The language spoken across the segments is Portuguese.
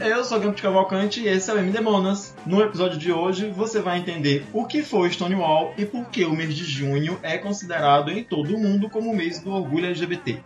Eu sou Gampo de Cavalcante e esse é o MD Monas. No episódio de hoje você vai entender o que foi Stonewall e por que o mês de junho é considerado em todo o mundo como o mês do orgulho LGBT.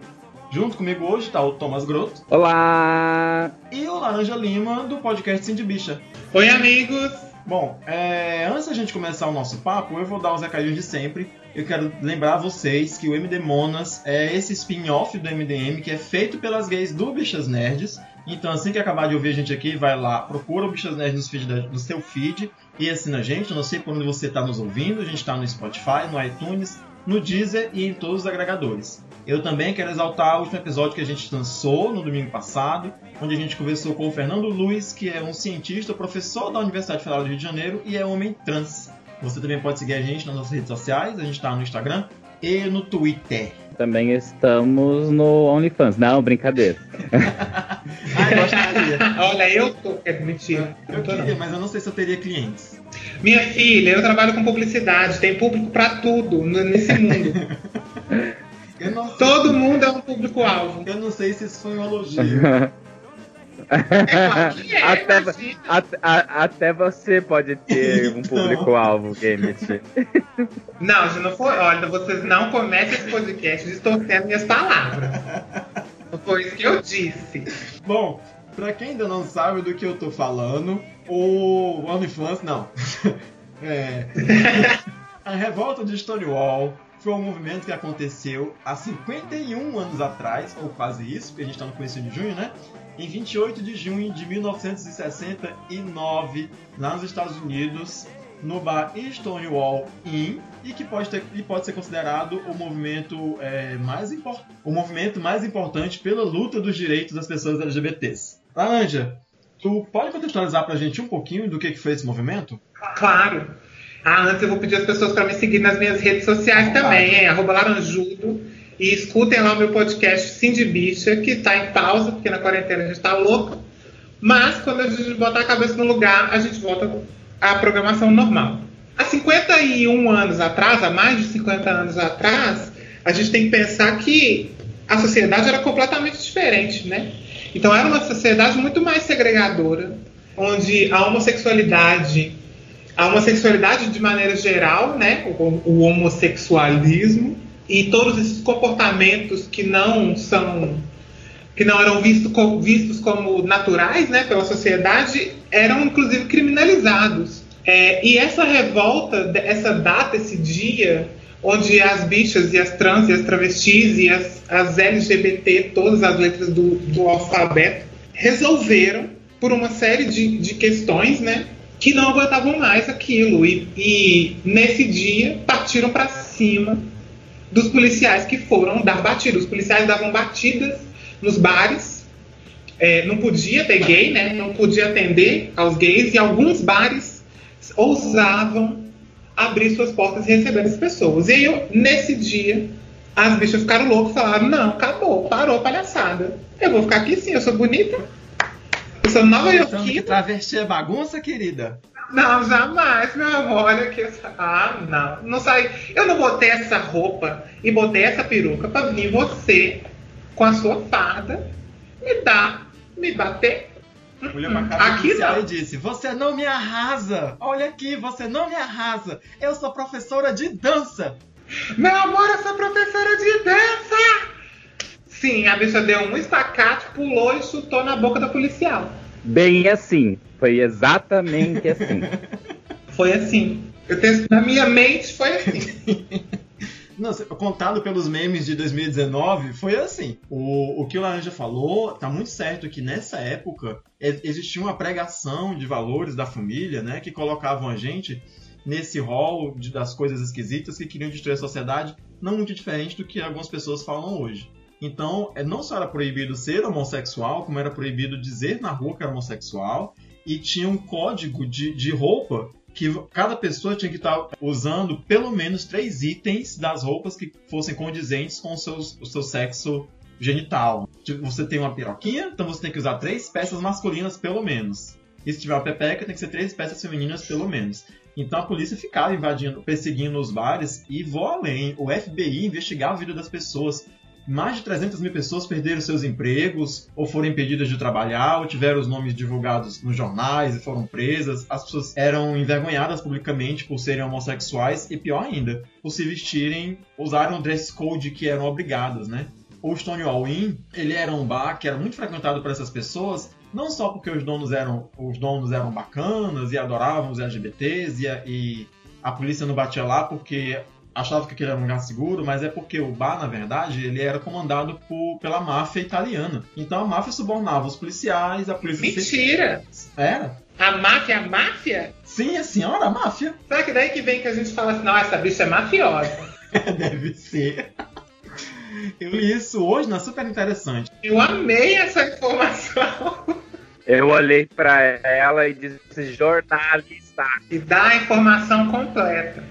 Junto comigo hoje está o Thomas Grotto. Olá! E o Laranja Lima, do podcast Cindy Bicha. Oi, amigos! Bom, é, antes da gente começar o nosso papo, eu vou dar os recadinhos de sempre. Eu quero lembrar vocês que o MD Monas é esse spin-off do MDM que é feito pelas gays do Bichas Nerds. Então, assim que acabar de ouvir a gente aqui, vai lá, procura o Bichas Nerds no, seu feed e assina a gente. Eu não sei onde você está nos ouvindo, a gente está no Spotify, no iTunes, no Deezer e em todos os agregadores. Eu também quero exaltar o último episódio que a gente lançou no domingo passado, onde a gente conversou com o Fernando Luiz, que é um cientista, professor da Universidade Federal do Rio de Janeiro e é homem trans. Você também pode seguir a gente nas nossas redes sociais, a gente está no Instagram e no Twitter. Também estamos no OnlyFans. Não, brincadeira. Ai, gostaria. Olha, eu tô. É mentira. Eu queria, mas eu não sei se eu teria clientes. Minha filha, eu trabalho com publicidade, tem público pra tudo nesse mundo. Todo mundo é um público-alvo. Eu não sei se isso foi um elogio. É, até, imagina. até, a- até você pode ter um Então. público-alvo, Gamit. Não, se não for. Olha, vocês não começem esse podcast distorcendo minhas palavras. Não foi isso que eu disse. Bom, pra quem ainda não sabe do que eu tô falando, o OnlyFans, não. É, a revolta de Stonewall foi um movimento que aconteceu há 51 anos atrás, ou quase isso, porque a gente tá no começo de junho, né? Em 28 de junho de 1969, lá nos Estados Unidos, no bar Stonewall Inn, e que pode, ter- e pode ser considerado o movimento, é, mais o movimento mais importante pela luta dos direitos das pessoas LGBTs. Laranja, tu pode contextualizar pra gente um pouquinho do que, que foi esse movimento? Claro. Ah, antes eu vou pedir às pessoas para me seguir nas minhas redes sociais Claro. também, hein? Arroba Laranjudo. E escutem lá o meu podcast Cindy Bicha, que tá em pausa, porque na quarentena a gente tá louca. Mas quando a gente botar a cabeça no lugar, a gente volta à programação normal. Há 51 anos atrás, há mais de 50 anos atrás, a gente tem que pensar que a sociedade era completamente diferente, né? Então era uma sociedade muito mais segregadora, onde a homossexualidade, a homossexualidade de maneira geral, né, o, o homossexualismo e todos esses comportamentos que não são que não eram visto vistos como naturais, né, pela sociedade, eram inclusive criminalizados. É, e essa revolta, essa data, esse dia, onde as bichas e as trans e as travestis e as, as LGBT, todas as letras do, do alfabeto, resolveram, por uma série de, de questões, né, que não aguentavam mais aquilo. E, e nesse dia partiram para cima dos policiais que foram dar batida. Os policiais davam batidas nos bares. É, não podia ter gay, né? Não podia atender aos gays e alguns bares ousavam abrir suas portas e receber as pessoas. E aí, eu, nesse dia, as bichas ficaram loucas falaram: não, acabou, parou a palhaçada. Eu vou ficar aqui sim, eu sou bonita. Eu sou nova iorquina. travesti é bagunça, querida. Não, jamais, meu amor. Olha que. Ah, não. Não sai. Eu não botei essa roupa e botei essa peruca pra vir você com a sua farda me dar, me bater. Do Aqui não. e disse: Você não me arrasa! Olha aqui, você não me arrasa! Eu sou professora de dança! Meu amor, eu sou professora de dança! Sim, a bicha deu um espacate, pulou e chutou na boca da policial. Bem assim. Foi exatamente assim. Foi assim. Eu tenho, na minha mente foi assim. Não, contado pelos memes de 2019, foi assim. O, o que o Laranja falou, tá muito certo que nessa época existia uma pregação de valores da família, né? Que colocavam a gente nesse rol de- das coisas esquisitas que queriam destruir a sociedade, não muito diferente do que algumas pessoas falam hoje. Então, é, não só era proibido ser homossexual, como era proibido dizer na rua que era homossexual, e tinha um código de, de roupa que cada pessoa tinha que estar usando pelo menos três itens das roupas que fossem condizentes com o seu, o seu sexo genital. Tipo, você tem uma piroquinha, então você tem que usar três peças masculinas pelo menos. E se tiver uma pepeca, tem que ser três peças femininas pelo menos. Então a polícia ficava invadindo, perseguindo os bares e vou além. O FBI investigava a vida das pessoas. Mais de 300 mil pessoas perderam seus empregos, ou foram impedidas de trabalhar, ou tiveram os nomes divulgados nos jornais e foram presas. As pessoas eram envergonhadas publicamente por serem homossexuais e, pior ainda, por se vestirem, usaram o dress code que eram obrigadas, né? O Stonewall Inn, ele era um bar que era muito frequentado por essas pessoas, não só porque os donos eram, os donos eram bacanas e adoravam os LGBTs e, e a polícia não batia lá porque achava que aquele era um lugar seguro, mas é porque o bar, na verdade, ele era comandado por, pela máfia italiana. Então a máfia subornava os policiais, a polícia... Mentira! Era. A máfia, a máfia? Sim, a senhora, a máfia. Será que daí que vem que a gente fala assim, não, essa bicha é mafiosa? Deve ser. Eu li isso hoje, não é super interessante. Eu amei essa informação. Eu olhei pra ela e disse jornalista. E dá a informação completa.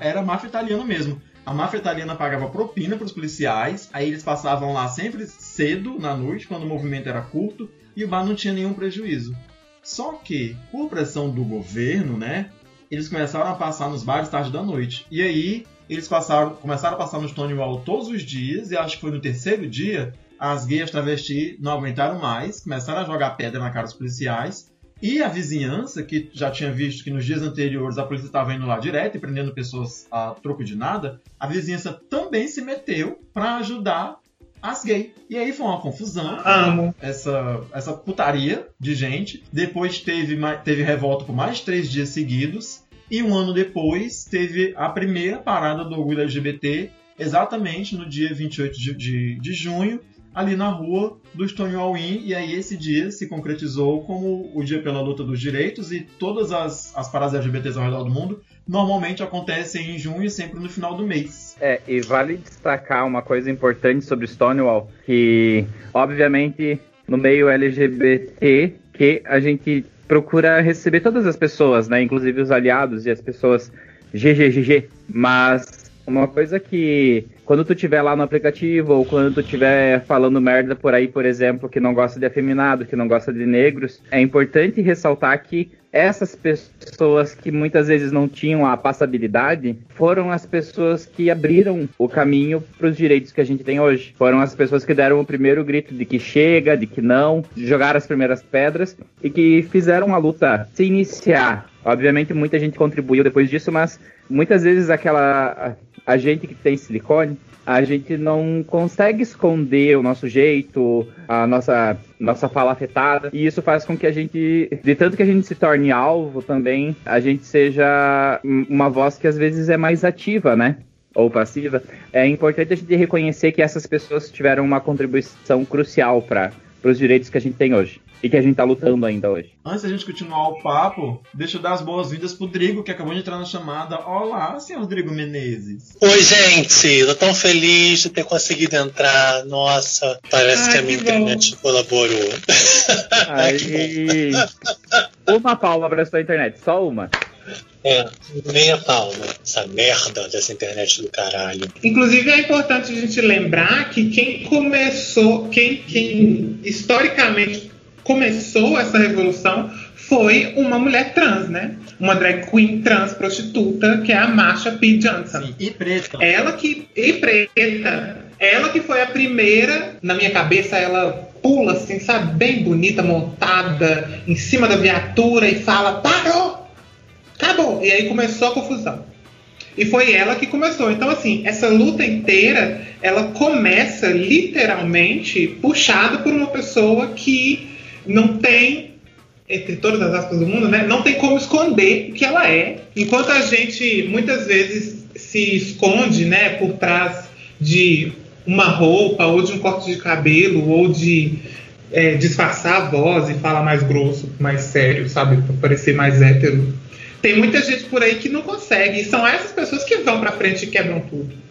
Era máfia italiana mesmo. A máfia italiana pagava propina para os policiais, aí eles passavam lá sempre cedo na noite, quando o movimento era curto, e o bar não tinha nenhum prejuízo. Só que, por pressão do governo, né, eles começaram a passar nos bares tarde da noite. E aí, eles passaram, começaram a passar no Stonewall todos os dias, e acho que foi no terceiro dia, as gays travestis não aguentaram mais, começaram a jogar pedra na cara dos policiais, e a vizinhança, que já tinha visto que nos dias anteriores a polícia estava indo lá direto e prendendo pessoas a troco de nada, a vizinhança também se meteu para ajudar as gays. E aí foi uma confusão. Amo. Essa, essa putaria de gente. Depois teve, teve revolta por mais três dias seguidos. E um ano depois teve a primeira parada do orgulho LGBT, exatamente no dia 28 de, de, de junho, ali na rua do Stonewall Inn, e aí esse dia se concretizou como o Dia pela Luta dos Direitos, e todas as, as paradas LGBTs ao redor do mundo normalmente acontecem em junho, sempre no final do mês. É, e vale destacar uma coisa importante sobre Stonewall, que obviamente no meio LGBT que a gente procura receber todas as pessoas, né, inclusive os aliados e as pessoas GGGG, mas uma coisa que quando tu tiver lá no aplicativo ou quando tu tiver falando merda por aí, por exemplo, que não gosta de afeminado, que não gosta de negros, é importante ressaltar que essas pessoas que muitas vezes não tinham a passabilidade foram as pessoas que abriram o caminho para os direitos que a gente tem hoje. Foram as pessoas que deram o primeiro grito de que chega, de que não, jogaram as primeiras pedras e que fizeram a luta se iniciar. Obviamente muita gente contribuiu depois disso, mas muitas vezes aquela a gente que tem silicone, a gente não consegue esconder o nosso jeito, a nossa, nossa fala afetada, e isso faz com que a gente, de tanto que a gente se torne alvo também, a gente seja uma voz que às vezes é mais ativa, né? Ou passiva. É importante a gente reconhecer que essas pessoas tiveram uma contribuição crucial para os direitos que a gente tem hoje e que a gente tá lutando ainda hoje. Antes da gente continuar o papo, deixa eu dar as boas-vindas pro Drigo, que acabou de entrar na chamada. Olá, senhor Drigo Menezes. Oi, gente, tô tão feliz de ter conseguido entrar. Nossa, parece Ai, que a minha que internet colaborou. Aí, uma palma pra sua internet, só uma. É, meia palma, essa merda dessa internet do caralho. Inclusive é importante a gente lembrar que quem começou, quem, quem historicamente começou essa revolução foi uma mulher trans, né? Uma drag queen trans prostituta, que é a Marsha P. Johnson. Sim, e preta. Ela que. E preta. Ela que foi a primeira, na minha cabeça, ela pula assim, sabe, bem bonita, montada, em cima da viatura e fala: parou! Acabou! E aí começou a confusão. E foi ela que começou. Então, assim, essa luta inteira, ela começa literalmente puxada por uma pessoa que não tem, entre todas as aspas do mundo, né, não tem como esconder o que ela é. Enquanto a gente muitas vezes se esconde né, por trás de uma roupa, ou de um corte de cabelo, ou de é, disfarçar a voz e falar mais grosso, mais sério, sabe? Para parecer mais hétero. Tem muita gente por aí que não consegue. E são essas pessoas que vão para frente e quebram tudo.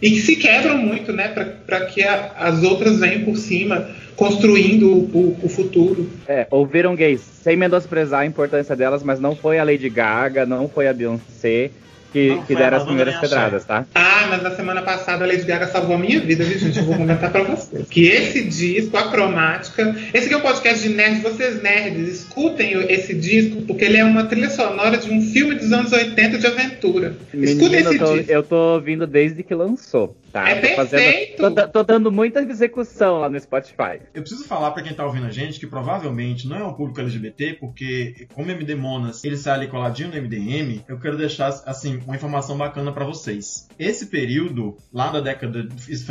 E que se quebram muito, né? Para que a, as outras venham por cima construindo o, o, futuro. É, ouviram gays, sem menosprezar a importância delas, mas não foi a Lady Gaga, não foi a Beyoncé, que, que deram as primeiras pedradas, tá? Ah, mas na semana passada a Lady Gaga salvou a minha vida, viu, gente? Eu vou comentar pra vocês. Que esse disco, a cromática. Esse aqui é um podcast de nerds, vocês nerds, escutem esse disco, porque ele é uma trilha sonora de um filme dos anos 80 de aventura. Menino, escutem esse eu tô, disco. Eu tô ouvindo desde que lançou. Tá, É tô perfeito. Tô, da- tô dando muita execução lá no Spotify. Eu preciso falar pra quem tá ouvindo a gente que provavelmente não é um público LGBT, porque como MD Monas ele sai ali coladinho no MDM, eu quero deixar assim uma informação bacana pra vocês. Esse período lá da década,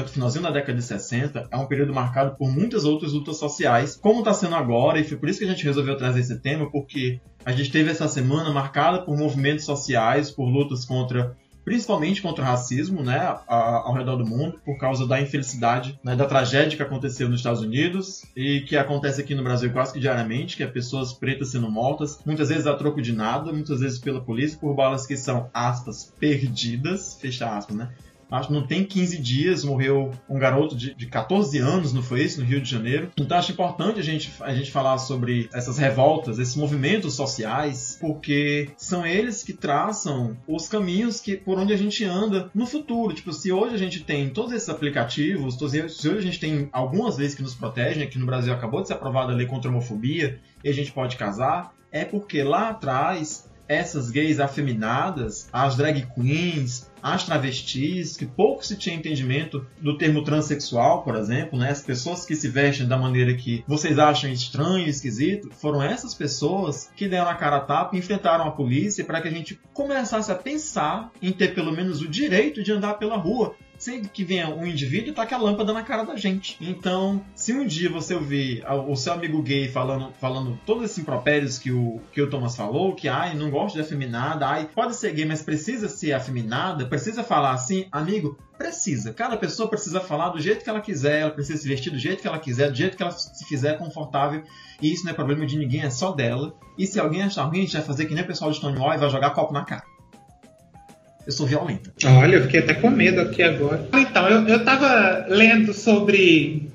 finalzinho da década de 60, é um período marcado por muitas outras lutas sociais, como tá sendo agora, e foi por isso que a gente resolveu trazer esse tema, porque a gente teve essa semana marcada por movimentos sociais, por lutas contra principalmente contra o racismo, né, ao redor do mundo, por causa da infelicidade, né, da tragédia que aconteceu nos Estados Unidos e que acontece aqui no Brasil quase que diariamente, que é pessoas pretas sendo mortas, muitas vezes a troco de nada, muitas vezes pela polícia, por balas que são, aspas, perdidas, fecha aspas, né, Acho não tem 15 dias, morreu um garoto de, de 14 anos, não foi isso? No Rio de Janeiro. Então acho importante a gente, a gente falar sobre essas revoltas, esses movimentos sociais, porque são eles que traçam os caminhos que, por onde a gente anda no futuro. Tipo, se hoje a gente tem todos esses aplicativos, se hoje a gente tem algumas leis que nos protegem, aqui no Brasil acabou de ser aprovada a lei contra a homofobia, e a gente pode casar, é porque lá atrás essas gays afeminadas, as drag queens, as travestis, que pouco se tinha entendimento do termo transexual, por exemplo, né? As pessoas que se vestem da maneira que vocês acham estranho, esquisito, foram essas pessoas que deram a cara a tapa e enfrentaram a polícia para que a gente começasse a pensar em ter pelo menos o direito de andar pela rua sem que venha um indivíduo e taque a lâmpada na cara da gente. Então, se um dia você ouvir o seu amigo gay falando, falando todos esses impropérios que o, que o Thomas falou, que ai, não gosto de afeminada, ai, pode ser gay, mas precisa ser afeminada, precisa falar assim, amigo, precisa. Cada pessoa precisa falar do jeito que ela quiser, ela precisa se vestir do jeito que ela quiser, do jeito que ela se fizer confortável, e isso não é problema de ninguém, é só dela. E se alguém achar ruim, a gente vai fazer que nem o pessoal de Stonewall e vai jogar copo na cara. Eu sou violenta. Olha, eu fiquei até com medo aqui agora. Então, eu, eu tava lendo sobre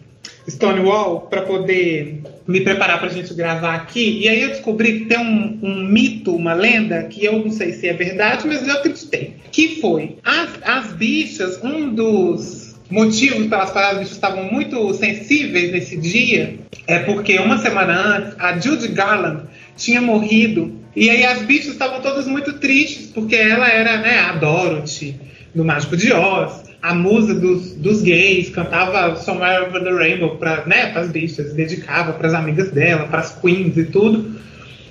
Stonewall para poder me preparar pra gente gravar aqui, e aí eu descobri que tem um, um mito, uma lenda, que eu não sei se é verdade, mas eu acreditei. Que foi, as, as bichas, um dos motivos pelas quais as bichas estavam muito sensíveis nesse dia é porque uma semana antes, a Judy Garland tinha morrido e aí as bichas estavam todas muito tristes, porque ela era né, a Dorothy do Mágico de Oz, a musa dos, dos gays, cantava Somewhere Over the Rainbow para né, as bichas, dedicava para as amigas dela, para as queens e tudo.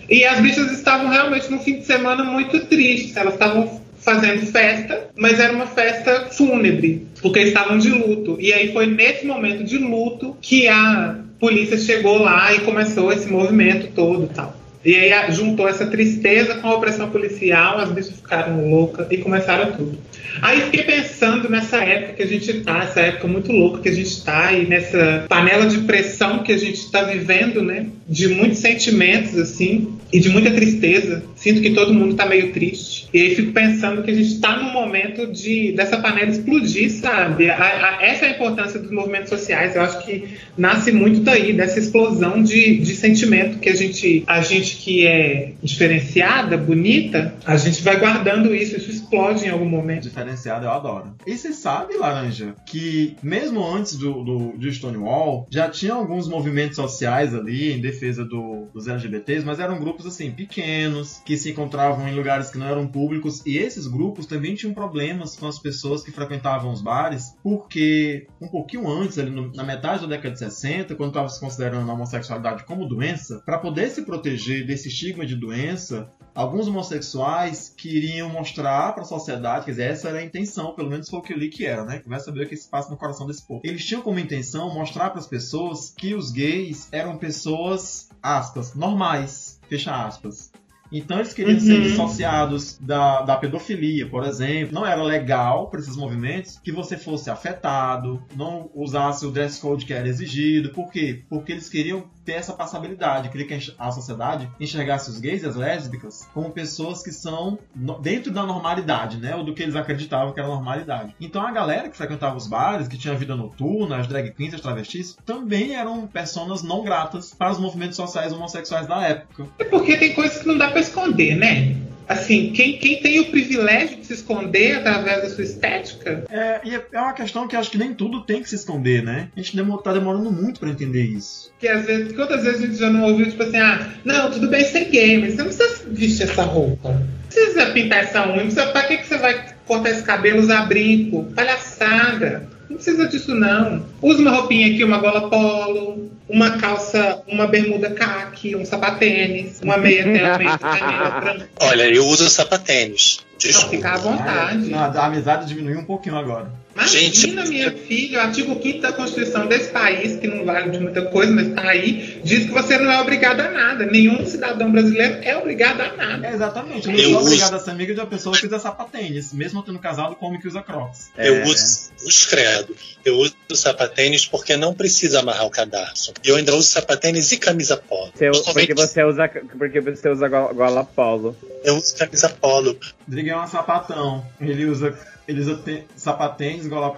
E as bichas estavam realmente no fim de semana muito tristes, elas estavam fazendo festa, mas era uma festa fúnebre, porque estavam de luto. E aí foi nesse momento de luto que a polícia chegou lá e começou esse movimento todo e tal. E aí juntou essa tristeza com a opressão policial, as bichas ficaram loucas e começaram tudo. Aí fiquei pensando nessa época que a gente tá, essa época muito louca que a gente tá, e nessa panela de pressão que a gente tá vivendo, né? De muitos sentimentos, assim, e de muita tristeza. Sinto que todo mundo tá meio triste. E aí fico pensando que a gente tá num momento de dessa panela explodir, sabe? A- a- essa é a importância dos movimentos sociais. Eu acho que nasce muito daí, dessa explosão de, de sentimento que a gente, a gente que é diferenciada, bonita, a gente vai guardando isso, isso explode em algum momento. Diferenciado, eu adoro. E você sabe, Laranja, que mesmo antes do, do, de Stonewall, já tinha alguns movimentos sociais ali em defesa do- dos LGBTs, mas eram grupos assim, pequenos, que se encontravam em lugares que não eram públicos, e esses grupos também tinham problemas com as pessoas que frequentavam os bares, porque um pouquinho antes, ali no- na metade da década de 60, quando estava se considerando a homossexualidade como doença, para poder se proteger desse estigma de doença, alguns homossexuais queriam mostrar para a sociedade, quer dizer, essa era a intenção, pelo menos foi o que eu li que era, né? Que vai saber o que se passa no coração desse povo. Eles tinham como intenção mostrar para as pessoas que os gays eram pessoas, aspas, normais, fecha aspas. Então eles queriam Uhum. ser dissociados da, da pedofilia, por exemplo. Não era legal para esses movimentos que você fosse afetado, não usasse o dress code que era exigido. Por quê? Porque eles queriam ter essa passabilidade, queria que a sociedade enxergasse os gays e as lésbicas como pessoas que são dentro da normalidade, né? Ou do que eles acreditavam que era normalidade. Então a galera que frequentava os bares, que tinha vida noturna, as drag queens, as travestis, também eram pessoas não gratas para os movimentos sociais homossexuais da época. É porque tem coisas que não dá pra esconder, né? Assim, quem, quem tem o privilégio de se esconder através da sua estética, É, e é é uma questão que acho que nem tudo tem que se esconder, né? A gente demo- tá demorando muito para entender isso. que às vezes, quantas vezes a gente já não ouviu, tipo assim, ah, não, tudo bem ser gay, mas você não precisa vestir essa roupa. Não precisa pintar essa unha, não precisa, pra que, que você vai cortar esse cabelo, usar brinco. Palhaçada. Não precisa disso, não. Usa uma roupinha aqui, uma gola polo, uma calça, uma bermuda caque, um sapatênis, uma meia até Olha, eu uso sapatênis. Desculpa. Não, fica à vontade. a amizade diminuiu um pouquinho agora. Imagina, Gente, minha filha, o artigo 5 da Constituição desse país, que não vale de muita coisa, mas está aí, diz que você não é obrigado a nada. Nenhum cidadão brasileiro é obrigado a nada. É, exatamente. Eu não sou obrigado a ser amiga de uma pessoa que usa sapatênis, mesmo tendo casado com homem que usa crocs. É. Eu uso os credo. Eu uso sapatênis porque não precisa amarrar o cadarço. E eu ainda uso sapatênis e camisa polo. Você, porque você usa porque você usa gola polo. Eu uso camisa polo. Rodrigo é um sapatão. Ele usa ele usa sapatênis, gola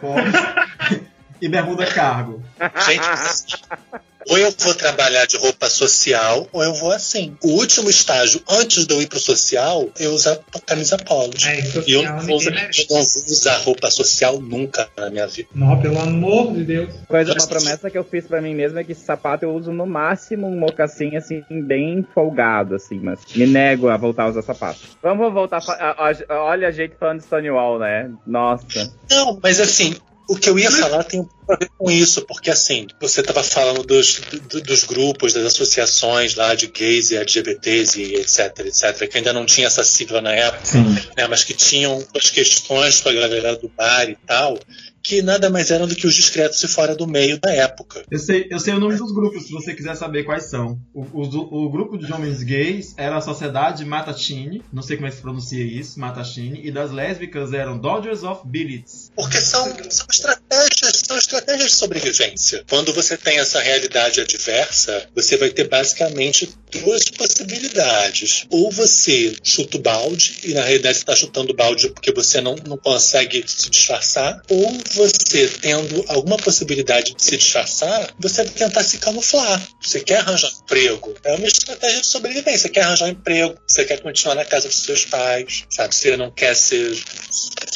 e bermuda cargo. Gente, ou eu vou trabalhar de roupa social, ou eu vou assim. O último estágio, antes de eu ir pro social, eu uso camisa polo. É, e eu não, vou, eu não vou usar roupa social nunca na minha vida. Não, pelo amor de Deus. Coisa, uma promessa que eu fiz para mim mesmo é que sapato eu uso no máximo um mocassim, assim, bem folgado, assim, mas me nego a voltar a usar sapato. Vamos voltar. Olha a gente falando de Stonewall, né? Nossa. Não, mas assim, o que eu ia falar tem um pouco a ver com isso, porque assim, você estava falando dos, do, dos grupos, das associações lá de gays e LGBTs e etc, etc, que ainda não tinha essa sigla na época, né, mas que tinham as questões com a galera do bar e tal, que nada mais eram do que os discretos e fora do meio da época. Eu sei, eu sei o nome dos grupos, se você quiser saber quais são. O, o, o grupo de homens gays era a Sociedade Matatini, não sei como é que se pronuncia isso, Matatini, e das lésbicas eram Dodgers of Billits. Porque são, são estratégias, são estratégias de sobrevivência. Quando você tem essa realidade adversa, você vai ter basicamente duas possibilidades. Ou você chuta o balde, e na realidade você está chutando o balde porque você não, não consegue se disfarçar, ou você tendo alguma possibilidade de se disfarçar, você vai tentar se camuflar. Você quer arranjar emprego. É uma estratégia de sobrevivência. Você quer arranjar emprego, você quer continuar na casa dos seus pais, sabe? Você não quer ser,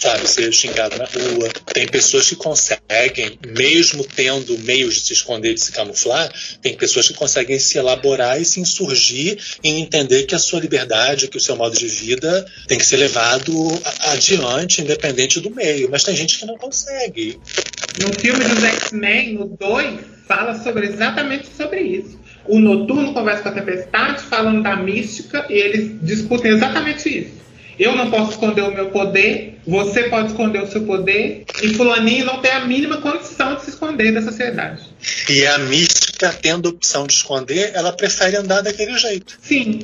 sabe, ser xingado na rua. Tem pessoas que conseguem, mesmo tendo meios de se esconder, de se camuflar, tem pessoas que conseguem se elaborar e se insurgir em entender que a sua liberdade, que o seu modo de vida tem que ser levado adiante, independente do meio. Mas tem gente que não consegue No filme dos X-Men, no 2, fala sobre exatamente sobre isso. O Noturno conversa com a Tempestade, falando da mística, e eles discutem exatamente isso. Eu não posso esconder o meu poder, você pode esconder o seu poder, e Fulaninho não tem a mínima condição de se esconder da sociedade. E a mística, tendo a opção de esconder, ela prefere andar daquele jeito. Sim.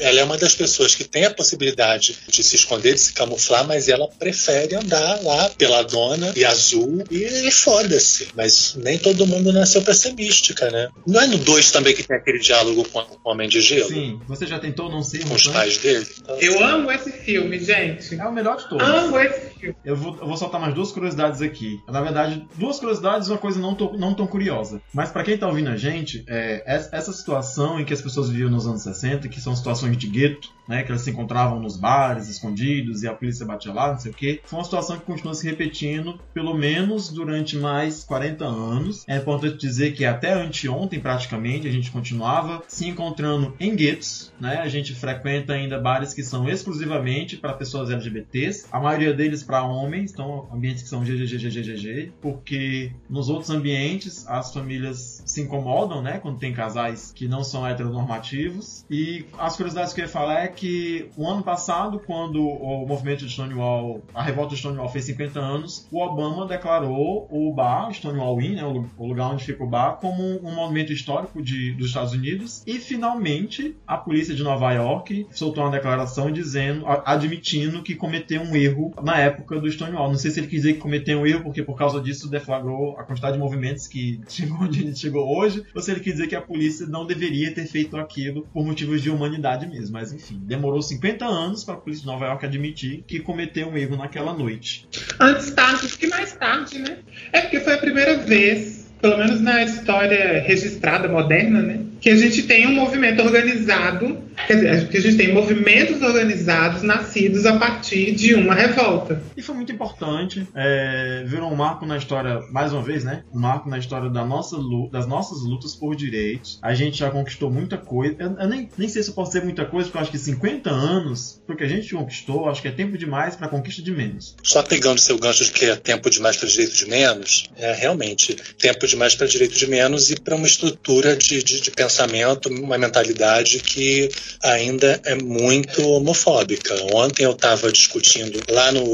Ela é uma das pessoas que tem a possibilidade de se esconder, de se camuflar, mas ela prefere andar lá pela dona e azul e, e foda-se. Mas nem todo mundo nasceu pra ser mística, né? Não é no 2 também que tem aquele diálogo com o Homem de Gelo? Sim. Você já tentou não ser Com os pais dele? Então... Eu amo esse filme, gente. É o melhor de todos. Amo esse filme. Eu vou, eu vou soltar mais duas curiosidades aqui. Na verdade, duas curiosidades e uma coisa não, tô, não tão curiosa. Mas para quem tá ouvindo a gente, é, essa situação em que as pessoas viviam nos anos 60, que são situações de gueto, né, que elas se encontravam nos bares, escondidos, e a polícia batia lá, não sei o que, foi uma situação que continua se repetindo, pelo menos durante mais 40 anos. É importante dizer que até anteontem, praticamente, a gente continuava se encontrando em guetos, né, a gente frequenta ainda bares que são exclusivamente para pessoas LGBTs, a maioria deles para homens, então ambientes que são GGGGGG, porque nos outros ambientes as famílias se incomodam, né, quando tem casais que não são heteronormativos. E as curiosidades que eu ia falar é que o ano passado, quando o movimento de Stonewall, a revolta de Stonewall fez 50 anos, o Obama declarou o bar, Stonewall Inn, né, o lugar onde fica o bar, como um monumento histórico de, dos Estados Unidos. E finalmente a polícia de Nova York soltou uma declaração dizendo, admitindo que cometeu um erro na época do Stonewall. Não sei se ele quis dizer que cometeu um erro porque por causa disso deflagrou a quantidade de movimentos que chegou onde ele chegou hoje, ou se ele quis dizer que a polícia não deveria ter feito aquilo por motivos de humanidade mesmo. Mas enfim, demorou 50 anos para a polícia de Nova York admitir que cometeu um erro naquela noite. Antes tarde que mais tarde, né? É porque foi a primeira vez, pelo menos na história registrada moderna, né? Que a gente tem um movimento organizado, quer dizer, que a gente tem movimentos organizados nascidos a partir de uma revolta. E foi muito importante, é, virou um marco na história, mais uma vez, né? Um marco na história da nossa, das nossas lutas por direitos. A gente já conquistou muita coisa. Eu, eu nem, nem sei se eu posso dizer muita coisa, porque eu acho que 50 anos, porque a gente conquistou, acho que é tempo demais para conquista de menos. Só pegando seu gancho de que é tempo demais para direito de menos, é realmente tempo demais para direito de menos e para uma estrutura de, de, de pensamento, uma mentalidade que ainda é muito homofóbica. Ontem eu estava discutindo lá no,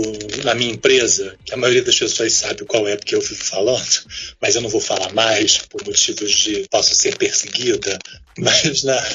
na minha empresa, que a maioria das pessoas sabe qual é porque eu vivo falando, mas eu não vou falar mais por motivos de posso ser perseguida. Mas na,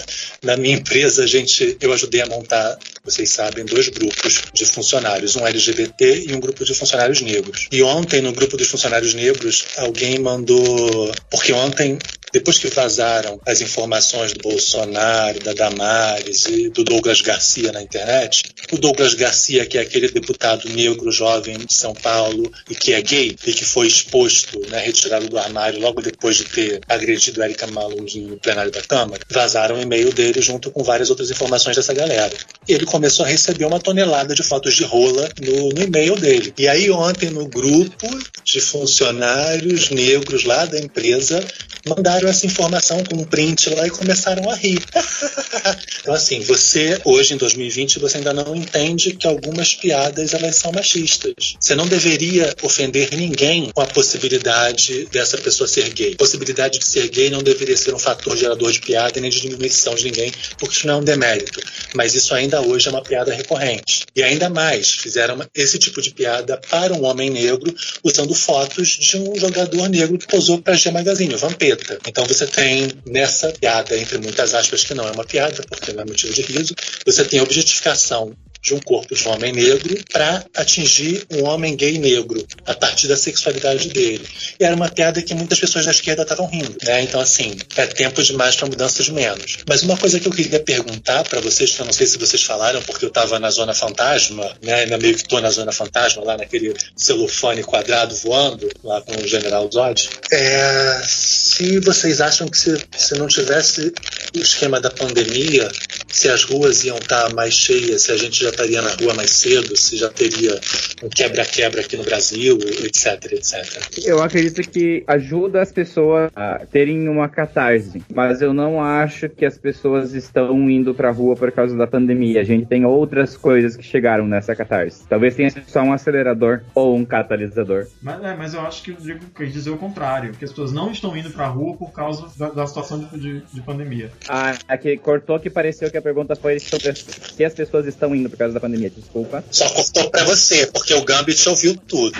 na minha empresa, a gente, eu ajudei a montar, vocês sabem, dois grupos de funcionários, um LGBT e um grupo de funcionários negros. E ontem, no grupo dos funcionários negros, alguém mandou. Porque ontem depois que vazaram as informações do Bolsonaro, da Damares e do Douglas Garcia na internet, o Douglas Garcia, que é aquele deputado negro jovem de São Paulo e que é gay e que foi exposto, né, retirado do armário logo depois de ter agredido Erika Malunguinho no plenário da Câmara, vazaram o e-mail dele junto com várias outras informações dessa galera. Ele começou a receber uma tonelada de fotos de rola no, no e-mail dele. E aí ontem no grupo de funcionários negros lá da empresa mandaram essa informação com um print lá e começaram a rir. então, assim, você, hoje em 2020, você ainda não entende que algumas piadas elas são machistas. Você não deveria ofender ninguém com a possibilidade dessa pessoa ser gay. A possibilidade de ser gay não deveria ser um fator gerador de piada nem de diminuição de ninguém, porque isso não é um demérito. Mas isso ainda hoje é uma piada recorrente. E ainda mais, fizeram esse tipo de piada para um homem negro usando fotos de um jogador negro que posou para G Magazine, o Vampeta. Então você tem nessa piada, entre muitas aspas, que não é uma piada, porque não é motivo de riso, você tem a objetificação de um corpo de um homem negro para atingir um homem gay negro a partir da sexualidade dele. E era uma piada que muitas pessoas da esquerda estavam rindo. Né? Então, assim, é tempo demais para mudança de menos. Mas uma coisa que eu queria perguntar para vocês, que eu não sei se vocês falaram, porque eu estava na Zona Fantasma, né? ainda meio que estou na Zona Fantasma, lá naquele celofane quadrado voando, lá com o General Zod, é, se vocês acham que se, se não tivesse o esquema da pandemia, se as ruas iam estar tá mais cheias, se a gente já estaria na rua mais cedo, se já teria um quebra-quebra aqui no Brasil, etc, etc. Eu acredito que ajuda as pessoas a terem uma catarse, mas eu não acho que as pessoas estão indo pra rua por causa da pandemia. A gente tem outras coisas que chegaram nessa catarse. Talvez tenha só um acelerador ou um catalisador. Mas, é, mas eu acho que eu digo que dizer o contrário, que as pessoas não estão indo pra rua por causa da, da situação de, de, de, pandemia. Ah, aqui cortou que pareceu que a pergunta foi sobre se as pessoas estão indo por causa da pandemia, desculpa. Só cortou pra você, porque o Gambit ouviu tudo.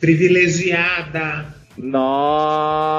Privilegiada. Nossa,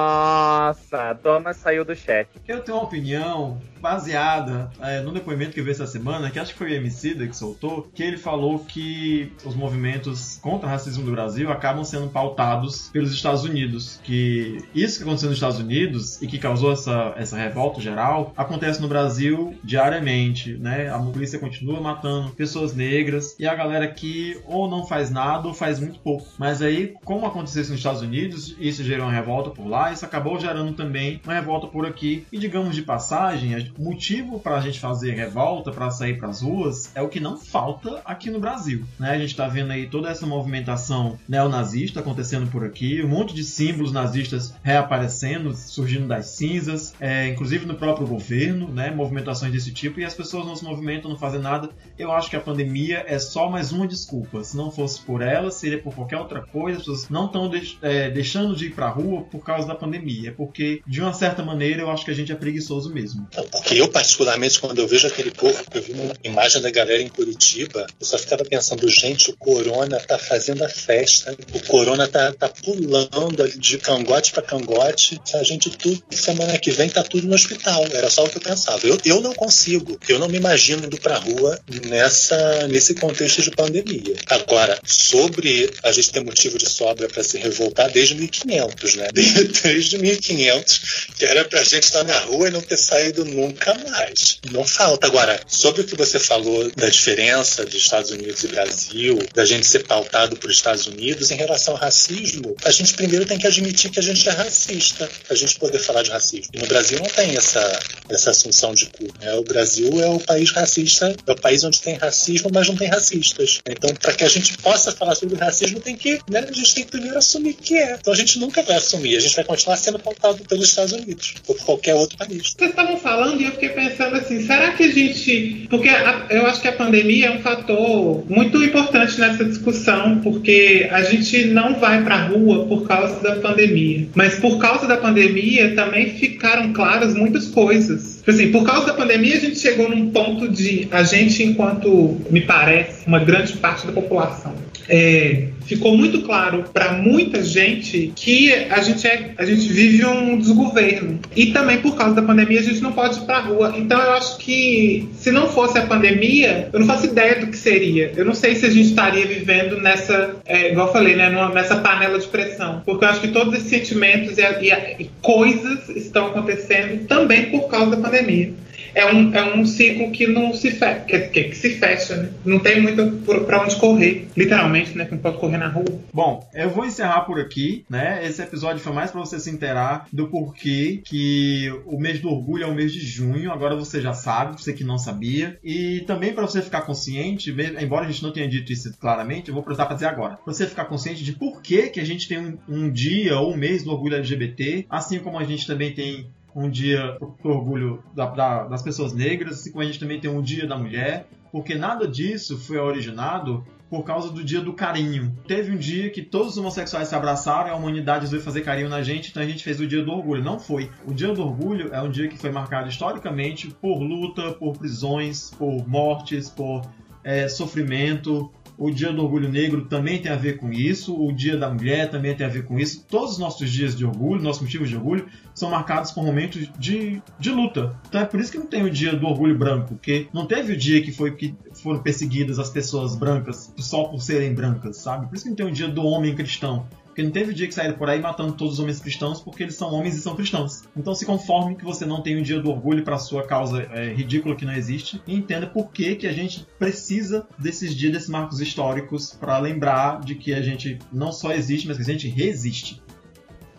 Thomas saiu do chat. Eu tenho uma opinião baseada é, no depoimento que eu vi essa semana, que acho que foi o Emicida que soltou, que ele falou que os movimentos contra o racismo do Brasil acabam sendo pautados pelos Estados Unidos. Que isso que aconteceu nos Estados Unidos e que causou essa, essa revolta geral acontece no Brasil diariamente, né? A polícia continua matando pessoas negras e a galera aqui ou não faz nada ou faz muito pouco. Mas aí, como aconteceu isso nos Estados Unidos, isso gerou uma revolta por lá, isso acabou gerando também uma revolta por aqui. E digamos de passagem, motivo para a gente fazer revolta, para sair para as ruas, é o que não falta aqui no Brasil. Né? A gente está vendo aí toda essa movimentação neonazista acontecendo por aqui, um monte de símbolos nazistas reaparecendo, surgindo das cinzas, é, inclusive no próprio governo, né? movimentações desse tipo, e as pessoas não se movimentam, não fazem nada. Eu acho que a pandemia é só mais uma desculpa. Se não fosse por ela, seria por qualquer outra coisa. As pessoas não estão de, é, deixando de ir para a rua por causa da pandemia. É porque, de uma certa maneira, eu acho que a gente é preguiçoso mesmo. Porque eu, particularmente, quando eu vejo aquele povo, eu vi uma imagem da galera em Curitiba, eu só ficava pensando, gente, o Corona tá fazendo a festa, o Corona tá, tá pulando de cangote para cangote, a gente tudo, semana que vem tá tudo no hospital. Era só o que eu pensava. Eu, eu não consigo, eu não me imagino indo pra rua nessa, nesse contexto de pandemia. Agora, sobre a gente ter motivo de sobra para se revoltar desde 1500, né? Desde 1500 anos, que era pra gente estar na rua e não ter saído nunca mais. Não falta. Agora, sobre o que você falou da diferença de Estados Unidos e Brasil, da gente ser pautado por Estados Unidos em relação ao racismo, a gente primeiro tem que admitir que a gente é racista, pra gente poder falar de racismo. E no Brasil não tem essa, essa assunção de cu. Né? O Brasil é o país racista, é o país onde tem racismo, mas não tem racistas. Então, para que a gente possa falar sobre racismo, tem que, né, a gente tem que primeiro assumir que é. Então a gente nunca vai assumir, a gente vai continuar sendo pautado pelos Estados Unidos ou por qualquer outro país. Vocês estavam falando e eu fiquei pensando assim, será que a gente. Porque a, eu acho que a pandemia é um fator muito importante nessa discussão, porque a gente não vai para a rua por causa da pandemia. Mas por causa da pandemia também ficaram claras muitas coisas. Tipo assim, por causa da pandemia, a gente chegou num ponto de a gente, enquanto me parece, uma grande parte da população, é, ficou muito claro para muita gente que a gente, é, a gente vive um desgoverno. E também por causa da pandemia a gente não pode ir para rua. Então eu acho que se não fosse a pandemia, eu não faço ideia do que seria. Eu não sei se a gente estaria vivendo nessa, é, igual eu falei, né, nessa panela de pressão. Porque eu acho que todos esses sentimentos e, e, e coisas estão acontecendo também por causa da pandemia é um, é um ciclo que não se fecha, que, que, se fecha, né? Não tem muito para onde correr, literalmente, né? Não pode correr na rua. Bom, eu vou encerrar por aqui, né? Esse episódio foi mais para você se inteirar do porquê que o mês do orgulho é o mês de junho. Agora você já sabe, você que não sabia. E também para você ficar consciente, embora a gente não tenha dito isso claramente, eu vou para dizer agora. Pra você ficar consciente de por que, que a gente tem um, um dia ou um mês do orgulho LGBT, assim como a gente também tem um dia para orgulho da, da, das pessoas negras, assim como a gente também tem um dia da mulher, porque nada disso foi originado por causa do dia do carinho. Teve um dia que todos os homossexuais se abraçaram e a humanidade veio fazer carinho na gente, então a gente fez o dia do orgulho. Não foi. O dia do orgulho é um dia que foi marcado historicamente por luta, por prisões, por mortes, por é, sofrimento, o Dia do Orgulho Negro também tem a ver com isso. O Dia da Mulher também tem a ver com isso. Todos os nossos dias de orgulho, nossos motivos de orgulho, são marcados por momentos de, de luta. Então é por isso que não tem o Dia do Orgulho Branco, porque não teve o dia que foi que foram perseguidas as pessoas brancas só por serem brancas, sabe? Por isso que não tem o Dia do Homem Cristão. Porque não teve dia que saíram por aí matando todos os homens cristãos porque eles são homens e são cristãos. Então se conforme que você não tem um dia do orgulho para sua causa é, ridícula que não existe e entenda por que, que a gente precisa desses dias, desses marcos históricos para lembrar de que a gente não só existe, mas que a gente resiste.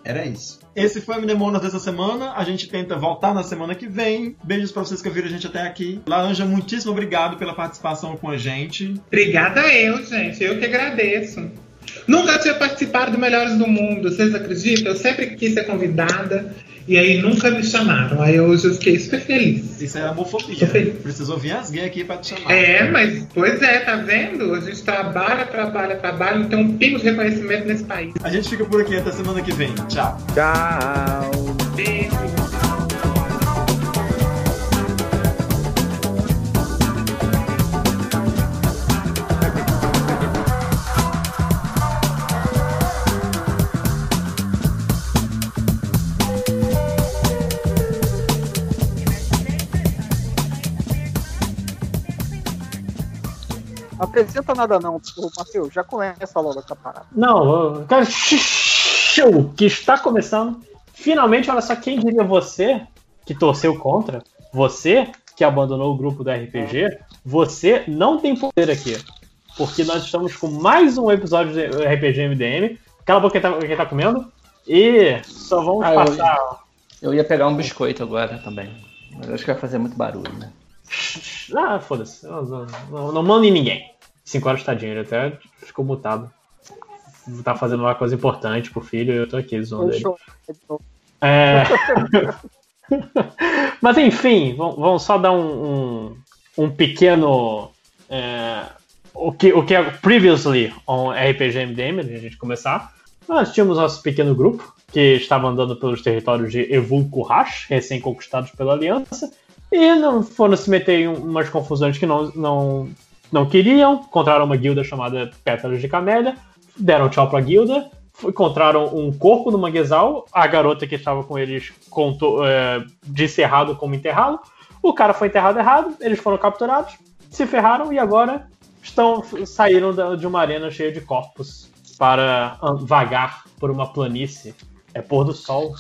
Era isso. Esse foi o Mnemonas dessa semana. A gente tenta voltar na semana que vem. Beijos para vocês que ouviram a gente até aqui. Laranja, muitíssimo obrigado pela participação com a gente. Obrigada eu, gente. Eu que agradeço. Nunca tinha participado do Melhores do Mundo, vocês acreditam? Eu sempre quis ser convidada e aí nunca me chamaram. Aí hoje eu fiquei super feliz. Isso é homofobia. Precisou vir as gays aqui pra te chamar. É, mas pois é, tá vendo? A gente trabalha, trabalha, trabalha, não tem um pingo de reconhecimento nesse país. A gente fica por aqui até semana que vem. Tchau. Tchau. Beijo. Apresenta nada não, Matheus, já começa logo essa parada. Não, cara, show que está começando. Finalmente, olha só, quem diria você que torceu contra, você que abandonou o grupo do RPG, você não tem poder aqui. Porque nós estamos com mais um episódio de RPG MDM. Cala a boca quem tá, quem tá comendo. E só vamos ah, passar. Eu ia, eu ia pegar um biscoito agora também. Mas acho que vai fazer muito barulho, né? Ah, foda-se. Não, não, não, manda em ninguém. 5 horas tadinho, ele até ficou mutado. Tá fazendo uma coisa importante pro filho eu tô aqui zoando ele. É... Mas enfim, vamos só dar um, um, um pequeno. É, o, que, o que é previously on RPG MDM, a gente começar. Nós tínhamos nosso pequeno grupo que estava andando pelos territórios de Evulcurrash, recém-conquistados pela Aliança, e não foram se meter em umas confusões que não, não não queriam, encontraram uma guilda chamada Pétalas de Camélia, deram tchau pra guilda, encontraram um corpo no manguezal, a garota que estava com eles contou, é, disse errado como enterrá-lo, o cara foi enterrado errado, eles foram capturados, se ferraram e agora estão saíram de uma arena cheia de corpos para vagar por uma planície. É pôr do sol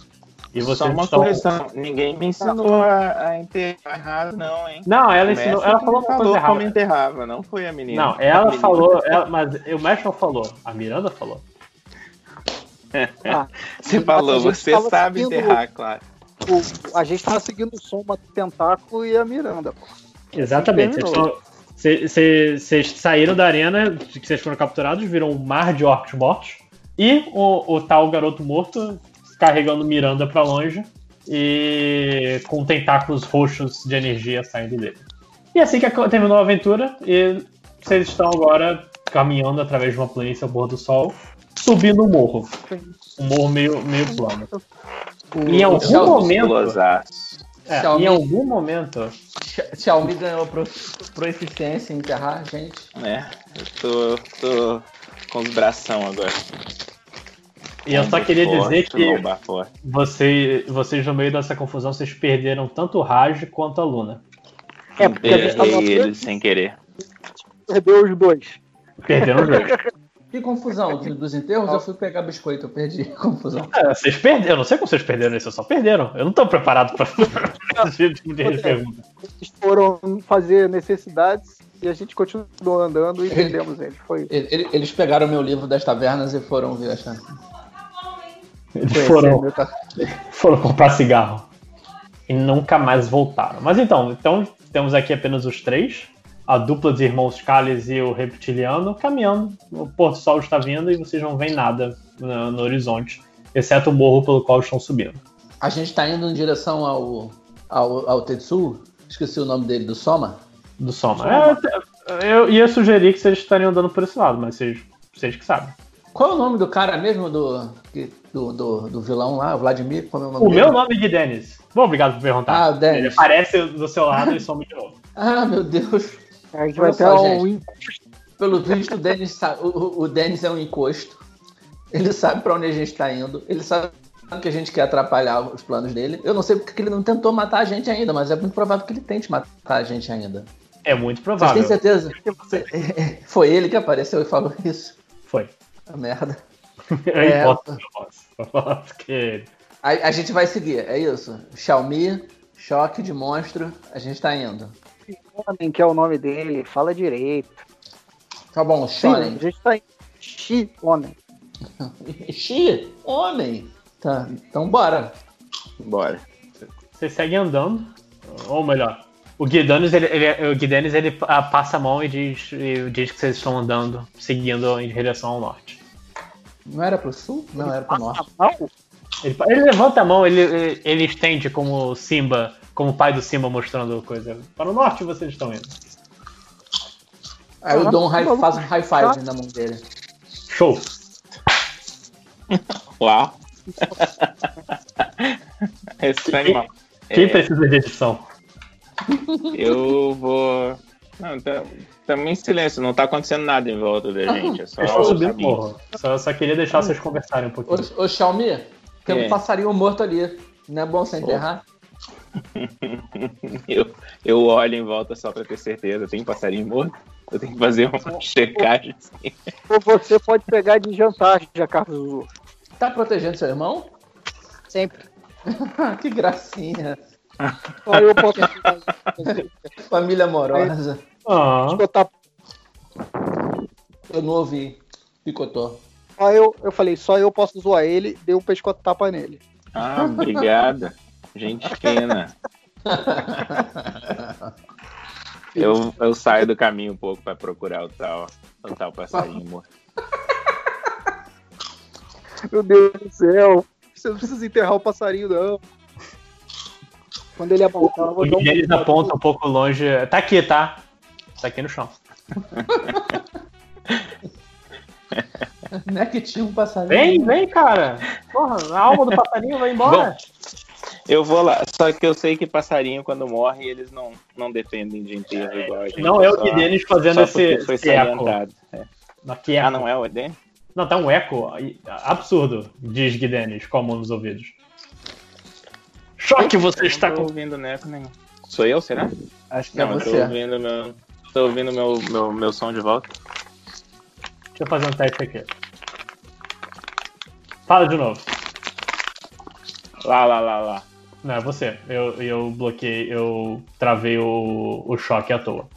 E vocês Só uma estão... correção. Ninguém me ensinou a, a enterrar errado, não, hein? Não, ela ensinou. Ela falou uma coisa falou errada. como enterrava, não foi a menina. Não, ela menina. falou, ela- mas o mestre não falou. A Miranda falou. Ah, Você falou, você sabe seguindo enterrar, claro. o- a gente tava seguindo o Soma do Tentáculo e a Miranda, pô. Exatamente. Vocês, saíram da arena que vocês foram capturados, viram um mar de orcs mortos. E o, o tal garoto morto carregando Miranda pra longe e com tentáculos roxos de energia saindo dele. E assim que terminou a aventura, e vocês estão agora caminhando através de uma planície ao pôr do sol, subindo um morro. Um morro meio, meio plano. E em algum Xiaomi momento. É, Xiaomi- em algum momento. Xia- Xiaomi ganhou pro, proeficiência em enterrar gente. né? Eu tô, tô com os bração agora. E eu só queria dizer que você, vocês, no meio dessa confusão, vocês perderam tanto o Raj quanto a Luna. É, porque a gente tava eles sem querer. perdeu os dois. Perderam os dois. Que confusão dos, dos enterros, eu fui pegar biscoito, eu perdi a confusão. É, vocês perderam. Eu não sei como vocês perderam isso, vocês só perderam. Eu não tô preparado pra esse tipo de pergunta. Eles foram fazer necessidades e a gente continuou andando e perdemos eles. Foi Ele- ele- Eles pegaram meu livro das tavernas e foram ver a chance. Eles Conhecer foram, meu foram comprar cigarro. E nunca mais voltaram. Mas então, então temos aqui apenas os três. A dupla de irmãos Calles e o reptiliano caminhando. O pôr do sol está vindo e vocês não veem nada no, no horizonte. Exceto o morro pelo qual estão subindo. A gente tá indo em direção ao, ao, ao Tetsu, esqueci o nome dele, do Soma. Do Soma. É, eu ia sugerir que vocês estariam andando por esse lado, mas vocês, vocês que sabem. Qual é o nome do cara mesmo do, do, do, do vilão lá, o Vladimir? Qual é o nome O dele? meu nome é Gui Dennis. Bom, obrigado por perguntar. Ah, o Dennis. Ele aparece do seu lado e some de novo. Ah, meu Deus. A gente vai ter um gente. Pelo visto, o Dennis, sa- o, o- Dennis é um encosto. Ele sabe pra onde a gente tá indo. Ele sabe que a gente quer atrapalhar os planos dele. Eu não sei porque ele não tentou matar a gente ainda, mas é muito provável que ele tente matar a gente ainda. É muito Vocês provável. têm certeza? Foi ele que apareceu e falou isso. Foi. A merda. É. posso. Eu posso que- A, a gente vai seguir, é isso. Xiaomi, choque de monstro, a gente tá indo. homem que é o nome dele, fala direito. Tá bom, Sim, a Shonen. gente tá em Xi, homem. Xi, homem. Tá, então bora. Bora. Vocês seguem andando. Ou melhor, o Guidanis, ele, ele, o Guidanis, ele ah, passa a mão e diz, e diz que vocês estão andando, seguindo em direção ao norte. Não era pro sul? Não, era pro norte. Ele, ele levanta a mão, ele, ele, ele estende como Simba, como o pai do Simba mostrando coisa. Para o norte vocês estão indo. Aí eu dou um high, faço um high five na mão dele. Show! Uau. Esse animal. Quem É, precisa de edição? Eu vou. Não, tá, tamo em silêncio, não tá acontecendo nada em volta da gente. É só Eu subindo morro. Só, só queria deixar vocês conversarem um pouquinho. Ô, ô Xiaomi, tem É. um passarinho morto ali. Não é bom você enterrar? Eu, eu olho em volta só pra ter certeza. Tem passarinho morto? Eu tenho que fazer uma checagem. assim. ou você pode pegar de jantar, já Carlos. Tá protegendo seu irmão? Sempre. que gracinha. Só eu posso Família amorosa. Ah, botar. Eu não ouvi. Picotou. Só eu, eu falei, só eu posso zoar ele, dei um pescotapa nele. Ah, obrigada. Gente fina. Eu, eu saio do caminho um pouco pra procurar o tal, o tal passarinho morto. Meu Deus do céu. Você não precisa enterrar o passarinho, não. Quando ele apontar, eu o vou dar um Guilherme aponta um pouco longe. Tá aqui, tá? Tá aqui no chão. Não é que tinha um passarinho. Vem, vem, cara. Porra, a alma do passarinho vai embora. Eu vou lá, só que eu sei que passarinho, quando morre, eles não, não dependem de enterro igual a gente. Não é o que Denis fazendo só esse, foi esse eco. salientado. É. Aqui é Ah, não é o Eden? Não, tá um eco absurdo, diz Guidenis, com a mão nos ouvidos. Choque, você está não tô com. ouvindo neco nenhum. Sou eu, será? Acho que Não, é eu tô você. ouvindo meu. Tô ouvindo meu, meu, meu som de volta. Deixa eu fazer um teste aqui. Fala de novo. Lá, lá, lá, lá. Não, é você. Eu, eu bloqueei, eu travei o, o choque à toa.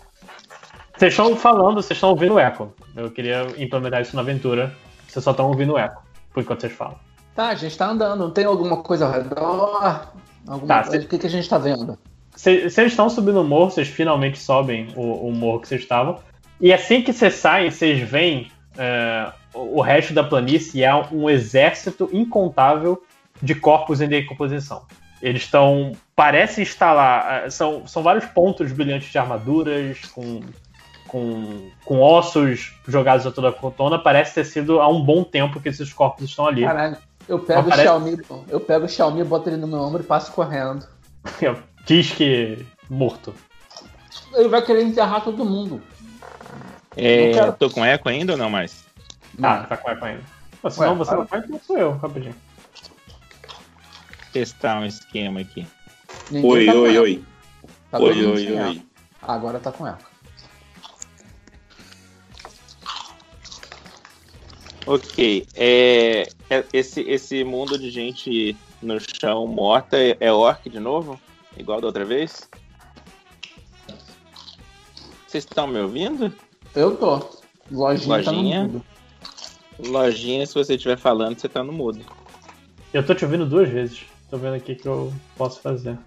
Vocês estão falando, vocês estão ouvindo o eco. Eu queria implementar isso na aventura. Vocês só estão ouvindo o eco, por enquanto vocês falam. Tá, a gente tá andando. Não tem alguma coisa ao redor? Alguma Tá, coisa? cê- O que, que a gente tá vendo? Vocês estão subindo o morro, vocês finalmente sobem o, o morro que vocês estavam. E assim que vocês saem, vocês veem é, o resto da planície é um exército incontável de corpos em decomposição. Eles estão. Parece estar lá. é, São, são vários pontos brilhantes de armaduras, com, com, com ossos jogados a toda a cotona. Parece ter sido há um bom tempo que esses corpos estão ali. Caralho, eu pego Aparece- o Xiaomi, eu pego o Xiaomi, boto ele no meu ombro e passo correndo. Diz que morto. Ele vai querer enterrar todo mundo. É, Não quero. tô com eco ainda ou não mais? Ah, tá com eco ainda. Pô, senão Ué, você para. não vai, então sou eu, rapidinho. Testar um esquema aqui. Ninguém Oi, tá oi, oi. Tá Oi, oi, oi. Agora tá com eco. Ok. É, é- esse, esse mundo de gente no chão morta é, é orc de novo? Igual da outra vez? Vocês estão me ouvindo? Eu tô. Lojinha, tá no Lojinha? mundo. Lojinha, se você estiver falando, você tá no mudo. Eu tô te ouvindo duas vezes. Tô vendo aqui o que eu posso fazer.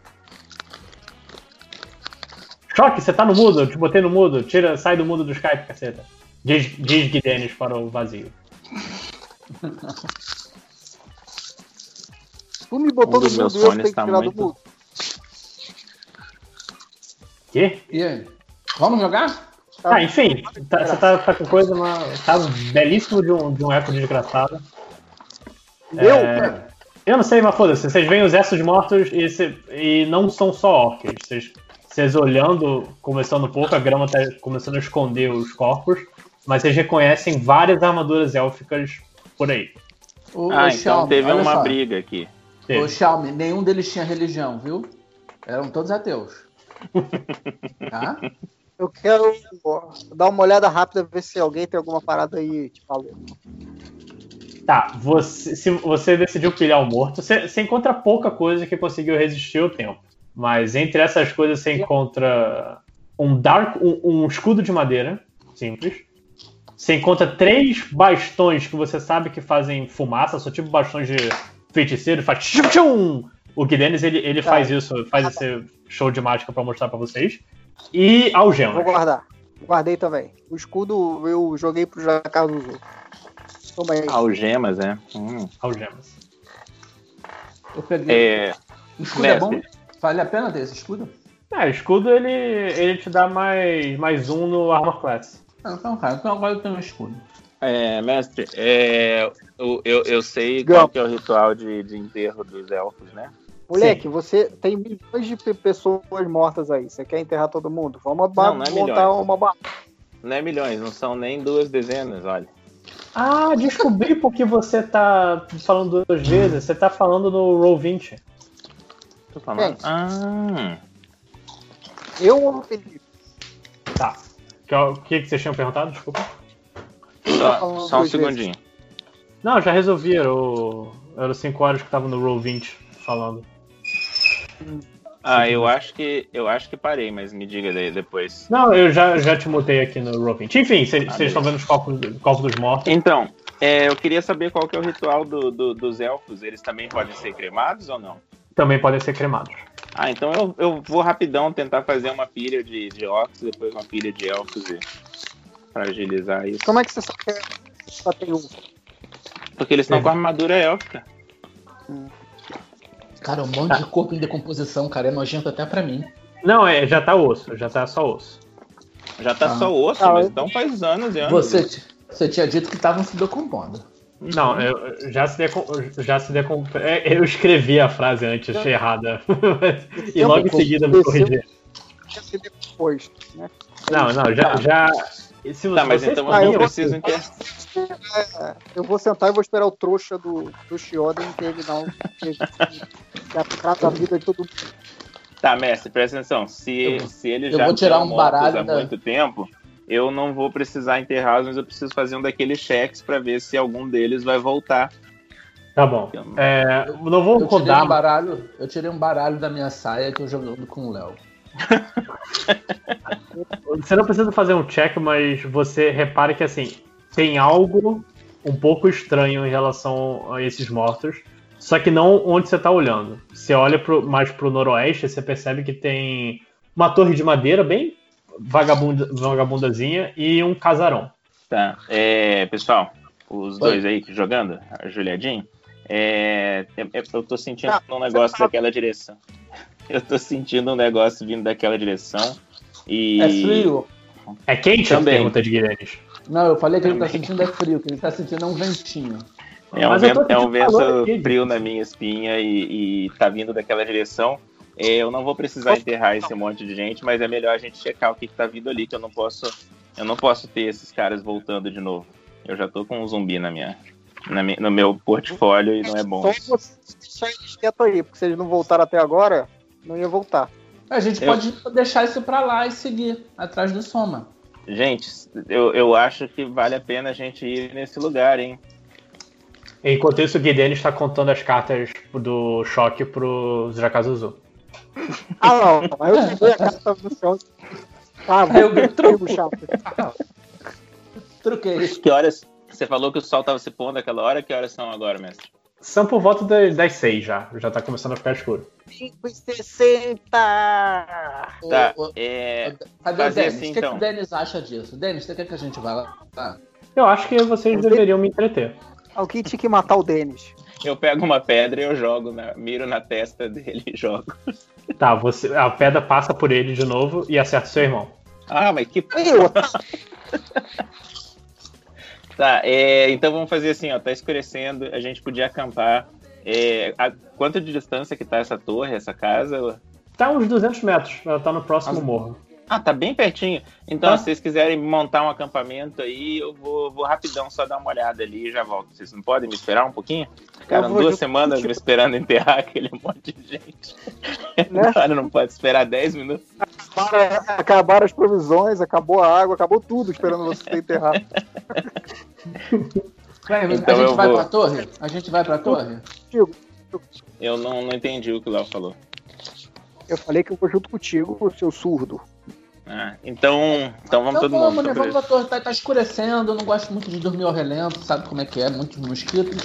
Choque, você tá no mudo, eu te botei no mudo. Tira, sai do mudo do Skype, caceta. Diz, diz para o vazio. Tu me botou Um dos no meus mundo e eu tenho que tá tirar muito- do mundo. Quê? E aí? Vamos jogar? Ah, enfim, tá- você tá, tá com coisa, mas tá belíssimo de um, de um eco desgraçado. Deu? É, eu não sei, mas foda-se. Vocês veem os exos mortos e, cê- e não são só orcs. Vocês, vocês olhando, começando um pouco, a grama tá começando a esconder os corpos, mas vocês reconhecem várias armaduras élficas por aí. O, ah, o então Xiaomi, teve uma só. briga aqui. Teve. Ô, Xiaomi, nenhum deles tinha religião, viu? Eram todos ateus. tá? Eu quero dar uma olhada rápida, ver se alguém tem alguma parada aí, te falou. Tá, você, se você decidiu pilhar o morto, você, você encontra pouca coisa que conseguiu resistir ao tempo. Mas entre essas coisas você encontra um dark, um, um escudo de madeira, simples. Você encontra três bastões que você sabe que fazem fumaça, são tipo bastões de feiticeiro, faz tchum, tchum. O Guidenis, ele, ele Tá. faz isso, faz esse show de mágica pra mostrar pra vocês. E algemas. Vou guardar. Guardei também. O escudo eu joguei pro Jacardo usou. Toma aí. Algemas, né? Hum. Algemas. Eu peguei. É, O escudo é bom? mestre. Vale a pena ter esse escudo? É, escudo ele, ele te dá mais, mais um no Armor Class. Então, cara, então agora eu tenho um escudo. É, mestre, é, eu, eu, eu sei Gama. qual que é o ritual de, de enterro dos elfos, né? Moleque, você tem milhões de pe- pessoas mortas aí. Você quer enterrar todo mundo? Vamos Não, não é montar milhões. uma barra. Não é milhões, não são nem duas dezenas, olha. Ah, descobri porque você tá falando duas vezes. Você tá falando no Roll20. Tô falando. Gente. Ah, Eu ou? Tá. Que- O que, que vocês tinham perguntado? Desculpa. só, só um segundinho. Não, já resolvi. Era o, era os 5 horas que tava no Roll20 falando. Ah, eu acho que eu acho que parei, mas me diga daí depois. Não, eu já, já te mutei aqui no Roll20. Enfim, vocês Ah, estão vendo os corpos, corpos dos mortos. Então, é, eu queria saber qual que é o ritual do- do- dos elfos. Eles também podem ser cremados ou não? Também podem ser cremados. Ah, então eu, eu vou rapidão tentar fazer uma pilha de, de orcs e depois uma pilha de elfos e, pra agilizar isso. Como é que você sabe que é- só tem um? Porque eles estão com armadura élfica. Cara, um monte de corpo em decomposição, cara. É nojento até pra mim. Não, é, já tá osso. Já tá só osso. Já tá Ah. só osso, Ah, mas eu- então faz anos e anos. Você, você tinha dito que estavam se decompondo. Não, eu, eu- já se decom... já se decom... é, Eu escrevi a frase antes errada. e logo em seguida me corrigi. Depois, né? Não, não, já. já... e Se Tá, mas então eu Ah, não eu preciso enterrar. É, eu vou sentar e vou esperar o trouxa do, do Shioden terminar o que a vida de todo mundo. Tá, mestre, presta atenção. Se, Eu- se eles eu já vou tirar um baralho há da- muito tempo, eu não vou precisar enterrá-los, mas eu preciso fazer um daqueles cheques pra ver se algum deles vai voltar Tá bom. É, não vou Eu tirei, rodar. um baralho, eu tirei um baralho da minha saia que eu jogando com o Léo. Você não precisa fazer um check, mas você repara que assim, tem algo um pouco estranho em relação a esses mortos. Só que não onde você tá olhando. Você olha pro, mais pro noroeste, você percebe que tem uma torre de madeira bem vagabunda, vagabundazinha e um casarão. Tá. É, pessoal, os Oi. dois aí jogando, a Juliadinho, é, é- é- eu tô sentindo Ah, um negócio tá- daquela direção. Eu tô sentindo um negócio vindo daquela direção. E. É frio? É quente Também. a pergunta de Guilherme. Não, eu falei que ele tá Também. sentindo é frio, que ele tá sentindo é um ventinho. É um vento, é um vento frio na minha espinha e, e tá vindo daquela direção. É, eu não vou precisar enterrar esse monte de gente, mas é melhor a gente checar o que, que tá vindo ali, que eu não posso. Eu não posso ter esses caras voltando de novo. Eu já tô com um zumbi na minha, na mi- no meu portfólio e não é bom. Só você deixar eles quietos aí, porque se eles não voltaram até agora, não ia voltar. A gente Eu- pode deixar isso pra lá e seguir atrás do Soma. Gente, eu, eu acho que vale a pena a gente ir nesse lugar, hein? Enquanto isso, o Guilherme está contando as cartas do choque pro Jakazuzu. Ah, não, mas eu joguei a carta no chão. Ah, Aí eu vou troco. chato. Truquei. Que horas? Você falou que o sol tava se pondo aquela hora, que horas são agora, mestre? São por volta das, seis já. Já tá começando a ficar escuro. 5,60! Tá, O- o- é. Cadê o Denis? assim, o que, então. que o Denis acha disso? Denis, você quer que a gente vá lá? Tá. Eu acho que vocês deveriam me entreter. Alguém tinha que matar o Denis. Eu pego uma pedra e eu jogo, na- miro na testa dele e jogo. Tá, você, a pedra passa por ele de novo e acerta seu irmão. Ah, mas que. Eu, Tá, é, então vamos fazer assim, ó. Tá escurecendo, a gente podia acampar. É, a, quanto de distância que tá essa torre, essa casa? Tá uns 200 metros, ela tá no próximo morro. Ah, tá bem pertinho. Então, Tá. se vocês quiserem montar um acampamento aí, eu vou, vou rapidão só dar uma olhada ali e já volto. Vocês não podem me esperar um pouquinho? Ficaram vou duas junto semanas contigo. me esperando enterrar aquele monte de gente. Né? Agora não pode esperar 10 minutos. acabaram, acabaram as provisões, acabou a água, acabou tudo esperando você enterrado. Vai, Então a gente eu vai vou- pra torre? A gente vai pra torre? Eu não, não entendi o que o Léo falou. Eu falei que eu vou junto contigo, seu surdo. Ah, então, então vamos então todo vamos, mundo. né? Vamos pra torre. Tá, tá escurecendo, eu não gosto muito de dormir ao relento, sabe como é que é? Muitos mosquitos.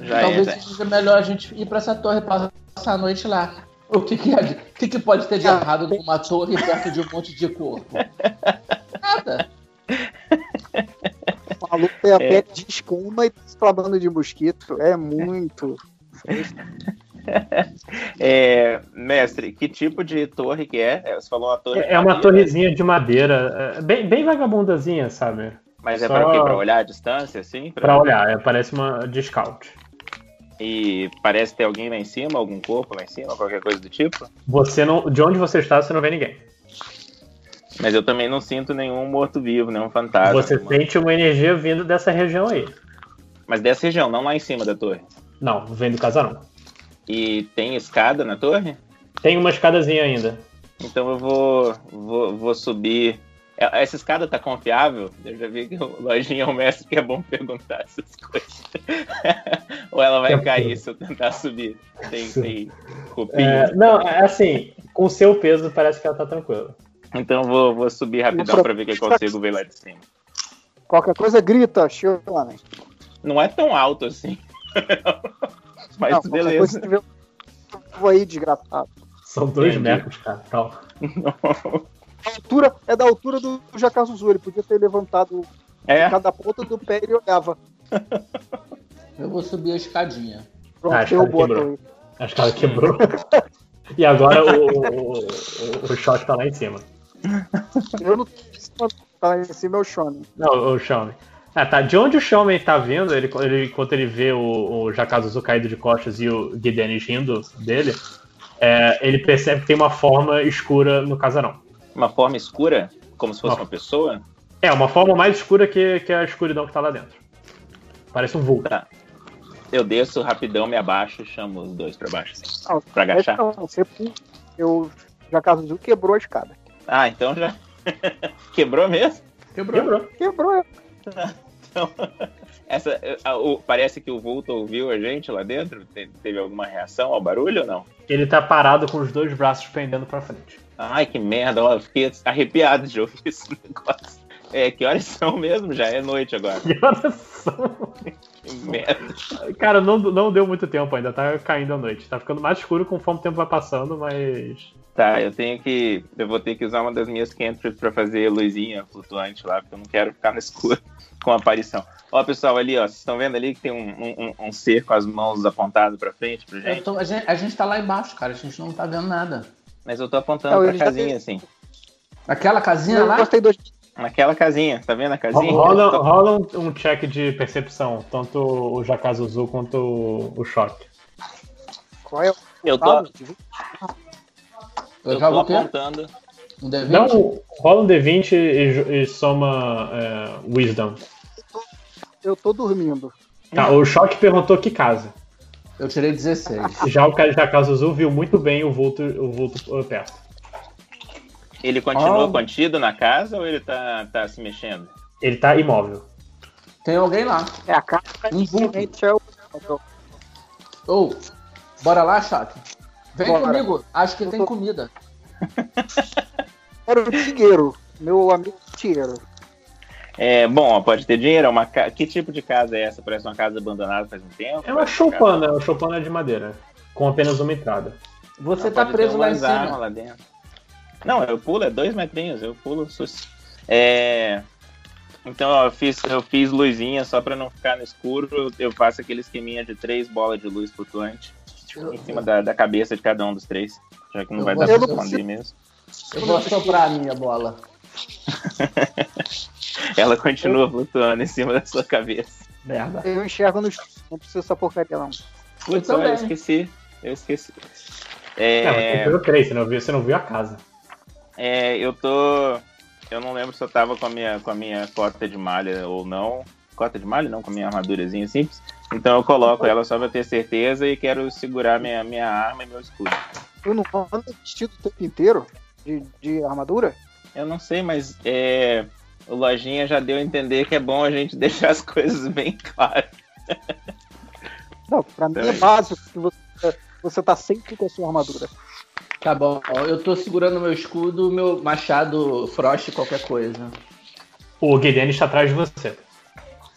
Já Talvez é, seja melhor a gente ir pra essa torre e passar a noite lá. O que, que, é que, que pode ter de errado numa torre perto de um monte de corpo? Nada. O maluco tem a É. pele de escama e tá se clavando de mosquito. É muito. É, mestre, que tipo de torre que é? É, Você falou uma torre. de É uma torrezinha de madeira, é bem, bem vagabundazinha, sabe? Mas é só- pra quê? Pra olhar a distância, assim? Pra- Pra olhar, é, parece uma de scout. E parece ter alguém lá em cima, algum corpo lá em cima, qualquer coisa do tipo. Você não, de onde você está, você não vê ninguém. Mas eu também não sinto nenhum morto-vivo, nenhum fantasma. você sente uma energia vindo dessa região aí. Mas dessa região, não lá em cima da torre. Não, vem do casarão. E tem escada na torre? Tem uma escadazinha ainda. Então eu vou, vou, vou subir. É, Essa escada tá confiável? Eu já vi que o Lojinha é um mestre que é bom perguntar essas coisas. Ou ela vai cair se eu tentar subir? Tem, tem? É, não, é assim, com o seu peso parece que ela tá tranquila. Então eu vou, vou subir rapidão pra ver o que eu consigo ver lá de cima. Qualquer coisa grita, Shionen. Não é tão alto assim. Mas Não, beleza. tiver um aí, desgraçado. São dois metros, cara. Tal. A altura é da altura do Jacazuzu. Ele podia ter levantado É? cada ponta do pé e ele olhava. Eu vou subir a escadinha. Pronto, Ah, a escada quebrou. A escada quebrou. e agora o, o, o, o shot tá lá em cima. Eu não tô tá em cima é o Shonen. Não, o Xiaomi. Ah, tá. De onde o Xiaomi tá vindo, ele, ele, enquanto ele vê o, o Jakazuzu caído de costas e o Gidenis rindo dele, é, ele percebe que tem uma forma escura no casarão. Uma forma escura? Como se fosse Uma- uma pessoa? É, uma forma mais escura que, que a escuridão que tá lá dentro. Parece um vulto. Tá. Eu desço rapidão, me abaixo e chamo os dois pra baixo, assim. Não, Pra agachar. Não, você pula. Eu, Jacazuzu quebrou a escada. Ah, então já. Quebrou mesmo? Quebrou. Quebrou. Quebrou. Então, Essa, a- o- parece que o Vulto ouviu a gente lá dentro? Te- Teve alguma reação ao barulho ou não? Ele tá parado com os dois braços pendendo pra frente. Ai, que merda, ó, eu fiquei arrepiado de ouvir esse negócio. É, que horas são mesmo? Já é noite agora. Que horas são? Que merda. Cara, não, não deu muito tempo ainda, tá caindo a noite. Tá ficando mais escuro conforme o tempo vai passando, mas. Tá, eu tenho que. Eu vou ter que usar uma das minhas cantrips pra fazer luzinha flutuante lá, porque eu não quero ficar no escuro com a aparição. Ó, pessoal, ali, ó, vocês estão vendo ali que tem um, um, um ser com as mãos apontadas pra frente pra Eu gente? tô- a, gente, a gente tá lá embaixo, cara. A gente não tá vendo nada. Mas eu tô apontando Não, pra ele já casinha, tem- assim. Aquela casinha Eu lá? gostei do. Naquela casinha, tá vendo a casinha? Rola, Eu tô- rola um, um check de percepção, tanto o Jakazu Azul quanto o, Choque. Qual é o Eu tô? Eu eu jogo tô apontando. Um D20? Não, rola um D20 e, e soma é, Wisdom. Eu tô dormindo. Tá, o Choque perguntou que casa. Eu tirei 16. Já o cara de Jakazu Azul viu muito bem o vulto, o vulto uh, perto. Ele continua Ah. contido na casa ou ele tá, tá se mexendo? Ele tá imóvel. Tem alguém lá. É a cara Um vulto. é o. Ô, bora lá, Choque. Vem Bora. comigo. Acho que Eu tem tô- comida. Era o Tigueiro, meu amigo Tigueiro. É, bom, pode ter dinheiro. É uma ca... Que tipo de casa é essa? Parece uma casa abandonada faz um tempo? É uma casa- choupana, uma choupana de madeira. Com apenas uma entrada. Você Não, tá preso lá em cima. lá dentro. Não, eu pulo, é dois metrinhos, eu pulo. sus- É... Então, ó, eu fiz, eu fiz luzinha só pra não ficar no escuro. Eu, eu faço aquele esqueminha de três bolas de luz flutuante em cima da, da cabeça de cada um dos três. Já que não Eu vai vou- dar pra eu não preciso- mesmo. Eu vou soprar a minha bola. Ela continua flutuando em cima da sua cabeça. Merda. Eu enxergo no escuro, não precisa dessa porcaria, não. Putz, também. eu esqueci. Eu esqueci. É, É, tem pelo 3, você não viu, você não viu a casa. é, eu tô. Eu não lembro se eu tava com a minha, com a minha cota de malha ou não. Cota de malha, não, com a minha armadurazinha simples. Então eu coloco ela só pra ter certeza e quero segurar minha, minha arma e meu escudo. Eu não ando vestido o tempo inteiro de, de armadura? Eu não sei, mas é, o Lojinha já deu a entender que é bom a gente deixar as coisas bem claras. Não, pra mim é básico que você, você tá sempre com a sua armadura. Tá bom, eu tô segurando meu escudo, meu machado frost qualquer coisa. O Gideon está atrás de você.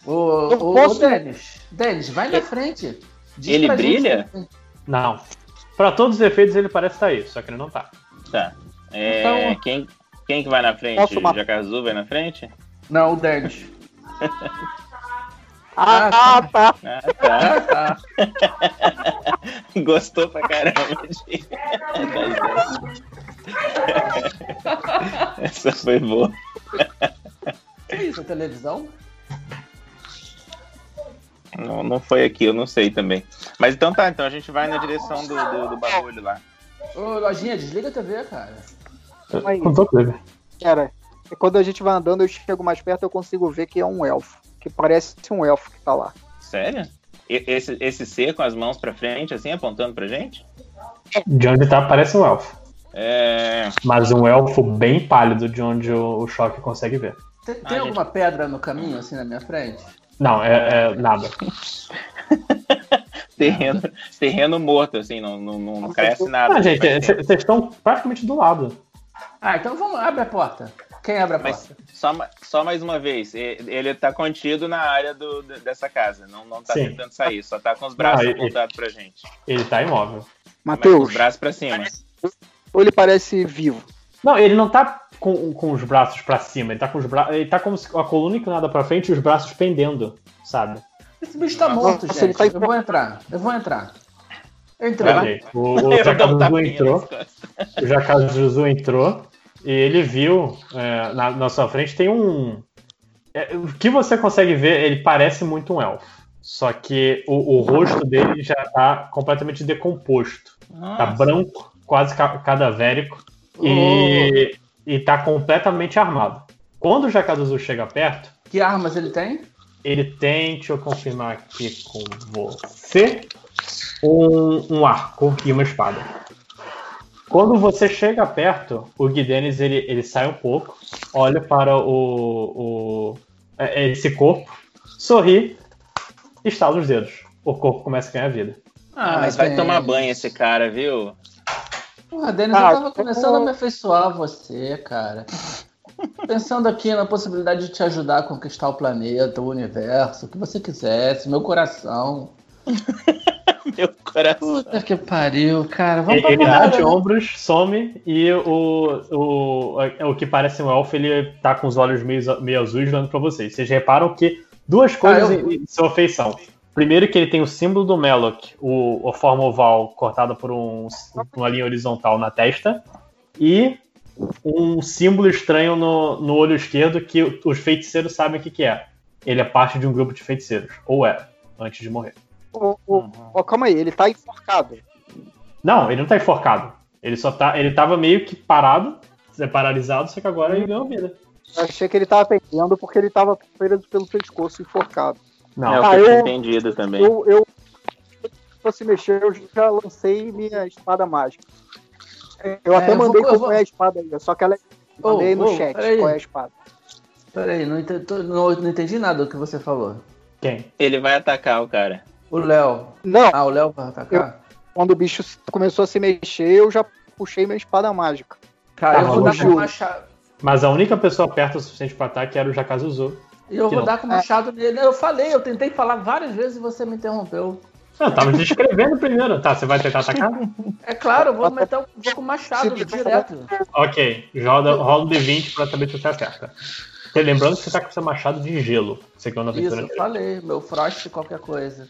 Ô, Eu ô, posso- ô Denis, Denis, vai na frente. Diz Ele pra gente- brilha? Não. Pra todos os efeitos ele parece estar aí, só que ele não tá. Tá. É, Então- quem, quem que vai na frente? Posso matar? Jacazu vai na frente? Não, o Denis. Ah, Ah, tá. Ah, tá. Ah, tá. Gostou pra caramba de... Essa foi boa. Que isso, a televisão? Não, não foi aqui, eu não sei também. Mas então tá, então a gente vai na direção do, do, do bagulho lá. Ô, Lojinha, desliga a TV, cara. Aí. Com todo livre. Cara, quando a gente vai andando, eu chego mais perto, eu consigo ver que é um elfo. Que parece um elfo que tá lá. Sério? Esse, esse ser com as mãos pra frente, assim, apontando pra gente? De onde tá, parece um elfo. É. Mas um elfo bem pálido, de onde o, o choque consegue ver. Tem, Ah, tem gente. alguma pedra no caminho, assim, na minha frente? Não, é, é nada. Terreno, terreno morto, assim, não, não, não, não cresce nada. Ah, gente, vocês estão praticamente do lado. Ah, então vamos, abre a porta. Quem abre a Mas porta? só, só mais uma vez, ele tá contido na área do, de- dessa casa, não, não tá Sim. tentando sair, só tá com os braços apontados pra gente. Ele tá imóvel. Matheus, os braços pra cima. ou ele parece vivo? Não, ele não tá com, com os braços pra cima, ele tá com os braços. Ele tá como se a coluna inclinada pra frente e os braços pendendo, sabe? Esse bicho tá morto, Nossa, gente. tá Eu vou entrar. Eu vou entrar. Eu entrei. Ok. O, o um Jacazuzu entrou. O Jacazuzu entrou e ele viu é, na, na sua frente tem um. é, o que você consegue ver, ele parece muito um elfo. Só que o, o rosto dele já tá completamente decomposto. Tá Nossa. branco, quase ca- cadavérico. E, e tá completamente armado. Quando o Jacaduzu chega perto, Que armas ele tem? ele tem, deixa eu confirmar aqui com você, um, um arco e uma espada. Quando você chega perto, o Guidenis ele, ele sai um pouco, olha para o, o é, esse corpo, sorri estala os dedos. O corpo começa a ganhar vida. Ah, mas vai tomar banho esse cara, viu? Porra, Denis, Ah, eu tava começando eu- a me afeiçoar a você, cara. Pensando aqui na possibilidade de te ajudar a conquistar o planeta, o universo, o que você quisesse, meu coração. Meu coração. Puta que pariu, cara. Vamos Ele, dá parada, de né? ombros, some e o, o, o que parece um elfo, ele tá com os olhos meio, meio azuis olhando pra vocês. Vocês reparam que duas coisas Ah, eu- em, em sua feição. Primeiro que ele tem o símbolo do Melok, o, a forma oval cortada por um- uma linha horizontal na testa, e um símbolo estranho no, no olho esquerdo que os feiticeiros sabem o que, que é. Ele é parte de um grupo de feiticeiros, ou era, antes de morrer. Ô, ô, ô, calma aí, ele tá enforcado. Não, ele não tá enforcado. Ele só tá. Ele tava meio que parado, é paralisado, só que agora ele ganhou vida. Eu achei que ele tava perdendo porque ele tava preso pelo pescoço enforcado. Não. É Ah, eu tinha eu- entendido também. Eu, eu se fosse mexer, eu já lancei minha espada mágica. Eu É, até eu vou- mandei eu qual vou- é a espada aí, só que ela Ô, mandei no ô, chat peraí. qual é a espada. Peraí, não entendi, não, não entendi nada do que você falou. Quem? Ele vai atacar o cara. O Léo. Não, Ah, o Léo vai atacar? quando o bicho começou a se mexer, eu já puxei minha espada mágica. Cara, Tá, eu vou dar o- machado. Mas a única pessoa perto o suficiente pra ataque era o Jakazuzu. E eu vou não. dar com o machado nele. Eu falei, eu tentei falar várias vezes e você me interrompeu. Eu tava descrevendo primeiro. Tá, você vai tentar atacar? É claro, eu vou meter o- vou com o machado direto. ok, rola, rola um D20 pra saber se você acerta. Lembrando que você tá com seu machado de gelo. Você que é uma Isso, eu falei, meu frost qualquer coisa.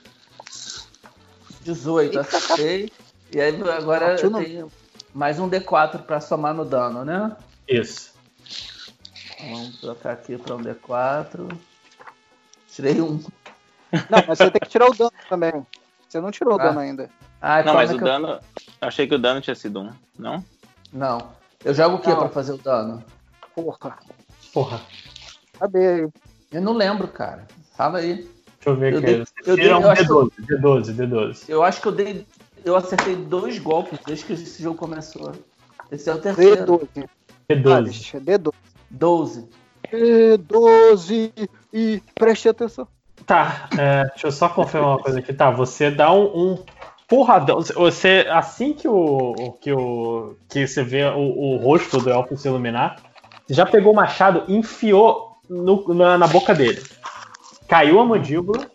18, acertei. E aí agora eu não. tenho mais um D4 pra somar no dano, né? Isso. Vamos trocar aqui pra um D4. Tirei um. Não, mas você tem que tirar o dano também. Você não tirou o Ah. dano ainda. Ah, Não, mas que o eu- dano. Achei que o dano tinha sido um, não? Não. Eu jogo o que pra fazer o dano? Porra. Porra. Cadê? Eu não lembro, cara. Fala aí. Deixa eu ver Eu aqui. dei- eu dei- um eu acho que D12, D12, D12. Eu acho que eu dei. Eu acertei dois golpes desde que esse jogo começou. Esse é o terceiro. D12. D12. Alex, D12. 12. D12. E preste atenção. Tá, é, deixa eu só confirmar uma coisa aqui. Tá, você dá um, um porradão. Você, assim que o, que o que você vê o, o rosto do elfo se iluminar, você já pegou o machado e enfiou no- na, na boca dele. Caiu a mandíbula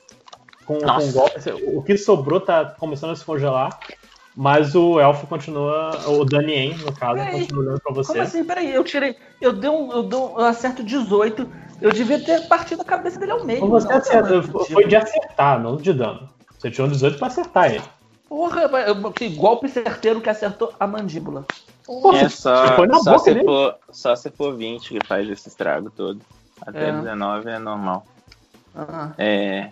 com, com um golpe. O que sobrou tá começando a se congelar. Mas o elfo continua, o Danien, no caso, Peraí, continua olhando pra você. Como assim? Peraí, eu tirei. Eu dei um. Eu, dei um, eu acerto 18. Eu devia ter partido a cabeça dele ao meio. Você não, acerta, cara. foi de acertar, não de dano. Você tirou um 18 pra acertar ele. Porra, eu- que golpe certeiro que acertou a mandíbula. É só, Foi na só, boca se dele. for, só se for 20 que faz esse estrago todo. Até É. 19 é normal. Ah, É.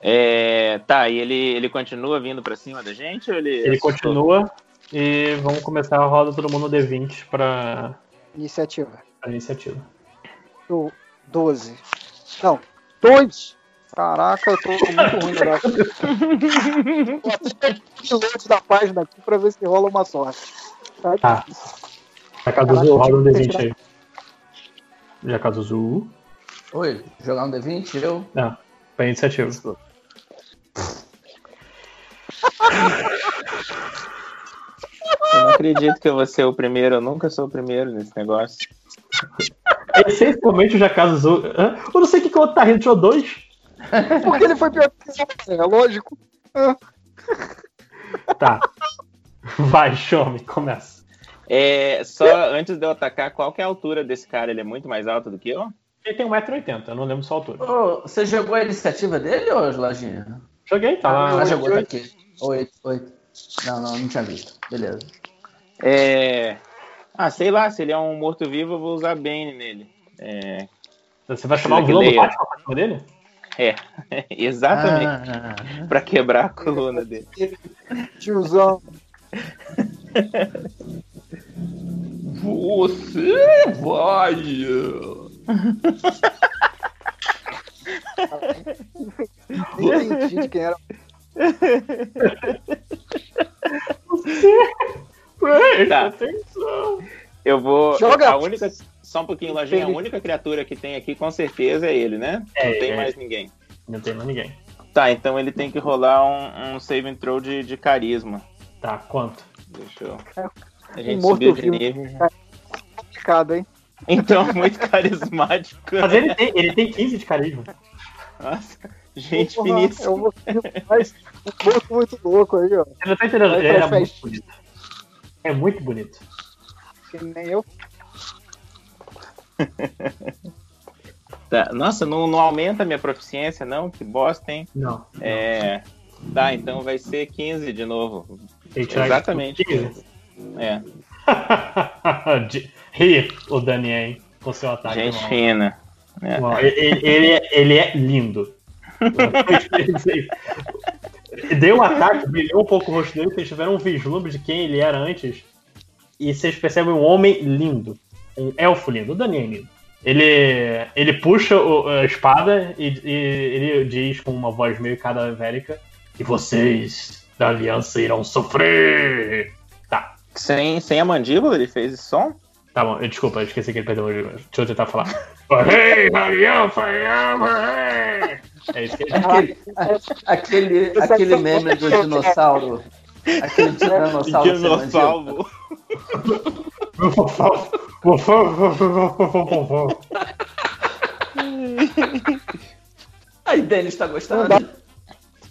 É, tá, e ele, ele continua vindo pra cima da gente ou ele. Ele continua e vamos começar a roda todo mundo no D20 pra, Iniciativa. pra iniciativa. Do 12. Não, 2. Caraca, eu tô muito ruim agora. Vou até da página aqui pra ver se rola uma sorte. Tá? Tá. Jacazuzu, roda um D20 aí. Jacazuzu. Oi, jogar um D20? Eu. Não, pra iniciativa. Eu não acredito que eu vou ser o primeiro, eu nunca sou o primeiro nesse negócio. Essencialmente o Jacazuzu. Hã? Eu não sei o que, que o outro tá rindo, tirou dois. Porque ele foi pior que você, é lógico. Tá. Vai, Shomi, começa. É, só antes de eu atacar, qual que é a altura desse cara? Ele é muito mais alto do que eu? Ele tem 1,80m, eu não lembro sua altura. Ô, você jogou a iniciativa dele, ô Lojinha? Joguei, tá lá. Ah, jogou, tá aqui. Oito, oito. Não, não, não tinha visto. Beleza. É. Ah, sei lá, se ele é um morto-vivo, eu vou usar Bane nele. É, Você vai chamar o vilão do Batman pra cima dele? é exatamente. Ah, Pra quebrar a coluna dele. Tiozão. você vai. Nem entendi de quem era. Presta Tá. atenção. Eu vou. Joga- A única. Só um pouquinho, Lojinha. A única criatura que tem aqui com certeza é ele, né? É, Não tem é. mais ninguém. Não tem mais ninguém. Tá, então ele tem que rolar um, um save and throw de, de carisma. Tá, quanto? Deixa eu. É, A gente morto subiu de vivo. nível. Complicado, hein? Então, muito carismático. Mas ele tem, ele tem 15 de carisma. Nossa, gente Porra, finíssima. Eu vou mas um morto muito louco aí, ó. Você não tá entendendo? Ele era muito bonito. É muito bonito. Que nem eu. Tá, Nossa, não, não aumenta a minha proficiência, não? Que bosta, hein? Não. É. Tá, então vai ser 15 de novo. Exatamente. 15. É, Ri o Daniel com seu ataque. gente fina. É. Ele, ele- ele é, ele é lindo. Deu um ataque, brilhou um pouco o rosto dele, vocês tiveram um vislumbre de quem ele era antes. E vocês percebem um homem lindo. Um elfo lindo. O Daniel é lindo. Ele, ele puxa o- a espada e, e ele diz com uma voz meio cadavérica: E vocês da aliança irão sofrer. Tá, Sem, sem a mandíbula ele fez esse som? Tá bom, eu- desculpa, eu esqueci que ele perdeu o Deixa eu tentar falar. É isso que ele Aquele, aquele, aquele meme do dinossauro. Aquele tiranossauro. sem mandíbula. Aí, Denis, tá gostando?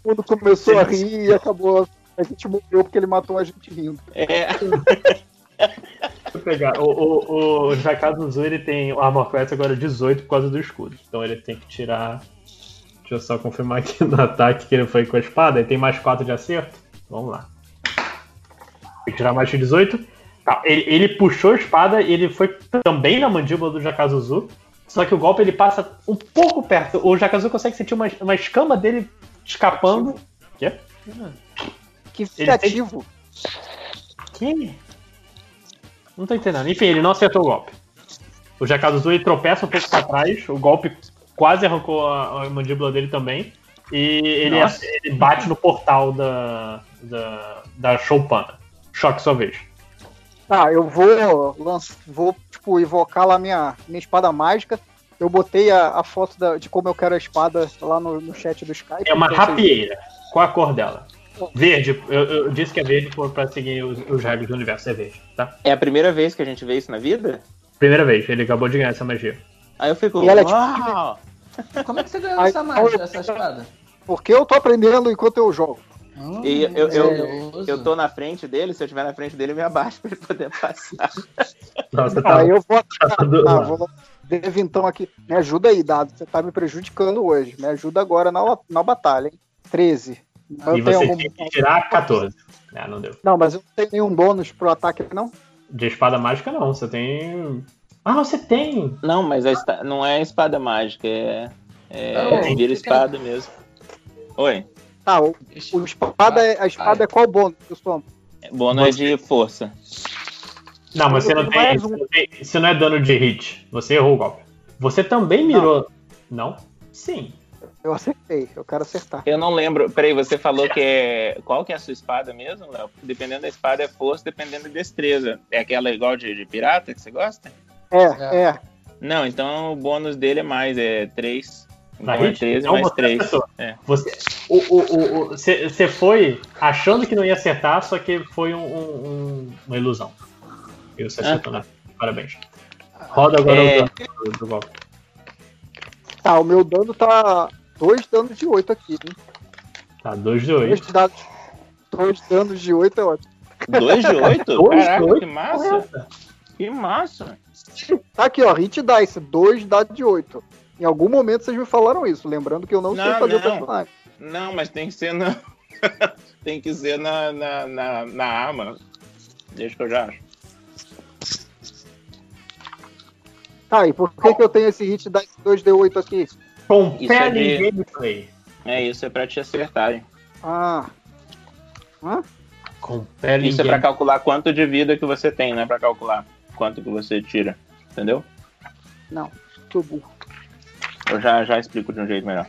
Mundo começou a rir e acabou. A gente morreu porque ele matou a gente rindo. É. Deixa eu pegar. O, o, o Jakazu Zu, ele tem o Armor Class agora 18 por causa do escudo. Então ele tem que tirar. Deixa eu só confirmar aqui no ataque que ele foi com a espada. Ele tem mais 4 de acerto. Vamos lá. Tem que tirar mais de 18. Tá, ele, ele puxou a espada e ele foi também na mandíbula do Jakazu Zu. Só que o golpe ele passa um pouco perto. O Jakazu consegue sentir uma, uma escama dele escapando. Quê? Que Ele. Que? Não tô entendendo. Enfim, ele não acertou o golpe. O Jakazu ele tropeça um pouco pra trás, o golpe quase arrancou a, a mandíbula dele também. E ele, ele bate no portal da, da, da Choupana. Choque sua vez. Tá, eu vou lanç... vou tipo, invocar lá minha, minha espada mágica. Eu botei a, a foto da- de como eu quero a espada lá no, no chat do Skype. É uma vocês- rapieira. Qual a cor dela? Verde. Eu, eu disse que é verde por- pra seguir os, os regras do universo. É verde, tá? É a primeira vez que a gente vê isso na vida? Primeira vez, ele acabou de ganhar essa magia. Aí eu fico. E ela é tipo-! Como é que você ganhou essa mágica, essa espada? Porque eu tô aprendendo enquanto eu jogo. E eu, eu, eu, eu tô na frente dele, se eu estiver na frente dele, eu me abaixo pra ele poder passar. Nossa, tá. Aí eu vou atacar. do- Tá, vou Deve então aqui. Me ajuda aí, Dado. Você tá me prejudicando hoje. Me ajuda agora na, na batalha, hein? 13. Eu E você algum... tem que tirar 14. Ah, não deu. Não, mas eu não tenho nenhum bônus pro ataque, não? De espada mágica, não. Você tem. Ah, você tem! Não, mas a esta- não é espada mágica, é. É Não, vira espada mesmo. Oi. Tá, o, o espada é, a espada é qual bônus, pessoal? Bônus é de força. Não, mas você não tem. Um. Você não, tem- você não é dano de hit. Você errou o golpe. Você também mirou. Não? Sim. Eu acertei, eu quero acertar. Eu não lembro. Peraí, você falou que é. Qual que é a sua espada mesmo, Léo? Dependendo da espada é força, dependendo da destreza. É aquela igual de, de pirata que você gosta? É, É. é. Não, então o bônus dele é mais, é 3. Na Então é hit? 13 Então mais você 3. acertou. É. Você, o, o, o, o- você, você foi achando que não ia acertar, só que foi um- um- um- uma ilusão. E você acertou, né? Parabéns. Roda agora É. o dano do, do golpe. Tá, o meu dano tá. Dois danos de 8 aqui, hein? Tá, 2 de Dois, 8. dados, dois danos de 8 é ótimo. 2 de 8? Dois de Caraca, oito? que massa! Que massa! Tá aqui, ó, hit dice, dois dados de 8. Em algum momento vocês me falaram isso, lembrando que eu não, sei Não, fazer o não. personagem. Não, mas tem que ser na. tem que ser na, na, na, na arma. Deixa que eu já acho. Tá, e por que, que eu tenho esse hit dice 2d8 aqui? É Compelling de- gameplay. É isso, é pra te acertarem. Ah, Compelling Isso é pra calcular quanto de vida que você tem, não é pra calcular quanto que você tira. Entendeu? não, tô burro. Eu já, já explico de um jeito melhor.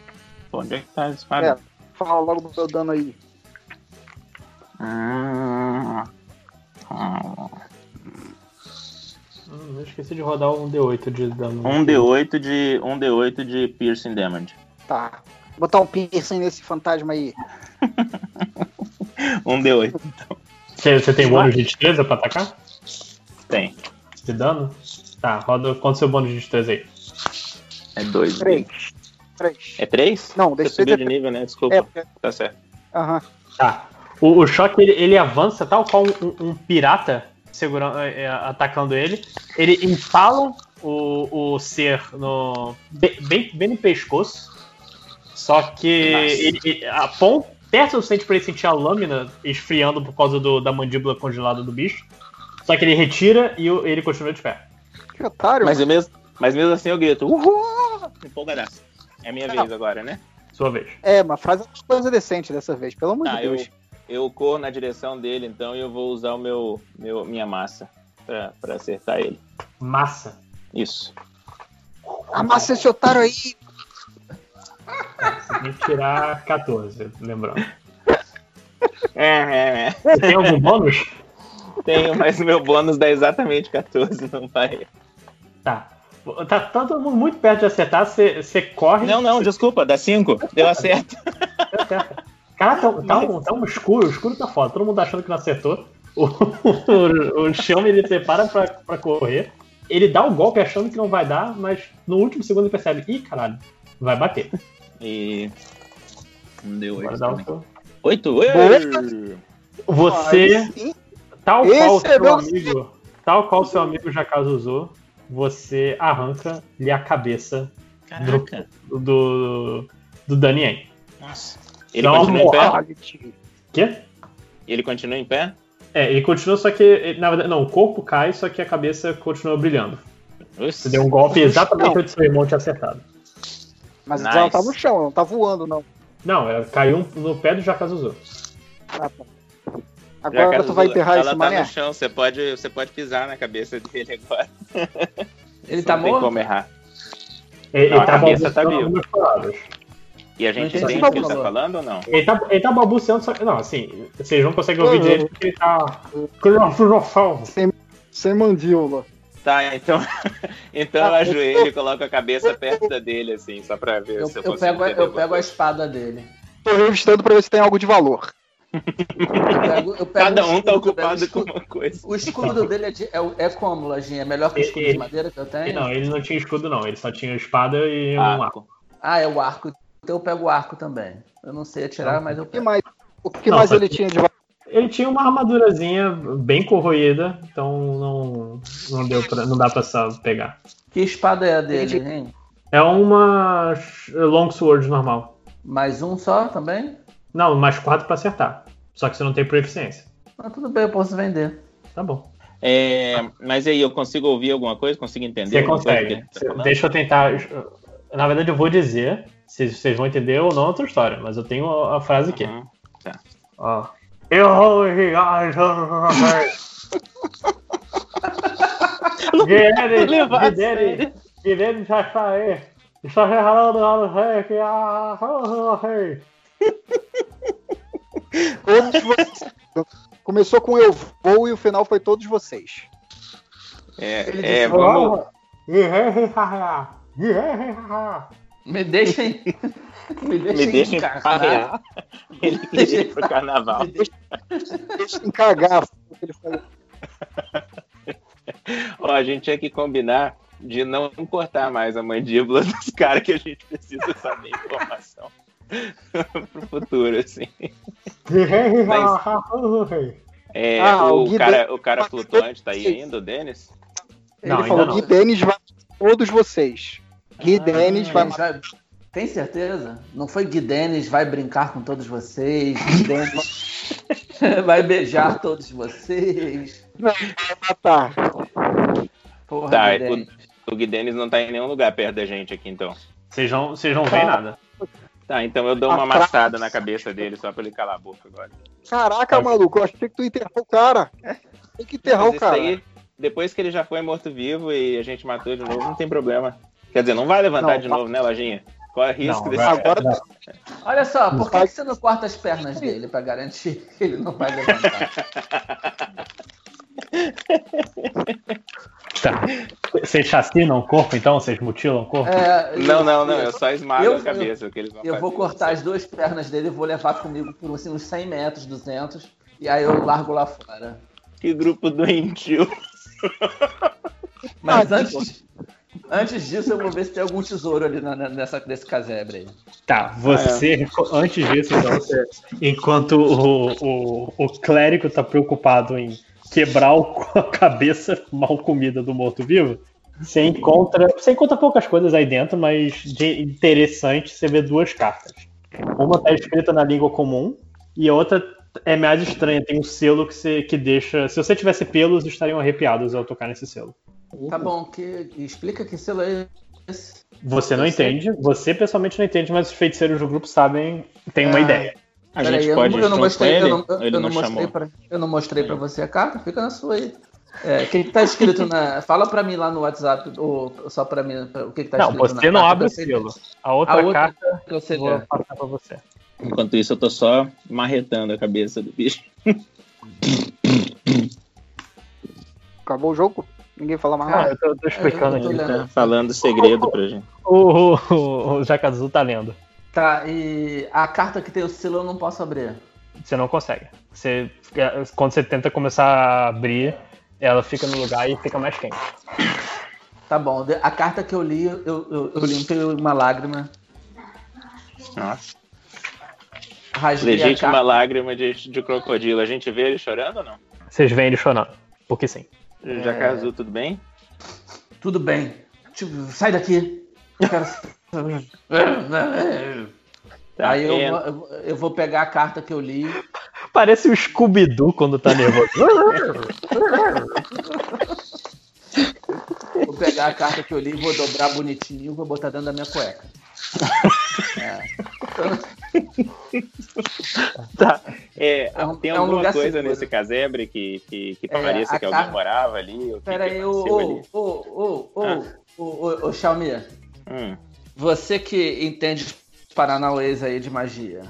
Pô, onde é que tá a espada? É. Fala logo do meu dano aí. Ah, ah. Hum, eu esqueci de rodar um D8 de dano. Um D8 de. Um D8 de piercing damage. Tá. Botar um piercing nesse fantasma aí. Um D8. Você, você tem bônus de destreza pra atacar? Tem. De dano? Tá, roda quanto seu bônus de destreza aí? É dois. Três. Três. É três? Não, Você deixa subiu eu de nível, né? Desculpa. É, Tá certo. Aham. Tá. O, o choque ele, ele avança tal qual um, um pirata segurando, é, é, atacando ele. Ele empala o, o ser no bem, bem, no pescoço. Só que ele, ele, a pon, perto o suficiente pra ele sentir a lâmina esfriando por causa do- da mandíbula congelada do bicho. Só que ele retira e o- ele continua de pé. Que otário. Mas, mesmo, mas mesmo assim eu grito. Uhul! Empolgadaço. É a minha vez agora, né? Sua vez. É, mas faz uma coisa decente dessa vez, pelo amor Tá, de eu, Deus. Eu corro na direção dele, então e eu vou usar o meu, meu minha massa pra, pra acertar ele. Massa. Isso. Amassa esse otário aí. Você tem que tirar 14, lembrando. É, é, é. Você tem algum bônus? Tenho, mas o meu bônus dá exatamente 14, não vai. Tá. Tá todo mundo muito perto de acertar, você, corre. Não, não, desculpa, dá 5. Eu acerto. Cara, tá, tá um, tá um escuro, o escuro tá foda. Todo mundo achando que não acertou. O, o, o chão ele prepara pra, pra correr. Ele dá o golpe achando que não vai dar, mas no último segundo ele percebe: ih, caralho, vai bater. E. Não deu Agora 8. dá o seu. 8? Você, sim. tal qual o Esse é seu meu- amigo, tal qual seu amigo Jacaz usou, você arranca-lhe a cabeça Caraca. do, do Danien. Nossa. Ele uma continua em pé? Quê? Ele continua em pé? É, ele continua, só que. Na verdade, não, o corpo cai, só que a cabeça continua brilhando. Você deu um golpe exatamente Não. onde seu irmão tinha acertado. Mas Nice. ela tá no chão, ela não tá voando, não. Não, é, caiu no pé do Jacazuzu. Ah, tá. Agora tu vai enterrar ela esse tá mané? no chão, você pode, você pode pisar na cabeça dele agora. Ele tá não tem morto? como errar. Ele, Não, ele a tá cabeça tá viva. E a gente entende o que ele tá falando ou não? Ele tá, ele tá balbuciando, só que. Não, assim, vocês não conseguem ouvir Uhum. direito porque ele tá. Filosofal. Sem mandíbula. Tá, então, então eu Ah, ajoelho e coloco a cabeça perto da dele, assim, só pra ver Eu, se eu, eu consigo pego, a- eu pego a espada dele. Tô revistando pra ver se tem algo de valor. Eu pego, eu pego Cada um tá ocupado dele. com uma coisa. O escudo dele é, de- é, é como, Lojinha? É melhor que o escudo Ele- de madeira que eu tenho? Não, ele não tinha escudo, não. Ele só tinha espada e um arco. Arco. Ah, é o arco. Então eu pego o arco também. Eu não sei atirar, mas eu O que pego. mais, o que Não, mais ele que- tinha de? Ele tinha uma armadurazinha bem corroída, então não, não, deu pra, não dá pra só pegar. Que espada é a dele, hein? É uma longsword normal. Mais um só também? Não, mais quatro pra acertar. Só que você não tem proficiência. Ah, tudo bem, eu posso vender. Tá bom. É, mas aí, eu consigo ouvir alguma coisa? Consigo entender? Você consegue. tá? Deixa eu tentar. Na verdade, eu vou dizer. Se vocês vão entender ou não, é outra história. Mas eu tenho a frase aqui. Uhum. Ó. Eu vou ligar. Guilherme, Guilherme, já está regalando lá no rei que a. rei. Todos vocês. Começou com eu vou e o final foi todos vocês. É, Ele é, disse, vamos. Me deixem. Me deixem, Me deixem encarnar. Ele queria ir pro carnaval. Me deixem- cagar. ele falou. Ó, a gente tinha que combinar de não cortar mais a mandíbula dos caras que a gente precisa saber informação pro futuro, assim. É, Ah, o o, cara, o cara flutuante tá aí ainda, o Denis? Ele Não, falou. Gui Denis vai todos vocês. Gui Ah, Denis vai vai- Tem certeza? Não foi Gui Denis vai brincar com todos vocês? Gui Denis vai beijar todos vocês? matar. Porra, Tá, Gui Denis. O Gui Denis não tá em nenhum lugar perto da gente aqui, então. Vocês não, vocês não veem nada. Tá, então eu dou uma Atrás. amassada na cabeça dele só pra ele calar a boca agora. Caraca, maluco, eu achei que tu ia enterrar o cara. Tem que enterrar o cara. aí, depois que ele já foi morto-vivo e a gente matou de novo, não tem problema. Quer dizer, não vai levantar Não, de novo, né, Lojinha? Qual é o risco Não, desse? Agora Olha só, por que, você não corta as pernas dele pra garantir que ele não vai levantar? Tá. Vocês chacinam o corpo, então? Vocês mutilam o corpo? É, Não, eu- não, não. eu- Eu só esmago eu- a cabeça. o que eles vão Eu vou cortar as duas pernas dele e vou levar comigo por assim, uns 100 metros, 200. E aí eu largo lá fora. Que grupo doentio. Mas Ah, antes, antes disso, eu vou ver se tem algum tesouro ali na- nessa, nesse casebre aí. Tá, você, antes disso, então, você- enquanto o, o, o clérigo tá preocupado em quebrar o- a cabeça mal comida do morto-vivo, você encontra, você encontra poucas coisas aí dentro, mas de interessante você vê duas cartas. Uma tá escrita na língua comum e a outra é mais estranha, tem um selo que, você, que deixa. Se você tivesse pelos, estariam arrepiados ao tocar nesse selo. Tá bom, que, explica que selo é esse. Você não Eu entende, você pessoalmente não entende, mas os feiticeiros do grupo sabem, tem uma Ah, ideia. A gente eu pode não, ir eu não mostrei, ele? eu não, eu, ele não não mostrei pra, eu não mostrei pra você a carta, fica na sua aí. É, o que, que tá escrito na. Fala pra mim lá no WhatsApp, ou só pra mim, o que, que tá não, escrito na você não carta abre o pra selo. A outra, A outra carta que você eu vou passar pra você. Enquanto isso, eu tô só marretando a cabeça do bicho. Acabou o jogo? Ninguém fala mais Ah, nada. eu tô, tô explicando eu tô aqui. Tá falando segredo pra gente. O, o, o Jaca Azul tá lendo. Tá, e a carta que tem o selo eu não posso abrir. Você não consegue. Você, quando você tenta começar a abrir, ela fica no lugar e fica mais quente. Tá bom, a carta que eu li, eu, eu, eu limpei uma lágrima, Nossa. rasguei Legítima lágrima de, de crocodilo. A gente vê ele chorando ou não? Vocês veem ele chorando. Porque sim. É. Jaca Azul, tudo bem? Tudo bem. Tipo, sai daqui. Eu quero... Tá, Aí eu, vou- eu vou- eu vou pegar a carta que eu li. Parece o Scooby-Doo quando tá nervoso. Vou pegar a carta que eu li, vou dobrar bonitinho e vou botar dentro da minha cueca. Tá. É, É um- tem é um alguma lugar coisa seguro. nesse casebre que, que, que É, pareça que alguém ca- morava ali? Pera aí, ô, ô, ô, ô, ô, ô, ô, Xiaomi, Hum. você que entende os paranauês aí de magia,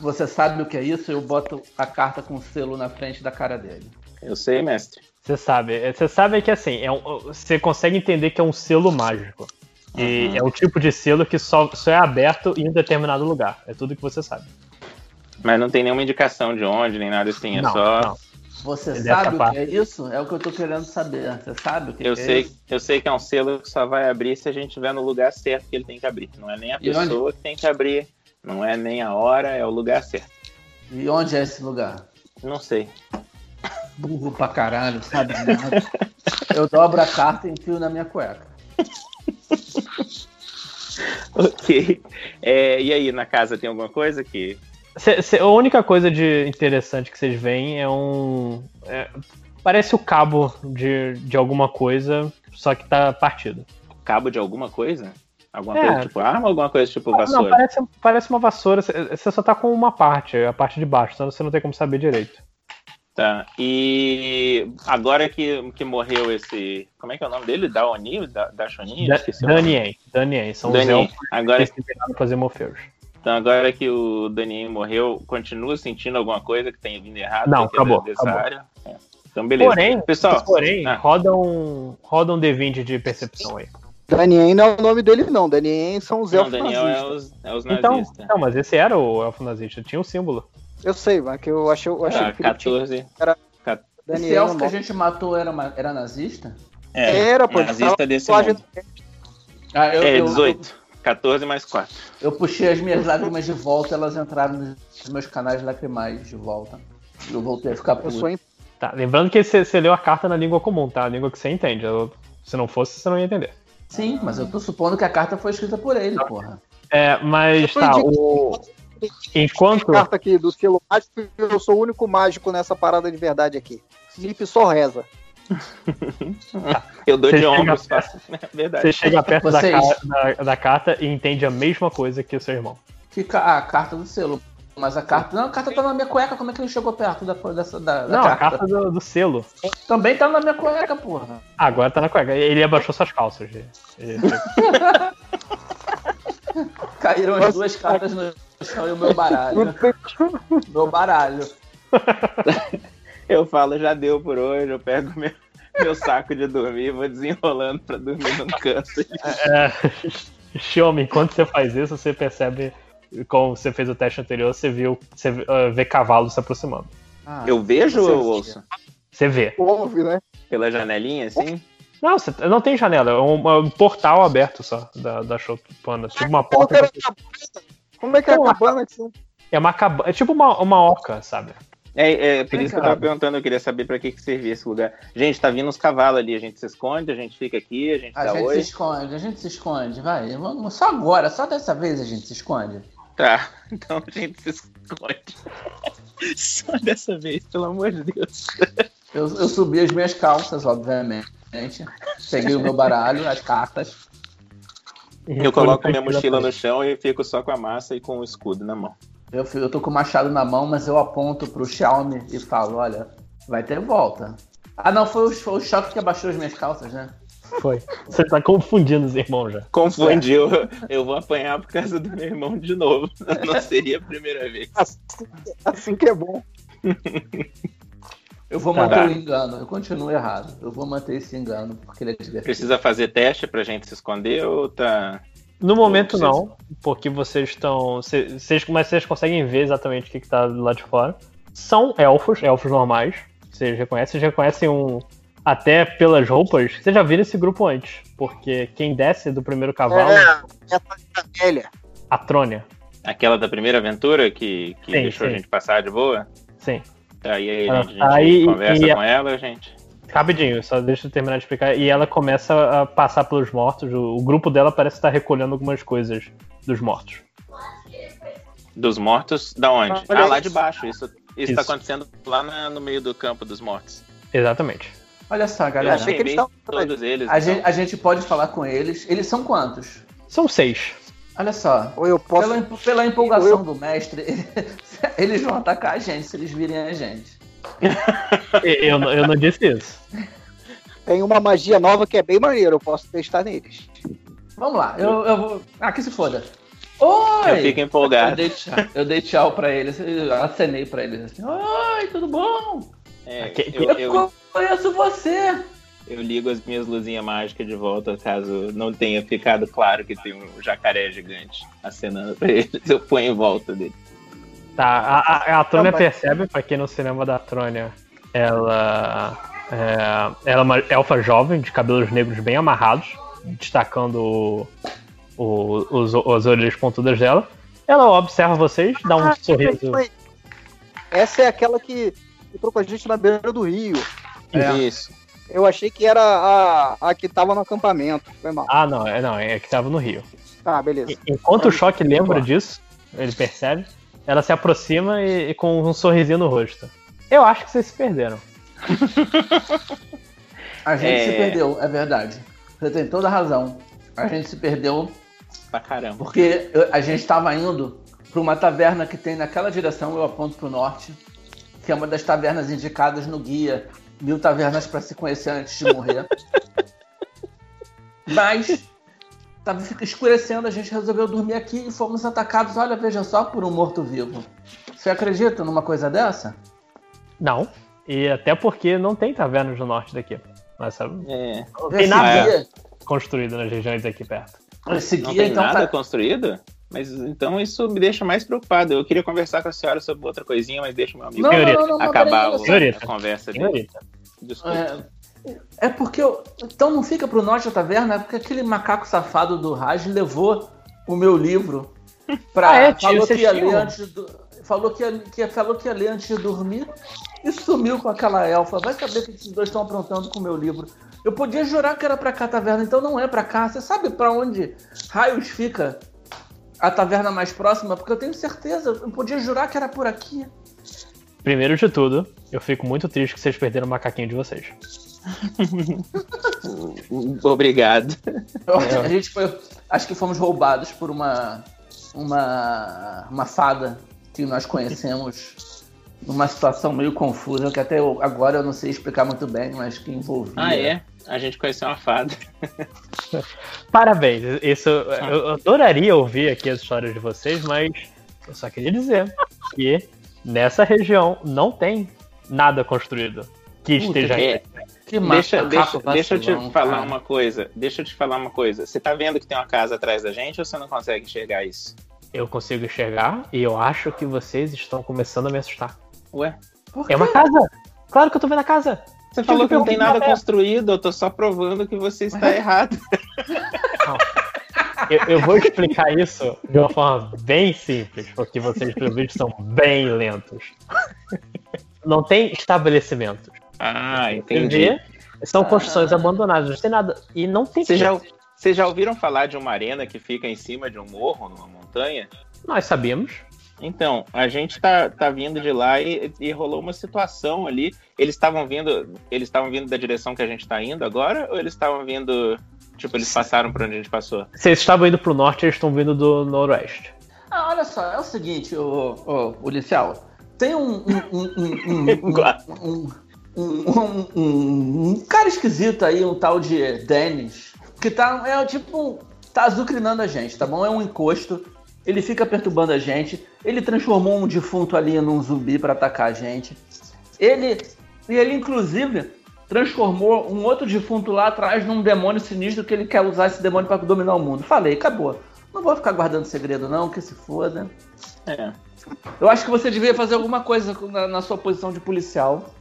você sabe o que é isso? Eu boto a carta com o selo na frente da cara dele. Eu sei, mestre. Você sabe. Você sabe que assim, é um- você consegue entender que é um selo mágico. E Uhum. é o tipo de selo que só, só é aberto em um determinado lugar. É tudo que você sabe. Mas não tem nenhuma indicação de onde, nem nada assim. É não, só. não. Você Ele sabe o é que é isso? É o que eu tô querendo saber. Você sabe o que, Eu que é sei, isso? eu sei que é um selo que só vai abrir se a gente estiver no lugar certo que ele tem que abrir. Não é nem a E onde? pessoa que tem que abrir, não é nem a hora, é o lugar certo. E onde é esse lugar? Não sei. Burro pra caralho, sabe nada. Eu dobro a carta e enfio na minha cueca. Ok. É, e aí, na casa tem alguma coisa que. Cê- cê- a única coisa de interessante que vocês veem é um. é- parece o cabo de, de alguma coisa, só que tá partido. Cabo de alguma coisa? Alguma É. coisa tipo arma ou alguma coisa tipo Não, vassoura? parece, parece uma vassoura. Você só tá com uma parte, a parte de baixo, então você não tem como saber direito. Tá. E agora que, que morreu esse. Como é que é o nome dele? Daoni? Da, da Shonin? Da- Esqueci o nome. Danien, Danien, são os Agora, que fazer Morpheus. então, agora que o Danien morreu, continua sentindo alguma coisa que tenha vindo errado? Não, acabou, Dessa acabou. área? É. Então, beleza. Porém, Pessoal, porém ah. roda, um, roda um D20 de percepção aí. Danien não é o nome dele, não. Danien são os não, elfos Daniel é nazistas. os, é os Então, nazistas. não, mas esse era o elfo nazista, tinha um símbolo. Eu sei, mas que eu achei, eu achei Ah, que o Felipe tinha 14. Esse elfo que a gente matou era, uma- era nazista? É, Era, pô, ele nazista desse mundo. Ah, eu, É, eu- 18. 14 mais 4. Eu, puxei as minhas lágrimas de volta, elas entraram nos meus canais lacrimais de volta. Eu voltei a ficar Eu puto. sou em- Tá, lembrando que você, você leu a carta na língua comum, tá? A língua que você entende. Eu- se não fosse, você não ia entender. Sim, mas eu tô supondo que a carta foi escrita por ele, porra. É, mas Eu tá, o. Enquanto. carta aqui do selo mágico e eu sou o único mágico nessa parada de verdade aqui. Felipe só reza. Eu dou Você de ombros. perto- faço- É verdade. Você chega perto da, Vocês- ca- da- da carta e entende a mesma coisa que o seu irmão. Que ca- a carta do selo. Mas a carta. Não, a carta tá na minha cueca. Como é que ele chegou perto da, dessa, da, da Não, a carta? carta do, do selo. Também tá na minha cueca, porra. Ah, agora tá na cueca. Ele abaixou suas calças. Ele- ele- Caíram as duas cartas no chão e o meu baralho. meu baralho. Eu falo, já deu por hoje, eu pego meu, meu saco de dormir, vou desenrolando pra dormir num canto. É, Xiaomi, enquanto você faz isso, você percebe, como você fez o teste anterior, você viu, você uh, vê cavalos se aproximando. Ah, Eu vejo ou Você eu ouço? Você vê. Ouve, né? Pela janelinha, assim? Não, você, não tem janela, é um, um portal aberto só da, da Chopana. Tipo uma porta. que era a cabana? Como é que é a Porra. cabana que É uma caba- É tipo uma, uma oca, sabe? É, é por Vem isso que eu tava perguntando, eu queria saber pra que, que servia esse lugar. Gente, tá vindo uns cavalos ali, a gente se esconde, a gente fica aqui, a gente A dá gente oi. se esconde, a gente se esconde, vai. Vamos, só agora, só dessa vez a gente se esconde. Tá, então a gente se esconde. Só dessa vez, pelo amor de Deus. Eu, eu subi as minhas calças, obviamente. Peguei o meu baralho, as cartas. Eu coloco minha mochila no chão e fico só com a massa e com o escudo na mão. Eu, eu tô com o machado na mão, mas eu aponto pro Xiaomi e falo: olha, vai ter volta. Ah, não, foi o, foi o choque que abaixou as minhas calças, né? Foi. Você tá confundindo os irmãos já. Confundiu, eu vou apanhar por causa do meu irmão de novo. Não seria a primeira vez. Assim, assim que é bom. Eu vou Tá. manter o engano, eu continuo errado. Eu vou manter esse engano, porque ele é divertido. Precisa fazer teste pra gente se esconder ou tá. No momento Não não, porque vocês estão. cê- Vocês, mas vocês conseguem ver exatamente o que, que tá lá de fora. São elfos, elfos normais. Vocês reconhecem, vocês reconhecem um. Até pelas roupas, vocês já viram esse grupo antes. Porque quem desce do primeiro cavalo, É, essa velha. a Trônia. Aquela da primeira aventura que, que Sim, deixou sim. a gente passar de boa? Sim. Aí Ah, a gente, aí- conversa e- com ela, gente. Rapidinho, só deixa eu terminar de explicar. E ela começa a passar pelos mortos. O, o grupo dela parece estar recolhendo algumas coisas dos mortos. Dos mortos, da onde? Olha ah, lá de baixo. Isso, isso, Isso. tá acontecendo lá na- no meio do campo dos mortos. Exatamente. Olha só, Eu galera. achei que eles estavam- todos eles. A então. gente, a gente pode falar com eles. Eles são quantos? São seis. Olha só. Ou eu posso. Pela, pela empolgação do mestre, eles vão atacar a gente se eles virem a gente. Eu, não- eu não disse isso. Tem uma magia nova que é bem maneira, eu posso testar neles. Vamos lá, eu, eu vou. Ah, que se foda. Oi! Eu fico Eu empolgado. dei tchau, eu dei tchau pra eles, eu acenei pra eles assim: Oi, tudo bom? É, Que- eu, Eu, eu- conheço você! eu ligo as minhas luzinhas mágicas de volta, caso não tenha ficado claro que tem um jacaré gigante acenando pra eles. Eu ponho em volta dele. Tá, a, a, a Trônia percebe, pra quem no cinema da Trônia, ela, é, ela é uma elfa jovem, de cabelos negros bem amarrados, destacando o, o, os, as orelhas pontudas dela. Ela observa vocês, dá um Ah, sorriso. foi. Essa é aquela que entrou com a gente na beira do rio. É. Isso. Eu achei que era a, a que tava no acampamento. Foi mal. Ah, não, é, não, é que tava no rio. Tá, beleza. Enquanto o choque lembra disso, ele percebe, ela se aproxima e, e com um sorrisinho no rosto. Eu acho que vocês se perderam. A gente É. se perdeu, é verdade. Você tem toda a razão. A gente se perdeu Pra caramba. porque a gente estava indo para uma taverna que tem naquela direção, eu aponto para o norte, que é uma das tavernas indicadas no guia Mil Tavernas para se conhecer antes de morrer. Mas tava escurecendo, a gente resolveu dormir aqui e fomos atacados, olha, veja só, por um morto-vivo. Você acredita numa coisa dessa? Não. E até porque não tem tavernas no norte daqui. Mas sabe, É. não tem Esse nada guia, construído nas regiões aqui perto. esse Não guia tem então nada tá- construído? Mas então isso me deixa mais preocupado. Eu queria conversar com a senhora sobre outra coisinha, mas deixa o meu amigo Não, não, não, não, acabar o- a conversa dele. Senhorita, Desculpa. É, é porque eu. Então não fica pro norte da taverna, é porque aquele macaco safado do Raj levou o meu livro pra. Ah, é, tio, falou, que ia ler antes do, falou, que ia, que falou que ia ler antes de dormir e sumiu com aquela elfa. Vai saber o que esses dois estão aprontando com o meu livro. Eu podia jurar que era pra cá a taverna, então não é pra cá. Você sabe pra onde raios fica a taverna mais próxima? Porque eu tenho certeza, eu podia jurar que era por aqui. primeiro de tudo, eu fico muito triste que vocês perderam o macaquinho de vocês. Obrigado. Que A gente foi. Acho que fomos roubados por uma. Uma. Uma fada que nós conhecemos numa situação meio confusa, que até eu- agora eu não sei explicar muito bem, mas que envolvia. Ah, é? A gente conheceu uma fada. Parabéns, isso eu adoraria ouvir aqui as histórias de vocês, mas eu só queria dizer que nessa região não tem nada construído que Puta, esteja É, Que Deixa, deixa, deixa eu te falar cara. uma coisa. Deixa eu te falar uma coisa. Você tá vendo que tem uma casa atrás da gente ou você não consegue enxergar isso? Eu consigo enxergar e eu acho que vocês estão começando a me assustar. Ué? Por quê? É uma casa! Claro que eu tô vendo a casa! Você falou que não tem nada construído, eu tô só provando que você está errado. Eu, eu vou explicar isso de uma forma bem simples, porque vocês, pelo visto, são bem lentos. Não tem estabelecimentos. Ah, Entendi. São construções abandonadas, não tem nada. E não tem Vocês já, vocês já ouviram falar de uma arena que fica em cima de um morro, numa montanha? Nós sabíamos. Então, a gente tá, tá vindo de lá e, e rolou uma situação ali. Eles estavam vindo. Eles estavam vindo da direção que a gente tá indo agora? Ou eles estavam vindo. Tipo, eles passaram por onde a gente passou? Vocês estavam indo pro norte, eles estão vindo do noroeste. Ah, olha só, é o seguinte, o, o, policial. Tem um. um, um, um, um, um, um, cara esquisito aí, um tal de Dennis, que tá. É tipo. Tá azucrinando a gente, tá bom? É um encosto. Ele fica perturbando a gente. Ele transformou um defunto ali num zumbi pra atacar a gente. Ele. E ele, inclusive, transformou um outro defunto lá atrás num demônio sinistro que ele quer usar esse demônio pra dominar o mundo. Falei, acabou. Não vou ficar guardando segredo, não, que se foda. É. Eu acho que você devia fazer alguma coisa na, na sua posição de policial.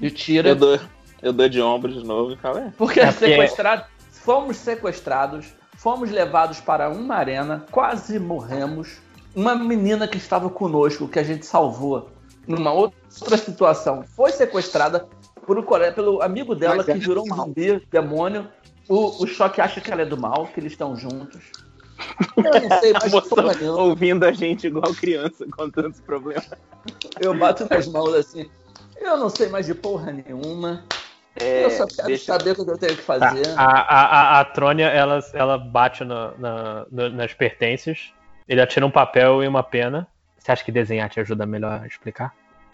De tira. Eu dou, eu dou de ombro de novo e falo, é. Porque É, porque- sequestrado, fomos sequestrados, fomos levados para uma arena, quase morremos. Uma menina que estava conosco, que a gente salvou numa outra situação, foi sequestrada por um pelo amigo dela Mas que é virou um zumbi, demônio. O, o Choque acha que ela é do mal, que eles estão juntos. Eu não sei A porra nenhuma. ouvindo a gente igual criança, contando os problemas. Eu bato nas mãos assim. Eu não sei mais de porra nenhuma. É, eu só quero deixa- saber o que eu tenho que Tá. fazer. A, a, a, a Trônia, ela, ela bate na- na- na- nas pertences. Ele atira um papel e uma pena. Você acha que desenhar te ajuda melhor a explicar?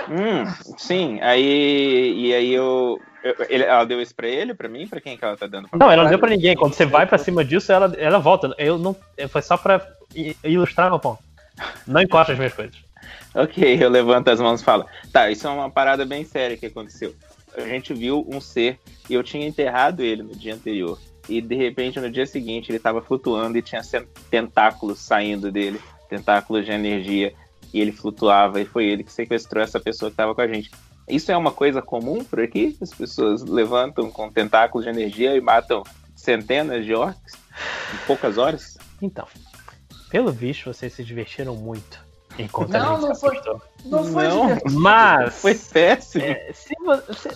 Hum, sim, aí. E aí eu. eu- ele- ela deu isso pra ele, pra mim? Pra quem que ela tá dando? Não, ela não deu pra ninguém. Quando você vai pra cima disso, ela, ela volta. Eu não, foi só pra ilustrar meu ponto. Não encosta as minhas coisas. Ok, eu levanto as mãos e falo. Tá, isso é uma parada bem séria que aconteceu. A gente viu um ser e eu tinha enterrado ele no dia anterior. E de repente, no dia seguinte, ele tava flutuando e tinha tentáculos saindo dele tentáculos de energia. E ele flutuava e foi ele que sequestrou essa pessoa que tava com a gente. Isso é uma coisa comum por aqui? As pessoas levantam com tentáculos de energia e matam centenas de orcs em poucas horas? Então, pelo visto, vocês se divertiram muito enquanto Não, não foi. Não foi Não. Mas, Foi péssimo. é, se você...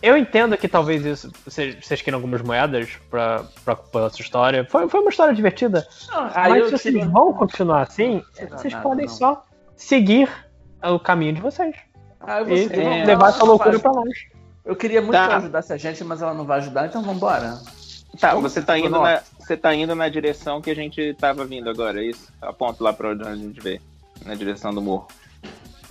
Eu entendo que talvez isso vocês, vocês queiram algumas moedas pra, pra acompanhar essa história. Foi, foi uma história divertida. Não, aí Mas se vocês tiro- vão continuar assim, vocês nada, podem não. só seguir o caminho de vocês. Ah, eu, E vou- eu não- levar essa loucura vai- pra longe. Eu queria muito Tá. que ela ajudasse a gente, mas ela não vai ajudar, então vambora. Tá, Vamos você tá, indo na, você tá indo na direção que a gente tava vindo agora, é isso? Aponta lá pra onde a gente vê. Na direção do morro.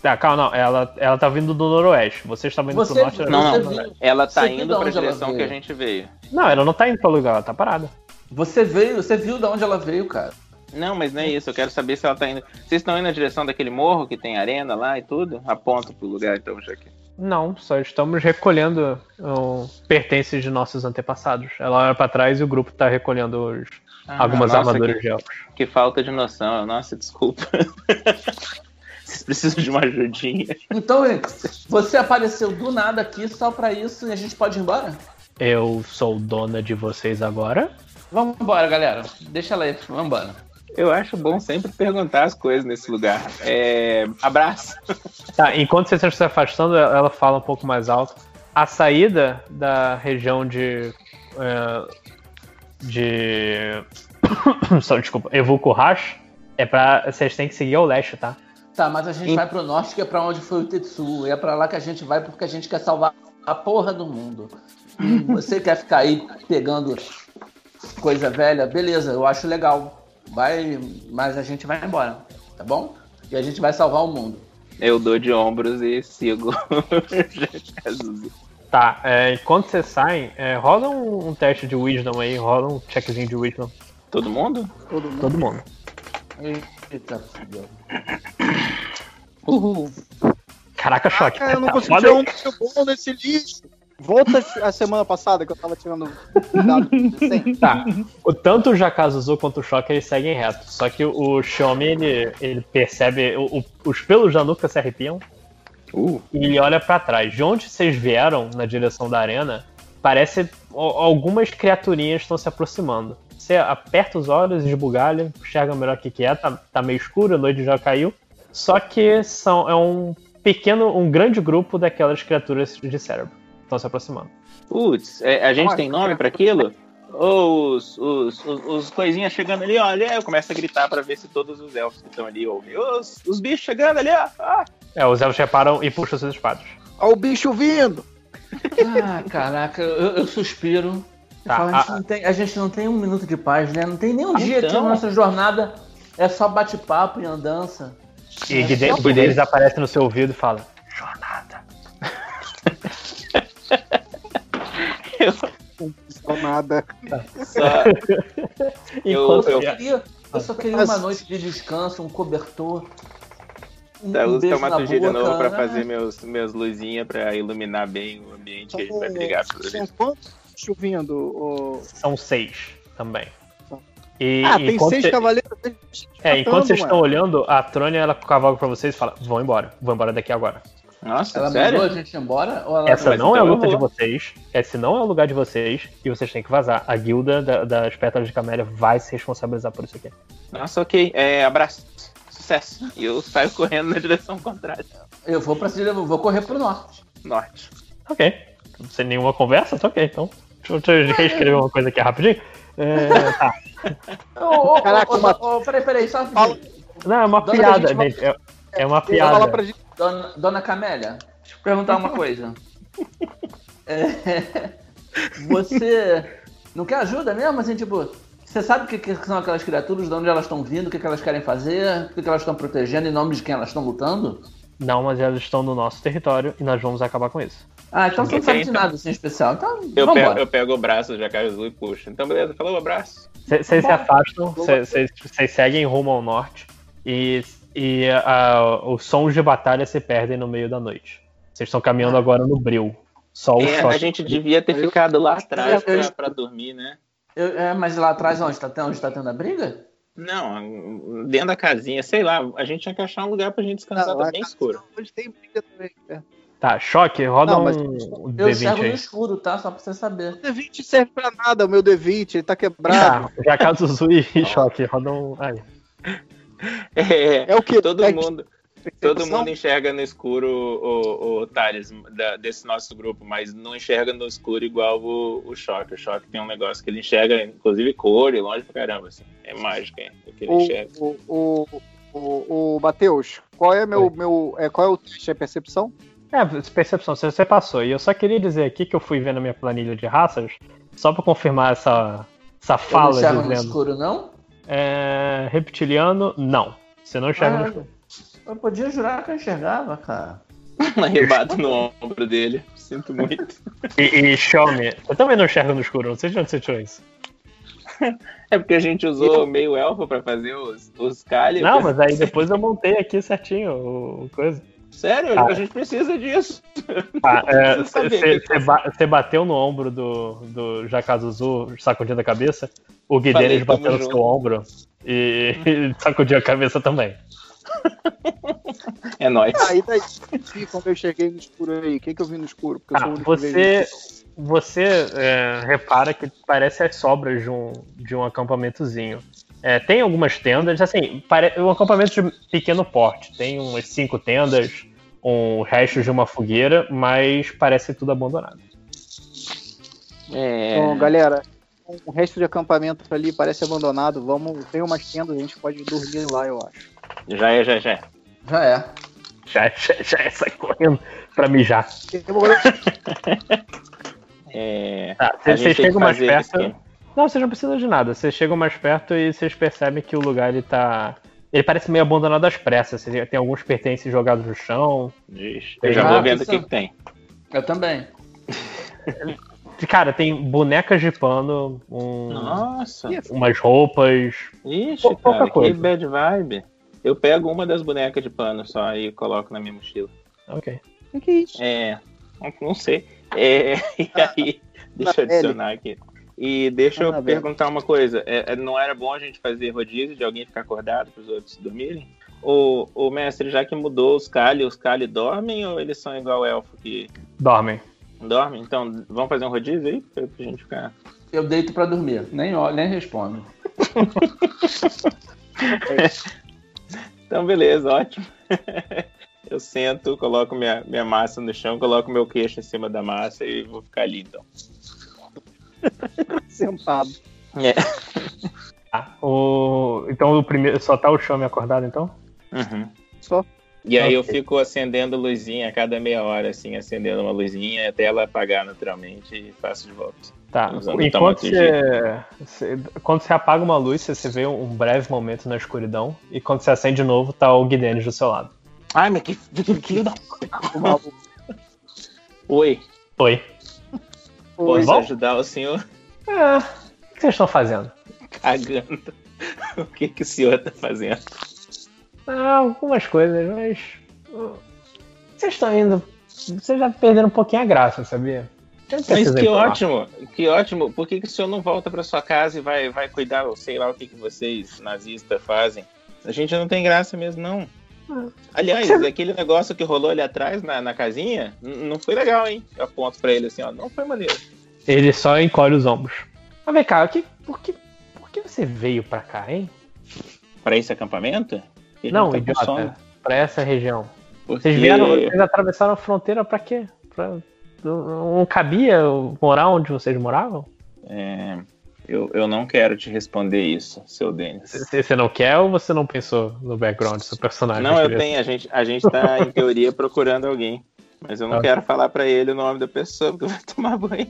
Tá, calma, não. Ela, ela tá vindo do noroeste. Vocês estão vindo Você- pro norte. Não, tá viu- noroeste. Ela tá indo pra direção que a gente veio. Não, ela não tá indo pra lugar, ela tá parada. Você veio, você viu de onde ela veio, cara. Não, mas não é isso. Eu quero saber se ela tá indo. Vocês estão indo na direção daquele morro que tem arena lá e tudo? Aponta pro lugar então, já que. Não, só estamos recolhendo um, pertences de nossos antepassados. Ela olha pra trás e o grupo tá recolhendo os- Ah, algumas nossa, armaduras que, de elfos. que falta de noção. Nossa, desculpa. Vocês precisam de uma ajudinha. Então, você apareceu do nada aqui só pra isso e a gente pode ir embora? Eu sou dona de vocês agora. Vamos embora, galera. Deixa ela aí, vamos embora. Eu acho bom sempre perguntar as coisas nesse lugar. É... Abraço. Tá, enquanto vocês estão se afastando, ela fala um pouco mais alto. A saída da região de. eh, de. Só, desculpa, Evulkurhash é pra. Vocês têm que seguir ao leste, tá? Tá, mas a gente Em- vai pro norte, que é pra onde foi o Tetsu. E é pra lá que a gente vai porque a gente quer salvar a porra do mundo. E você quer ficar aí pegando coisa velha? Beleza, eu acho legal. Vai, mas a gente vai embora, tá bom? E a gente vai salvar o mundo. Eu dou de ombros e sigo. Tá, é, enquanto vocês saem, é, rola um, um teste de Wisdom aí, rola um checkzinho de Wisdom. Todo mundo? Todo mundo. Todo mundo. Eita, fudeu. Caraca, choque. Ah, eu não Tá consigo foda tirar um muito bom nesse lixo. Volta a semana passada que eu tava tirando dado sem. Tá. O, tanto o Jakazuzu quanto o Shocker eles seguem reto. Só que o Xiaomi ele, ele percebe. o- o- os pelos da nuca se arrepiam Uh, e ele olha pra trás. De onde vocês vieram na direção da arena, parece al- algumas criaturinhas estão se aproximando. Você aperta os olhos, esbugalha, enxerga melhor o que, que é, tá, tá meio escuro, a noite já caiu. Só que são, é um pequeno, um grande grupo daquelas criaturas de cérebro. Estão se aproximando. putz, é, a gente Olha, tem nome pra aquilo? Ou os, os, os, os coisinhas chegando ali, olha, eu começo a gritar pra ver se todos os elfos que estão ali ouvem. Os, os bichos chegando ali, ó. Ah, É, os elfos reparam e puxam suas espadas. Olha o bicho vindo! Ah, caraca, eu, eu suspiro. Eu Tá, falo, a, gente a- tem, a gente não tem um minuto de paz, né? Não tem nenhum dia que Então. a nossa jornada é só bate-papo e andança. E É Guide- só- o Guidenes aparece no seu ouvido e fala: Jornada. Não nada. só, Eu- eu- Eu, queria, eu só queria Mas- uma noite de descanso, um cobertor. Um, eu um taumaturgia de boca, novo pra né? fazer meus, meus luzinhas pra iluminar bem o ambiente que a gente vai brigar por São ali. quantos ô? são seis também. E, Ah, tem seis cê- cavaleiros. É, enquanto vocês estão olhando, a Trônia ela cavalga pra vocês e fala: vão embora, vão embora daqui agora. Nossa, Ela sério? mandou a gente embora? Ou ela Essa não é a luta de vocês, esse não é o lugar de vocês, e vocês têm que vazar. A guilda da- das pétalas de camélia vai se responsabilizar por isso aqui. Nossa, ok. É, abraço. Sucesso. E eu saio correndo na direção contrária. Eu vou pra eu vou correr pro norte. Norte. Ok. Sem nenhuma conversa, tá ok, então. Deixa eu deixa eu escrever uma coisa aqui rapidinho. É, tá. Ô, ô, Caraca, ô, uma- ô, ô, peraí, peraí, só Fala. Não, é uma Dona, piada, gente. É, é uma piada. pra gente. Dona, Dona Camélia, deixa eu perguntar uma coisa. É, você não quer ajuda mesmo? Assim, tipo, você sabe o que, que são aquelas criaturas, de onde elas estão vindo, o que, que elas querem fazer, o que, que elas estão protegendo, em nome de quem elas estão lutando? Não, mas elas estão no nosso território e nós vamos acabar com isso. Ah, então você não sabe de Então- nada assim especial. Então, Eu pego, eu pego o braço do Jacarezu e puxo. Então, beleza, falou, abraço. Vocês se afastam, vocês seguem rumo ao norte e, e a- os sons de batalha se perdem no meio da noite. Vocês estão caminhando agora no bril. Só o É, choque. a gente devia ter ficado lá atrás pra, pra dormir, né? Eu- é, mas lá atrás, onde está onde tá tendo a briga? Não, dentro da casinha, sei lá, a gente tinha que achar um lugar pra gente descansar, Não, tá bem a- escuro. Hoje tem briga também. É. Tá, choque, roda Não, mas- um Eu D20 enxergo no aí. escuro, tá? Só pra você saber. O D20 serve pra nada, o meu D20, ele tá quebrado. Tá, já Kazuzu e choque, roda um. Ai. É, É o que? todo É mundo. Todo mundo enxerga no escuro o, o Thales da- desse nosso grupo, mas não enxerga no escuro igual o, o Choque. O Choque tem um negócio que ele enxerga, inclusive cor e longe pra caramba. Assim. É mágica, hein? O que ele O, enxerga. o, o, o, o Matheus, qual é meu, Oi. meu é, qual é o teste? É percepção? É, percepção, você você passou. E eu só queria dizer aqui que eu fui ver na minha planilha de raças, só pra confirmar essa, essa Eu não fala enxergo no escuro, não? É, reptiliano, não. Você não enxerga no Ah, escuro. Eu podia jurar que eu enxergava, cara. Arrebato no ombro dele. Sinto muito. E, e Xiaomi, eu também não enxergo no escuro, não sei de onde você tirou isso. É porque a gente usou meio elfo pra fazer os, os calhos. Não, mas aí depois eu montei aqui certinho o o coisa. Sério, Ah. a gente precisa disso. Ah, é. Você ba- você bateu no ombro do, do Jakazuzu sacudindo a cabeça, o tamo bateu no junto. seu ombro e sacudiu a cabeça também. É nóis. Ah, e daí? Quando eu cheguei no escuro aí, o que, que eu vi no escuro? Porque eu Ah, você você é, repara que parece as sobras de um, de um acampamentozinho. É, tem algumas tendas, assim, pare... um acampamento de pequeno porte. Tem umas cinco tendas, um restos de uma fogueira, mas parece tudo abandonado. É, Então, galera, o resto de acampamento ali parece abandonado. Vamos, tem umas tendas, a gente pode dormir lá, eu acho. Já é, já é, já é. Já é. Já, já, já sai correndo pra mijar. Eu vou- É, Tá, vocês chegam mais perto. aqui. Não, vocês não precisam de nada. Vocês chegam mais perto e vocês percebem que o lugar ele tá. Ele parece meio abandonado às pressas. Tem alguns pertences jogados no chão. Diz. Eu já vou vendo o que, que tem. Eu também. Cara, tem bonecas de pano, um- Nossa. umas roupas. Ixi, Pou- pouca cara, coisa. que bad vibe. Eu pego uma das bonecas de pano só e coloco na minha mochila. Ok. O que, é isso? É. não- sei. É, e aí, deixa eu adicionar aqui. E deixa eu perguntar uma coisa. É, é, não era bom a gente fazer rodízio de alguém ficar acordado para os outros dormirem? O, o mestre, já que mudou os Kali, os Kali dormem ou eles são igual elfo que Dormem. dormem? Então, vamos fazer um rodízio aí pra, pra gente ficar. Eu deito pra dormir, nem olho, nem respondo. Então, beleza, ótimo. eu sento, coloco minha, minha massa no chão, coloco meu queixo em cima da massa e vou ficar ali então. Sentado. É. Tá. O... Então o primeiro. Só tá o Chame acordado então? Uhum. Só. E aí eu fico acendendo luzinha a cada meia hora, assim, acendendo uma luzinha até ela apagar naturalmente e faço de volta. Tá. Enquanto taumaturgia. você, você- Quando você apaga uma luz, você, você vê um breve momento na escuridão. E quando você acende de novo, tá o Guidenis do seu lado. Ai, mas que filho da. Oi, Oi. posso bom? ajudar o senhor Ah, o que vocês estão fazendo? cagando? o que, que o senhor tá fazendo? Ah, algumas coisas, mas. uh, Vocês estão indo. Vocês já perderam um pouquinho a graça, sabia? Não Mas que ótimo, que ótimo. Por que, que o senhor não volta pra sua casa e vai, vai cuidar, ou sei lá o que, que vocês nazistas fazem? A gente não tem graça mesmo, não. Aliás, aquele negócio que rolou ali atrás na, na casinha, não foi legal, hein? Eu aponto pra ele assim, ó, não foi maneiro. Ele só encolhe os ombros. Mas vem cá, que, por, que, por que você veio pra cá, hein? Pra esse acampamento? Ele Não, tá com idiota. Pra essa região. Porque Vocês vieram, vocês atravessaram a fronteira pra quê? Pra, não cabia morar onde vocês moravam? é, eu, eu não quero te responder isso, seu Denis. Você você não quer ou você não pensou no background do seu personagem? Não, eu tenho. A gente, a gente tá, em teoria, procurando alguém. Mas eu não Ok. quero falar pra ele o nome da pessoa, porque vai tomar banho.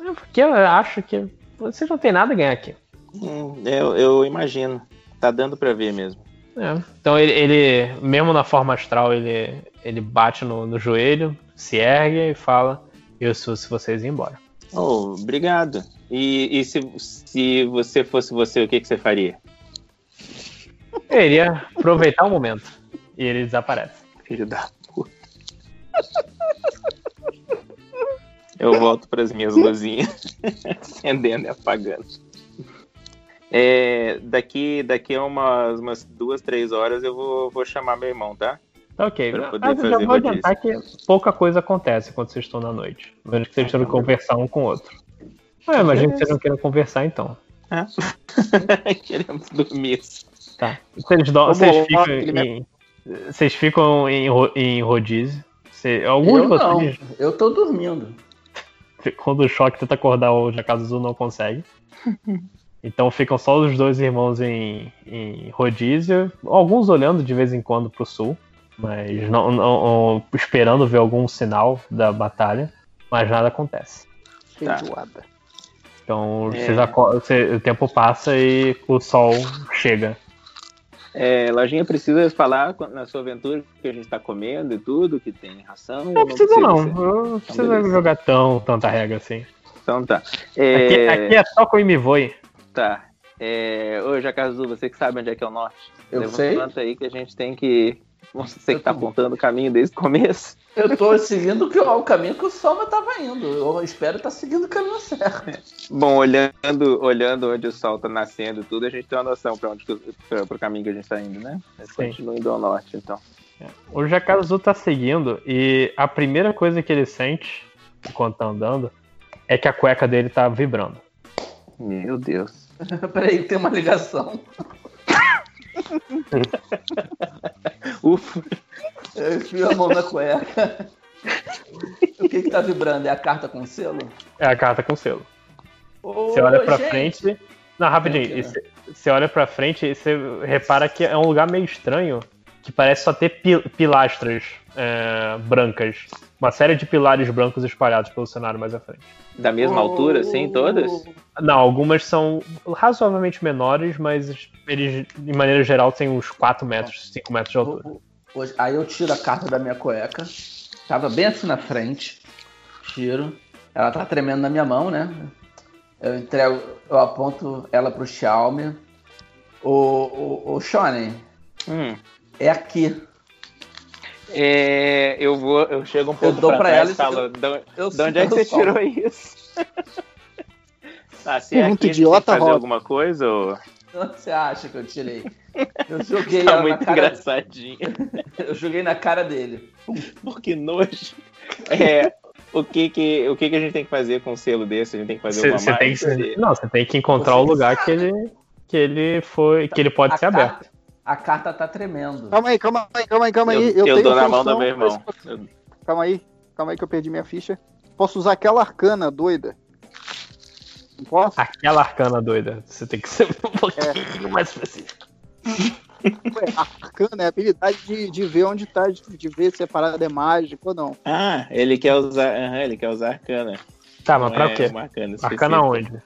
É Porque eu acho que vocês não tem nada a ganhar aqui. Hum, eu, eu imagino. Tá dando pra ver mesmo. É. Então ele, ele, mesmo na forma astral, ele, ele bate no, no joelho, se ergue e fala: Eu sou se vocês ir embora. Oh, obrigado. E, e se, se você fosse você, o que, que você faria? Eu iria aproveitar o momento. E ele desaparece. Filho da puta. Eu volto para as minhas luzinhas, acendendo e apagando. É, daqui, daqui a umas, umas duas, três horas eu vou, vou chamar meu irmão, tá? Tá ok. Pra poder Mas eu vou adiantar que pouca coisa acontece quando vocês estão na noite. A menos que vocês tenham que conversar um com o outro. Ah, imagino que vocês não queiram conversar então. Queremos dormir. Tá. Vocês, dó- Vamos vocês ficam em, vocês ficam em, ro- em rodízio. Você- alguns eu de não, vocês, eu tô dormindo. quando o choque tenta acordar o Jacaso Azul, não consegue. Então ficam só os dois irmãos em, em rodízio, alguns olhando de vez em quando pro sul, mas não, não- não- esperando ver algum sinal da batalha, mas nada acontece. Tá. Feijoada. Então É. vocês você- o tempo passa e o sol chega. É, Lojinha precisa falar na sua aventura que a gente tá comendo e tudo, que tem ração. Não precisa não, não precisa beleza. jogar tão, tanta regra assim. Então tá. Aqui, É, aqui é só com o Voe. Tá. É... Ô, Jacazu, você que sabe onde é que é o norte. Eu sei. Levanta aí que a gente tem que. Você que tá apontando o caminho desde o começo. Eu tô seguindo o que- o caminho que o Soma tava indo. Eu espero estar seguindo o caminho certo. Bom, olhando, olhando onde o sol tá nascendo e tudo, a gente tem uma noção pra onde que, pra, pro caminho que a gente tá indo, né? Continua indo ao norte, então. O Jacazu tá seguindo e a primeira coisa que ele sente enquanto tá andando é que a cueca dele tá vibrando. Meu Deus. Peraí, tem uma ligação. Ufa. Eu enfio a mão na cueca. O que que tá vibrando? É a carta com selo? É a carta com selo. Ô, Você olha pra gente, frente. Não, rapidinho. Você olha pra frente e você repara que é um lugar meio estranho que parece só ter pi- pilastras é, brancas. Uma série de pilares brancos espalhados pelo cenário mais à frente. Da mesma altura, assim, todas? Não, algumas são razoavelmente menores, mas eles, de maneira geral, têm uns 4 metros, 5 metros de altura. Hoje- Aí eu tiro a carta da minha cueca. Tava bem assim na frente. Tiro. Ela tá tremendo na minha mão, né? Eu entrego, eu aponto ela pro Xiaomi. O, o, o Shonen, Hum. É aqui. É, eu vou, eu chego um pouco dou pra, pra trás ela e falo, eu- "Da- Eu de onde é que você solto. tirou isso? Ah, se é aqui, a gente tem que idiota, fazer Rob. alguma coisa? Ou... Onde você acha que eu tirei? Eu joguei Tá ela na muito cara. engraçadinho. Eu joguei na cara dele. Por que nojo. É, o que que, o que que a gente tem que fazer com um selo desse? A gente tem que fazer Você uma você tem marca? que, não, você tem que encontrar o lugar que ele, que ele foi, que ele pode A ser aberto. A carta tá tremendo. Calma aí, calma aí, calma aí, calma aí. Eu, eu tenho dou na mão do meu irmão. Eu- Calma aí, calma aí que eu perdi minha ficha. Posso usar aquela arcana doida? Não posso? Aquela arcana doida. Você tem que ser um É. pouquinho mais específico. Ué, a arcana é a habilidade de, de ver onde tá, de, de ver se a parada é mágica ou não. Ah, ele quer usar. aham, ele quer usar arcana. Tá, mas Não pra é quê? uma arcana Arcana onde?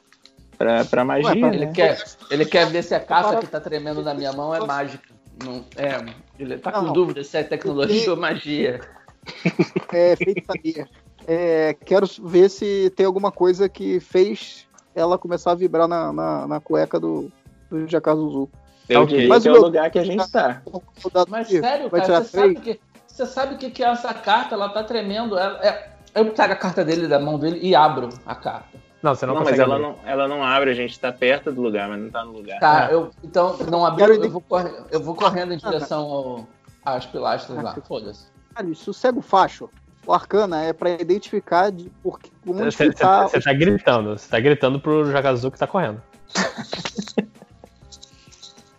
Pra, pra magia. Ué, pra- Ele né? quer, ele quer ver se a carta que tá tremendo na minha mão é mágica. Não, é, ele tá com Não. dúvida se é tecnologia ou magia. É feitiçaria. É, quero ver se tem alguma coisa que fez ela começar a vibrar na, na, na cueca do, do Jacazuzu. Eu Ok. diria Mas que é o meu- lugar que a gente tá. Mas sério, Vai cara, você sabe, que, você sabe o que, que é essa carta? Ela tá tremendo. Ela- é- eu pego a carta dele da mão dele e abro a carta. Não, você não, Não, mas ela abrir. não, ela não abre, a gente tá perto do lugar, mas não tá no lugar. Tá, É. eu, então não abri, Quero eu vou, corre- eu vou correndo em direção ao, às pilastras lá. Foda-se. Cara, sossega o facho. O arcana é pra identificar de por que- onde tá. você tá gritando. Você tá gritando pro Jakazu que tá correndo.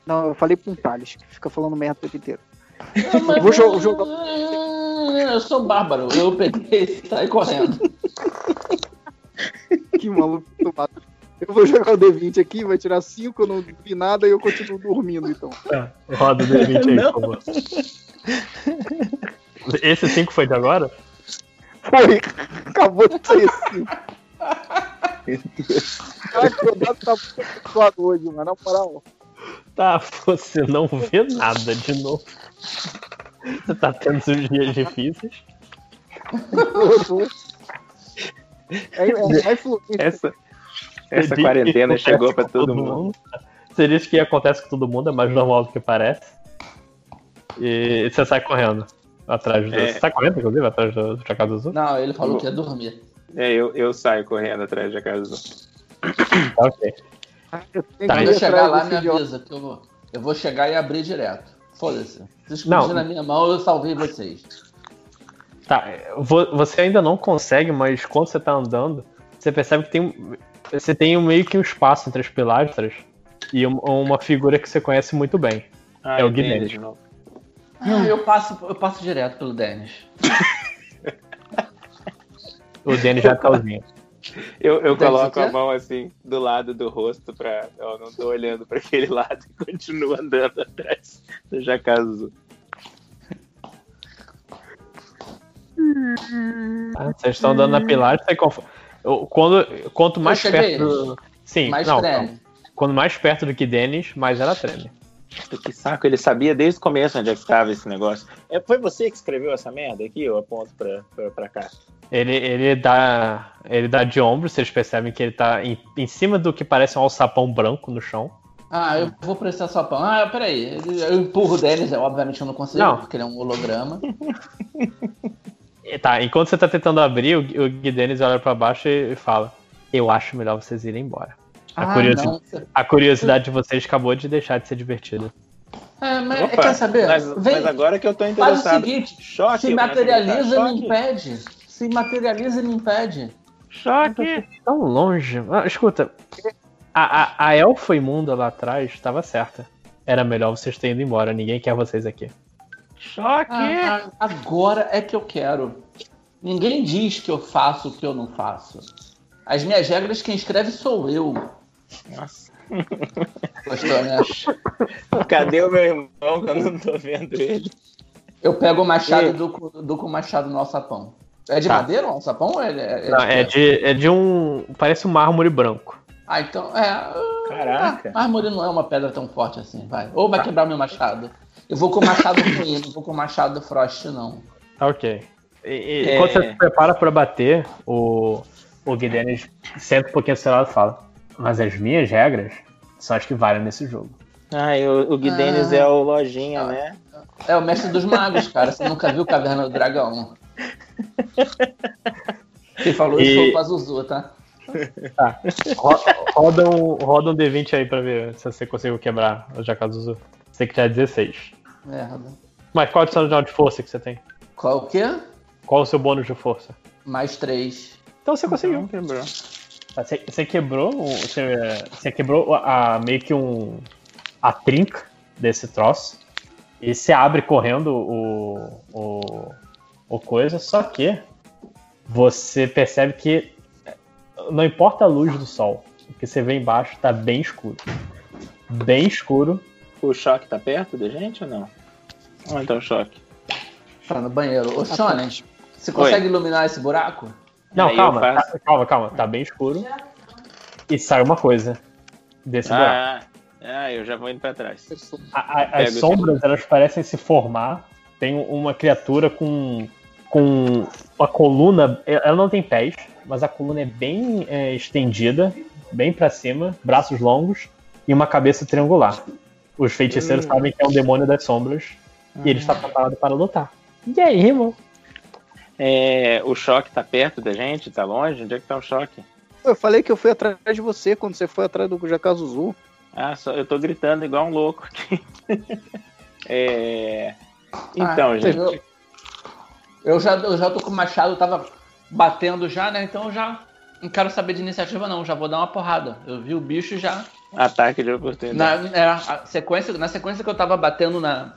Não, eu falei pra um Thales, que fica falando merda o tempo inteiro. Mas- Vou jo- jogar- Eu sou bárbaro. Eu peguei e saí correndo. Que maluco. Eu vou jogar o D20 aqui, vai tirar 5, eu não vi nada e eu continuo dormindo, então. Tá, roda o D20 aí, por favor. Esse 5 foi de agora? Foi! Acabou de ser 5. Caraca, o dado tá muito hoje, mano. Na moral. Tá, você não vê nada de novo. Você tá tendo uns dias difíceis. Eu É, é fluente. Essa, essa quarentena chegou pra com todo mundo. Você diz que acontece com todo mundo, é mais normal do que parece. E você sai correndo atrás do. É. Você tá correndo, inclusive, atrás do, do Jakazu? Não, ele falou que ia dormir. É, eu, eu saio correndo atrás da casa. Tá ok. Eu tenho Tá, eu chegar lá, me idiota. avisa que eu vou. Eu vou chegar e abrir direto. Foda-se. Vocês na minha mão, eu salvei vocês. Tá, vo- você ainda não consegue, mas quando você tá andando, você percebe que tem, um- você tem um- meio que um espaço entre as pilastras e um- uma figura que você conhece muito bem. Ah, É o Guinness. Ah, eu passo, eu passo direto pelo Dennis. O Danny já tá sozinho. Eu, eu coloco a mão assim do lado do rosto pra. Eu não tô olhando pra aquele lado e continuo andando atrás do Jacazu. Tá? Vocês estão andando na conf... eu- quando, quanto mais perto do... Sim, Mais não, treme. não. Quando mais perto do que Dennis, mais ela treme. Que saco, ele sabia desde o começo onde é que tava esse negócio. É, foi você que escreveu essa merda aqui? Eu aponto pra, pra, pra cá. Ele, ele dá. Ele dá de ombro, vocês percebem que ele tá em, em cima do que parece um alçapão branco no chão. Ah, eu vou prestar só pão. Ah, peraí. Eu empurro o Dennis, eu, obviamente eu não consigo, Não. porque ele é um holograma. E Tá, enquanto você tá tentando abrir, o, o Gui Dennis olha pra baixo e fala: Eu acho melhor vocês irem embora. A, Ah, curiosi- não. a curiosidade de vocês acabou de deixar de ser divertida. É, mas Opa, quer saber? Mas, Vem, mas agora que eu tô faz o interessado. seguinte, choque, se vou materializa e me Choque. impede. Se materializa e me impede. Choque. Tão longe. Ah, escuta, a, a, a elfa imunda lá atrás estava certa. Era melhor vocês terem ido embora, ninguém quer vocês aqui. Choque. Ah, ah, agora é que eu quero. Ninguém diz que eu faço o que eu não faço. As minhas regras, quem escreve sou eu. Nossa. Gostou, né? Cadê o meu irmão que eu não tô vendo ele? Eu pego o machado E- e dou, com- o machado no alçapão. É de Tá. madeira o alçapão ou é, é, Não, é, de, é de um. Parece um mármore branco. Ah, então. É. Caraca. Ah, mármore não é uma pedra tão forte assim, vai. Ou vai quebrar meu machado. Eu vou com o machado ruim, não vou com o machado Frost, não. Tá ok. E, e É. Quando você se prepara pra bater, o, o Guidenis senta um pouquinho do seu lado e fala: Mas as minhas regras são as que valem nesse jogo. Ah, e o, o Gui Ah. É o lojinha, né? É o mestre dos magos, cara. Você nunca viu Caverna do Dragão. Quem falou isso foi o Pazuzu, tá? Tá. Ro- Roda um, roda um D20 aí pra ver se você conseguiu quebrar o Jakazuzu. Você que já é 16. Merda. Mas qual é o adicional de força que você tem? Qual o quê? Qual é o seu bônus de força? Mais três. Então você conseguiu. quebrou. Tá, Você, você quebrou, o- você, você quebrou a, a- meio que um a trinca desse troço e você abre correndo o, o, o coisa, só que você percebe que não importa a luz do sol, o que você vê embaixo tá bem escuro. Bem escuro. O choque tá perto da gente ou não? Ou então o choque? Tá no banheiro. Ô, Shonen, você consegue iluminar esse buraco? Não, Aí calma, faço- tá- calma, calma, tá bem escuro. E sai uma coisa desse buraco. Ah, ah, eu já vou indo pra trás. A- a- as sombras elas parecem se formar. Tem uma criatura com, com uma coluna. Ela não tem pés, mas a coluna é bem é, estendida, bem pra cima, braços longos e uma cabeça triangular. Os feiticeiros Hum. sabem que é um demônio das sombras e ele está preparado para lutar. E aí, irmão? É, o choque tá perto da gente? Tá longe? Onde é que tá o choque? Eu falei que eu fui atrás de você quando você foi atrás do Jacazuzu. Ah, só, eu tô gritando igual um louco aqui. É, Então, Ah, gente. Eu, eu já, eu já tô com o machado, tava batendo já, né? Então eu já não quero saber de iniciativa, não. Já vou dar uma porrada. Eu vi o bicho já. Ataque de oportunidade. Na, é, a sequência, na sequência que eu tava batendo na,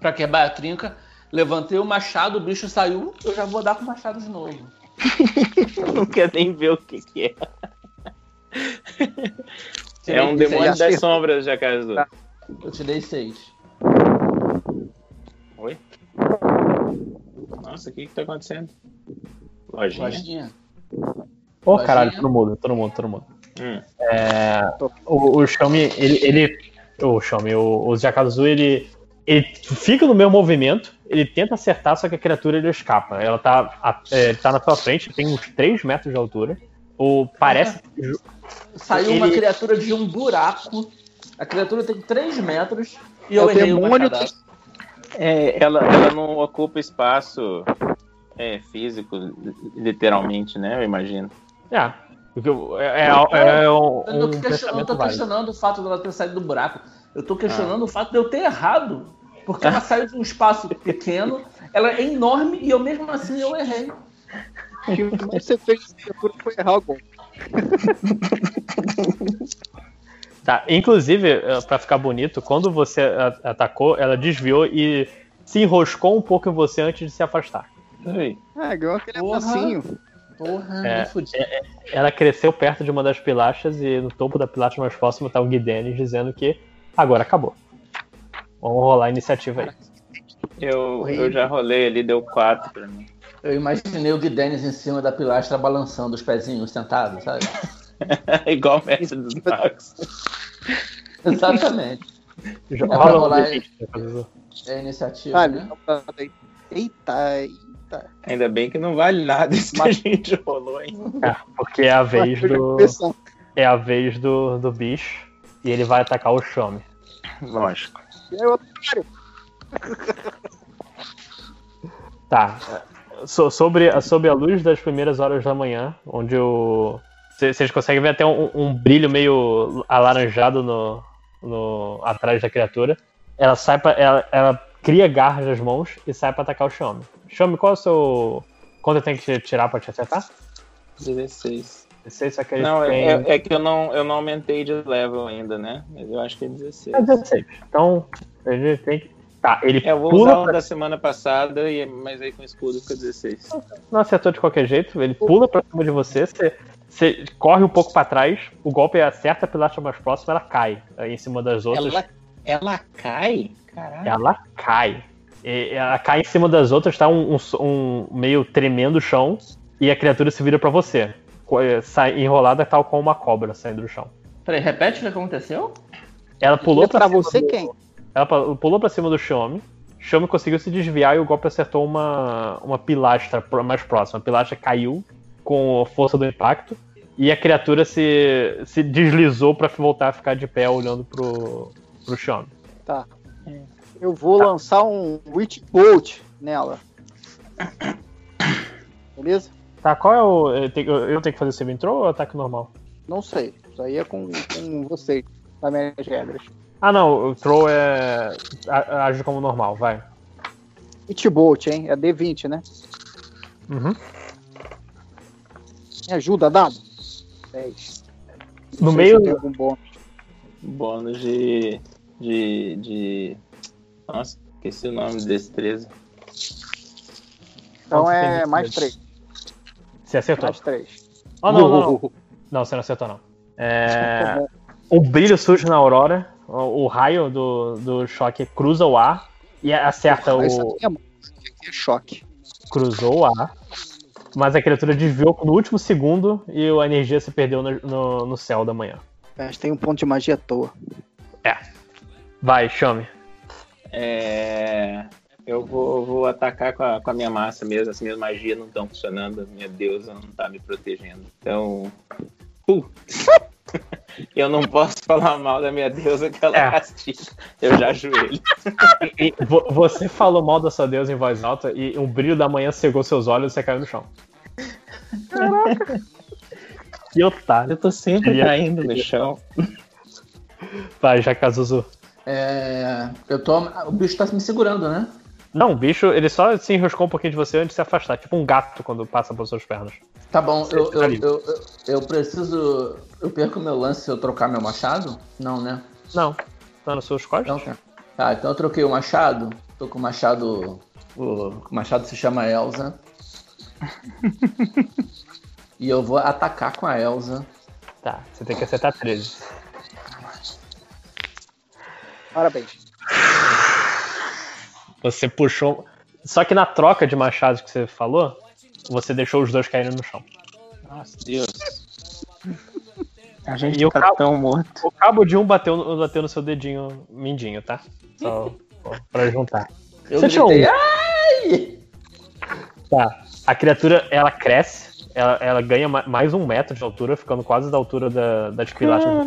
pra quebrar a trinca, levantei o machado, o bicho saiu, eu já vou dar com o machado de novo. não quer nem ver o que, que é. É um demônio seis. das sombras, Jacazu. Eu te dei seis. Oi? Nossa, o que que tá acontecendo? Lojinha. Lojinha. Ô, Lojinha. caralho, todo mundo, todo mundo, todo mundo. Hum. É, o, o Xiaomi, ele, ele. O Xiaomi, o, o Jakazu, ele. Ele fica no meu movimento, ele tenta acertar, só que a criatura ele escapa. Ela tá, a- é, tá na sua frente, tem uns 3 metros de altura. O, parece. Saiu uma Ele- criatura de um buraco. A criatura tem 3 metros e eu É o errei o demônio. É, ela, ela não ocupa espaço é, físico, literalmente, né? Eu imagino. É, é, é, é um, Eu não um eu não válido. questionando o fato dela ter saído do buraco. Eu tô questionando Ah. o fato de eu ter errado. Porque ela saiu de um espaço pequeno, ela é enorme e eu mesmo assim eu errei. O que você fez foi errar o golpe. Tá, inclusive, eh, pra ficar bonito, quando você atacou, ela desviou e se enroscou um pouco em você antes de se afastar. É, ganhou aquele Porra. abracinho. Porra, É, me fudi. Ela cresceu perto de uma das pilastras e no topo da pilastra mais próxima tá o Guidenis dizendo que agora acabou. Vamos rolar a iniciativa aí. Eu, eu já rolei ali, deu 4 pra mim. Eu imaginei o Guidenis em cima da pilastra balançando os pezinhos sentado, sabe? Igual o mestre dos magos. Exatamente. Jo- pra Rola rolar D20, Jakazu. É a iniciativa, Ah, né? então tá. Ainda bem que não vale nada isso que a gente rolou, hein? É, porque é a vez Eu do. É a vez do, do bicho. E ele vai atacar o Shome. Lógico. E aí, otário, Tá. So- sobre, sobre a luz das primeiras horas da manhã, onde o. Vocês conseguem ver até um, um brilho meio alaranjado no, no, atrás da criatura. Ela sai pra, ela, ela cria garras nas mãos e sai pra atacar o Xiaomi. Xiaomi, qual é o seu. Quanto tenho que tirar pra te acertar? 16. 16, só que ele Não, tem. é, é que eu não, eu não aumentei de level ainda, né? Mas eu acho que é 16. É 16. Então, a gente tem que. Tá, ele É, eu vou pula usar pra da semana passada, e, mas aí com escudo fica 16. não acertou de qualquer jeito, ele pula pra cima de você, você, você corre um pouco pra trás, o golpe acerta a pilastra mais próxima, ela cai aí em cima das outras. Ela, ela cai? Caralho. Ela cai. E ela cai em cima das outras, tá um, um, um meio tremendo chão, e a criatura se vira pra você. Eh, Sai enrolada tal como uma cobra saindo do chão. Peraí, repete o que aconteceu? Ela pulou é pra, você do- quem? Ela pulou pra cima do Xiaomi. Xiaomi conseguiu se desviar e o golpe acertou uma, uma pilastra mais próxima. A pilastra caiu com a força do impacto. E a criatura se, se deslizou pra voltar a ficar de pé olhando pro, pro Xiaomi. Tá. Eu vou lançar um Witch Bolt nela. Beleza? Tá, qual é o. Eu tenho, eu tenho que fazer save intro ou ataque normal? Não sei. Isso aí é com, com você, das minhas regras. Ah, não, o throw é. a- age como normal, vai. Witch Bolt, hein? É D20, né? Uhum. Me ajuda, dado. 10. No meio- se bônus. Bônus de. de. de. Nossa, esqueci o nome desse 13. Então Quanto é mais três? 3. Você acertou. Mais 3. Oh, não, não, não. Não, você não acertou, não. É, o brilho surge na aurora, o, o raio do, do choque cruza o ar e acerta Isso o. aqui é, isso aqui é choque. cruzou o ar, mas a criatura desviou no último segundo e a energia se perdeu no, no, no céu da manhã. Mas tem um ponto de magia à toa. Vai, chame. É. Eu vou, vou atacar com a, com a minha massa mesmo. As minhas magias não estão funcionando. A minha deusa não tá me protegendo. Então. Putz. Eu não posso falar mal da minha deusa que ela É. castiga. Eu já ajoelho. E vo- você falou mal da sua deusa em voz alta e o brilho da manhã cegou seus olhos e você caiu no chão. Caraca! Que otário. Eu tô sempre caindo no chão. Vai, Jacazuzu. É, eu tô. O bicho tá me segurando, né? Não, o bicho, ele só se enroscou um pouquinho de você antes de se afastar, tipo um gato quando passa pelas suas pernas. Tá bom, eu, eu, Ali. eu, eu, eu preciso. Eu perco meu lance se eu trocar meu machado? Não, né? Não, tá nas suas costas? Então, tá, então eu troquei o machado. Tô com o machado. O, o machado se chama Elsa. e eu vou atacar com a Elsa. Tá, você tem que acertar 13. Parabéns. Você puxou. Só que na troca de machados que você falou, você deixou os dois caírem no chão. Nossa, Deus. A gente E o tá cabo- tão morto. O cabo de um bateu, no- bateu no seu dedinho mindinho, tá? Só pra juntar. Eu Você gritei, um. ai! Tá. A criatura, ela cresce, ela, ela ganha ma- mais um metro de altura, ficando quase da altura da, das pilastras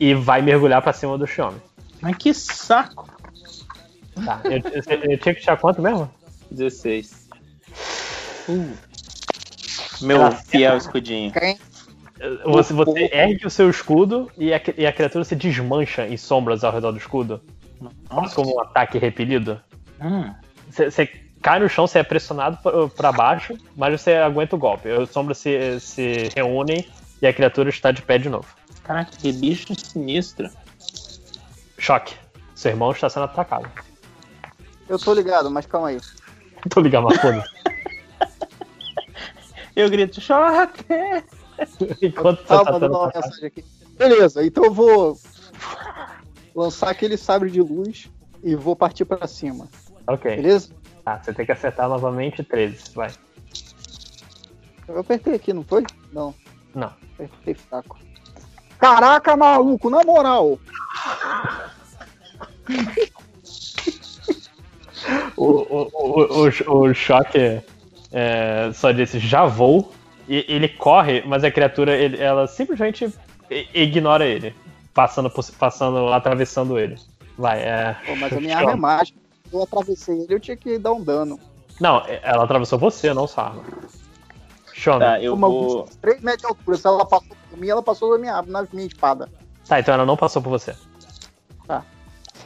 e vai mergulhar pra cima do Xiome. Mas que saco. Tá. Eu, eu- eu tinha que tirar quanto mesmo? 16. Meu Ela- fiel escudinho. Quem? Você, você ergue o seu escudo e a, e a criatura se desmancha em sombras ao redor do escudo. Quase como um ataque repelido. Hum, Você, você cai no chão, você é pressionado pra- pra baixo, mas você aguenta o golpe. As sombras se, se reúnem e a criatura está de pé de novo. caraca, que bicho sinistro. Choque. Seu irmão está sendo atacado. Eu tô ligado, mas calma aí. Tô ligando uma foda. Eu grito, choque! Enquanto tá mandando sendo uma mensagem aqui. Beleza, então eu vou lançar aquele sabre de luz e vou partir pra cima. Ok. Beleza? Tá, você tem que acertar novamente 13. Vai. Eu apertei aqui, não foi? Não, Não. apertei fraco. Caraca, maluco, na moral. O, o, o, o, o choque é, só disse já vou. E ele corre, mas a criatura ele- ela simplesmente ignora ele. Passando, passando, atravessando ele. Vai, é. Pô, mas a minha arma é mágica. Eu atravessei ele, eu tinha que dar um dano. Não, ela atravessou você, não sua arma. Shone. Tá, eu Uma vou. 3 metros de altura. Se ela passou por mim, ela passou da minha, na minha espada. Tá, então ela não passou por você.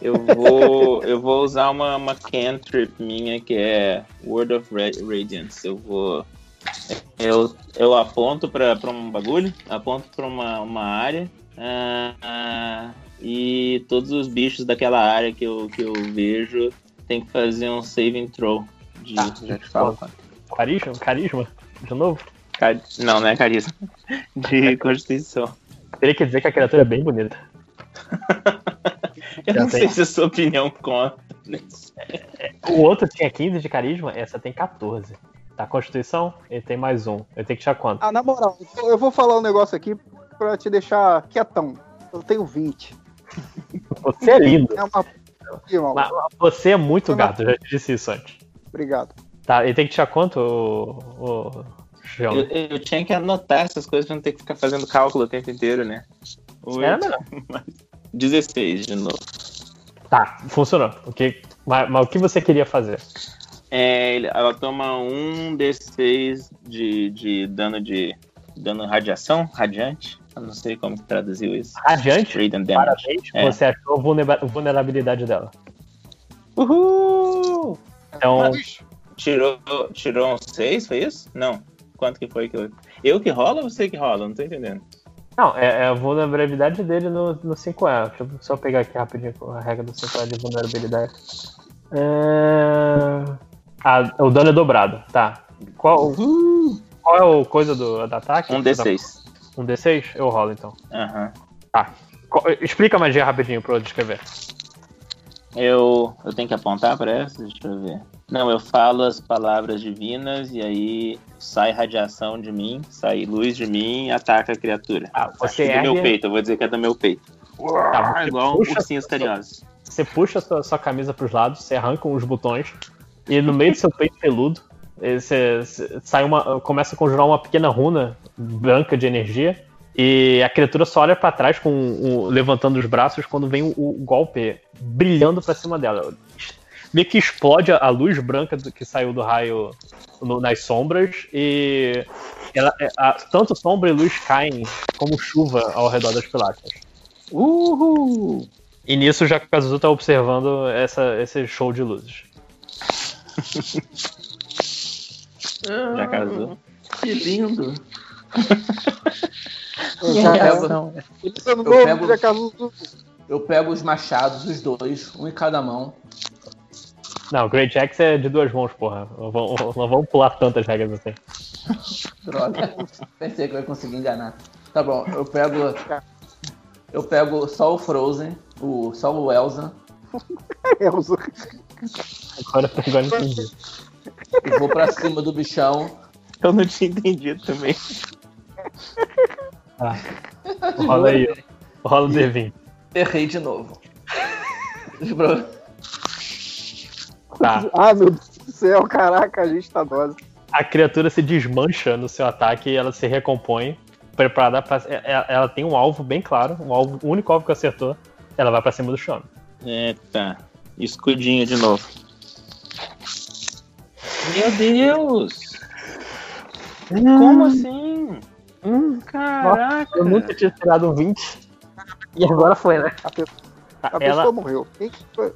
Eu vou. eu vou usar uma, uma cantrip minha que é Word of Ra- Radiance. Eu vou. Eu, eu aponto pra, pra um bagulho, aponto pra uma, uma área. ah, ah, e todos os bichos daquela área que eu, que eu vejo tem que fazer um saving throw. De, Tá. já te falo. Carisma? Carisma? De novo? Não, não é carisma. De constituição. Teria que dizer que a criatura é bem bonita. Eu Já não tem. sei se a sua opinião conta. O outro tinha 15 de carisma, essa tem 14. Tá, Constituição, ele tem mais um. Eu tenho que tirar quanto? Ah, na moral, eu- vou falar um negócio aqui pra te deixar quietão. Eu tenho 20. Você é lindo. É uma. Mas Você é muito gato, eu já te disse isso antes. Obrigado. Tá, ele tem que tirar quanto, o. o... João? Eu, eu tinha que anotar essas coisas pra não ter que ficar fazendo cálculo o tempo inteiro, né? Oito, Era melhor. mais 16 de novo. Tá, funcionou. O que, mas, mas o que você queria fazer? É, ela toma um D6 de, de dano de dano radiação, radiante. Eu não sei como que traduziu isso. Radiante, parabéns, É. você achou a vulnera- vulnerabilidade dela. Uhul! Então, Tirou, tirou um 6, foi isso? Não. Quanto que foi que eu. Eu que rola ou você que rola? Não tô entendendo. não, é, é a vulnerabilidade dele no, no 5E. Deixa eu só pegar aqui rapidinho a regra do 5E de vulnerabilidade. É... Ah, o dano é dobrado, tá. Qual, qual é o coisa do, do ataque? Um D6. Um D6? Eu rolo então. Aham. Qual- explica a magia rapidinho pra eu descrever. Eu, eu tenho que apontar pra essa? Deixa eu ver. Não, eu falo as palavras divinas e aí sai radiação de mim, sai luz de mim e ataca a criatura. Ah, você é do meu peito, eu vou dizer que é do meu peito. Tá, Ah, igual um puxa- ursinhos carinhosos. Você puxa a sua, sua camisa pros lados, você arranca os botões, e no meio do seu peito peludo, eh, você, você sai uma, começa a conjurar uma pequena runa branca de energia, e a criatura só olha pra trás, com o- levantando os braços, quando vem o, o golpe brilhando pra cima dela. Meio que explode a, luz branca do- que saiu do raio no- nas sombras, e ela, é, a- tanto sombra e luz caem como chuva ao redor das pilastras. Uhul! E nisso o Jakazu tá observando essa, esse show de luzes. Já casou. Que lindo. Já, pego- eu pego- já. Eu pego os machados, os dois, um em cada mão. Não, Great Axe é de duas mãos, porra. Não vamos, não vamos pular tantas regras assim. Droga. Pensei que eu ia conseguir enganar. Tá bom, eu pego. Eu pego só o Frozen, o, só o Elsa, Elza. Agora, agora eu entendi. e vou pra cima do bichão. Eu não tinha entendido também. Rola aí, ó. rola o D20. Errei de novo. Tá. Ah, meu Deus do céu, caraca, a gente tá dose. A criatura se desmancha no seu ataque e ela se recompõe. Preparada pra. Ela, ela tem um alvo bem claro, um alvo, o único alvo que acertou. Ela vai pra cima do chão. Eita. Escudinho de novo. Meu Deus! Como assim? Hum, Caraca! eu nunca tinha tirado um 20. E agora foi, né? A, pe- Tá, a ela, pessoa morreu. Quem que foi?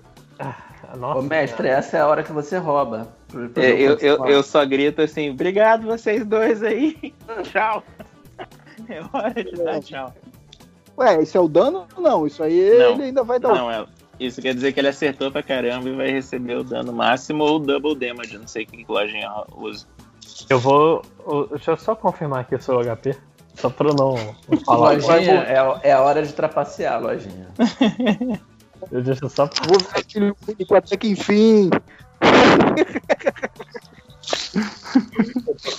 Nossa, Ô mestre, essa é a hora que você rouba. É, eu, eu, eu só grito assim, obrigado vocês dois aí. tchau. É hora de dar tchau. Ué, isso é o dano? Não, isso aí Não. ele ainda vai dar. Não, é, isso quer dizer que ele acertou pra caramba e vai receber o dano máximo ou o double damage. Não sei que lojinha usa. Eu vou. Deixa eu só confirmar aqui o seu HP. Só pra eu não falar. Lojinha, é, é a hora de trapacear, lojinha. Eu deixo só Vou ver aquele único até que enfim.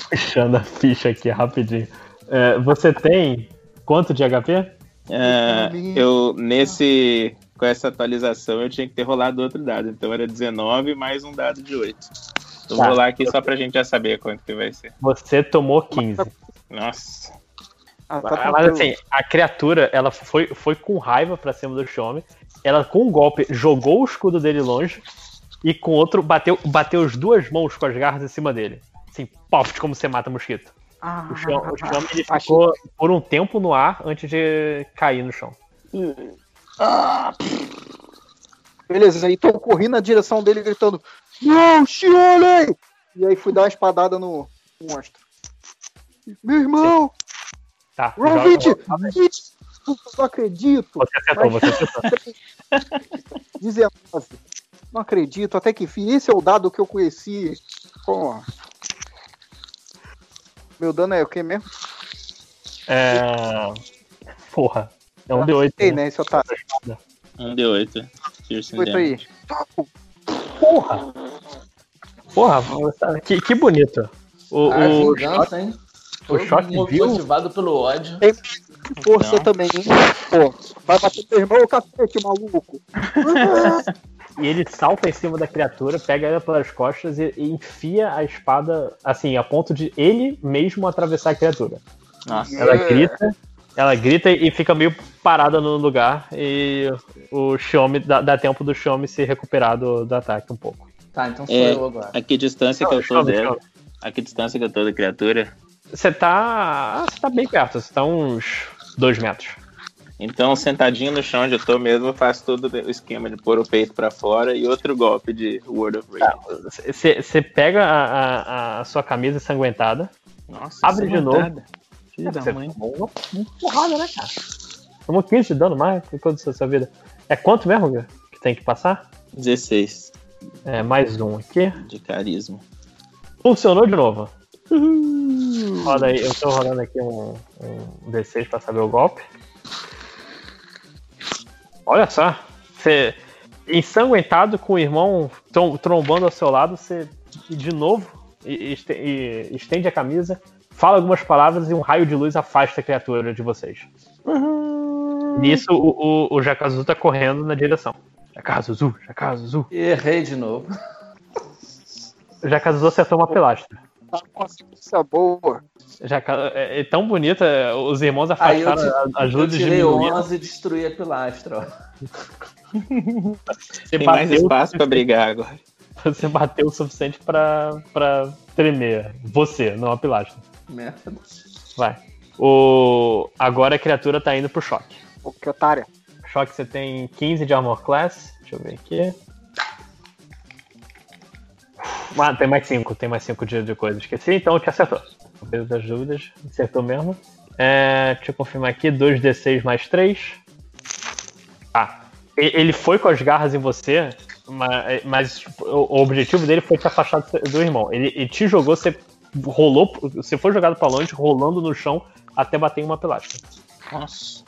puxando a ficha aqui rapidinho. É, você tem quanto de HP? Ah, eu, nesse. Com essa atualização, eu tinha que ter rolado outro dado. Então era 19 mais um dado de 8. Eu Tá. vou rolar aqui só pra gente já saber quanto que vai ser. Você tomou 15. Nossa. Ah, tá Mas assim, a criatura, ela foi, foi com raiva pra cima do Xiome ela com um golpe jogou o escudo dele longe e com outro bateu, bateu as duas mãos com as garras em cima dele. Assim, pof como você mata mosquito. Ah, o chão, o ah. chão ele ficou por um tempo no ar antes de cair no chão. Ah, beleza, então eu corri na direção dele gritando: Não, Shione! E aí fui dar uma espadada no monstro. Meu irmão! Tá. Roll 20! 20! Putz, não acredito. Você acertou, mas... você acertou. 19. Não acredito, até que fim. Esse é o dado que eu conheci. Pô. Meu dano é o que mesmo? É. Porra. É um D8. Sei, né, né seu otário? Um D8. Foi aí. Porra! Porra, que, que bonito. O, ah, o vingança, hein? O Todo Shot viu. motivado pelo ódio. Tem Força Não. também, hein? Pô, vai bater teu irmão, cacete, maluco. E ele salta em cima da criatura, pega ela pelas costas e, e enfia a espada, assim, a ponto de ele mesmo atravessar a criatura. Nossa. Ela grita Ela grita e fica meio parada no lugar e o Xiaomi dá, dá tempo do Xiaomi se recuperar do, do ataque um pouco. Tá, então sou É. eu agora. A que distância que eu tô Xiaomi, dela? Xiaomi. A que distância que eu tô da criatura? Você tá. Você tá bem perto, você tá uns dois metros. Então, sentadinho no chão onde eu tô mesmo, eu faço todo o esquema de pôr o peito pra fora e outro golpe de Word of Rage. Você pega a, a- a sua camisa ensanguentada. Nossa, Abre de ensanguentada. Filho Você da mãe. uma, uma porrada, né, cara? Tomou 15 de dano mais em toda a sua vida. É quanto mesmo que tem que passar? 16 É, mais um aqui. de carisma. Funcionou de novo. Roda aí, eu tô rolando aqui um, um D6 pra saber o golpe. Olha só, você ensanguentado com o irmão trom- trombando ao seu lado, você de novo este- estende a camisa, fala algumas palavras e um raio de luz afasta a criatura de vocês. Nisso, o, o, o Jakazu tá correndo na direção. Jakazu, Jakazu. Errei de novo. O Jakazu acertou uma pilastra. Tá com uma sequência boa. Jaka- é, é tão bonita, os irmãos eu, afastaram ti- a- as eu tirei diminuíram. 11 e destruí a pilastra. ó. Você Tem mais espaço pra brigar agora. você bateu o suficiente pra, pra tremer. Você, não a pilastra. Merda. Vai. O... Agora a criatura tá indo pro choque. Pô, que otária. Choque você tem 15 de armor class. Deixa eu ver aqui. Ah, tem mais 5, tem mais 5 de, de coisa. Esqueci, então te acertou. Peso das dúvidas, acertou mesmo. É, deixa eu confirmar aqui: 2d6 mais 3. Ah, ele foi com as garras em você, mas, mas o objetivo dele foi te afastar do, irmão. Ele, ele te jogou, você rolou, você foi jogado pra longe, rolando no chão até bater em uma pilastra. Nossa.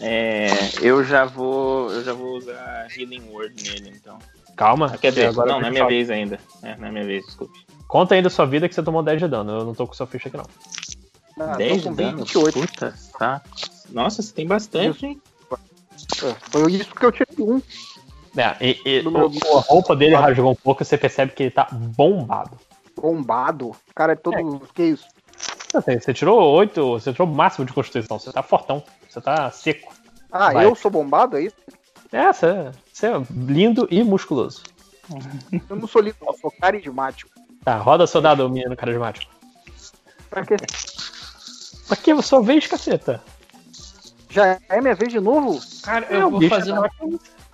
É, eu já vou. Eu já vou usar Healing Word nele, então. Calma. Ah, quer dizer, agora não, não é minha vez ainda. É, não é minha vez, desculpe. Conta aí da sua vida que você tomou 10 de dano. Eu não tô com sua ficha aqui, não. Ah, 10 tô de dano? 28. Puta, tá. Nossa, você tem bastante, hein? É, Foi isso que eu tirei um. É, e, e o- a roupa dele rasgou um pouco e você percebe que ele tá bombado. Bombado. O cara é todo. Que isso? Você, você tirou 8, você tirou o máximo de constituição. Você tá fortão. Você tá seco. Ah, Vai. eu sou bombado, é isso? É, você, você é lindo e musculoso. Eu não sou lindo, eu sou carismático. Tá, roda soldado, menino carismático. Pra quê? Aqui é a sua vez, caceta. Já é minha vez de novo? Cara, É, eu o vou fazer tá- uma,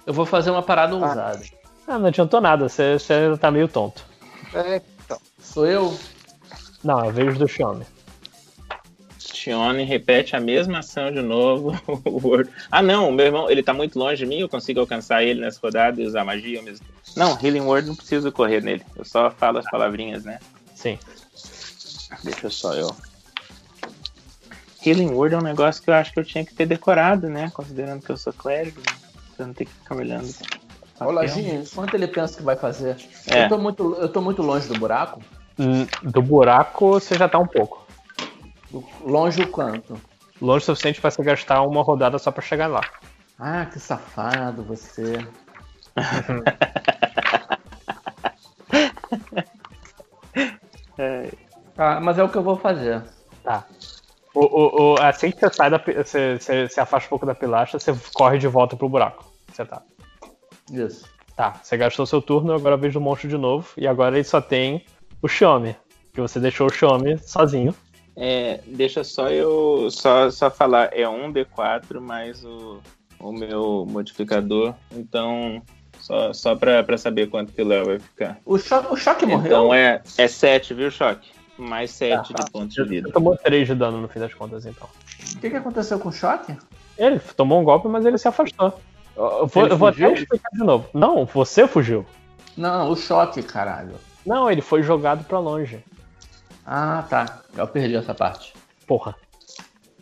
eu vou fazer uma parada ousada. Ah, não adiantou nada. Você, você ainda tá meio tonto. É, então. Sou eu? Não, é a vez do Xiaomi. Tione repete a mesma ação de novo. Ah, não, o meu irmão, ele tá muito longe de mim, eu consigo alcançar ele nessa rodada e usar magia mesmo. Não, Healing Word não preciso correr nele. Eu só falo as palavrinhas, né? Sim. Deixa só eu. Healing Word é um negócio que eu acho que eu tinha que ter decorado, né? Considerando que eu sou clérigo. né? Pra não ter que ficar olhando. Ô. Lojinha, quanto ele pensa que vai fazer? É. Eu, tô muito, eu tô muito longe do buraco? Hum, Do buraco você já tá um pouco. Longe o quanto? Longe o suficiente pra você gastar uma rodada só pra chegar lá. Ah, que safado você. É, Ah, mas é o que eu vou fazer. Tá. O, o, o- assim que você sai da. Você, você, você afasta um pouco da pilastra, você corre de volta pro buraco. Você tá. Isso. Tá, você gastou seu turno, agora vejo o monstro de novo. E agora ele só tem o Xiaomi. Que você deixou o Xiaomi sozinho. É, deixa só eu só, só falar, é um D4 mais o, o meu modificador, então só, só pra, pra saber quanto que o Léo vai ficar. O, cho o choque morreu? Então é, é 7, viu, Choque? Mais 7 Tá, de pontos de vida. tomou 3 de dano no fim das contas, então. O que, que aconteceu com o choque? Ele tomou um golpe, mas ele se afastou. Eu vou, eu vou até explicar de novo. Não, você fugiu. Não, o choque, caralho. Não, ele foi jogado pra longe. Ah, tá. Eu perdi essa parte. Porra.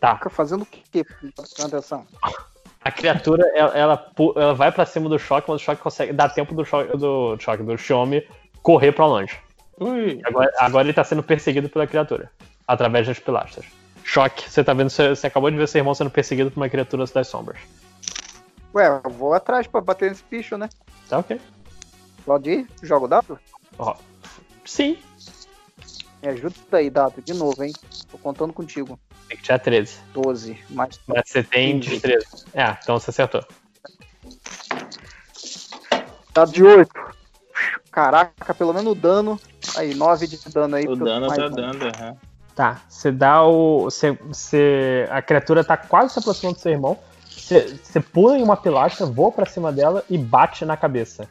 Tá. Fica fazendo o quê? Presta atenção. A criatura, ela, ela, ela vai pra cima do choque, mas o choque consegue. Dá tempo do choque do, choque, do Xiaomi correr pra longe. Ui, Agora, agora ele tá sendo perseguido pela criatura. Através das pilastras. Choque, você tá vendo. Você, você acabou de ver seu irmão sendo perseguido por uma criatura das sombras. Ué, eu vou atrás pra bater nesse bicho, né? Tá ok. Pode ir? Joga o dado? Sim. Me ajuda aí, dado, de novo, hein? Tô contando contigo. Tem que tirar 13. 12. Mais Mas você tem destreza. É, então você acertou. dado de 8. Caraca, pelo menos o dano. Aí, 9 de dano aí. O dano tá dando, aham. Tá, você dá o. Você, você, a criatura tá quase se aproximando do seu irmão. Você, você pula em uma pilastra, voa pra cima dela e bate na cabeça.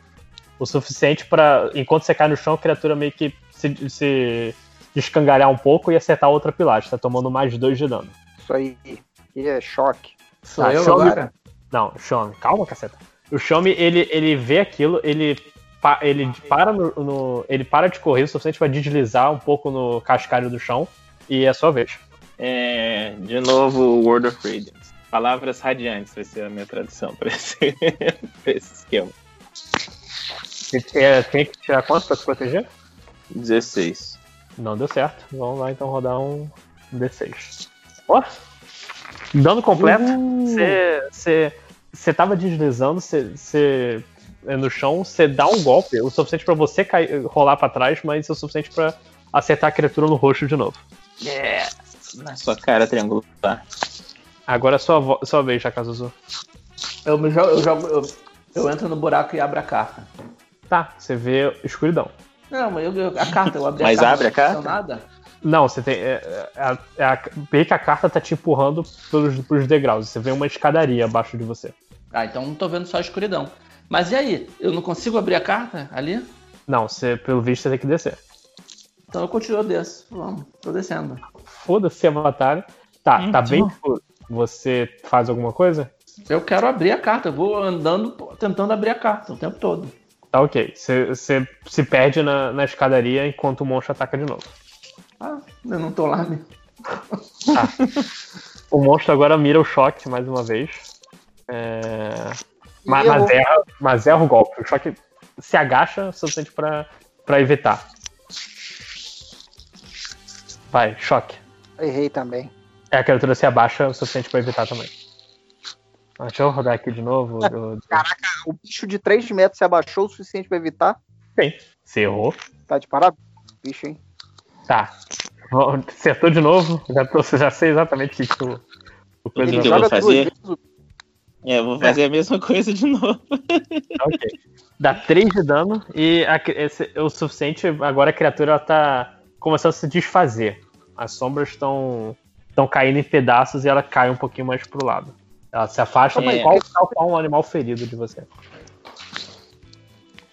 O suficiente pra. Enquanto você cai no chão, a criatura meio que se, se descangalhar um pouco e acertar outra pilastra, tomando mais dois de dano. Isso aí. Que é choque. Sou Tá, eu me- agora? Não, o Xiaomi, calma, caceta. O Xiaomi, ele, ele vê aquilo, ele, pa- ele para no, no- Ele para de correr o suficiente pra deslizar um pouco no cascalho do chão. E é a sua vez. É, de novo, Word of Radiance. Palavras radiantes vai ser a minha tradução pra esse, pra esse esquema. É, tem que tirar quanto pra se proteger? 16. Não deu certo. Vamos lá então rodar um D6. Ó! Dano completo. Você. Você. Você tava deslizando, você. É no chão, você dá um golpe, o suficiente pra você cair, rolar pra trás, mas é o suficiente pra acertar a criatura no rosto de novo. Na sua cara triangular. Agora é sua, sua vez, Jakazuzu. Eu, me jogo, eu, jogo eu, eu entro no buraco e abro a carta. Tá, você vê escuridão. Não, mas eu, eu- a carta, eu abri Mas a carta. abre a carta? nada. Não, você tem. É, é, a- é a- vê que a carta tá te empurrando pelos, pelos degraus. Você vê uma escadaria abaixo de você. Ah, então não tô vendo só a escuridão. Mas e aí? Eu não consigo abrir a carta ali? Não, você, pelo visto, você tem que descer. Então eu continuo eu desço. Vamos, tô descendo. Foda-se a batalha. Tá, tá Então. bem escuro. Você faz alguma coisa? Eu quero abrir a carta. Eu vou andando, tentando abrir a carta o tempo todo. Tá ok. Você, se perde na, na escadaria enquanto o monstro ataca de novo. Ah, eu não tô lá mesmo. O monstro agora mira o choque mais uma vez. É... Mas, mas, erra, mas erra o golpe. O choque se agacha o suficiente pra, pra evitar. Vai, choque. Errei também. É, a criatura se abaixa o suficiente pra evitar também. Deixa eu rodar aqui de novo. do- do- O bicho de 3 metros se abaixou o suficiente pra evitar. Bem, você errou. Tá de parabéns, bicho, hein? Tá. Acertou de novo. Já, tô, já sei exatamente o que o, que vai eu vou fazer? duas vezes o É, eu vou fazer a mesma coisa de novo. Tá ok. Dá 3 de dano e a esse- é o suficiente. Agora a criatura ela tá começando a se desfazer. As sombras estão estão caindo em pedaços e ela cai um pouquinho mais pro lado. Ela se afasta, É. igual tal qual um animal ferido de você.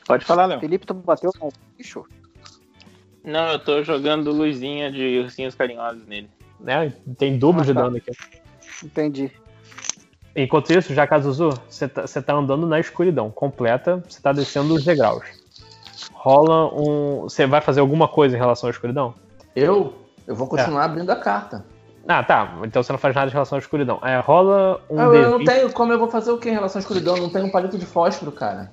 Pode falar, Léo. Felipe, tu bateu no bicho? Não, eu tô jogando luzinha de ursinhos carinhosos nele. Né? Tem dobro Ah, de tá. dano aqui. Entendi. Enquanto isso, já Kazuzu, você tá, você tá andando na escuridão completa, você tá descendo os degraus. Rola um. Você vai fazer alguma coisa em relação à escuridão? Eu? Eu vou continuar abrindo a carta. Ah, tá. Então você não faz nada em relação à escuridão. É, rola um eu, eu não D20. tenho como eu vou fazer o que em relação à escuridão? Eu não tenho um palito de fósforo, cara.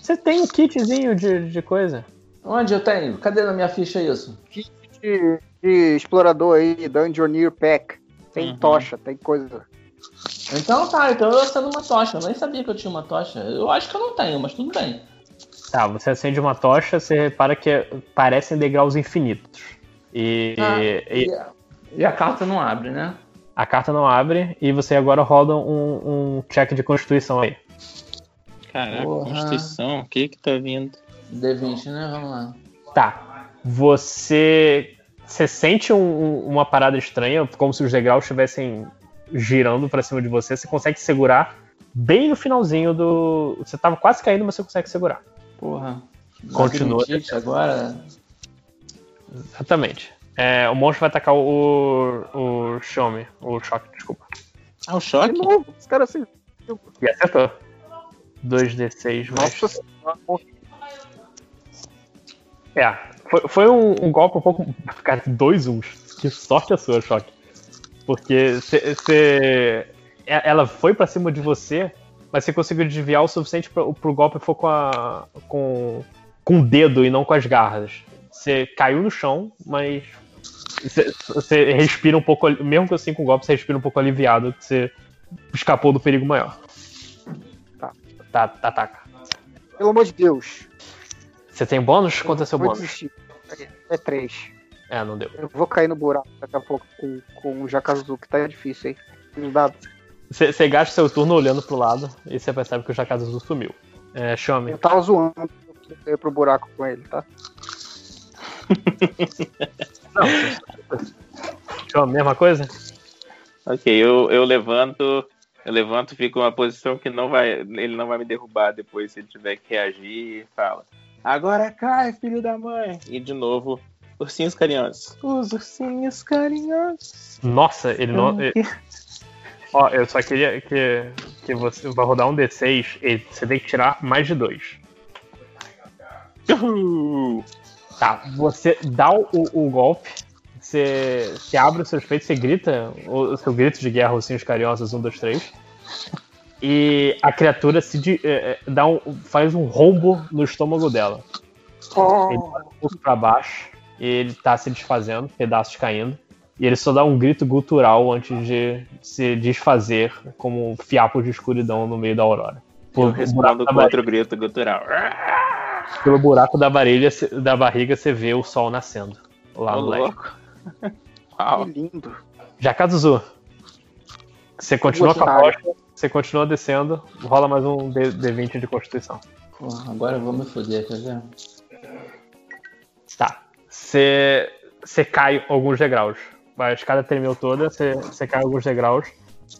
Você tem um kitzinho de, de coisa. Onde eu tenho? Cadê na minha ficha isso? De, de explorador aí, Dungeoneer Pack. Tem Uhum. tocha, tem coisa. Então tá, então eu acendo uma tocha. Eu nem sabia que eu tinha uma tocha. Eu acho que eu não tenho, mas tudo bem. Tá, você acende uma tocha, você repara que é- parecem degraus infinitos. E, Ah, e a, e a carta não abre, né? a carta não abre e você agora roda um, um check de constituição aí. Caraca, Porra. Constituição, o que que tá vindo? D20, né? Vamos lá. Tá. Você. Você sente um- um- uma parada estranha, como se os degraus estivessem girando pra cima de você. Você consegue segurar bem no finalzinho do. Você tava quase caindo, mas você consegue segurar. Porra. Continua. Agora. Exatamente. É, o monstro vai atacar o, o Xiaomi, o choque, desculpa. Ah, o choque? De novo, os caras assim. E acertou. 2d6 mais. Nossa senhora. É, foi, foi um, um golpe um pouco. Cara, dois uns. Que sorte a sua, choque. Porque você. Ela foi pra cima de você, mas você conseguiu desviar o suficiente pro, pro golpe for com a. com. com o dedo e não com as garras. Você caiu no chão, mas. Você, respira um pouco. Mesmo assim com o golpe, você respira um pouco aliviado que você escapou do perigo maior. Tá. Tá, ataca. Pelo amor de Deus. Você tem bônus? Quanto é seu bônus? desistir. É três. É, não deu. Eu vou cair no buraco daqui a pouco com, com o que tá difícil, hein? Os dados. Você gasta seu turno olhando pro lado e você percebe que o Jakazu sumiu. É, Xiaomi. Eu tava zoando eu ia pro buraco com ele, tá? Xiaomi, mesma coisa? Ok, eu, eu levanto, eu levanto, fico numa posição que não vai, ele não vai me derrubar depois se ele tiver que reagir e fala. Agora cai, filho da mãe! E de novo, ursinhos carinhosos. Os ursinhos carinhosos. Nossa, ele não. ele- Ó, eu só queria que, que você vai rodar um D6 e você tem que tirar mais de dois. Uhul. Tá, você dá o, o golpe, você, você abre os seus peitos, você grita o, o seu grito de guerra, ursinhos carinhosos, um, dois, três. E a criatura se di- é, é, dá um, faz um rombo no estômago dela. Ele vai um pouco pra baixo e ele tá se desfazendo, pedaços caindo. E ele só dá um grito gutural antes de se desfazer como um fiapo de escuridão no meio da aurora. Eu Por- respondo da com outro grito gutural. Pelo buraco da, barilha, cê- da barriga você vê o sol nascendo lá Ô, no leste. louco. Que Uau. lindo. Jakazuzu, você continua com a tocha, você continua descendo, rola mais um D- D20 de constituição. Porra, agora eu vou me foder, quer ver? Tá. Você, você cai alguns degraus. A escada tremeu toda, você, você cai alguns degraus.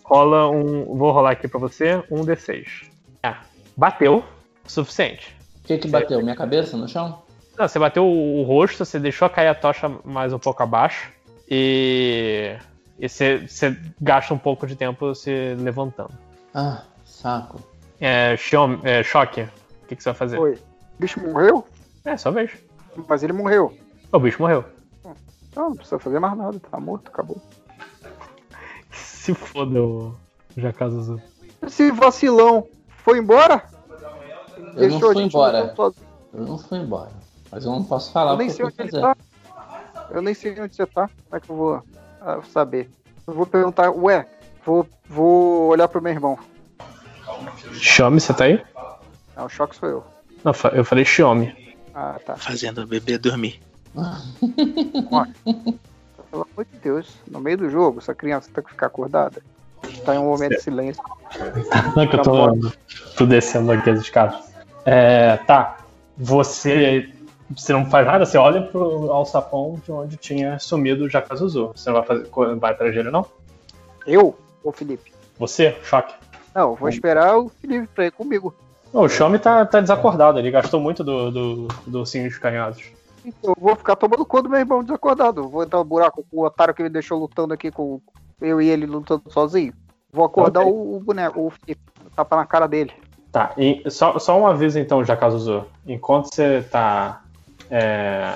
Rola um. Vou rolar aqui pra você, um D6. É. Bateu suficiente. O que que bateu? Minha cabeça no chão? Não, você bateu o, o rosto, você deixou cair a tocha mais um pouco abaixo e, e você, você gasta um pouco de tempo se levantando. Ah, saco. É, é, choque, o que, que você vai fazer? Oi. O bicho morreu? É, sua vez. Mas ele morreu. O bicho morreu. Não, não precisa fazer mais nada, tá morto, acabou. Se foda o Jakazuzu. Esse vacilão foi embora? Eu não fui a gente embora. Eu não fui embora. Mas eu não posso falar Eu o nem que sei onde ele fazer. tá. Eu nem sei onde você tá. Como é que eu vou ah, saber? Eu vou perguntar, ué, vou, vou olhar pro meu irmão. Xiaomi, você tá aí? Ah, o choque sou eu. Não, eu falei Xiaomi. Ah, tá. Fazendo o bebê dormir. Pelo amor de Deus, no meio do jogo, essa criança tem que ficar acordada. Tá em um momento de silêncio. Não é que eu tô, tô descendo aqui as escadas. É, tá. Você, você não faz nada, você olha pro alçapão de onde tinha sumido o Jakazuzu. Você não vai, fazer, vai atrás dele, não? Eu ou Felipe? Você, choque. Não, vou esperar o Felipe pra ir comigo. Não, o Xiaomi tá, tá desacordado, ele gastou muito do, do, do ursinhos carinhosos. Eu vou ficar tomando conta do meu irmão desacordado. Vou entrar no buraco com o otário que me deixou lutando aqui com eu e ele lutando sozinho. Vou acordar Ok. o, o boneco, o Felipe. Tapa na cara dele. Tá, e só, só um aviso então, Jakazuzu. Enquanto você tá. é,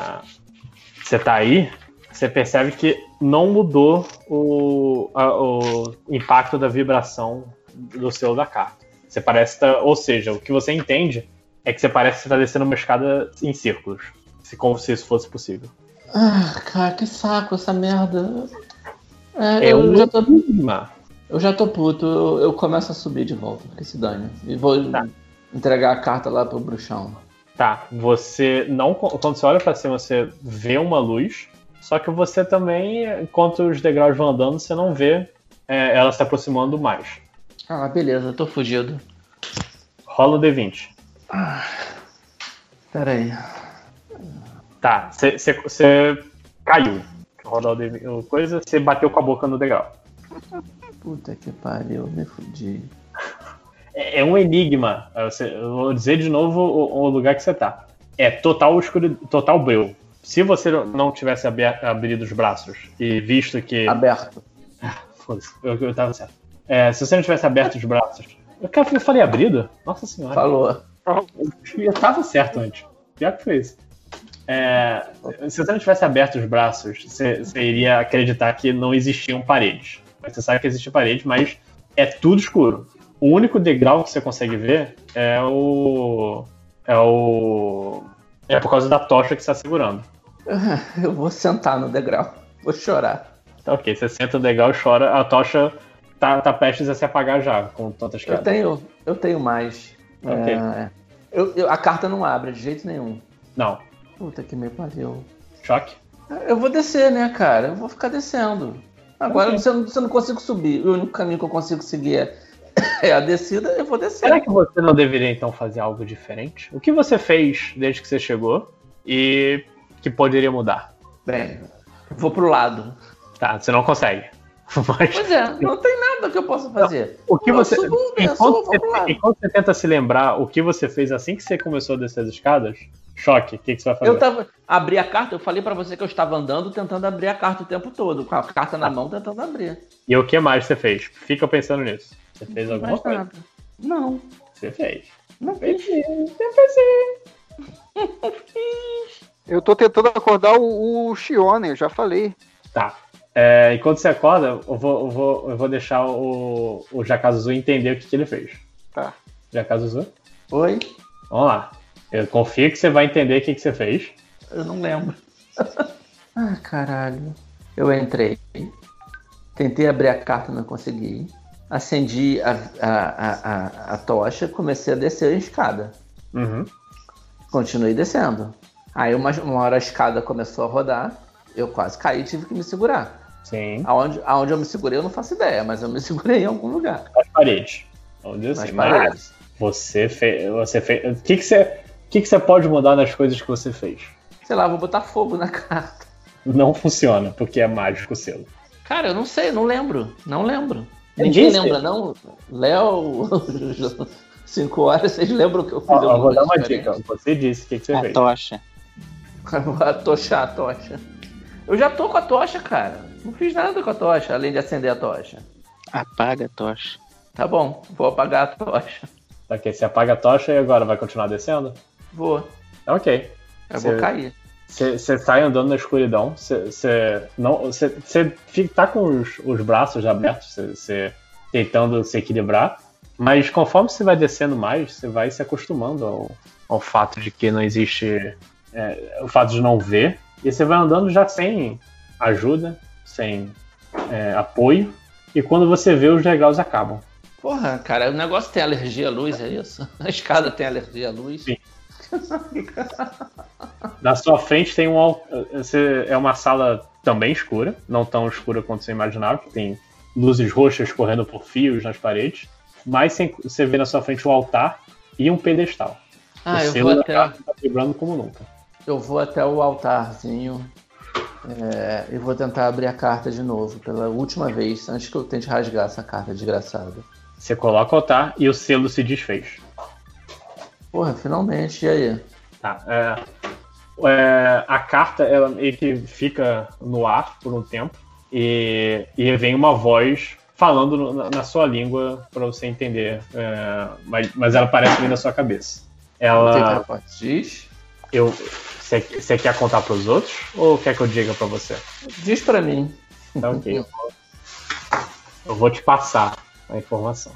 você tá aí, você percebe que não mudou o, a- o impacto da vibração do selo da carta. Você parece tá, Ou seja, o que você entende é que você parece estar descendo uma escada em círculos. Se, como se isso fosse possível. Ah, cara, que saco essa merda. É, É eu, um já tô, enigma. Eu já tô puto, eu, eu começo a subir de volta, que se dane. E vou Tá. entregar a carta lá pro bruxão. Tá, você não. Quando você olha pra cima, você vê uma luz. Só que você também, enquanto os degraus vão andando, você não vê é, ela se aproximando mais. Ah, beleza, tô fugido. Rola o D20. Pera aí. Tá, você- caiu. Roda o D20, o coisa, você bateu com a boca no degrau. Puta que pariu, me fudi. É, é um enigma. Eu vou dizer de novo o, o lugar que você tá. É total escuro, total breu. Se você não tivesse aber- abrido os braços e visto que. Aberto. Foda-se, eu, eu tava certo. É, se você não tivesse aberto os braços. Eu, eu falei abrido? Nossa senhora. Falou. Eu tava certo antes. Pior que foi isso. É, se você não tivesse aberto os braços, você, você iria acreditar que não existiam paredes. Você sabe que existe parede, mas é tudo escuro. O único degrau que você consegue ver é o. É o. É por causa da tocha que você está segurando. Eu vou sentar no degrau. Vou chorar. Tá ok, você senta no degrau e chora. A tocha tá, tá prestes a se apagar já, com tantas Eu quedas. tenho, eu tenho mais. Ok. É, eu- eu- a carta não abre de jeito nenhum. Não. Puta que me pariu. Choque? Eu vou descer, né, cara? Eu vou ficar descendo. Agora Ok. se, eu, não- se eu não consigo subir, o único caminho que eu consigo seguir é, é a descida, eu vou descer. Será que você não deveria então fazer algo diferente? O que você fez desde que você chegou e que poderia mudar? Bem, vou pro lado. Tá, você não consegue. Mas Pois é, não tem nada que eu possa fazer. o que Eu você. subo, Enquanto subo, você, enquanto você tenta se lembrar o que você fez assim que você começou a descer as escadas, choque, o que, que você vai fazer? Eu tava. Abri a carta, eu falei pra você que eu estava andando tentando abrir a carta o tempo todo, com a carta na mão tentando abrir. E o que mais você fez? Fica pensando nisso. Você fez alguma Mais coisa? nada. Não, Você fez. não Fez. Não. Eu tô tentando acordar o, o Shione, eu já falei. Tá. É, enquanto você acorda, eu vou, eu vou, eu vou deixar o, o Jakazuzu entender o que, que ele fez. Tá. Jakazuzu, Oi? vamos lá. Eu confio que você vai entender o que, que você fez. Eu não lembro. ah, caralho. Eu entrei. Tentei abrir a carta, não consegui. Acendi a, a, a, a, a tocha, comecei a descer a escada. Uhum. Continuei descendo. Aí uma, uma hora a escada começou a rodar. Eu quase caí e tive que me segurar. Sim. Aonde, aonde eu me segurei eu não faço ideia, mas eu me segurei em algum lugar. As paredes. Vamos dizer Nas assim, paredes. Você fez. Você fez. O que, que, você, o que, que você pode mudar nas coisas que você fez? Sei lá, vou botar fogo na carta. Não funciona, porque é mágico o selo. Cara, eu não sei, não lembro. Não lembro. Eu Ninguém disse. lembra, não? Léo, 5 horas, vocês lembram o que eu fiz? Ó, eu vou dar uma dica. Você disse o que, que você A fez. tocha. a tocha, a tocha. Eu já tô com a tocha, cara. Não fiz nada com a tocha, além de acender a tocha. Apaga a tocha. Tá bom, vou apagar a tocha. Tá, ok, você apaga a tocha e agora vai continuar descendo? Vou. Tá, ok. Eu Você- vou cair. Você você sai andando na escuridão, você- você não, você você fica- tá com os, os braços abertos, você- você tentando se equilibrar, mas conforme você vai descendo mais, você vai se acostumando ao, ao fato de que não existe é, o fato de não ver, e você vai andando já sem ajuda, sem é, apoio, e quando você vê os degraus acabam. Porra, cara, o negócio tem alergia à luz, é isso? A escada tem alergia à luz? Sim. Na sua frente tem um é uma sala também escura, não tão escura quanto você imaginava, que tem luzes roxas correndo por fios nas paredes, mas você vê na sua frente um altar e um pedestal. Ah, o eu selo vou da até, carta tá vibrando como nunca. eu vou até o altarzinho é, e vou tentar abrir a carta de novo, pela última vez, antes que eu tente rasgar essa carta desgraçada. Você coloca o altar e o selo se desfez. Porra, finalmente, e aí? Tá, é, é, a carta ela meio que fica no ar por um tempo e, e vem uma voz falando na, na sua língua para você entender, é, mas, mas ela parece vir na sua cabeça. Ela. Diz, eu, você quer contar para os outros ou quer que eu diga para você? diz pra mim. Tá ok. Eu vou, eu vou te passar a informação.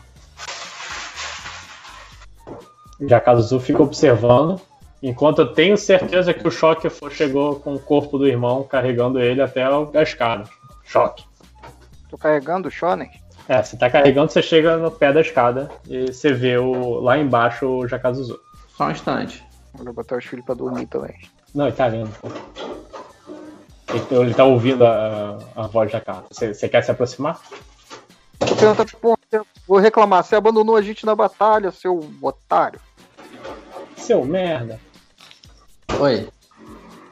Jakazu fica observando, enquanto eu tenho certeza que o choque foi- chegou com o corpo do irmão carregando ele até o- a escada. Choque. Tô carregando o Shonen. É, você tá carregando, você chega no pé da escada e você vê o, lá embaixo o Jakazuzu. Só um instante. Vou botar os filhos pra dormir também. Não, ele tá vendo. pô. Ele, ele tá ouvindo a, a voz da carta. Você, quer se aproximar? Vou perguntar, porra, vou reclamar. Você abandonou a gente na batalha, seu otário. Seu merda. Oi.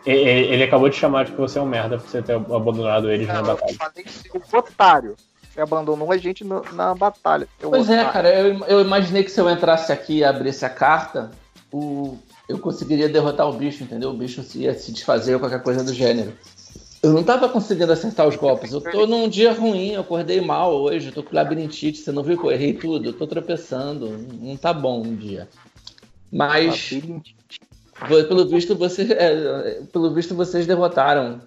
Ele acabou de chamar de que você é um merda por você ter abandonado eles na Não, eu batalha. falei seu otário. Você abandonou a gente no- na batalha. Pois é, otário. cara, eu, eu imaginei que se eu entrasse aqui e abrisse a carta, o, eu conseguiria derrotar o bicho, entendeu? O bicho ia se desfazer ou qualquer coisa do gênero. Eu não tava conseguindo acertar os golpes. Eu tô num dia ruim, eu acordei mal hoje, eu tô com labirintite, você não viu que eu errei tudo? Eu tô tropeçando, não tá bom um dia. Mas, pelo visto, você, é, pelo visto, vocês derrotaram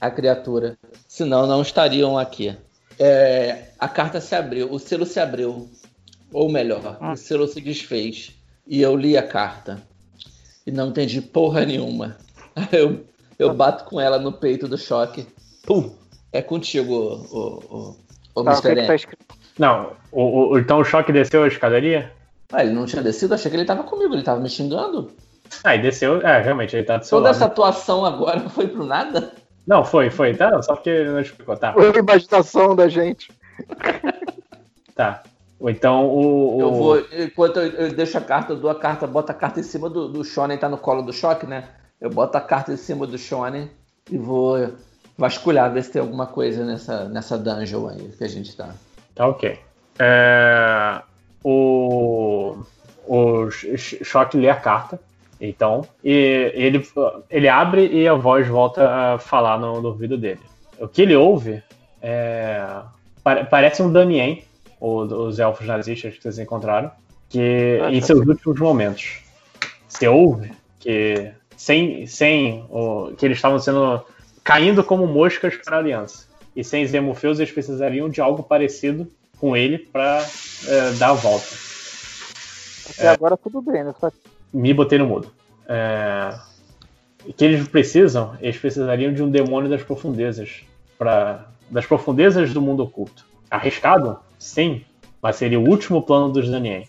a criatura. Senão, não estariam aqui. É, a carta se abriu, o selo se abriu. Ou melhor, o selo se desfez. E eu li a carta. E não entendi porra nenhuma. Eu, eu bato com ela no peito do choque. Pum! É contigo, o, o, o, Tá, Mr. que tá N. escrito? Não, o, o- então o choque desceu a escadaria? Ah, ele não tinha descido? Achei que ele tava comigo, ele tava me xingando. Ah, e desceu. É, realmente, ele tá do seu Toda lado. essa atuação agora foi pro nada? Não, foi, foi, tá? Só porque não explicou, tá? Foi a imaginação da gente. Tá. Ou então o. o- Eu vou, enquanto eu, eu deixo a carta, eu dou a carta, boto a carta em cima do, do Shonen, tá no colo do choque, né? Eu boto a carta em cima do Shonen e vou vasculhar, ver se tem alguma coisa nessa, nessa dungeon aí que a gente tá. Tá ok. É, o. O Choque lê a carta. Então. E ele, ele abre e a voz volta a falar no, no ouvido dele. O que ele ouve é. pare- Parece um Damien, os elfos nazistas que vocês encontraram. Que em seus últimos momentos. Você ouve que. Sem, sem o, que eles estavam sendo. caindo como moscas para a aliança. E sem Zemofeus eles precisariam de algo parecido com ele para dar a volta. Até agora tudo bem, né? Só Me botei no mudo. É, que eles precisam? Eles precisariam de um demônio das profundezas. Pra, das profundezas do mundo oculto. Arriscado? Sim. Mas seria o último plano dos Danien.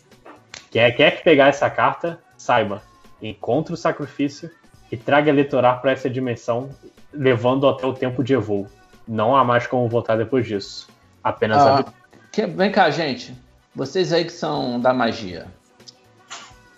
Quem é- quer que pegar essa carta, saiba. Encontre o sacrifício e traga Eleitorar para essa dimensão, levando até o tempo de Evol. Não há mais como voltar depois disso. Apenas a Ah, que- vem cá, gente. Vocês aí que são da magia.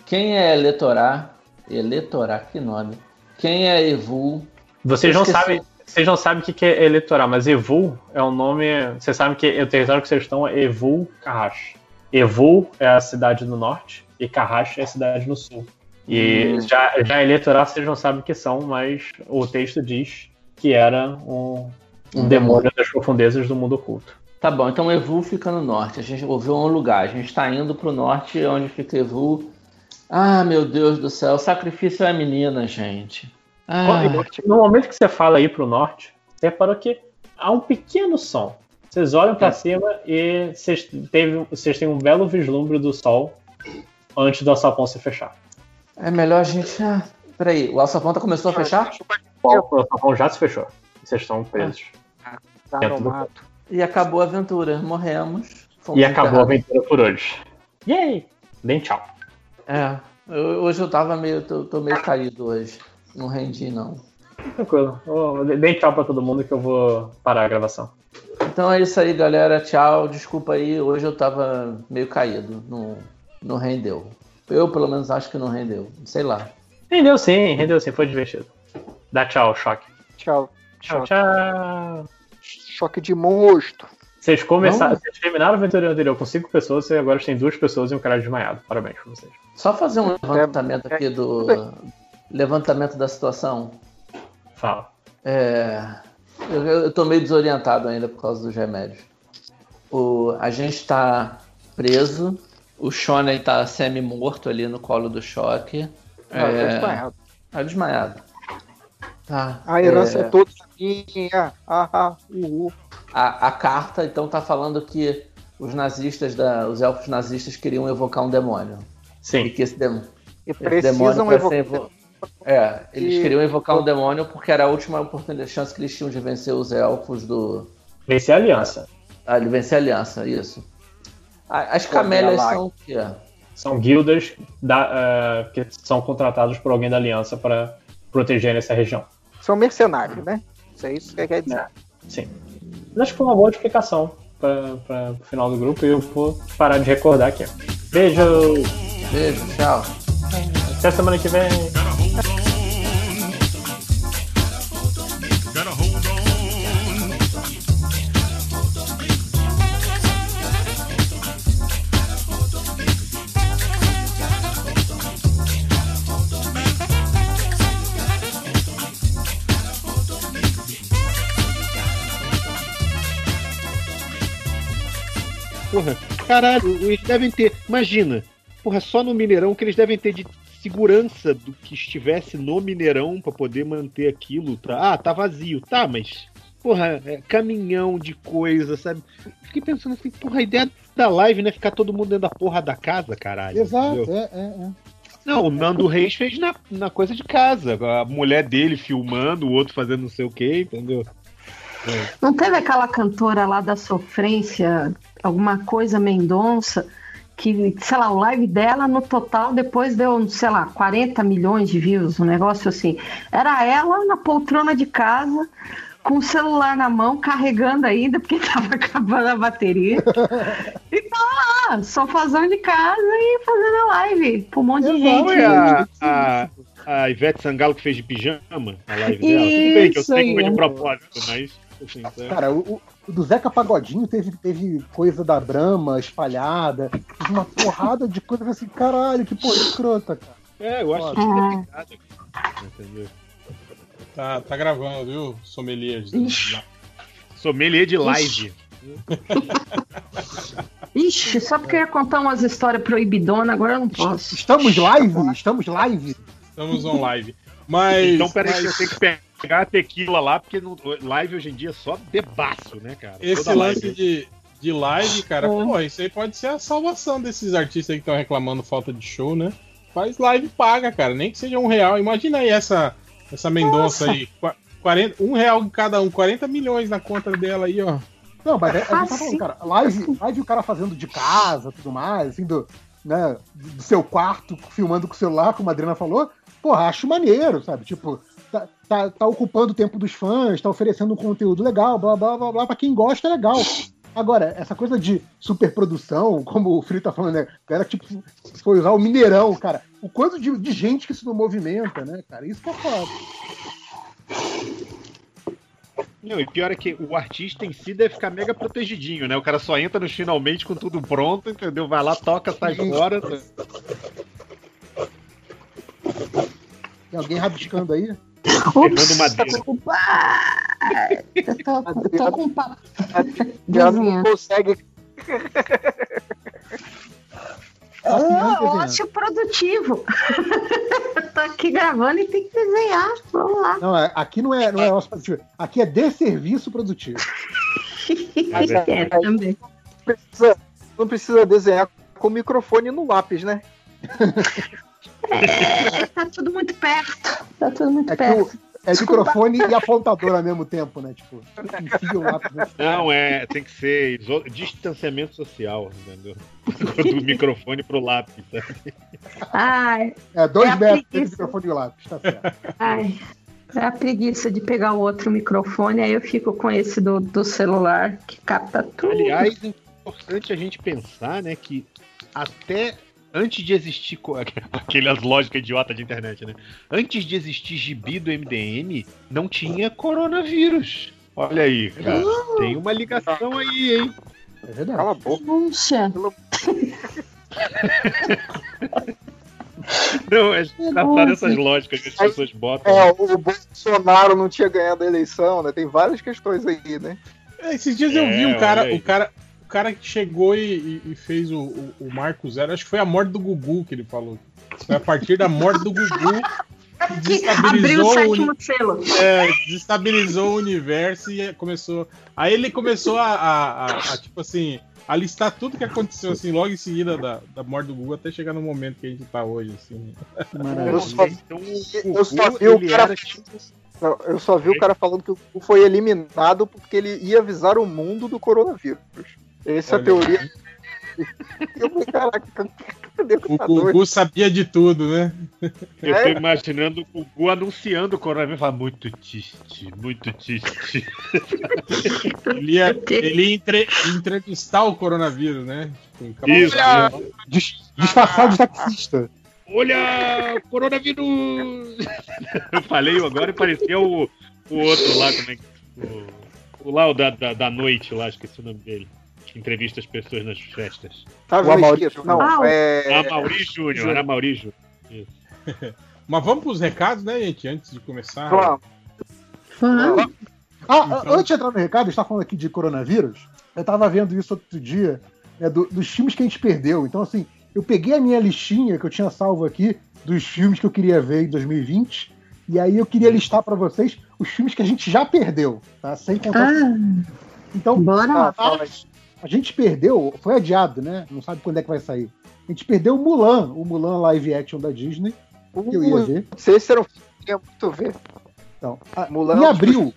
Quem é Eleitorar? Eleitorar, que nome. Quem é Evul? Vocês não sabem. Vocês não sabem o que é eleitoral, mas Evul é um nome. Vocês sabem que o território que vocês estão é Evul Carrache. Evul é a cidade no norte e Carrache é a cidade no sul. E já, já eleitoral vocês não sabem o que são, mas o texto diz que era um, um demônio das profundezas do mundo oculto. Tá bom, então Evul fica no norte. A gente ouviu um lugar. A gente tá indo pro norte, onde fica Evul. Ah, meu Deus do céu. O sacrifício é a menina, gente. Ah, No momento que você fala aí pro norte, você reparou que há um pequeno som. Vocês olham pra cima e vocês, teve, vocês têm um belo vislumbre do sol antes do alçapão se fechar. é melhor a gente. Ah, peraí, o alçapão começou a fechar? O alçapão já se fechou. Vocês estão presos. tá Dentro no do-. E acabou a aventura. Morremos. E acabou a enterrados. aventura por hoje. Yay! Deem tchau. É, eu- hoje eu tava meio. Tô, tô meio caído hoje. Não rendi, não. Tranquilo. Ô, Deem tchau pra todo mundo que eu vou parar a gravação. Então é isso aí, galera. Tchau. Desculpa aí. Hoje eu tava meio caído. Não, não rendeu. Eu, pelo menos, acho que não rendeu. Sei lá. Rendeu sim, rendeu sim, foi divertido. Dá tchau, choque. Tchau. Tchau, Choque, tchau. choque de monstro. Vocês começaram, vocês terminaram a aventura anterior com cinco pessoas e agora tem duas pessoas e um cara desmaiado. Parabéns pra vocês. Só fazer um levantamento aqui do. Levantamento da situação. Fala. É, eu, eu tô meio desorientado ainda por causa dos remédios. O, a gente tá preso. O Shonen tá semi-morto ali no colo do choque. Ah, tá É, desmaiado. Tá desmaiado. Tá. A herança é, toda minha. Ah, ah, uhul. A, a carta, então, tá falando que os nazistas, da, os elfos nazistas queriam evocar um demônio. E Sim. que esse, dem, E esse demônio evocar. evo- É, eles E- queriam evocar um demônio porque era a última oportunidade, chance que eles tinham de vencer os elfos do. Vencer a aliança. Ah, de vencer a aliança, isso. As camélias são o quê? São guildas da, eh, que são contratados por alguém da aliança para proteger essa região. São mercenários, né? Isso é isso que quer dizer. Sim. Mas acho que foi uma boa explicação para o final do grupo e eu vou parar de recordar aqui. Beijo! Beijo, tchau. Até semana que vem! Porra, caralho, eles devem ter. Imagina, porra, só no Mineirão que eles devem ter de segurança do que estivesse no Mineirão pra poder manter aquilo. Tá? Ah, tá vazio. Tá, mas. Porra, é, caminhão de coisa, sabe? Fiquei pensando assim, porra, a ideia da live, né? Ficar todo mundo dentro da porra da casa, caralho. Exato, é, é, é. Não, o Nando Reis fez na, na coisa de casa. A mulher dele filmando, o outro fazendo não sei o que, entendeu? Não teve aquela cantora lá da sofrência, alguma coisa Mendonça, que, sei lá, o live dela no total depois deu, sei lá, 40 milhões de views, um negócio assim. Era ela na poltrona de casa, com o celular na mão, carregando ainda, porque tava acabando a bateria. e tava lá, só fazendo de casa e fazendo a live pra um monte de gente. Foi a, a, a Ivete Sangalo que fez de pijama a live dela. Tudo bem que eu Isso sei que foi de propósito, mas. Assim, é. Cara, o do Zeca Pagodinho teve, teve coisa da Brahma espalhada, uma porrada de coisa assim, caralho, que porra escrota, cara. É, eu acho Ah. que Entendeu? Tá, tá gravando, viu, sommelier? Ixi. Sommelier de live. Ixi, só porque eu ia contar umas histórias proibidona, agora eu não posso. Estamos live? Estamos live? Estamos on live. Mas. Então, peraí, que eu mas tenho que pegar a tequila lá, porque no, live hoje em dia é só debaço, né, cara? esse Toda lance live. de, de live, cara, É. pô, isso aí pode ser a salvação desses artistas aí que estão reclamando falta de show, né? Faz live e paga, cara. Nem que seja um real. Imagina aí essa, essa Mendonça Nossa. aí. Qua- 40, um real em cada um, 40 milhões na conta dela aí, ó. Não, mas é, é o que eu tava falando, cara. Live, live o cara fazendo de casa tudo mais, assim, do, né, do seu quarto, filmando com o celular, como a Adriana falou. Porra, acho maneiro, sabe? Tipo, tá, tá, ocupando o tempo dos fãs, tá oferecendo um conteúdo legal, blá blá blá blá. Pra quem gosta, é legal. Agora, essa coisa de superprodução, como o Frio tá falando, né? O cara, tipo, foi usar o Mineirão, cara. O quanto de, de gente que isso não movimenta, né, cara? Isso que é foda. Não, e pior é que o artista em si deve ficar mega protegidinho, né? O cara só entra no finalmente com tudo pronto, entendeu? Vai lá, toca, sai fora. Tem alguém rabiscando aí? Fernando Madeira. Tô com- Ah, eu tô, eu tô com um papo. Não consegue. Desenhando. ócio produtivo. eu tô aqui gravando e tem que desenhar. Vamos lá. Não, é- aqui não é, não é ócio produtivo. Aqui é desserviço produtivo. É, também. Precisa- não precisa desenhar com o microfone no lápis, né? É, tá tudo muito perto. Tá tudo muito É perto. o, é microfone e apontador ao mesmo tempo, né? Tipo, enfia o lápis. no- Não, é, tem que ser iso- distanciamento social, entendeu? Do microfone pro lápis, sabe? Ai, É, dois É metros entre microfone e lápis, tá certo. ai. É a preguiça de pegar o outro microfone, aí eu fico com esse do, do celular que capta tudo. Aliás, é importante a gente pensar, né, que até antes de existir aquelas lógicas idiota de internet, né? Antes de existir gibi do MDM, não tinha coronavírus. Olha aí, cara. Tem uma ligação aí, hein? É verdade. Cala a boca. Puxa, Não, é engraçado essas lógicas que as pessoas botam. É, o Bolsonaro não tinha ganhado a eleição, né? Tem várias questões aí, né? É, Esses dias eu É, vi um cara, olha aí. o cara, o cara que chegou e, e- e fez o, o, o Marco Zero, acho que foi a morte do Gugu que ele falou. Foi a partir da morte do Gugu que abriu desestabilizou o sétimo selo. é, desestabilizou o universo e começou. Aí ele começou a, a- a- a, tipo assim, a listar tudo que aconteceu assim, logo em seguida da, da morte do Gugu até chegar no momento que a gente tá hoje, assim. Eu só, Então, eu só vi o cara. Não, Eu só vi o cara falando que o Gugu foi eliminado porque ele ia avisar o mundo do coronavírus. Essa Olha teoria. Eu falei, caraca, cadê O? Gugu sabia de tudo, né? Eu É. tô imaginando o Gugu anunciando o coronavírus e falar muito triste, muito triste. Ele ia, ele ia entre- entrevistar o coronavírus, né? Tipo, Isso. Dis- Disfarçado de taxista. Olha, coronavírus! Eu falei agora e parecia o, o outro lá, como é que. O, o lá o da, da, da noite lá, esqueci o nome dele. Entrevista as pessoas nas festas. Tava O Amaury- Mesquita. Não, Ah, o- é. A Mauri Júnior, era Mauri Júnior. Mas vamos pros recados, né, gente? Antes de começar. Vamos. Vamos. Ah, Então- antes de entrar no recado, a gente tá falando aqui de coronavírus. Eu tava vendo isso outro dia, né, do- dos filmes que a gente perdeu. Então, assim, eu peguei a minha listinha que eu tinha salvo aqui dos filmes que eu queria ver em 2020. E aí eu queria listar pra vocês os filmes que a gente já perdeu, tá? Sem contar. Ah, Então, bora lá. a, a gente perdeu, foi adiado, né? Não sabe quando é que vai sair. A gente perdeu o Mulan, o Mulan live action da Disney, que eu ia ver. Esse era um filme que eu queria muito ver. Então, a- Mulan em é abril.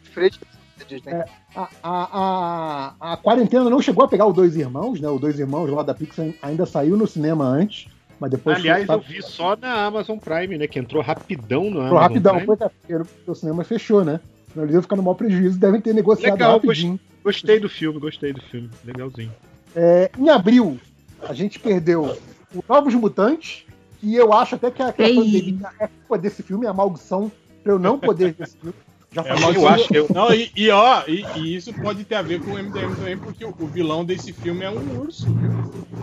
É, a, a, a, a quarentena não chegou a pegar o Dois Irmãos, né? O Dois Irmãos lá da Pixar ainda saiu no cinema antes, mas depois... Aliás, foi- eu vi só na Amazon Prime, né? Que entrou rapidão no Entrou Amazon rapidão, Prime. foi porque o cinema fechou, né? Eles iam ficar no maior prejuízo, devem ter negociado Legal, rapidinho. Gostei do filme, gostei do filme. Legalzinho. É, em abril, a gente perdeu o Novos Mutantes, e eu acho até que a, que a pandemia é culpa desse filme, é a maldição pra eu não poder ver esse filme. Já É, eu acho que eu- Não, e, e, ó, e, e isso pode ter a ver com o MDM também, porque o, o vilão desse filme é um urso.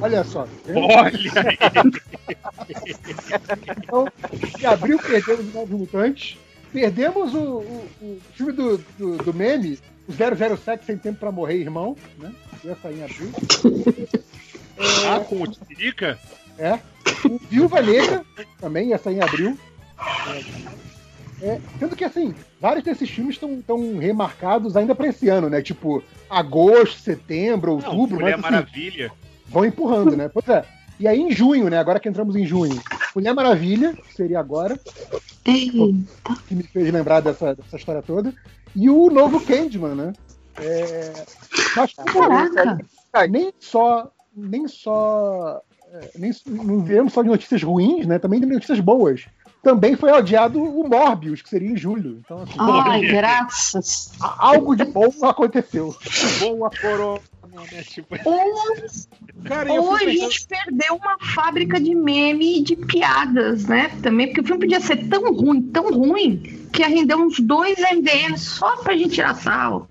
Olha só. Olha Então, em abril perdemos os Novos Mutantes. Perdemos o, o- o filme do, do, do meme, 007 Sem Tempo pra Morrer, Irmão. Né? Ia sair em abril. Ah, com o Tiririca? É. O Viúva Negra também ia sair em abril. É, sendo que, assim, vários desses filmes estão remarcados ainda pra esse ano, né? Tipo, agosto, setembro, Não, outubro. Mulher mas, assim, Maravilha. vão empurrando, né? Pois é. E aí, em junho, né? Agora que entramos em junho, Mulher Maravilha, que seria agora, que me fez lembrar dessa, dessa história toda, e o novo Candyman, né? É... Mas como Caraca. cara, nem só, nem só, é, nem, não viemos só de notícias ruins, né? Também de notícias boas. Também foi adiado o Morbius, que seria em julho. Então, assim, Ai, graças. algo de bom aconteceu. Boa né? Tipo, Ou, Cara, eu ou a pensando- gente perdeu uma fábrica de meme e de piadas, né? Também, porque o filme podia ser tão ruim, tão ruim, que ia render uns dois MDMs só pra gente tirar sal.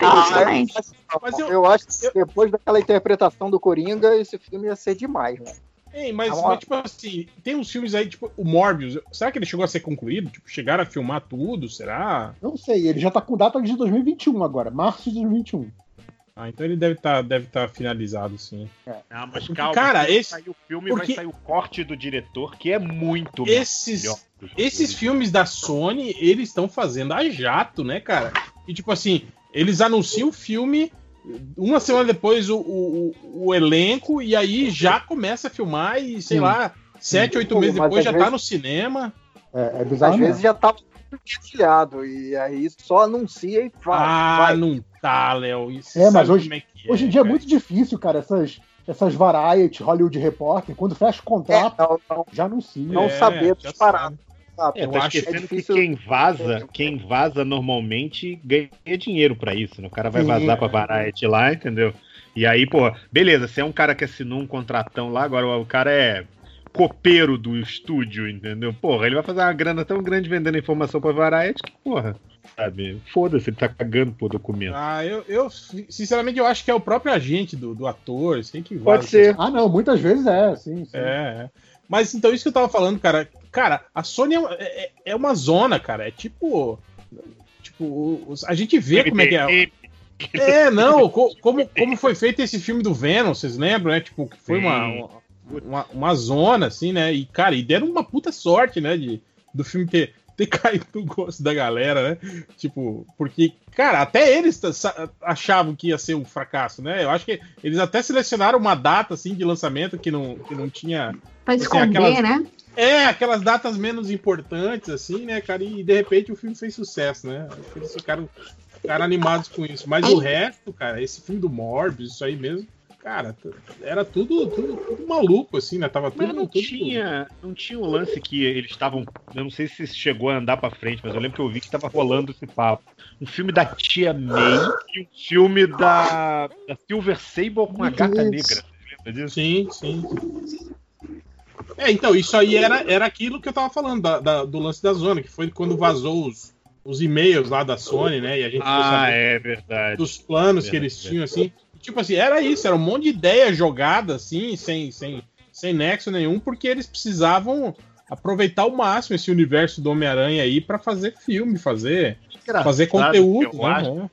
Ah. Mas eu- eu, acho que depois daquela interpretação do Coringa, esse filme ia ser demais, né? Ei, mas, mas, tipo assim, tem uns filmes aí, tipo, o Morbius, será que ele chegou a ser concluído? Tipo, chegaram a filmar tudo, será? Não sei, ele já tá com data de 2021 agora, março de 2021. Ah, então ele deve estar deve tá finalizado, sim. Não, mas Porque, calma, cara, esse- sair o filme porque- vai sair o corte do diretor, que é muito Esses, melhor. esses filmes da Sony, eles estão fazendo a jato, né, cara? E tipo assim, eles anunciam o filme, uma semana depois o, o, o- elenco, e aí já começa a filmar e, sei Sim. lá, sete, oito meses mas depois às já tá vezes- no cinema. É, é bizarro Às mesmo. vezes já tava tudo engatilhado, e aí só anuncia e vai. ah, vai. não tá, Léo. Isso É, mas hoje- como é que Hoje em é, dia é cara. muito difícil, cara, essas, essas Variety, Hollywood Reporter, quando fecha o É, contrato, não, não, já anuncia. não É, saber disparar. sabe. sabe? É, Eu tá acho que é esquecendo que difícil. quem vaza, quem vaza normalmente ganha dinheiro pra isso, né? O cara vai Sim. vazar pra Variety lá, entendeu? E aí, pô, beleza, você é um cara que assinou um contratão lá, agora o cara é copeiro do estúdio, entendeu? Porra, ele vai fazer uma grana tão grande vendendo informação pra Variety que, porra, sabe? Foda-se, ele tá cagando por documento. Ah, eu, eu, sinceramente, eu acho que é o próprio agente do, do ator, assim, que Pode ser. Ah, não, muitas vezes é, sim. sim. É, é. Mas então, isso que eu tava falando, cara. Cara, a Sony é, é- é uma zona, cara. É tipo. Tipo, a gente vê como é que é. É, não, co- como, como foi feito esse filme do Venom, vocês lembram, né? Tipo, que foi uma, Sim. Uma, uma zona, assim, né? E, cara, e deram uma puta sorte, né? De, do filme ter, ter caído no gosto da galera, né? Tipo, porque, cara, até eles achavam que ia ser um fracasso, né? Eu acho que eles até selecionaram uma data, assim, de lançamento que não, que não tinha Pra Assim, esconder, aquelas- né? é, aquelas datas menos importantes, assim, né, cara? E de repente o filme fez sucesso, né? Eles ficaram, ficaram animados com isso. Mas o resto, cara, esse filme do Morbius, isso aí mesmo, cara, era tudo, tudo, tudo maluco, assim, né? Tava tudo. Mas não tudo- tinha, não tinha um lance que eles estavam. Eu não sei se chegou a andar pra frente, mas eu lembro que eu vi que tava rolando esse papo. Um filme da Tia May e um filme da, da Silver Sable com a gata negra. Você lembra disso? Sim, sim. É, então, isso aí era, era aquilo que eu tava falando, da- da- do lance da zona, que foi quando vazou os, os e-mails lá da Sony, né? E a gente Ah, é verdade. dos planos que Verdade, eles tinham, assim. Tipo assim, era isso, era um monte de ideia jogada, assim, sem, sem, sem nexo nenhum, porque eles precisavam aproveitar ao máximo esse universo do Homem-Aranha aí pra fazer filme, fazer, fazer conteúdo, eu né? acho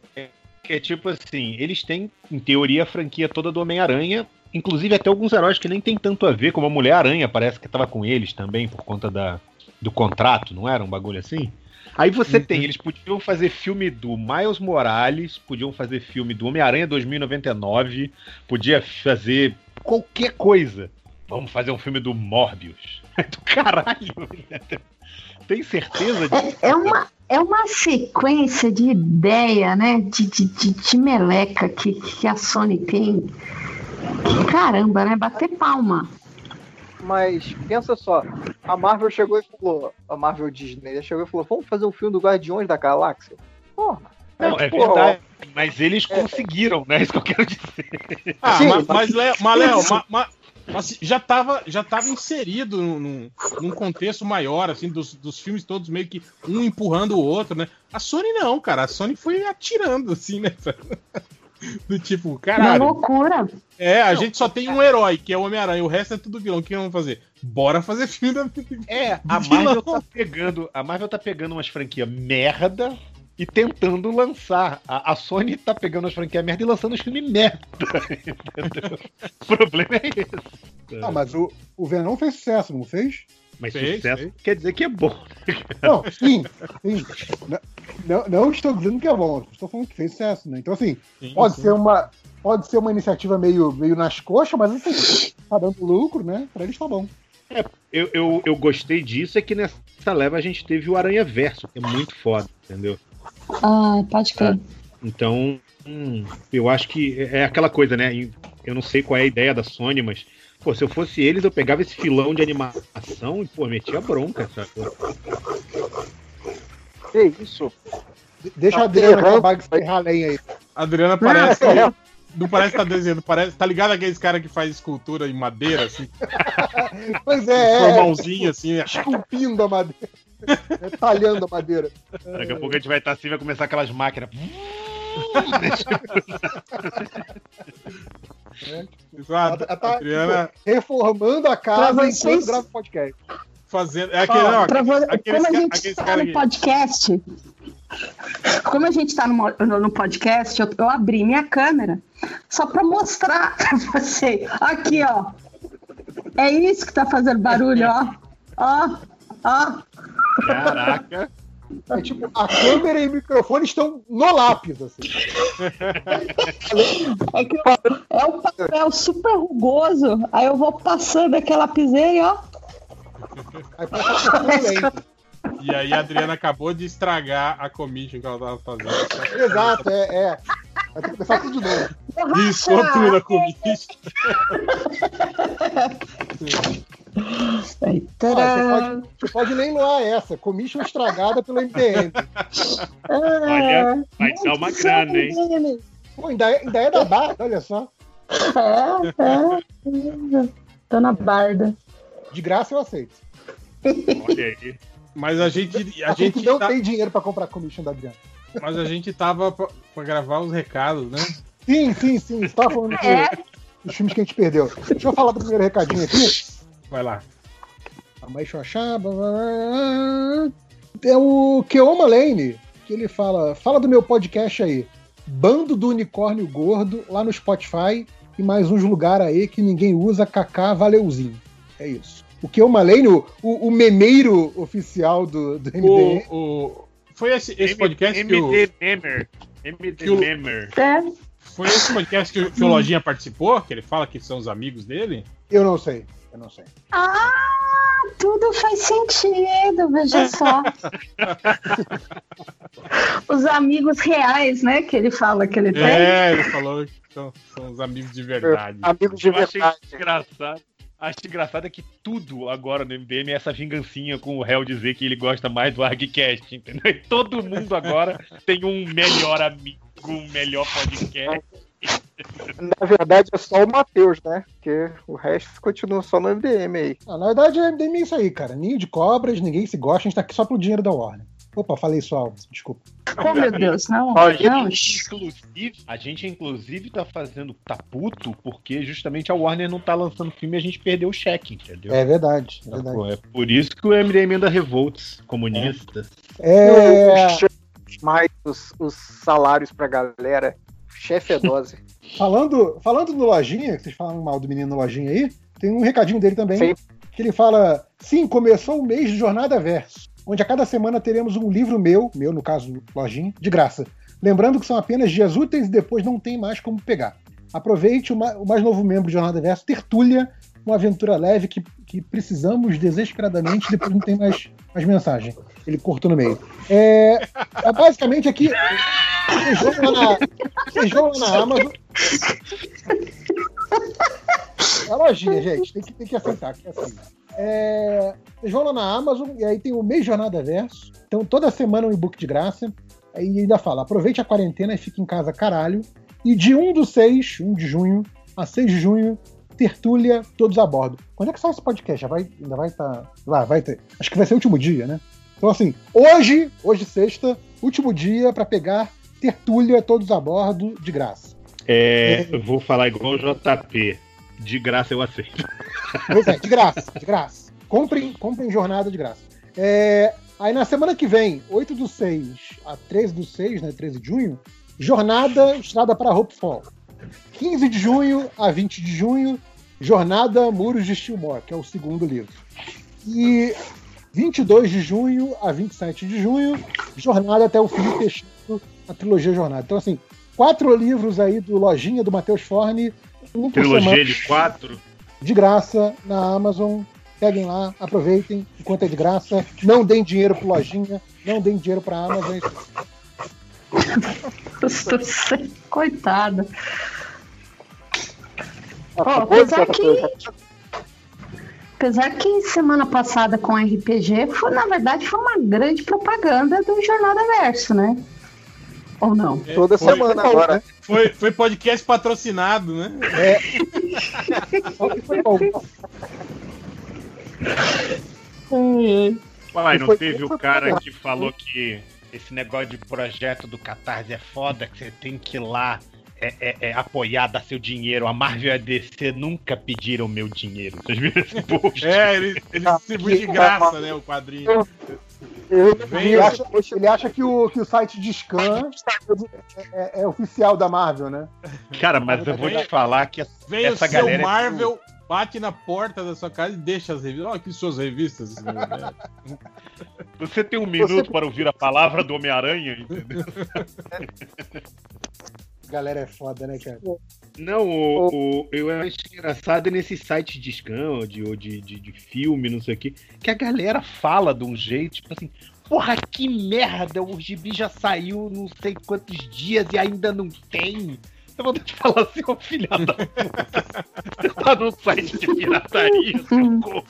que é tipo assim, eles têm, em teoria, a franquia toda do Homem-Aranha, inclusive até alguns heróis que nem tem tanto a ver, como a Mulher-Aranha, parece que tava com eles também, por conta da, do contrato, não era um bagulho assim? Aí você tem, eles podiam fazer filme do Miles Morales, podiam fazer filme do Homem-Aranha 2099, podia fazer qualquer coisa. Vamos fazer um filme do Morbius. do caralho. Tem certeza disso? É uma, é uma sequência de ideia, né? De, de, de, de meleca que, que a Sony tem. Caramba, né? Bater palma. Mas pensa só, a Marvel chegou e falou, a Marvel Disney chegou e falou, vamos fazer um filme do Guardiões da Galáxia? Porra. Não, é porra, verdade. Mas eles conseguiram, né? Isso que eu quero dizer. Ah, Sim, mas, mas- mas, Léo, mas, Léo, ma- ma- mas já estava já tava inserido num, num- num contexto maior, assim, dos, dos filmes todos meio que um empurrando o outro, né? A Sony não, cara. A Sony foi atirando, assim, né? Do tipo, Uma caralho. loucura. É, a gente só tem um herói, que é o Homem-Aranha. O resto é tudo vilão. O que vamos fazer? Bora fazer filme da. É, a. Marvel tá pegando, a Marvel tá pegando umas franquias merda e tentando lançar. A, a Sony tá pegando as franquias merda e lançando os filmes merda. o problema é esse. Ah, mas o, o Venom fez sucesso, não fez? Mas Fez, sucesso fez. quer dizer que é bom. Não, sim, sim. Não, não, estou dizendo que é bom, estou falando que fez sucesso, né? Então, assim, Sim, pode sim. ser uma. Pode ser uma iniciativa meio, meio nas coxas, mas assim, tá dando lucro, né? Pra eles tá bom. Eu, eu, eu gostei disso, é que nessa leva a gente teve o Aranha Verso, que é muito foda, entendeu? Ah, pode crer. Então, hum, eu acho que é aquela coisa, né? Eu não sei qual é a ideia da Sony, mas, pô, se eu fosse eles, eu pegava esse filão de animação e, pô, metia bronca, sacou? Que isso? De- Deixa Tá a Adriana ferrando. acabar de a lenha aí. A Adriana parece. É. Não parece que tá desenhando, parece. Tá ligado aqueles cara que faz escultura em madeira, assim, Pois é, é, assim, né? esculpindo a madeira. É, talhando a madeira. Daqui a pouco a gente vai estar assim, vai começar aquelas máquinas. Ah, Ela a tá Adriana tipo, reformando a casa Pra enquanto vocês- grava o podcast. fazendo. É aquele, Ó, pra aqueles, como a gente está no podcast, como a gente está no- no podcast, eu, eu abri minha câmera só para mostrar para você. Aqui, ó. É isso que tá fazendo barulho, ó. Ó, ó. Caraca. É tipo, a câmera e o microfone estão no lápis, assim. É, que é um papel super rugoso. Aí eu vou passando aquela lapiseira e ó. Aí passa. E aí a Adriana acabou de estragar a commission que ela tava fazendo. Exato, é, é. Vai ter que começar tudo de novo. Riscou tudo a commission. Aí, Ah, você, pode, você pode leiloar essa, commission estragada pelo MDM. Olha, vai dar uma grana, hein? Pô, ainda, é, ainda é da barra, olha só. É, é. Tô na barda. De graça eu aceito. Olha aí. Mas a gente. A A gente gente não tá- tem dinheiro pra comprar commission da Adriana. Mas a gente tava pra, pra gravar os recados, né? Sim, sim, sim. Você tava falando É. do- dos filmes que a gente perdeu. Deixa eu falar do primeiro recadinho aqui. Vai lá. Blá, blá, blá. É o Keoma Lane, que ele fala: fala do meu podcast aí. Bando do Unicórnio Gordo, lá no Spotify, e mais uns lugares aí que ninguém usa, Kaká Valeuzinho. É isso. O Keoma Lane, o, o, o memeiro oficial do, do MDM. O, o- foi esse, esse podcast que o, MD Memer. MD que o- Memer. É. Foi esse podcast que, o- que o Lojinha participou, que ele fala que são os amigos dele? Eu não sei. Eu não sei. Ah, tudo faz sentido, veja só. Os amigos reais, né? Que ele fala que ele tem. É, ele falou que são, são os amigos de verdade. Amigos de Eu achei verdade. engraçado. Acho engraçado é que tudo agora no MDM é essa vingancinha com o réu dizer que ele gosta mais do ArgCast, entendeu? E todo mundo agora tem um melhor amigo, um melhor podcast. Na verdade é só o Matheus, né? Porque o resto continua só no MDM aí. Ah, na verdade, é MDM é isso aí, cara. Ninho de cobras, ninguém se gosta, a gente tá aqui só pro dinheiro da Warner. Opa, falei isso alto, desculpa. Oh, meu Deus, não. A não. gente, inclusive, a gente, inclusive, tá fazendo tá puto porque justamente a Warner não tá lançando filme e a gente perdeu o cheque, entendeu? É verdade, é verdade. Pô, é por isso que o MDM anda revoltos comunistas. É, Mais os, os salários pra galera. Chefe é dose. falando, falando no Lojinha, que vocês falaram mal do menino Lojinha aí, tem um recadinho dele também. Sim. Que ele fala: sim, começou o mês de Jornada Verso, onde a cada semana teremos um livro meu, meu no caso, Lojinha, de graça. Lembrando que são apenas dias úteis e depois não tem mais como pegar. Aproveite o, ma- o mais novo membro de Jornada Verso, Tertúlia, uma aventura leve que, que precisamos desesperadamente, depois não tem mais, mais mensagem. Ele cortou no meio. É, é basicamente aqui. Vocês vão lá na, vocês vão lá na Amazon. É lojinha, gente. Tem que, tem que aceitar que é assim. É, vocês vão lá na Amazon e aí tem o mês Jornada Verso. Então toda semana um e-book de graça. Aí ainda fala, aproveite a quarentena e fique em casa caralho. E de 1 do 6, 1 de junho, a 6 de junho, tertúlia, todos a bordo. Quando é que sai esse podcast? Já vai, ainda vai estar. Vai, vai ter. Acho que vai ser o último dia, né? Então, assim, hoje, hoje sexta, último dia para pegar tertúlia, todos a bordo, de graça. É, eu vou falar igual o JP. De graça eu aceito. Pois é, de graça, de graça. Comprem, comprem jornada de graça. É, aí na semana que vem, 8 do 6 a 13 do 6, né? 13 de junho, Jornada Estrada para Hopefall. 15 de junho a 20 de junho, Jornada Muros de Stillmore, que é o segundo livro. E 22 de junho a 27 de junho, Jornada até o fim, fechando a trilogia Jornada. Então, assim, quatro livros aí do Lojinha do Matheus Forne, um por Trilogia semana, de quatro. de graça na Amazon. Peguem lá, aproveitem enquanto é de graça. Não deem dinheiro pro Lojinha, não deem dinheiro pra Amazon. Coitada. Apesar que, apesar que semana passada com RPG foi, na verdade, foi uma grande propaganda do Jornada Verso, né? Ou não? É, Toda foi- semana agora. Foi, foi podcast patrocinado, né? É. Foi bom. Uai, não Foi- teve foi o cara que falou que esse negócio de projeto do Catarse é foda, que você tem que ir lá é, é, é, apoiar, dar seu dinheiro. A Marvel e a DC nunca pediram meu dinheiro. Vocês viram esse post? É, ele, ele distribui de graça, né? O quadrinho. Ele acha, ele acha que, o, que o site de scan é, é oficial da Marvel, né? Cara, mas eu vou te falar que Vem essa o seu galera. é Marvel, bate na porta da sua casa e deixa as revistas. Olha aqui suas revistas. Você tem um minuto para ouvir a palavra do Homem-Aranha, entendeu? Galera é foda, né, cara? Não, o, o- eu acho engraçado nesse site de scan ou de, ou de, de, de filme, não sei o que, que a galera fala de um jeito, tipo assim, porra, que merda, o gibi já saiu não sei quantos dias e ainda não tem. Eu vou te falar assim, ô filha da puta. Você tá num site de pirataria, socorro.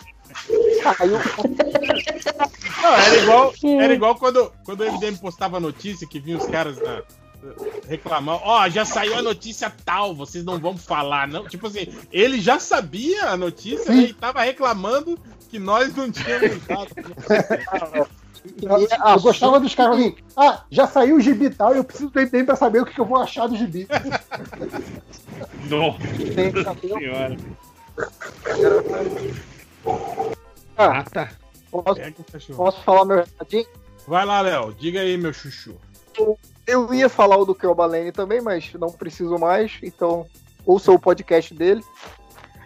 Não, era igual, era igual quando, quando o MDM postava notícia que vinha os caras na, reclamar, ó, já saiu a notícia tal, vocês não vão falar, não. Tipo assim, ele já sabia a notícia né, e tava reclamando que nós não tínhamos dado. Eu, eu gostava dos caras assim, ah, já saiu o gibi e tal, eu preciso do MDM pra saber o que, que eu vou achar do gibi. Nossa senhora. Ah, tá. Posso, É posso falar meu recadinho? Vai lá, Léo, diga aí, meu chuchu. Eu ia falar o do Kelbalene também, mas não preciso mais, então ouça o podcast dele.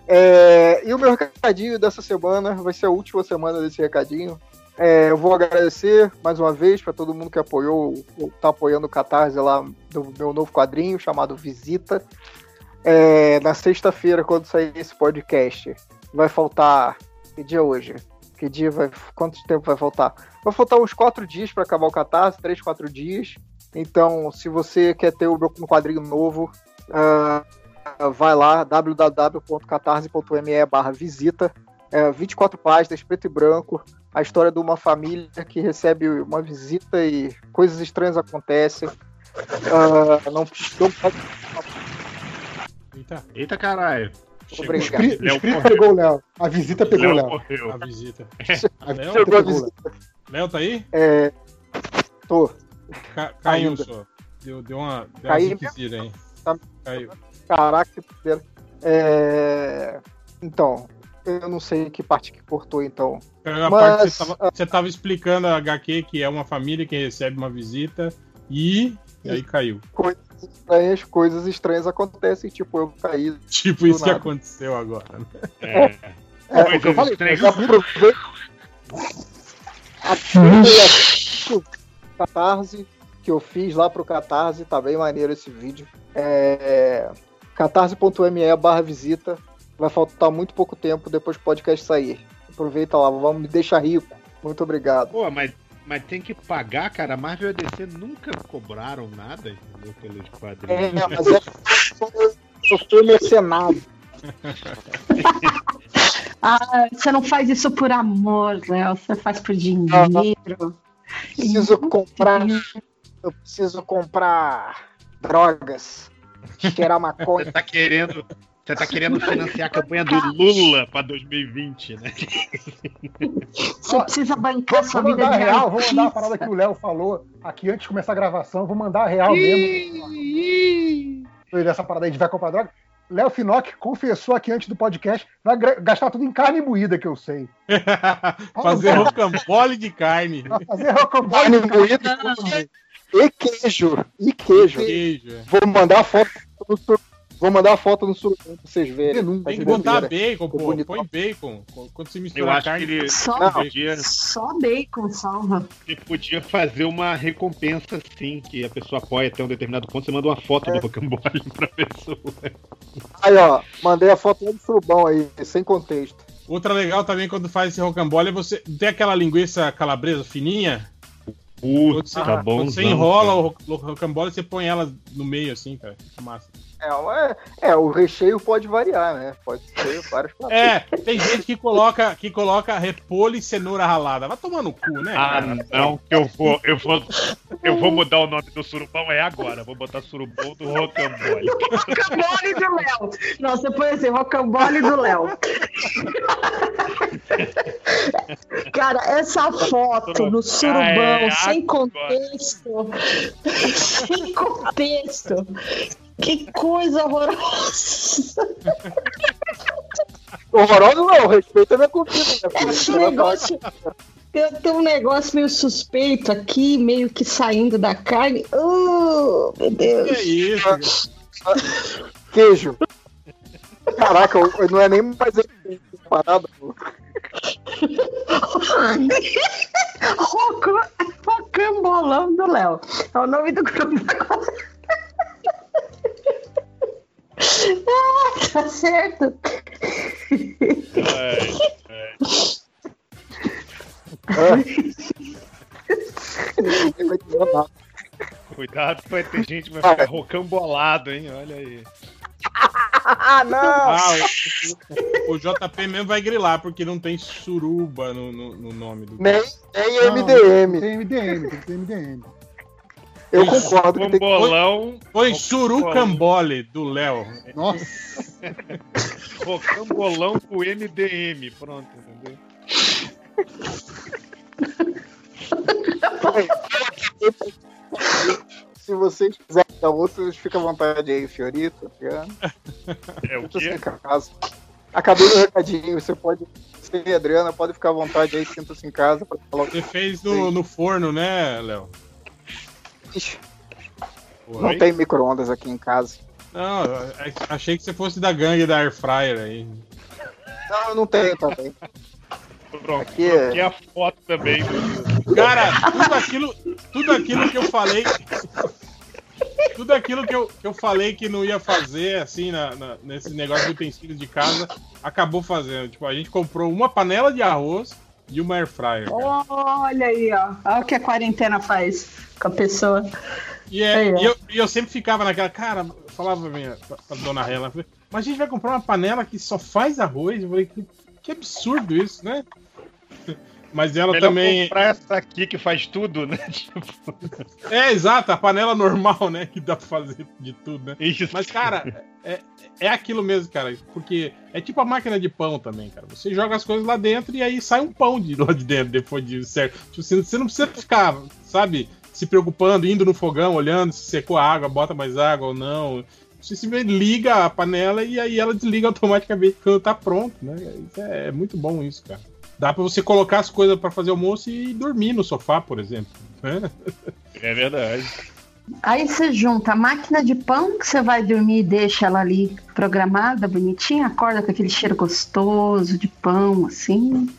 É, e o meu recadinho dessa semana vai ser a última semana desse recadinho. É, eu vou agradecer mais uma vez para todo mundo que apoiou, ou tá apoiando o Catarse lá do meu novo quadrinho chamado Visita. É, na sexta-feira, quando sair esse podcast, vai faltar. Que dia é hoje? Que dia vai. Quanto tempo vai faltar? Vai faltar uns quatro dias para acabar o Catarse, três, quatro dias. Então, se você quer ter o meu quadrinho novo, ah, vai lá, www.catarse.me barra visita. É, 24 páginas, preto e branco. A história de uma família que recebe uma visita e coisas estranhas acontecem. Ah, não. Eita. Eita caralho. O Obrigado. espírito, o espírito pegou o Léo. A visita pegou o Léo. A visita. Pegou a Léo. visita. Léo tá aí? É, tô. Ca- caiu Ainda. só. Deu, deu uma, deu uma Caiu ziquezira aí. Tá. Caiu. Caraca, que. É... Então, eu não sei que parte que cortou, então. Mas, que você tava, você tava explicando a HQ que é uma família que recebe uma visita e, e aí caiu. Coisas estranhas, coisas estranhas acontecem, tipo, eu caí. Tipo isso que nada. aconteceu agora. né? É. É, o que eu falei, eu Catarse que eu fiz lá pro Catarse, tá bem maneiro esse vídeo. É, catarse.me barra visita. Vai faltar muito pouco tempo depois que o podcast sair. Aproveita lá, vamos me deixar rico. Muito obrigado. Pô, mas, mas tem que pagar, cara. A Marvel e a DC nunca cobraram nada entendeu, pelos quadrinhos. É, mas é eu sou mercenário. Ah, você não faz isso por amor, Léo. Você faz por dinheiro. Preciso comprar. Eu preciso comprar drogas. Cheirar maconha. Você tá querendo. Você tá querendo financiar a campanha do Lula pra 2020, né? Você precisa bancar Vou, sua vou vida mandar de real, vou mandar a parada que o Léo falou aqui antes de começar a gravação. Vou mandar a real mesmo. Foi dessa parada aí de vai comprar droga. Léo Finock confessou aqui antes do podcast, vai gastar tudo em carne moída, que eu sei. Fazer rocambole de carne. Vai fazer rocambole Carne de moída e queijo. E queijo. Queijo. é. Vou mandar a foto sur- Vou mandar a foto no surubão pra vocês verem. Tem que Tá botar doideira. bacon, pô. bonito. Põe bacon. Quando você Eu mistura a acho que carne. ele, Só, Não. podia, só bacon salva. ele podia fazer uma recompensa assim, que a pessoa apoia até um determinado ponto. Você manda uma foto do rocambole pra pessoa. Aí, ó, mandei a foto do surubão aí, sem contexto. Outra legal também quando faz esse rocambole é você. Tem aquela linguiça calabresa fininha? Quando você, tá bom. quando você enrola o ro- o rocambole, você põe ela no meio assim, cara. Fica massa. É, é, é, o recheio pode variar, né? Pode ser vários pratos. É, tem gente que coloca, que coloca repolho e cenoura ralada. Vai tomar no cu, né? Ah, cara? não, que eu vou, eu vou, eu vou mudar o nome do surubão é agora. Vou botar surubão do rocambole. Rocambole do Léo. Não, você põe assim, rocambole do Léo. Cara, essa foto no surubão, Ah, é, sem agora. contexto. sem contexto. Que coisa horrorosa. Horroroso não, respeita a minha comida? Esse negócio. Tem, tem um negócio meio suspeito aqui, meio que saindo da carne. Oh, meu Deus. Que isso? Queijo. Caraca, eu- não é nem mais parada. Rocambolão do Léo. É o nome do grupo. Ah, tá certo. Vai dizer nada. Cuidado, vai ter gente que vai ficar rocambolado, hein? Olha aí. Ah, não! Ah, o, o JP mesmo vai grilar, porque não tem suruba no, no, no nome do. Nem, nem Não, MDM. Tem MDM, tem que ter MDM. Eu concordo que tem que. Põe surucambole do Léo. Nossa, rocambolão com MDM. Pronto, entendeu? Se vocês quiserem dar outros, fica à vontade aí, Fiorito. tá? É o Sinta-se quê? em casa. Acabei o recadinho, você pode. Você e Adriana pode ficar à vontade aí, sinta-se em casa pra falar o Você fez no, no forno, né, Léo? Oi? Não tem micro-ondas aqui em casa. Não, eu achei que você fosse da gangue da Air Fryer aí. Não, eu não tenho também. Pronto. Aqui é- Aqui é a foto também. Cara, tudo aquilo, tudo aquilo que eu falei. Tudo aquilo que eu, que eu falei que não ia fazer, assim, na, na- nesse negócio de utensílios de casa, acabou fazendo. Tipo, a gente comprou uma panela de arroz e uma air fryer. cara. Olha aí, ó. Olha o que a quarentena faz com a pessoa. E, é- Aí, e eu, e eu sempre ficava naquela, cara, falava pra, minha, pra, pra dona Hela, falei, mas a gente vai comprar uma panela que só faz arroz? Eu falei, que, que absurdo isso, né? Mas ela Melhor também. comprar essa aqui que faz tudo, né? Tipo, É, exato, a panela normal, né? Que dá pra fazer de tudo, né? isso. Mas, cara, é, é aquilo mesmo, cara. Porque é tipo a máquina de pão também, cara. Você joga as coisas lá dentro e aí sai um pão de lá de dentro depois de certo. Tipo, você, não precisa ficar, sabe, se preocupando, indo no fogão, olhando se secou a água, bota mais água ou não. Você simplesmente liga a panela e aí ela desliga automaticamente quando tá pronto, né? É, é muito bom isso, cara. Dá pra você colocar as coisas pra fazer almoço e dormir no sofá, por exemplo. né? É verdade. Aí você junta a máquina de pão que você vai dormir e deixa ela ali programada, bonitinha, acorda com aquele cheiro gostoso de pão, assim.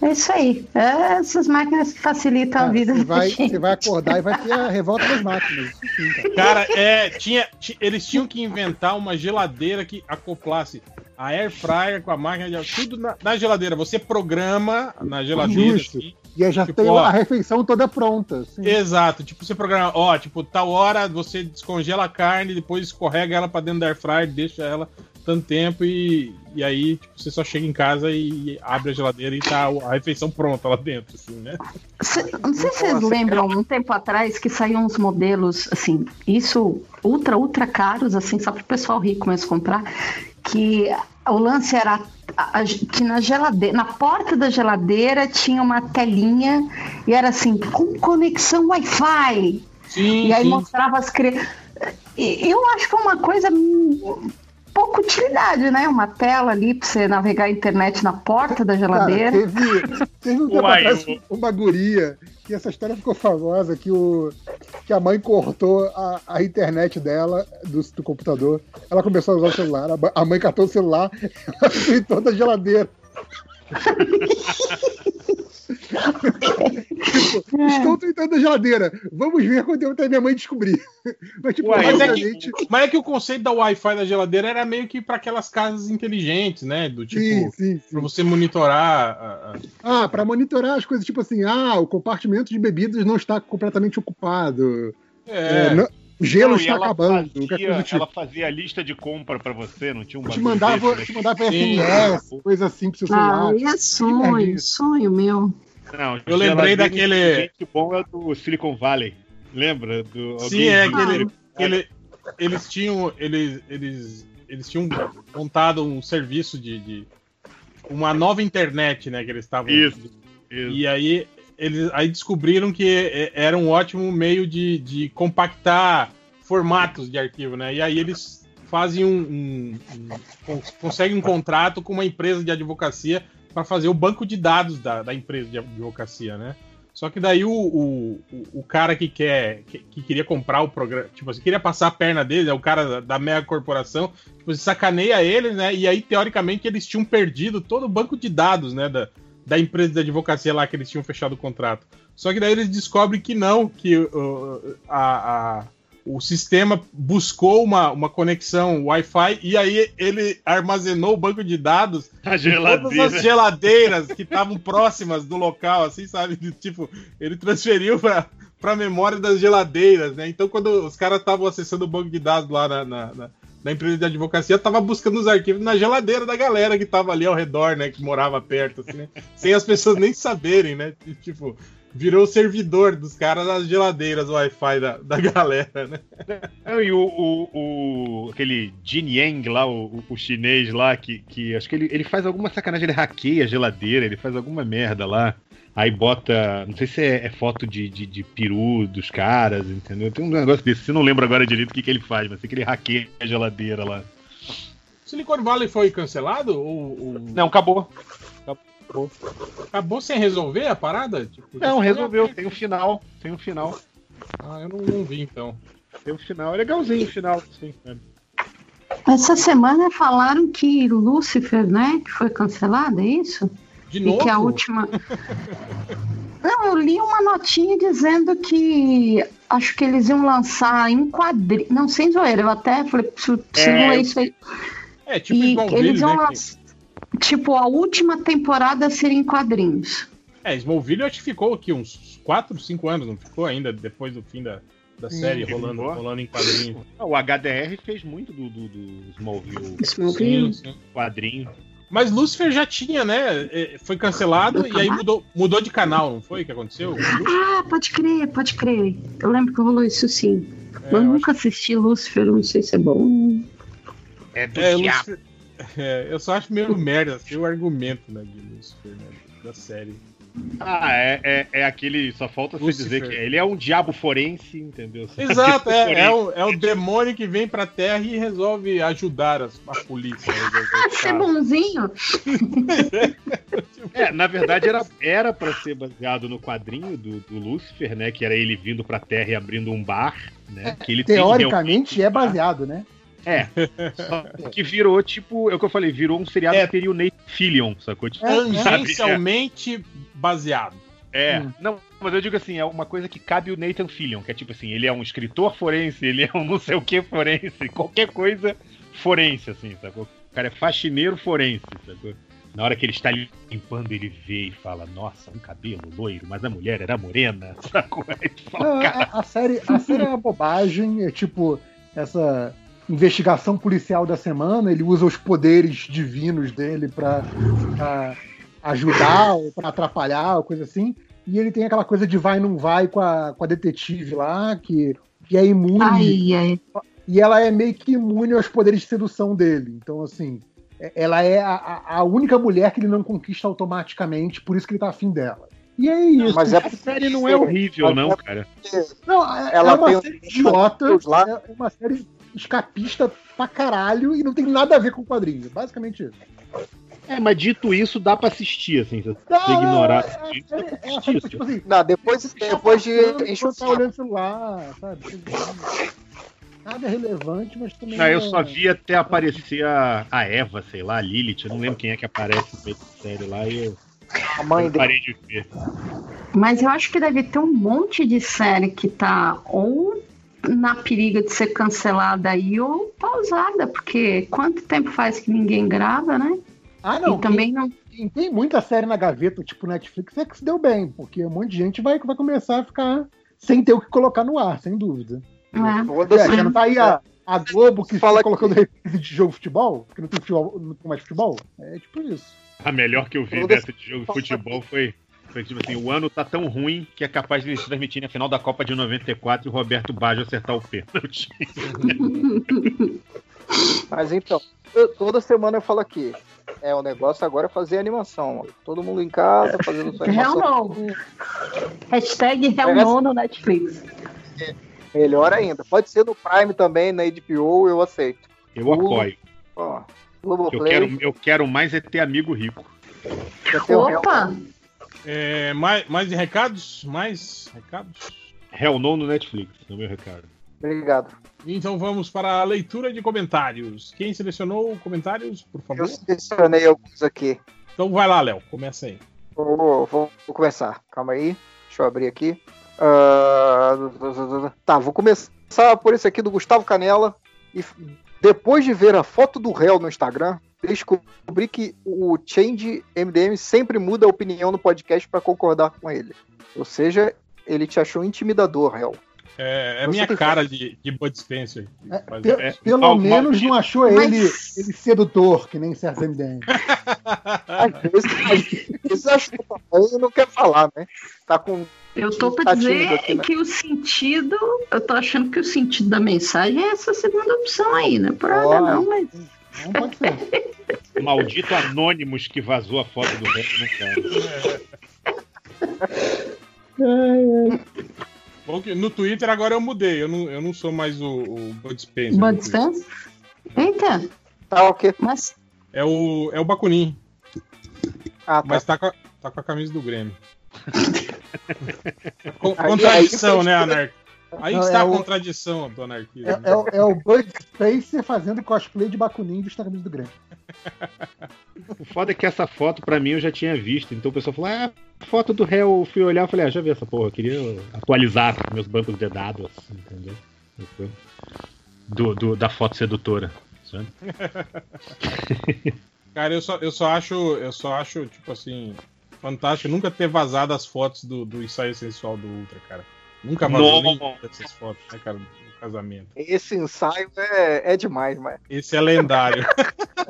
É isso aí. É essas máquinas que facilitam a vida você vai, gente. você vai acordar e vai ter a revolta das máquinas. Isso sim, cara. Cara, é, tinha, ti- eles tinham que inventar uma geladeira que acoplasse a air fryer com a máquina de tudo na, na geladeira. Você programa na geladeira. Justo. assim. E aí já Tipo, tem ó. a refeição toda pronta. assim. Exato, tipo, você programa, ó, tipo, tal hora você descongela a carne, depois escorrega ela pra dentro da air fryer, deixa ela tanto tempo e, e aí tipo, você só chega em casa e abre a geladeira e tá a refeição pronta lá dentro, assim, né? Cê- Não sei se vocês lembram, um tempo atrás, que saíam uns modelos, assim, isso ultra, ultra caros, assim, só para o pessoal rico mesmo comprar, que o lance era que na geladeira, na porta da geladeira tinha uma telinha e era assim, com conexão Wi-Fi. Sim, e aí sim. mostrava as crianças. Eu acho que é uma coisa pouca utilidade, né? Uma tela ali para você navegar a internet na porta da Cara, geladeira. teve, teve um tempo Uai, atrás uma guria que essa história ficou famosa, que, o, que a mãe cortou a, a internet dela do, do computador. Ela começou a usar o celular, a, a mãe catou o celular, ela fritou da geladeira. tipo, estou tentando a geladeira. Vamos ver quando eu até minha mãe descobrir. Mas, tipo, mas, é que, mas é que o conceito da Wi-Fi da geladeira era meio que pra aquelas casas inteligentes, né? Do tipo, Sim, sim, pra você monitorar. a- Ah, para monitorar as coisas, tipo assim, ah, o compartimento de bebidas não está completamente ocupado. É. É, não- o gelo Não, e está ela acabando. fazia- tipo. Ela fazia a lista de compra pra você, não tinha um Te bagulho mandava, desse, te né? mandava Sim. SMS, coisa assim pro seu celular. Ah, é sonho, sonho meu. Não, Eu lembrei daquele- inteligente bom é do Silicon Valley. Lembra? Do, Sim, é aquele. Eles tinham. Eles, eles, eles tinham montado um serviço de, de- uma nova internet, né? Que eles estavam. Isso, E aí eles aí descobriram que é- era um ótimo meio de, de compactar formatos de arquivo, né? E aí eles fazem um, um- um- cons- conseguem um contrato com uma empresa de advocacia para fazer o banco de dados da, da empresa de advocacia, né? Só que daí o, o, o- cara que quer que, que queria comprar o programa, tipo assim, queria passar a perna dele, é o cara da, da mega corporação, tipo, sacaneia eles, né? E aí teoricamente eles tinham perdido todo o banco de dados, né, da, da empresa de advocacia lá que eles tinham fechado o contrato. Só que daí eles descobrem que não, que uh, a, a- o sistema buscou uma, uma conexão Wi-Fi e aí ele armazenou o banco de dados A de todas as geladeiras que estavam próximas do local, assim, sabe? De, Tipo, ele transferiu para para memória das geladeiras, né? Então, quando os caras estavam acessando o banco de dados lá na, na, na- na empresa de advocacia, tava buscando os arquivos na geladeira da galera que tava ali ao redor, né? Que morava perto, assim, né? Sem as pessoas nem saberem, né? Tipo, virou servidor dos caras nas geladeiras Wi-Fi da, da galera, né? E o, o, o- aquele Jin Yang lá, o, o- o chinês lá, que, que acho que ele, ele faz alguma sacanagem, ele hackeia a geladeira, ele faz alguma merda lá. Aí bota, não sei se é, é foto de, de, de peru dos caras, entendeu? Tem um negócio desse, eu não lembro agora direito o que, que ele faz, mas sei que ele hackeia a geladeira lá. Silicon Valley foi cancelado? Ou, ou- Não, acabou. Acabou. Acabou sem resolver a parada? Tipo, Não, resolveu, tem um final, tem um final. Ah, eu não, não vi então. Tem um final, é legalzinho o final, sim. Essa semana falaram que Lúcifer, né, que foi cancelada, é isso? De E que a novo? última. Não, eu li uma notinha dizendo que acho que eles iam lançar em quadrinhos. Não, sem zoeira, eu até falei, se, se É, não é isso aí. É, tipo e Smallville, eles iam né, que- lançar. Tipo, a última temporada seria em quadrinhos. É, Smallville acho que ficou aqui uns 4, 5 anos, não ficou ainda depois do fim da, da série Ele rolando, rolando em quadrinho. Ah, O HDR fez muito do, do, do Smallville. Smallville. Sim, sim. Quadrinho. Mas Lucifer já tinha, né? é, Foi cancelado e aí mudou, mudou de canal, não foi o que aconteceu? Ah, pode crer, pode crer. Eu lembro que rolou isso sim. É, Mas eu nunca assisti Lúcifer, não sei se é bom. É do É, Lucifer- é, eu só acho meio merda assim, o argumento né, de Lucifer, né, da série. Ah, é, é, é aquele. Só falta você Lucifer. dizer que ele é um diabo forense, entendeu? Exato, é, é, o, é o demônio que vem pra Terra e resolve ajudar as- a polícia. a resolver o Ser caso. bonzinho? É, na verdade era, era pra ser baseado no quadrinho do, do Lúcifer, né? Que era ele vindo pra Terra e abrindo um bar, né? Que ele tem Teoricamente é baseado, né? É. Só que virou, tipo, é o que eu falei, virou um seriado que teria o Nathan Fillion, sacou? Tipo, sabe? Tangencialmente baseado. É, Hum. não, mas eu digo assim, é uma coisa que cabe o Nathan Fillion, que é tipo assim, ele é um escritor forense, ele é um não sei o que forense, qualquer coisa forense, assim, sacou? O cara é faxineiro forense, sacou? Na hora que ele está limpando, ele vê e fala: Nossa, um cabelo loiro, mas a mulher era morena, sacou? Fala, Não, a, a série, a série é uma bobagem, é tipo essa investigação policial da semana, ele usa os poderes divinos dele pra, pra ajudar ou pra atrapalhar, ou coisa assim. E ele tem aquela coisa de vai não vai com a, com a detetive lá, que, que é imune. Ai, ai. E ela é meio que imune aos poderes de sedução dele. Então, assim, é- ela é a, a- única mulher que ele não conquista automaticamente, por isso que ele tá afim dela. E é isso. Mas é A série não é horrível, não, cara. Não, é, Ela é uma tem série idiota, é uma série escapista pra caralho e não tem nada a ver com o quadrinho. Basicamente isso. É, mas dito isso, dá pra assistir, assim, se você Não, ignorar. é- é- é- é- assistir, tipo assim, Não, depois, depois de enquanto tá olhando o celular, sabe? Nada relevante, mas também. Não, eu só vi até aparecer a, a Eva, sei lá, a Lilith, eu não lembro quem é que aparece no meio da série lá e eu, A mãe eu dele. parei de ver. Mas eu acho que deve ter um monte de série que tá ou na periga de ser cancelada aí ou pausada, porque quanto tempo faz que ninguém grava, né? Ah, não. E também não. Quem tem muita série na gaveta, tipo Netflix, é que se deu bem, porque um monte de gente vai, vai começar a ficar sem ter o que colocar no ar, sem dúvida. É. Foda-se. É, já não tá aí a, a Globo que Fala fica colocando reprise de jogo de futebol, que não tem, futebol, não tem mais futebol. É tipo isso. A melhor que eu vi dessa de jogo de futebol foi, foi tipo assim, o ano tá tão ruim que é capaz de eles transmitirem a final da Copa de 94 e o Roberto Baggio acertar o pênalti. Mas então, eu- toda semana eu falo aqui. É, o negócio agora é fazer animação. Todo mundo em casa, fazendo sua Real animação. não. Hashtag Real não no Netflix. Melhor ainda. Pode ser no Prime também, na HBO, eu aceito. Eu apoio. Ó, Eu quero, eu quero mais é ter amigo rico. Opa! É, mais, mais recados? Mais recados? Hell no no Netflix, no meu recado. Obrigado. Então vamos para a leitura de comentários. Quem selecionou comentários, por favor? Eu selecionei alguns aqui. Então vai lá, Léo, começa aí. Vou, vou, vou começar. Calma aí. Deixa eu abrir aqui. Ah, tá, vou começar por esse aqui do Gustavo Canela. E depois de ver a foto do réu no Instagram, descobri que o Change MDM sempre muda a opinião no podcast para concordar com ele. Ou seja, ele te achou intimidador, réu. É, é minha cara de, de Bud Spencer. É, é, pelo mal- menos maldito. não achou Mas- ele, ele sedutor, que nem certo MDM. Às vezes, às vezes acho que o papai não quer falar, né? Tá com. Eu tô pra Tá dizer aqui, né? que o sentido. Eu tô achando que o sentido da mensagem é essa segunda opção aí, né? Por nada Olha. não, mas. Não pode ser. Maldito Anonymous que vazou a foto do Red, né, cara? Bom que no Twitter agora eu mudei. Eu não, eu não sou mais o, o Bud Spencer. Bud. Spencer? Eita, Tá ok. mas. É o, é o Bakunin, Ah, tá. mas tá com, a, tá com a camisa do Grêmio. Con- Aí- contradição, aí- né, Anarquia? Aí está é a o- contradição do anarquismo. É, é o- é o Bud Spencer fazendo cosplay de Bakunin do camisa do Grêmio. O foda é que essa foto, pra mim, eu já tinha visto. Então o pessoal falou: ah, foto do réu, eu fui olhar e falei: ah, já vi essa porra, eu queria atualizar meus bancos de dados, entendeu? Do, do- da foto sedutora. sabe? Cara, eu só, eu só acho, eu só acho, tipo assim, fantástico nunca ter vazado as fotos do, do ensaio sensual do Ultra, cara. Nunca vazou dessas fotos, né, cara, casamento. Esse ensaio é, é demais, mas. Esse é lendário.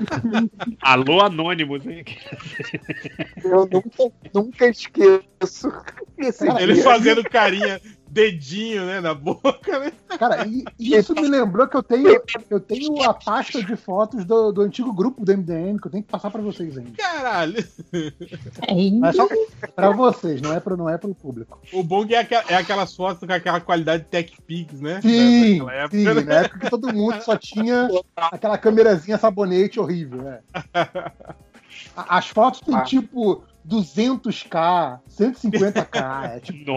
Alô, Anonymous, hein? Eu nunca, nunca esqueço. Esse Ele dia. fazendo carinha, dedinho, né, na boca, né? Cara, e, e isso me lembrou que eu tenho, eu tenho a pasta de fotos do, do antigo grupo do MDM que eu tenho que passar pra vocês ainda. Caralho. Mas só pra vocês, não é pro, não é pro público. O bom que é, aqua- é aquelas fotos com aquela qualidade Tech Pix, né? Sim, Daquela época, sim, né? na época que todo mundo só tinha aquela câmerazinha sabonete horrível, né? As fotos têm Ah. tipo 200k, 150k, é tipo,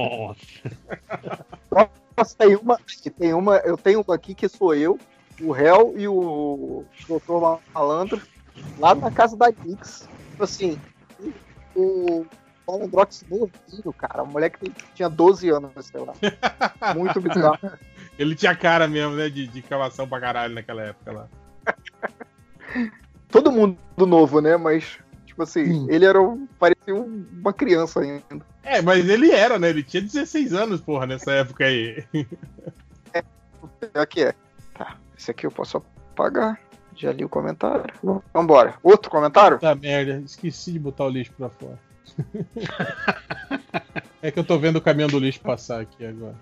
Nossa. Nossa, tem uma, tem uma, eu tenho uma aqui que sou eu, o réu e o Dr. Malandro, lá na casa da Nix. Tipo assim, o Malandrox novinho, cara, o moleque tinha 12 anos, sei lá. Muito bizarro. Ele tinha cara mesmo, né, de, de cavação pra caralho naquela época lá. todo mundo novo, né? Mas, tipo assim, ele era um, parecia um- uma criança ainda. É, mas ele era, né? Ele tinha 16 anos, porra, nessa época aí. Pior que é. Tá, esse aqui eu posso apagar. Já li o comentário. Vambora. Outro comentário? Puta merda, esqueci de botar o lixo pra fora. é que eu tô vendo o caminhão do lixo passar aqui agora.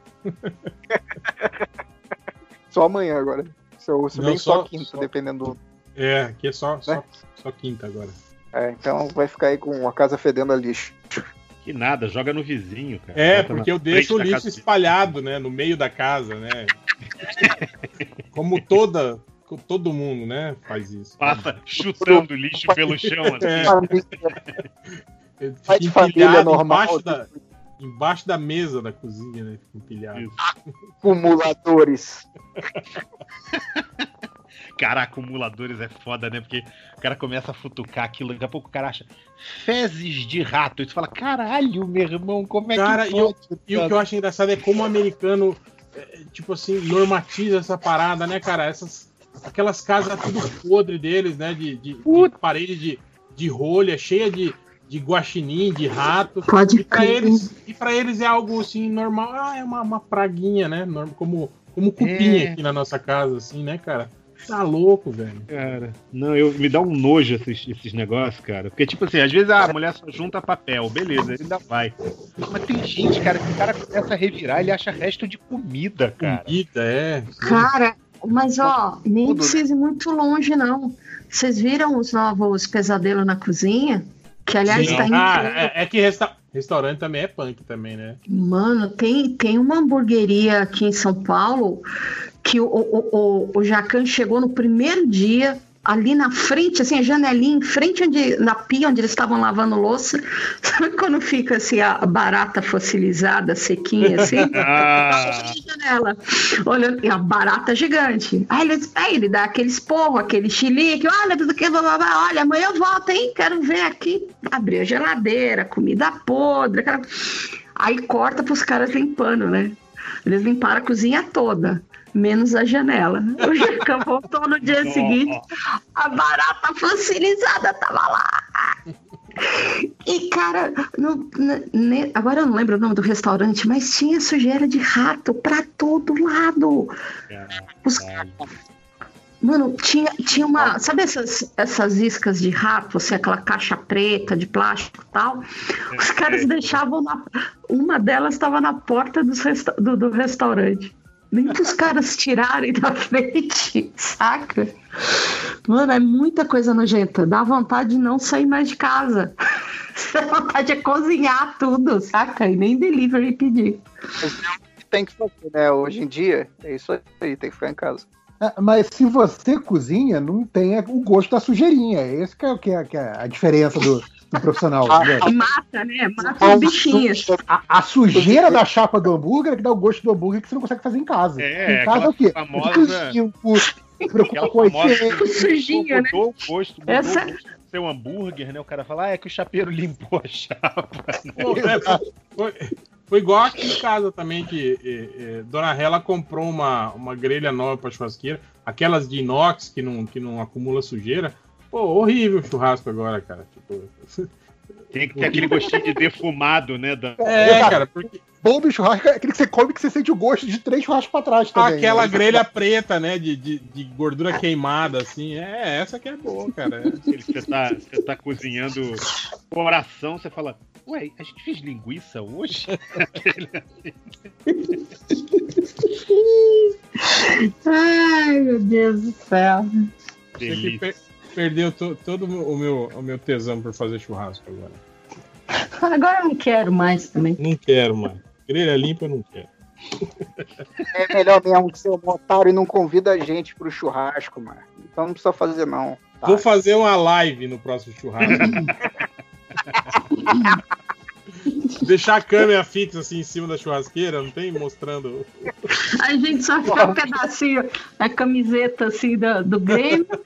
Só amanhã agora. Se, eu, se Não, bem só, só- quinta, só- dependendo do. É, aqui é só, só, Né? só quinta agora. É, então vai ficar aí com a casa fedendo a lixo. Que nada, joga no vizinho, cara. É, Bota porque eu deixo o lixo espalhado, né? No meio da casa, né? Como toda. Todo mundo, né? Faz isso. Passa chutando lixo pelo chão. É. Assim. Ele Pai de família normal. Embaixo da, embaixo da mesa da cozinha, né? Fica empilhado. Acumuladores. Cara, acumuladores é foda, né? Porque o cara começa a futucar aquilo, daqui a pouco o cara acha fezes de rato. E tu fala, caralho, meu irmão, como é Cara, que e, o- pode? e o que eu acho engraçado é como o americano, é, tipo assim, normatiza essa parada, né, cara? Essas, aquelas casas tudo podre deles, né? De, de, de parede de, de rolha, cheia de, de guaxinim, de rato. Pode e pra crer. eles E pra eles é algo assim, normal. Ah, é uma, uma praguinha, né? Como, como cupim É. aqui na nossa casa, assim, né, cara? Tá louco, velho. Cara, não, eu, me dá um nojo esses, esses negócios, cara. Porque, tipo assim, às vezes a mulher só junta papel, beleza, ainda vai. Mas tem gente, cara, que o cara começa a revirar, ele acha resto de comida, cara. Comida, é. Cara, mas ó, nem Tudo, precisa ir muito longe, não. Vocês viram os novos pesadelos na cozinha? Que aliás Sim. tá Ah, incrível. é, é que resta- restaurante também é punk também, né? Mano, tem, tem uma hamburgueria aqui em São Paulo que o, o, o, o Jacan chegou no primeiro dia, ali na frente, assim, a janelinha, em frente onde, na pia onde eles estavam lavando louça. Sabe quando fica assim, a barata fossilizada, sequinha, assim? Ah, janela, olhando, e a barata gigante. Aí ele, aí ele dá aquele esporro, aquele chilique, olha, tudo que, blá, blá, blá, olha, amanhã eu volto, hein? Quero ver aqui. Abriu a geladeira, comida podre, aquela... Aí corta pros caras limpando, né? Eles limparam a cozinha toda, menos a janela. O Jacan voltou no dia seguinte, a barata fossilizada tava lá. E, cara, no- ne- agora eu não lembro o nome do restaurante, mas tinha sujeira de rato pra todo lado. Os Mano, tinha, tinha uma. Sabe essas, essas iscas de rato, assim, aquela caixa preta de plástico e tal? Os caras deixavam na. Uma delas estava na porta resta- do, do restaurante. Nem para os caras tirarem da frente, saca? Mano, é muita coisa nojenta. Dá vontade de não sair mais de casa. Dá vontade de cozinhar tudo, saca? E nem delivery pedir. É que tem que fazer, né? Hoje em dia, é isso aí, tem que ficar em casa. É, Mas se você cozinha, não tem o gosto da sujeirinha. Esse que é, o que é, que é a diferença do, do profissional. entendeu? Mata, né? Mata os bichinhos. A, a sujeira da chapa do hambúrguer é que dá o gosto do hambúrguer que você não consegue fazer em casa. É, em casa é o quê? famosa- preocupa com a higiene. Sujinha, né? mudou o gosto, mudou Essa- o gosto seu hambúrguer, né? O cara fala, ah, é que o chapeiro limpou a chapa. né? Pô, é, foi, foi igual aqui em casa também, que é, é, Dona Rela comprou uma, uma grelha nova pra churrasqueira, aquelas de inox que não, que não acumula sujeira. Pô, horrível o churrasco agora, cara. Tipo, Tem que ter aquele gostinho de defumado, né? Da... é, cara, porque Bom do churrasco é aquele que você come que você sente o gosto de três churrascos pra trás também. aquela né? grelha preta, né, de, de, de gordura queimada, assim, é essa que é boa, cara. É. Aquele que Você tá, você tá cozinhando coração, você fala, ué, a gente fez linguiça hoje? Ai, meu Deus do céu. Per- perdeu to- todo o meu, o meu tesão por fazer churrasco agora. Agora eu não quero mais também. Não quero, mano. Grelha limpa eu não quero. É melhor mesmo que ser um otário e não convida a gente pro churrasco, mano. Então não precisa fazer, não. Tá? Vou fazer uma live no próximo churrasco. Deixar a câmera fixa assim em cima da churrasqueira, não tem? Mostrando. A gente só fica um pedacinho, a camiseta assim do, do Grêmio.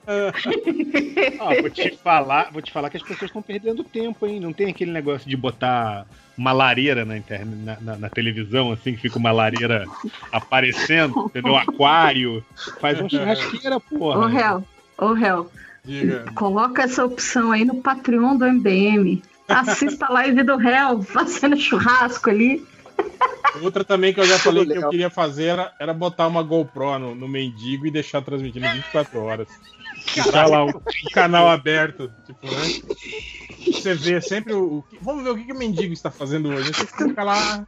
Ah, vou te falar, vou te falar que as pessoas estão perdendo tempo, hein? Não tem aquele negócio de botar uma lareira na, internet, na, na- na televisão, assim, que fica uma lareira aparecendo, entendeu? Um aquário. Faz uma churrasqueira, Ô, porra. réu, ô, réu. Diga. Coloca essa opção aí no Patreon do MDM. Assista a live do réu fazendo churrasco ali. Outra também que eu já falei que eu queria fazer era, era botar uma GoPro no, no mendigo e deixar transmitindo 24 horas. Deixar lá um, um canal aberto. Tipo, né? Você vê sempre o. o que- vamos ver o que, que o mendigo está fazendo hoje. Você fica lá,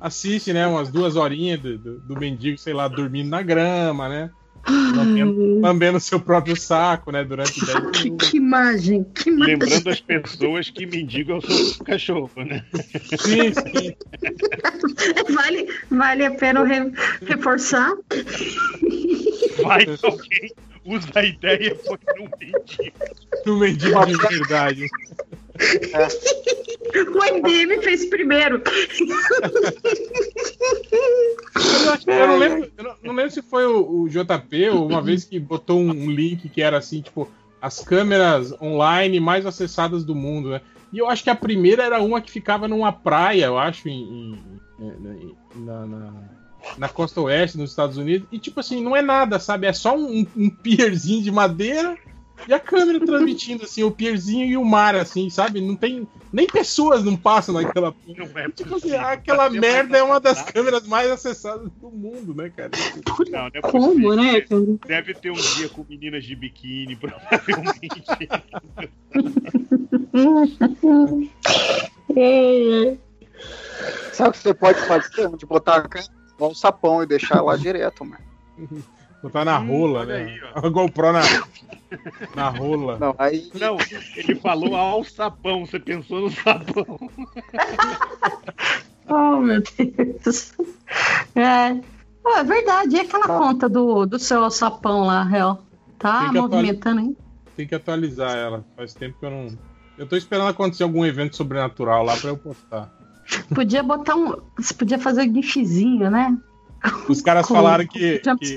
assiste, né? Umas duas horinhas do, do, do mendigo, sei lá, dormindo na grama, né? Lambendo, lambendo seu próprio saco, né? Durante 10 Que, minutos. que imagem, que imagem. Lembrando as pessoas que mendigo é o seu cachorro, né? Sim, sim. Vale, vale a pena re- reforçar? Vai que alguém usa a ideia foi no mendigo. No mendigo de verdade. O MDM fez primeiro. Eu, acho eu não lembro, eu não, não lembro se foi o, o JP ou uma vez que botou um, um link que era assim, tipo, as câmeras online mais acessadas do mundo, né? E eu acho que a primeira era uma que ficava numa praia, eu acho, em, em- em- na, na- na costa oeste dos Estados Unidos. E tipo assim, não é nada, sabe? É só um, um pierzinho de madeira e a câmera transmitindo assim, o pierzinho e o mar, assim, sabe? Não tem. Nem pessoas não passam naquela. Não é Tipo assim, aquela merda é uma das câmeras mais acessadas do mundo, né, cara? Não, não é Como, possível. né, cara? Deve ter um dia com meninas de biquíni, provavelmente. Sabe o que você pode fazer? De botar a câmera no sapão e deixar lá direto, mano. Botar na rola, né? A GoPro na, na rola. Não, aí. Não, ele falou ao sapão, você pensou no sapão. Oh, meu Deus. É. Pô, é verdade. E aquela conta do, do seu sapão lá, réu? Tá movimentando, hein? Tem que atualizar ela. Faz tempo que eu não. Eu tô esperando acontecer algum evento sobrenatural lá pra eu postar. Podia botar um. Você podia fazer um gifzinho, né? Os caras Com- falaram que. com Jump que-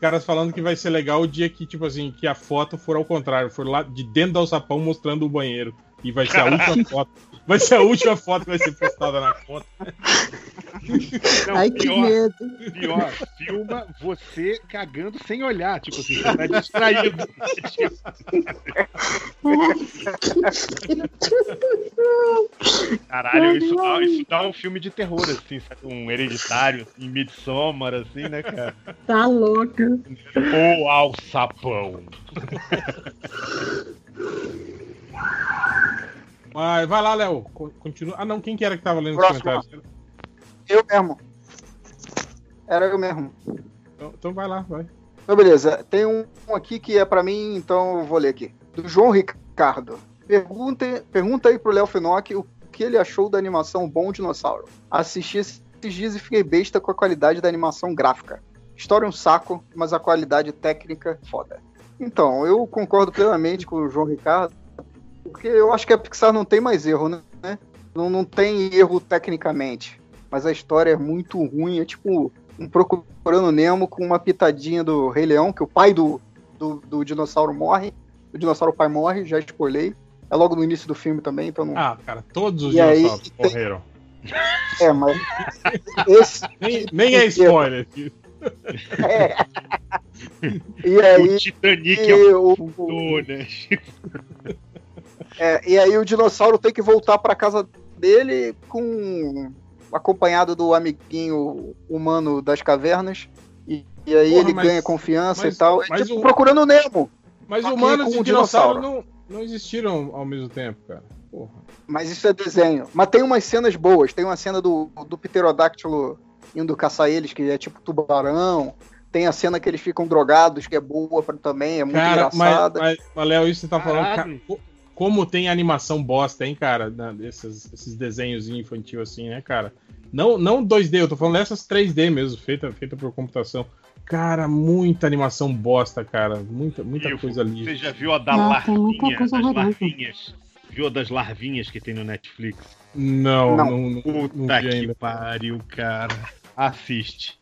caras falando que vai ser legal o dia que, tipo assim, que a foto for ao contrário, for lá de dentro do alçapão mostrando o banheiro. E vai ser a última foto. Vai ser a última foto que vai ser postada na conta. Não, Ai, que pior, medo. pior, filma você cagando sem olhar, tipo assim, você tá distraído. Caralho, isso dá, isso dá um filme de terror, assim, sabe? Um hereditário, assim, Midsommar, assim, né, cara? Tá louca. Ou ao sapão. Mas vai lá, Léo. co- Continua. Ah, não, quem que era que tava lendo os comentários? Eu mesmo. Era eu mesmo. Então, então vai lá, vai. Então, beleza. Tem um aqui que é pra mim, então eu vou ler aqui. Do João Ricardo. Pergunta, pergunta aí pro Léo Finock o que ele achou da animação Bom Dinossauro. Assisti esses dias e fiquei besta com a qualidade da animação gráfica. História um saco, mas a qualidade técnica foda. Então, eu concordo plenamente com o João Ricardo, porque eu acho que a Pixar não tem mais erro, né? Não, não tem erro tecnicamente, mas a história é muito ruim, é tipo um Procurando Nemo com uma pitadinha do Rei Leão, que o pai do, do, do dinossauro morre, o dinossauro pai morre, já spoilei. É logo no início do filme também, então não. Ah, cara, todos os E aí, dinossauros tem- morreram. É, mas. Esse. Nem, nem é spoiler. É. E aí. O Titanic é o- o né? É, e aí o dinossauro tem que voltar pra casa dele com acompanhado do amiguinho humano das cavernas. E, e aí Porra, ele mas- ganha confiança mas- e tal. É mas tipo o- procurando o Nemo. Mas humanos com e dinossauros dinossauro. não, não existiram ao mesmo tempo, cara. Porra. Mas isso é desenho. Mas tem umas cenas boas. Tem uma cena do, do pterodáctilo indo caçar eles, que é tipo tubarão. Tem a cena que eles ficam drogados, que é boa pra, também, é muito Cara, mas, engraçada. mas, mas, Léo, isso você tá falando. Caralho. Como tem animação bosta, hein, cara? Esses, esses desenhos infantil assim, né, cara? Não, não 2D, eu tô falando dessas 3D mesmo, feita, feita por computação. Cara, muita animação bosta, cara. Muita, muita Ivo, coisa ali. Você já viu a da Não, larvinha? coisa Das larvinhas? Viu a das larvinhas que tem no Netflix? Não, Não. não, não, não Puta vi que ainda. pariu, cara. Assiste.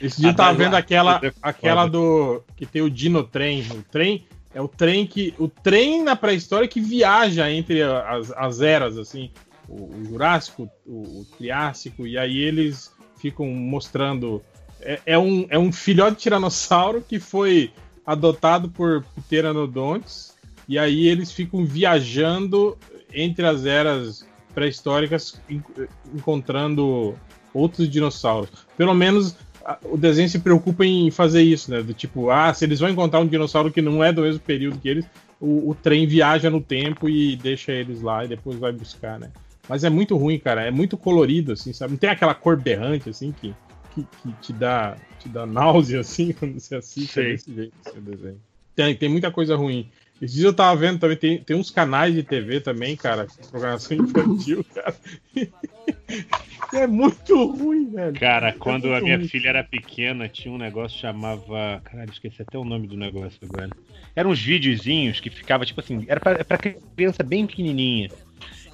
Esse dia eu tava vendo aquela, é aquela do. que tem o Dino Trem. O trem é o trem que. O trem na pré-história que viaja entre as, as eras, assim. O, o Jurássico, o, o Triássico, e aí eles ficam mostrando. É, é um, é um filhote de tiranossauro que foi adotado por pteranodontes e aí eles ficam viajando entre as eras pré-históricas, en- encontrando outros dinossauros. Pelo menos o desenho se preocupa em fazer isso, né? Do tipo, ah, se eles vão encontrar um dinossauro que não é do mesmo período que eles, o, o trem viaja no tempo e deixa eles lá e depois vai buscar, né? Mas é muito ruim, cara. É muito colorido, assim, sabe? Não tem aquela cor berrante, assim, que, que, que te, dá, te dá náusea, assim, quando você assiste Sei. desse jeito, esse desenho. Tem, tem muita coisa ruim. Esses dias eu tava vendo também, tem, tem uns canais de TV também, cara, programação infantil, cara. é muito ruim, velho. Cara, É quando a minha ruim. filha era pequena, tinha um negócio que chamava. Caralho, esqueci até o nome do negócio agora. Eram uns videozinhos que ficava, tipo assim, era pra, pra criança bem pequenininha.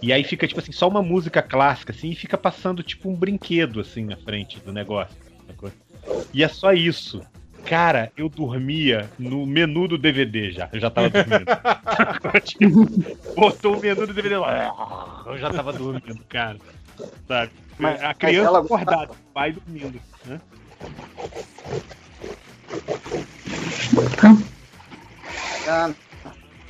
E aí fica, tipo assim, só uma música clássica, assim, e fica passando, tipo, um brinquedo, assim, na frente do negócio. E é só isso. Cara, eu dormia no menu do DVD já. Eu já tava dormindo. Botou o menu do DVD lá. Eu já tava dormindo, cara. Sabe? Mas- a mas criança ela- acordada, o pai dormindo. Né?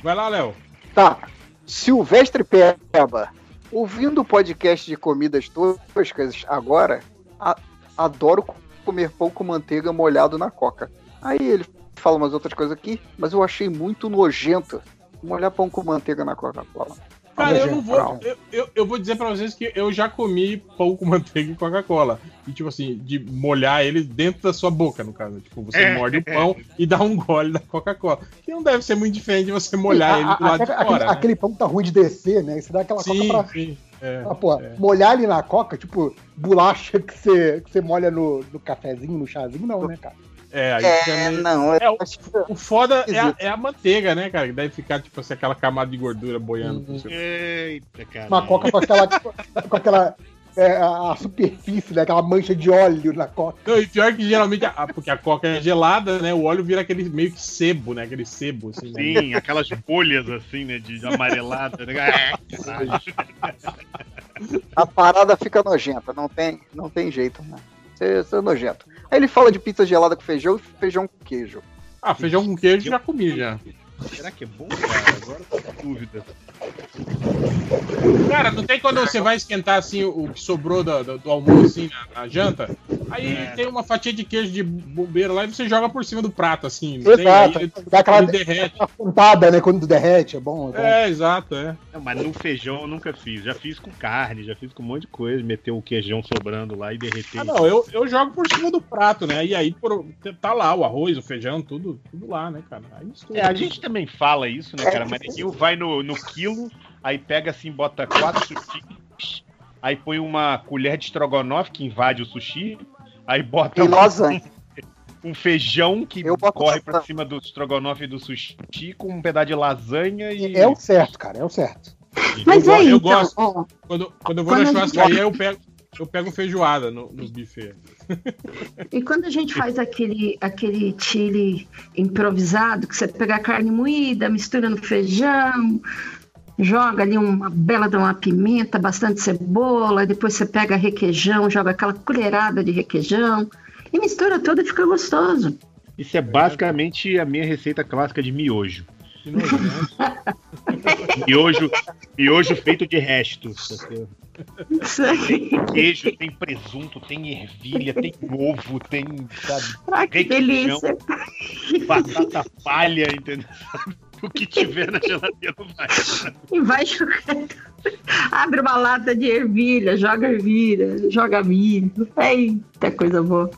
Vai lá, Léo. Tá. Silvestre Peba. Ouvindo o podcast de comidas toscas agora, a- adoro comer pão com manteiga molhado na coca. Aí ele fala umas outras coisas aqui, mas eu achei muito nojento molhar pão com manteiga na Coca-Cola. Cara, eu não vou. Eu, eu, eu vou dizer pra vocês que eu já comi pão com manteiga e Coca-Cola. E, tipo assim, de molhar ele dentro da sua boca, no caso. Tipo, você É, morde o pão e dá um gole da Coca-Cola. Que não deve ser muito diferente de você molhar ele do lado Até de aquele, fora. né? aquele pão que tá ruim de descer, né? Você dá aquela Sim, coca pra. sim. É, Ah, porra, é. molhar ele na coca, tipo, bolacha que você, que você molha no, no cafezinho, no chazinho, não, né, cara? É, aí É, não, é, o, o foda é a, é a manteiga, né, cara? Que deve ficar, tipo assim, aquela camada de gordura boiando. cima. Eita, cara. Uma coca com aquela. com aquela. É, a superfície, né? Aquela mancha de óleo na coca. Não, e pior que geralmente, a- porque a coca é gelada, né? O óleo vira aquele meio que sebo, né? Aquele sebo, assim. né? Sim, aquelas bolhas assim, né? De amarelada. Né? Caralho. A parada fica nojenta, não tem, não tem jeito, né? Você, você é nojento. Aí ele fala de pizza gelada com feijão e feijão com queijo. Ah, feijão com queijo já comi já. Será que é bom, cara? Agora eu tô com dúvida. Cara, não tem quando você vai esquentar assim o que sobrou do, do- do almoço, assim, na, na janta? Aí É. tem uma fatia de queijo de bobeira lá e você joga por cima do prato, assim. tem? Exato. Aí ele, Dá aquela, derrete. pontada, né? Quando derrete, é bom. É bom. É, exato, é. Não, mas no feijão eu nunca fiz. Já fiz com carne, já fiz com um monte de coisa. Meter o queijão sobrando lá e derreter. Ah, não, eu, eu jogo por cima do prato, né? E aí por- tá lá o arroz, o feijão, tudo, tudo lá, né, cara? Aí mistura. É, a gente também fala isso, né, cara? Mas Rio vai no, no quilo, aí pega assim, bota quatro sushi, aí põe uma colher de estrogonofe que invade o sushi, aí bota um, um feijão que corre pra cima do estrogonofe e do sushi com um pedaço de lasanha e. É o certo, cara, é o certo. Mas eu, aí, eu então, gosto. ó, Quando, quando eu vou Quando na gente- churrascaria, eu pego, eu pego feijoada no, nos buffets. E quando a gente faz aquele, aquele chile improvisado, que você pega a carne moída, mistura no feijão, joga ali uma bela de uma pimenta, bastante cebola, depois você pega requeijão, joga aquela colherada de requeijão e mistura tudo e fica gostoso. Isso é basicamente a minha receita clássica de miojo. Miojo, miojo feito de restos. certo? Isso aí. Tem queijo, tem presunto, tem ervilha, tem ovo, tem. Sabe, Ai, que requeijão, delícia. Batata palha, entendeu? O que tiver na geladeira vai. E vai jogando. Abre uma lata de ervilha, joga ervilha, joga milho. Eita, coisa boa.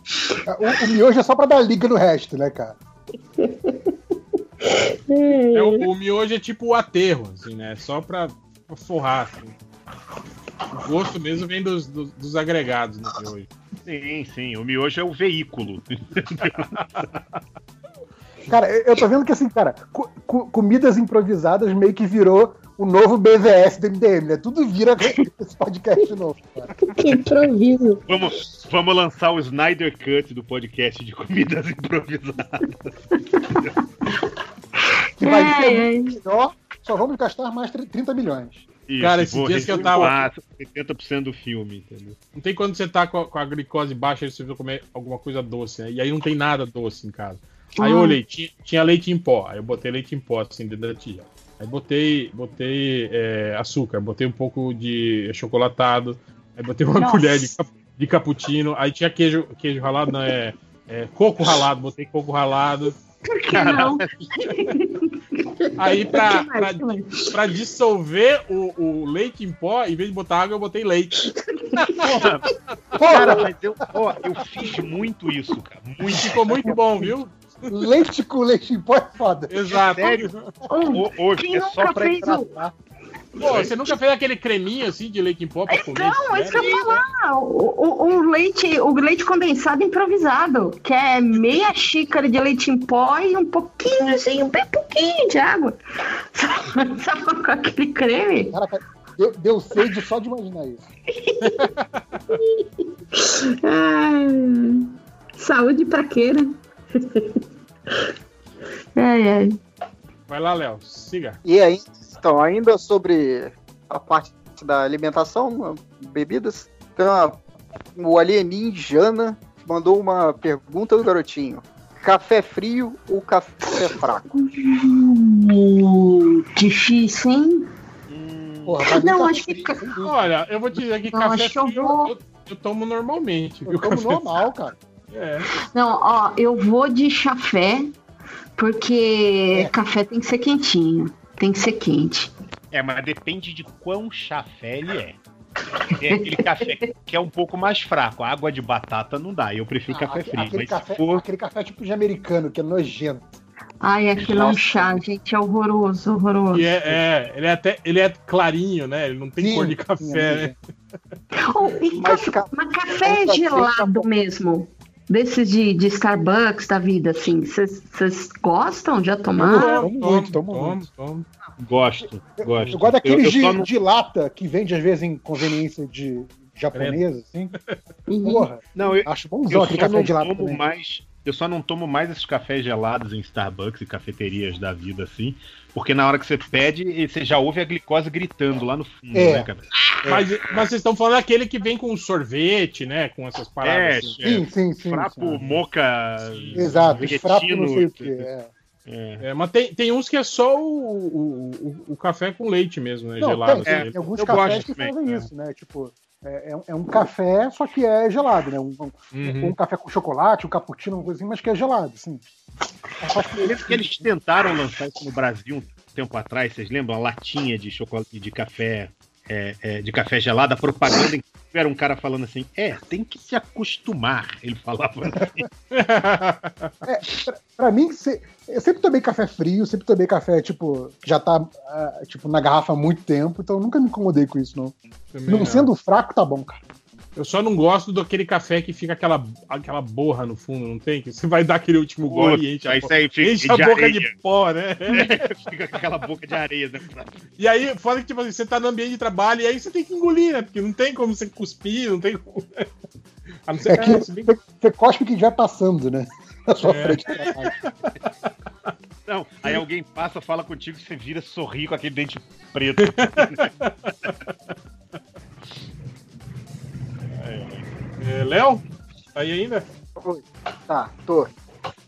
O, o miojo é só pra dar liga no resto, né, cara? É, o, o miojo é tipo o aterro, assim, né? Só pra, pra forrar, assim. O gosto mesmo vem dos, dos, dos agregados no miojo. Sim, sim. O miojo é o veículo. Cara, eu tô vendo que assim, cara, co- co- comidas improvisadas meio que virou o novo BVS do MDM, né? Tudo vira esse podcast novo. Cara. Que improviso. Vamos, vamos lançar o Snyder Cut do podcast de comidas improvisadas. Que vai Ai, ser muito melhor, só vamos gastar mais 30 milhões. Isso, Cara, esses dias que eu tava- massa, 70% do filme, entendeu? Não tem quando você tá com a, com a glicose baixa e você comer alguma coisa doce, né? E aí não tem nada doce em casa. Aí eu Hum. olhei, tinha, tinha leite em pó. Aí eu botei leite em pó assim dentro da tigela. Aí botei, botei é, açúcar, botei um pouco de chocolatado, aí botei uma Nossa. colher de, de cappuccino, aí tinha queijo, queijo ralado, não, é, é coco ralado, botei coco ralado. Por que não? Aí pra, pra, pra dissolver o, o leite em pó, em vez de botar água, eu botei leite. Cara, mas eu, ó, eu fiz muito isso, cara. Muito. Ficou muito bom, viu? Leite com leite em pó é foda. Exato. Sério? Hoje quem é só pra hidratar. Pô, você nunca fez aquele creminho assim de leite em pó pra comer? Não, é isso que eu ia falar. O, o- o leite, o leite condensado improvisado, que é meia xícara de leite em pó e um pouquinho, assim, um bem pouquinho de água. Só, só com aquele creme. Caraca, deu, deu sede só de imaginar isso. Ai, saúde pra quê, né? Ai, ai. Vai lá, Léo, siga. E aí, então, ainda sobre a parte da alimentação, bebidas, então, o alienígena mandou uma pergunta do garotinho. Café frio ou café fraco? Hum, difícil, hein? Porra, pra mim Não, tá acho que. frio. Olha, eu vou te dizer que Não, café que eu frio vou- eu, eu tomo normalmente. Eu viu? Café normal, cara. É. Não, ó, eu vou de chafé, porque café tem que ser quentinho. Tem que ser quente. É, mas depende de quão chafé ele é. Tem aquele café que é um pouco mais fraco. A água de batata não dá. Eu prefiro Ah, café frio. aquele, Mas café, for aquele café tipo de americano, que é nojento. Ai, aquilo é um chá, gente, é horroroso, horroroso. E é, é, ele é até ele é clarinho, né? Ele não tem Sim, cor de sim, café, é né? Oh, e Mas café, ca- mas café Mas café gelado mesmo. Desses de, de Starbucks da vida, assim. Vocês gostam? Já tomaram? Tomo muito, tomo muito. tomo. Gosto, gosto. Eu gosto daqueles de, não- de lata que vende às vezes em conveniência de japonesa, assim. Uhum. Porra, Não, eu, acho bonzão eu aquele café não de lata tomo também. mais. Eu só não tomo mais esses cafés gelados em Starbucks e cafeterias da vida assim, porque na hora que você pede, você já ouve a glicose gritando lá no fundo, É. né, cara? Mas, mas vocês estão falando daquele que vem com sorvete, né? Com essas paradas É, assim. Sim, sim, sim. Frapo, sim. moca. Exato, os frapos não sei o que. É. É. É, mas tem, tem uns que é só o, o, o- o café com leite mesmo, né? Não, gelado. tem, assim. tem, tem alguns Eu cafés gosto que também, fazem é. isso, né? Tipo, é, é um- é um café, só que é gelado, né? Um, um- Uhum. um café com chocolate, um cappuccino, uma coisa assim, mas que é gelado, Eu lembro que eles tentaram lançar isso no Brasil um tempo atrás, vocês lembram? A latinha de chocolate de café. É, é, de café gelado, a propaganda em que era um cara falando assim, é, tem que se acostumar, ele falava assim. Pra mim, se- eu sempre tomei café frio, sempre tomei café, tipo, que já tá ah, tipo, na garrafa há muito tempo, então eu nunca me incomodei com isso, não. Também Não não. sendo fraco, tá bom, cara. Eu só não gosto daquele café que fica aquela, aquela borra no fundo, não tem? Que você vai dar aquele último gole e enche a, Aí bo- aí fica enche a de boca areia. de pó, né? Fica com aquela boca de areia, né? E aí, foda que tipo assim, você tá no ambiente de trabalho e aí você tem que engolir, né? Porque não tem como você cuspir, não tem como. A não ser É que. que se bem você, você cospe que já passando, né? Na sua É. frente. do trabalho. Não, aí alguém passa, fala contigo, você vira, sorri com aquele dente preto. É, Léo? Tá aí ainda? Tá, tô.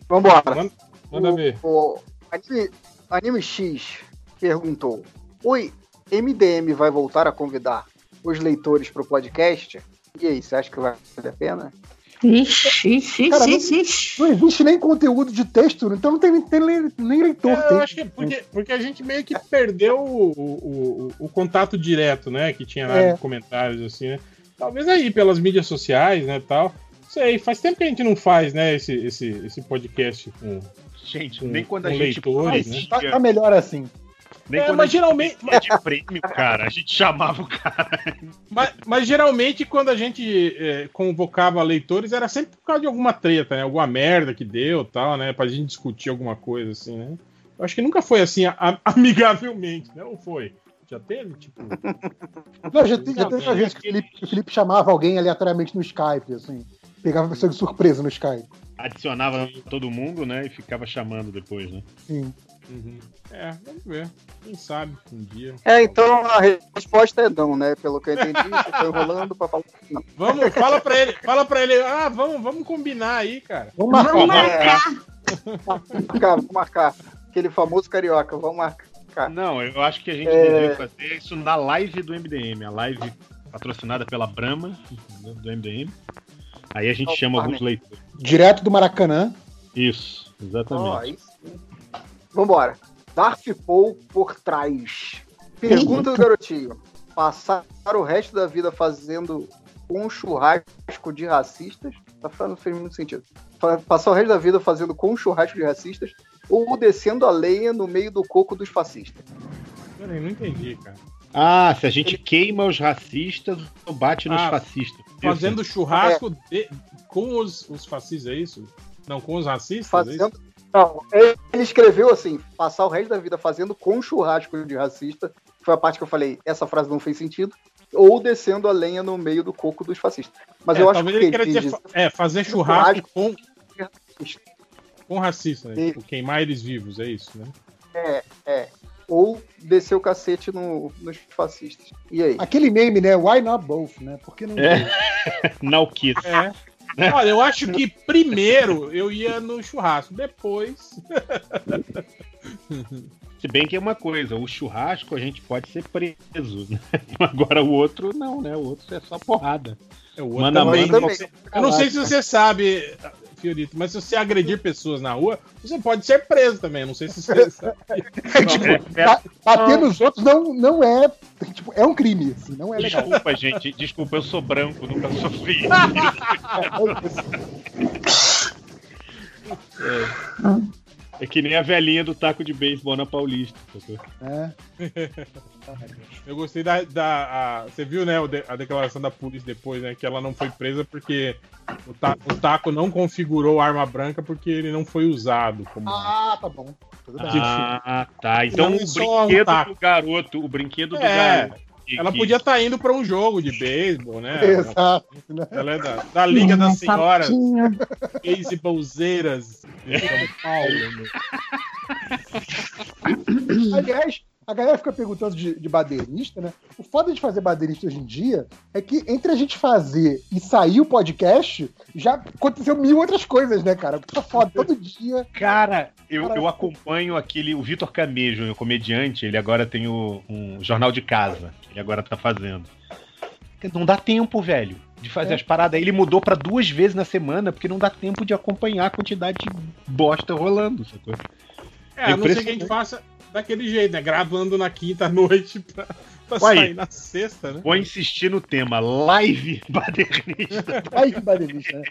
Vambora. Manda, manda ver. O Anime, Anime X perguntou: Oi, MDM vai voltar a convidar os leitores pro podcast? E aí, você acha que vai valer a pena? Ixi, ixi, Cara, ixi, ixi. Não existe nem conteúdo de texto, então não tem, tem nem, nem leitor. É, tem. eu acho que é porque, porque a gente meio que perdeu o, o, o, o contato direto, né? Que tinha lá É. comentários, assim, né? Talvez aí pelas mídias sociais, né, tal. Não sei, faz tempo que a gente não faz, né, esse, esse, esse podcast com, Gente, com, nem quando a gente leitores, né? fazia, Tá, tá melhor assim. nem É, quando mas a gente geralmente- fazia de prêmio, cara, a gente chamava o cara. Mas, mas geralmente quando a gente é, convocava leitores era sempre por causa de alguma treta, né? Alguma merda que deu tal, né? Pra gente discutir alguma coisa assim, né? Eu acho que nunca foi assim a- amigavelmente, né? Ou foi? Já teve, tipo. Não, já, tem- já teve uma vez que o Felipe, o Felipe chamava alguém aleatoriamente no Skype, assim. Pegava a pessoa de surpresa no Skype. Adicionava todo mundo, né, e ficava chamando depois, né? Sim. Uhum. É, vamos ver. Quem sabe um dia. É, então a resposta é não, né? Pelo que eu entendi, você tá enrolando pra falar que não. Vamos, fala pra ele, fala pra ele, ah, vamos, vamos combinar aí, cara. Vamos marcar. Vamos marcar. Marcar, vamos marcar. Aquele famoso carioca, vamos marcar. Não, eu acho que a gente É. deveria fazer isso na live do MDM, a live patrocinada pela Brahma, do MDM. Aí a gente chama alguns leitores. Direto do Maracanã. Isso, exatamente. sim. Vambora. Darth Paul por trás. Pergunta do garotinho. Passar o resto da vida fazendo um churrasco de racistas. Tá falando, não fez muito sentido. Passar o resto da vida fazendo com um churrasco de racistas ou descendo a lenha no meio do coco dos fascistas. Peraí, não entendi, cara. Ah, se a gente queima os racistas ou bate nos Ah, fascistas. Fazendo Isso. churrasco de- com os, os fascistas, é isso? Não, com os racistas? é Fazendo. isso? Não, ele escreveu assim: passar o resto da vida fazendo com churrasco de racista. Foi a parte que eu falei, essa frase não fez sentido. Ou descendo a lenha no meio do coco dos fascistas. Mas É, eu acho que ele queira quis dizer, é, fazer churrasco com, racista. Com racista, né? Tipo, queimar eles vivos, é isso, né? É, é. Ou descer o cacete no- nos fascistas. E aí? Aquele meme, né? Why not both, né? Por que não. É. Não quis. É. Olha, eu acho que primeiro eu ia no churrasco, depois. Se bem que é uma coisa, o churrasco a gente pode ser preso, né? Agora o outro não, né? O outro é só porrada. É, o outro Mano a também. mano, Você- Eu não sei se você sabe, Fiorito, mas se você agredir pessoas na rua, você pode ser preso também. Não sei se você sabe. tipo, ba- bater nos outros não, não é. Tipo, é um crime, assim, não é legal. Desculpa, gente. Desculpa, eu sou branco, nunca sofri. É. É que nem a velhinha do taco de beisebol na Paulista. É. Eu gostei da. da- a- você viu, né, a declaração da polícia depois, né? Que ela não foi presa porque o, ta- o taco não configurou arma branca porque ele não foi usado como. Ah, tá bom. Tudo bem. Ah, tá. Então o um brinquedo taco. do garoto, o brinquedo do É, garoto. Ela podia estar indo pra um jogo de beisebol, né? Exato. né? Ela é da, da Liga das Senhoras tinha. Beisebólzeiras de São Paulo. né? Aliás, a galera fica perguntando de, de baderista, né? O foda de fazer baderista hoje em dia é que entre a gente fazer e sair o podcast, já aconteceu mil outras coisas, né, cara? Tá foda todo dia. Cara, eu, Cara, eu acompanho aquele, o Vitor Camejo, o comediante, ele agora tem o, um jornal de casa, ele agora tá fazendo. Não dá tempo, velho, de fazer É. as paradas. Aí Ele mudou pra duas vezes na semana, porque não dá tempo de acompanhar a quantidade de bosta rolando, sacou? É, a não ser que a gente faça daquele jeito, né? Gravando na quinta noite pra, pra Uai. sair na sexta, né? Vou insistir no tema live badernista, Aí que baderista, né?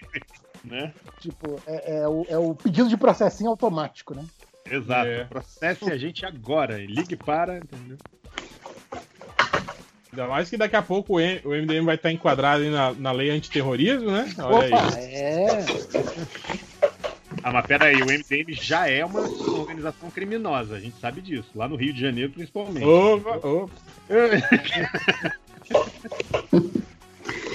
né? Tipo, é, é o, é o pedido de processinho automático, né? Exato. É. Processe a gente agora. Ligue para. Entendeu? Ainda mais que daqui a pouco o MDM vai estar enquadrado aí na, na lei antiterrorismo, né? Olha Opa, aí. é. Ah, mas peraí, o MDM já é uma organização criminosa, a gente sabe disso. Lá no Rio de Janeiro, principalmente. Opa, opa.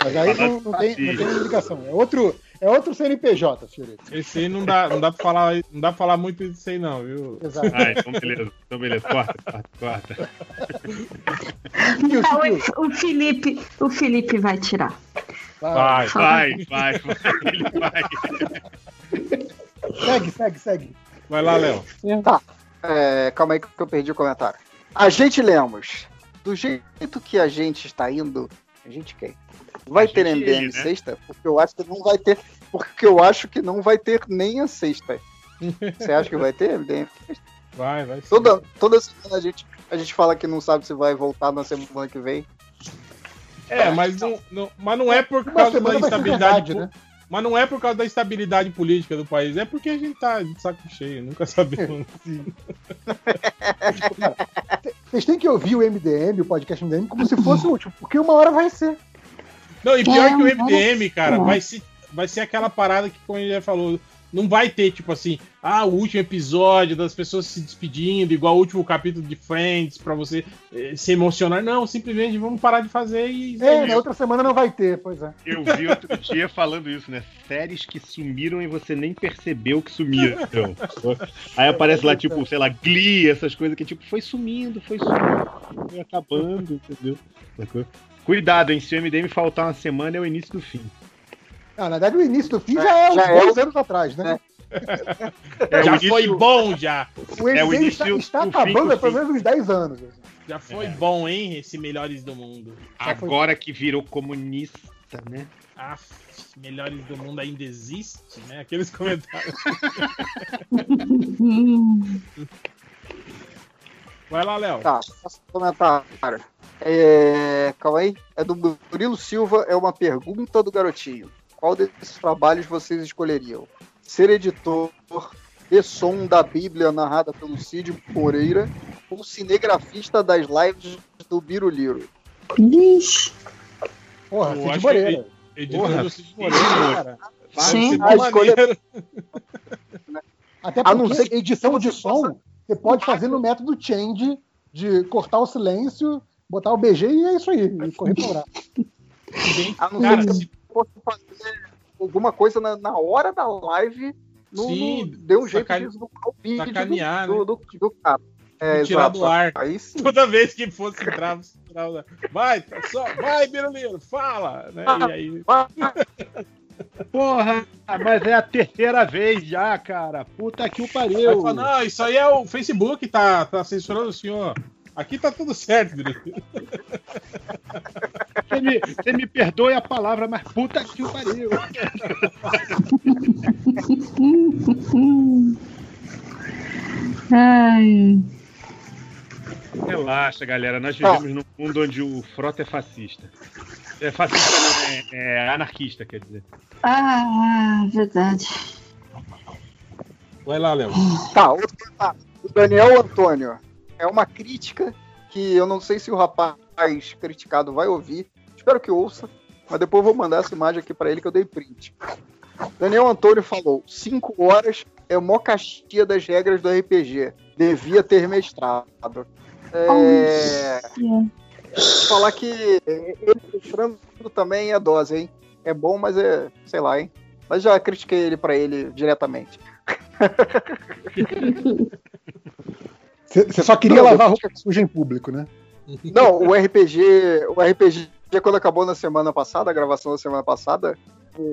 Mas aí não, não tem, não tem indicação. É outro, é outro CNPJ, Fiorito. Esse aí não dá, não dá pra falar, não dá pra falar muito disso aí, não, viu? Exato. Ah, então beleza, então beleza. Corta, corta, corta. Fio, Ah, Fio, o, o Felipe, o Felipe vai tirar. Vai. Vai, vai, vai. Ele vai. Segue, segue, segue. Vai lá, Léo. Tá. É, calma aí que eu perdi o comentário. A gente lemos. Do jeito que a gente está indo, a gente quem? Vai ter MDM né? sexta? Porque eu acho que não vai ter. Porque eu acho que não vai ter nem a sexta. Você acha que vai ter MDM sexta? Vai, vai. sim. Toda, toda semana a gente, a gente fala que não sabe se vai voltar na semana que vem. É, mas não, não- mas não é por Uma causa da instabilidade. verdade, né? Mas não é por causa da estabilidade política do país, é porque a gente tá de saco cheio, nunca sabemos. Vocês têm que ouvir o MDM, o podcast MDM, como se fosse o último, porque uma hora vai ser. Não, e pior É, que o MDM, cara, Não. vai ser, vai ser aquela parada que, como ele já falou, não vai ter, tipo assim, ah, o último episódio das pessoas se despedindo, igual o último capítulo de Friends, pra você eh, se emocionar. Não, simplesmente vamos parar de fazer e. É, na outra semana não vai ter, pois é. Eu vi outro dia falando isso, né? Séries que sumiram e você nem percebeu que sumiram. Aí aparece lá, tipo, sei lá, Glee, essas coisas que, tipo, foi sumindo, foi sumindo, foi acabando, entendeu? Cuidado, hein? Se o MDM faltar uma semana, é o início do fim. Ah, na verdade, o início do fim já é uns Já é dois o- anos atrás, né? É, já o início- foi bom, já. O É, o MDM início está, o- está o acabando do há pelo menos uns 10 anos. Já foi bom, hein? Esse Melhores do Mundo. Agora que virou comunista, né? Ah, Melhores do Mundo ainda existe, né? Aqueles comentários. Vai lá, Léo. Tá, posso comentar, cara. É, calma aí. É do Murilo Silva, é uma pergunta do garotinho. Qual desses trabalhos vocês escolheriam? Ser editor de som da Bíblia narrada pelo Cid Moreira ou cinegrafista das lives do Biruliro? Ixi. Porra, Eu Cid Moreira. editor Porra, do Cid Moreira, Sim. A escolha-. Até A não porque ser que edição de som você pode fazer no método change de cortar o silêncio, botar o BG e é isso aí. E correr pra lá. A não Cara, ser que se- fosse fazer alguma coisa na, na hora da live, no, Sim, no- deu um jeito sacane- de deslocar o vídeo sacanear, do, né? do, do, do cara. É, tirar exato. do ar. Aí sim. Toda vez que fosse tirava. Vai, só, vai, Biruliro, fala! Né? E aí, Porra, mas é a terceira vez já, cara. Puta que o pariu. falar, não, isso aí é o Facebook, tá, tá censurando o senhor. Aqui tá tudo certo, Biruliro. Você me, você me perdoe a palavra, mas puta que o pariu. Ai. Relaxa, galera. Nós vivemos num mundo onde o frota é fascista. É fascista, não, é, é anarquista, quer dizer. Ah, verdade. Vai lá, Léo. Tá. O Daniel Antônio. É uma crítica que eu não sei se o rapaz criticado vai ouvir. Espero que ouça. Mas depois eu vou mandar essa imagem aqui pra ele que eu dei print. Daniel Antônio falou: 5 horas é mó caixinha das regras do RPG. Devia ter mestrado. É, falar que ele mestrando também é dose, hein? É bom, mas é, sei lá, hein? Mas já critiquei ele pra ele diretamente. Você só queria Não, lavar eu- roupa suja em público, né? Não, o RPG, o RPG quando acabou na semana passada, a gravação da semana passada,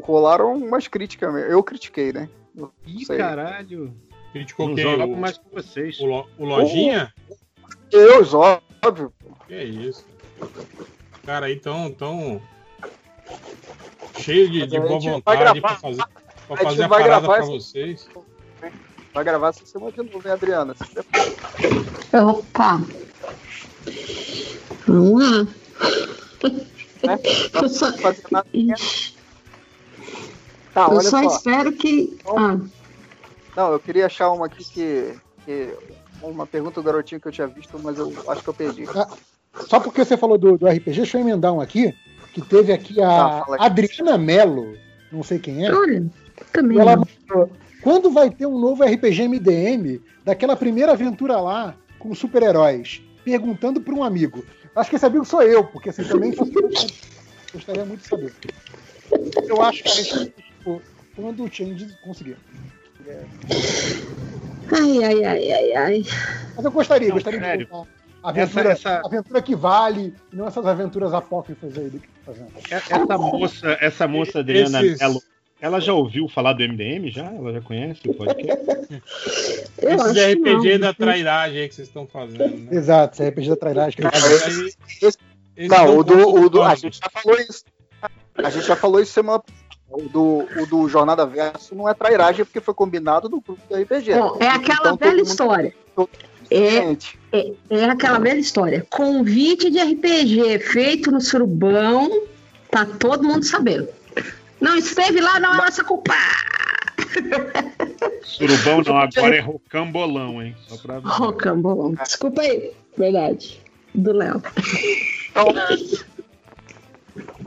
rolaram umas críticas. mesmo. Eu critiquei, né? Não Ih, sei. caralho. Criticou Não quem? jogo O, mais com vocês. o, Lo- o Lojinha? Eu, óbvio. Que isso. Cara, aí tão, tão cheio de, de a boa vontade gravar- pra fazer, pra a gente fazer a vai parada gravar pra essa- vocês. Vai gravar essa semana de novo, hein, Adriana? Opa. Vamos lá. Né? Eu só, fazer nada. Tá, eu olha só só. espero que. Ah, Não, eu queria achar uma aqui que, que- Uma pergunta do garotinho que eu tinha visto, mas eu acho que eu perdi. Só porque você falou do, do RPG, deixa eu emendar um aqui, que teve aqui a. Adriana Mello, não sei quem é. olha, também. Ela não. mandou, quando vai ter um novo RPG MDM daquela primeira aventura lá com super-heróis? Perguntando para um amigo. Acho que esse amigo sou eu, porque assim também gostaria muito de saber. Eu acho que a gente tipo, quando o Change conseguir. Ai, ai, ai, ai, ai. Mas eu gostaria, Não, gostaria sério. de voltar. Aventura, Essa- essa- aventura que vale, não essas aventuras apócrifas aí do que tá fazendo. É- Essa moça, essa moça Adriana Esses- Mello, ela já ouviu falar do MDM? Já? Ela já conhece o podcast? Eu Esses acho que RPG não. da trairagem aí que vocês estão fazendo, né? Exato, esse RPG da trairagem. que esse- Aí, esse- eles Não, o do, o do. A gente já falou isso. A gente já falou isso semana. O do, o do Jornada Verso não é trairagem porque foi combinado no grupo do RPG. Bom, é aquela Então, velha história. É, é, é aquela velha história. Convite de RPG feito no surubão, tá todo mundo sabendo. Não esteve lá, não é nossa culpa. Surubão não, agora é rocambolão, hein? Só pra. Rocambole. Desculpa aí. Verdade. Do Léo. então,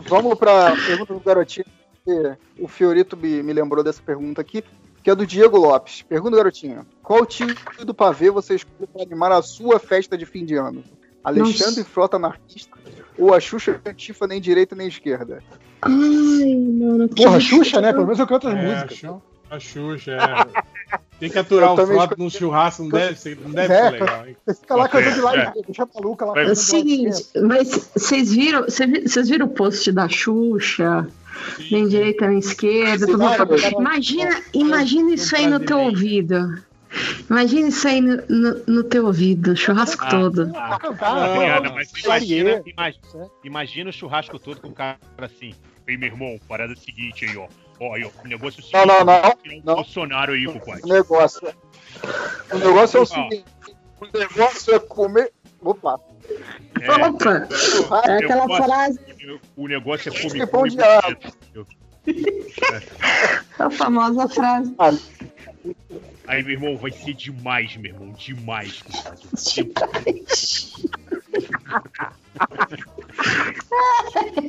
vamos para pergunta do garotinho. que O Fiorito me, me lembrou dessa pergunta aqui, que é do Diego Lopes. Pergunta garotinho: Qual time do pavê você escolhe para animar a sua festa de fim de ano? Alexandre Nossa. Frota Anarquista ou a Xuxa Antifa nem direita nem esquerda? Ai, mano. que Porra, Xuxa, né? Pelo menos eu canto as É, músicas. A Xuxa, é. Tem que aturar o Frota num churrasco, não deve ser, não deve É, ser legal, hein? Você fica lá cantando de É. live, deixa maluca lá. É É seguinte, mas vocês viram, vocês vi- vocês viram o post da Xuxa Nem direita, nem esquerda. todo mundo fala-. Imagina, imagina isso aí no teu ouvido. Imagina isso aí no, no, no teu ouvido, o churrasco Ah, todo. Pra Ah, cantar. Adriana, mas imagina, imagina, imagina o churrasco todo com o cara assim. Ei, meu irmão, parada é a seguinte aí, ó. Ó, aí, ó, o negócio é o seguinte. Não, não, não, tem um não. Bolsonaro aí, compadre. O negócio, o negócio é o Ah. seguinte: o negócio é comer. Opa! É, Opa! o É aquela negócio- frase, O negócio é comer Que pão de a famosa frase. Aí, meu irmão, vai ser demais, meu irmão. Demais, compadre.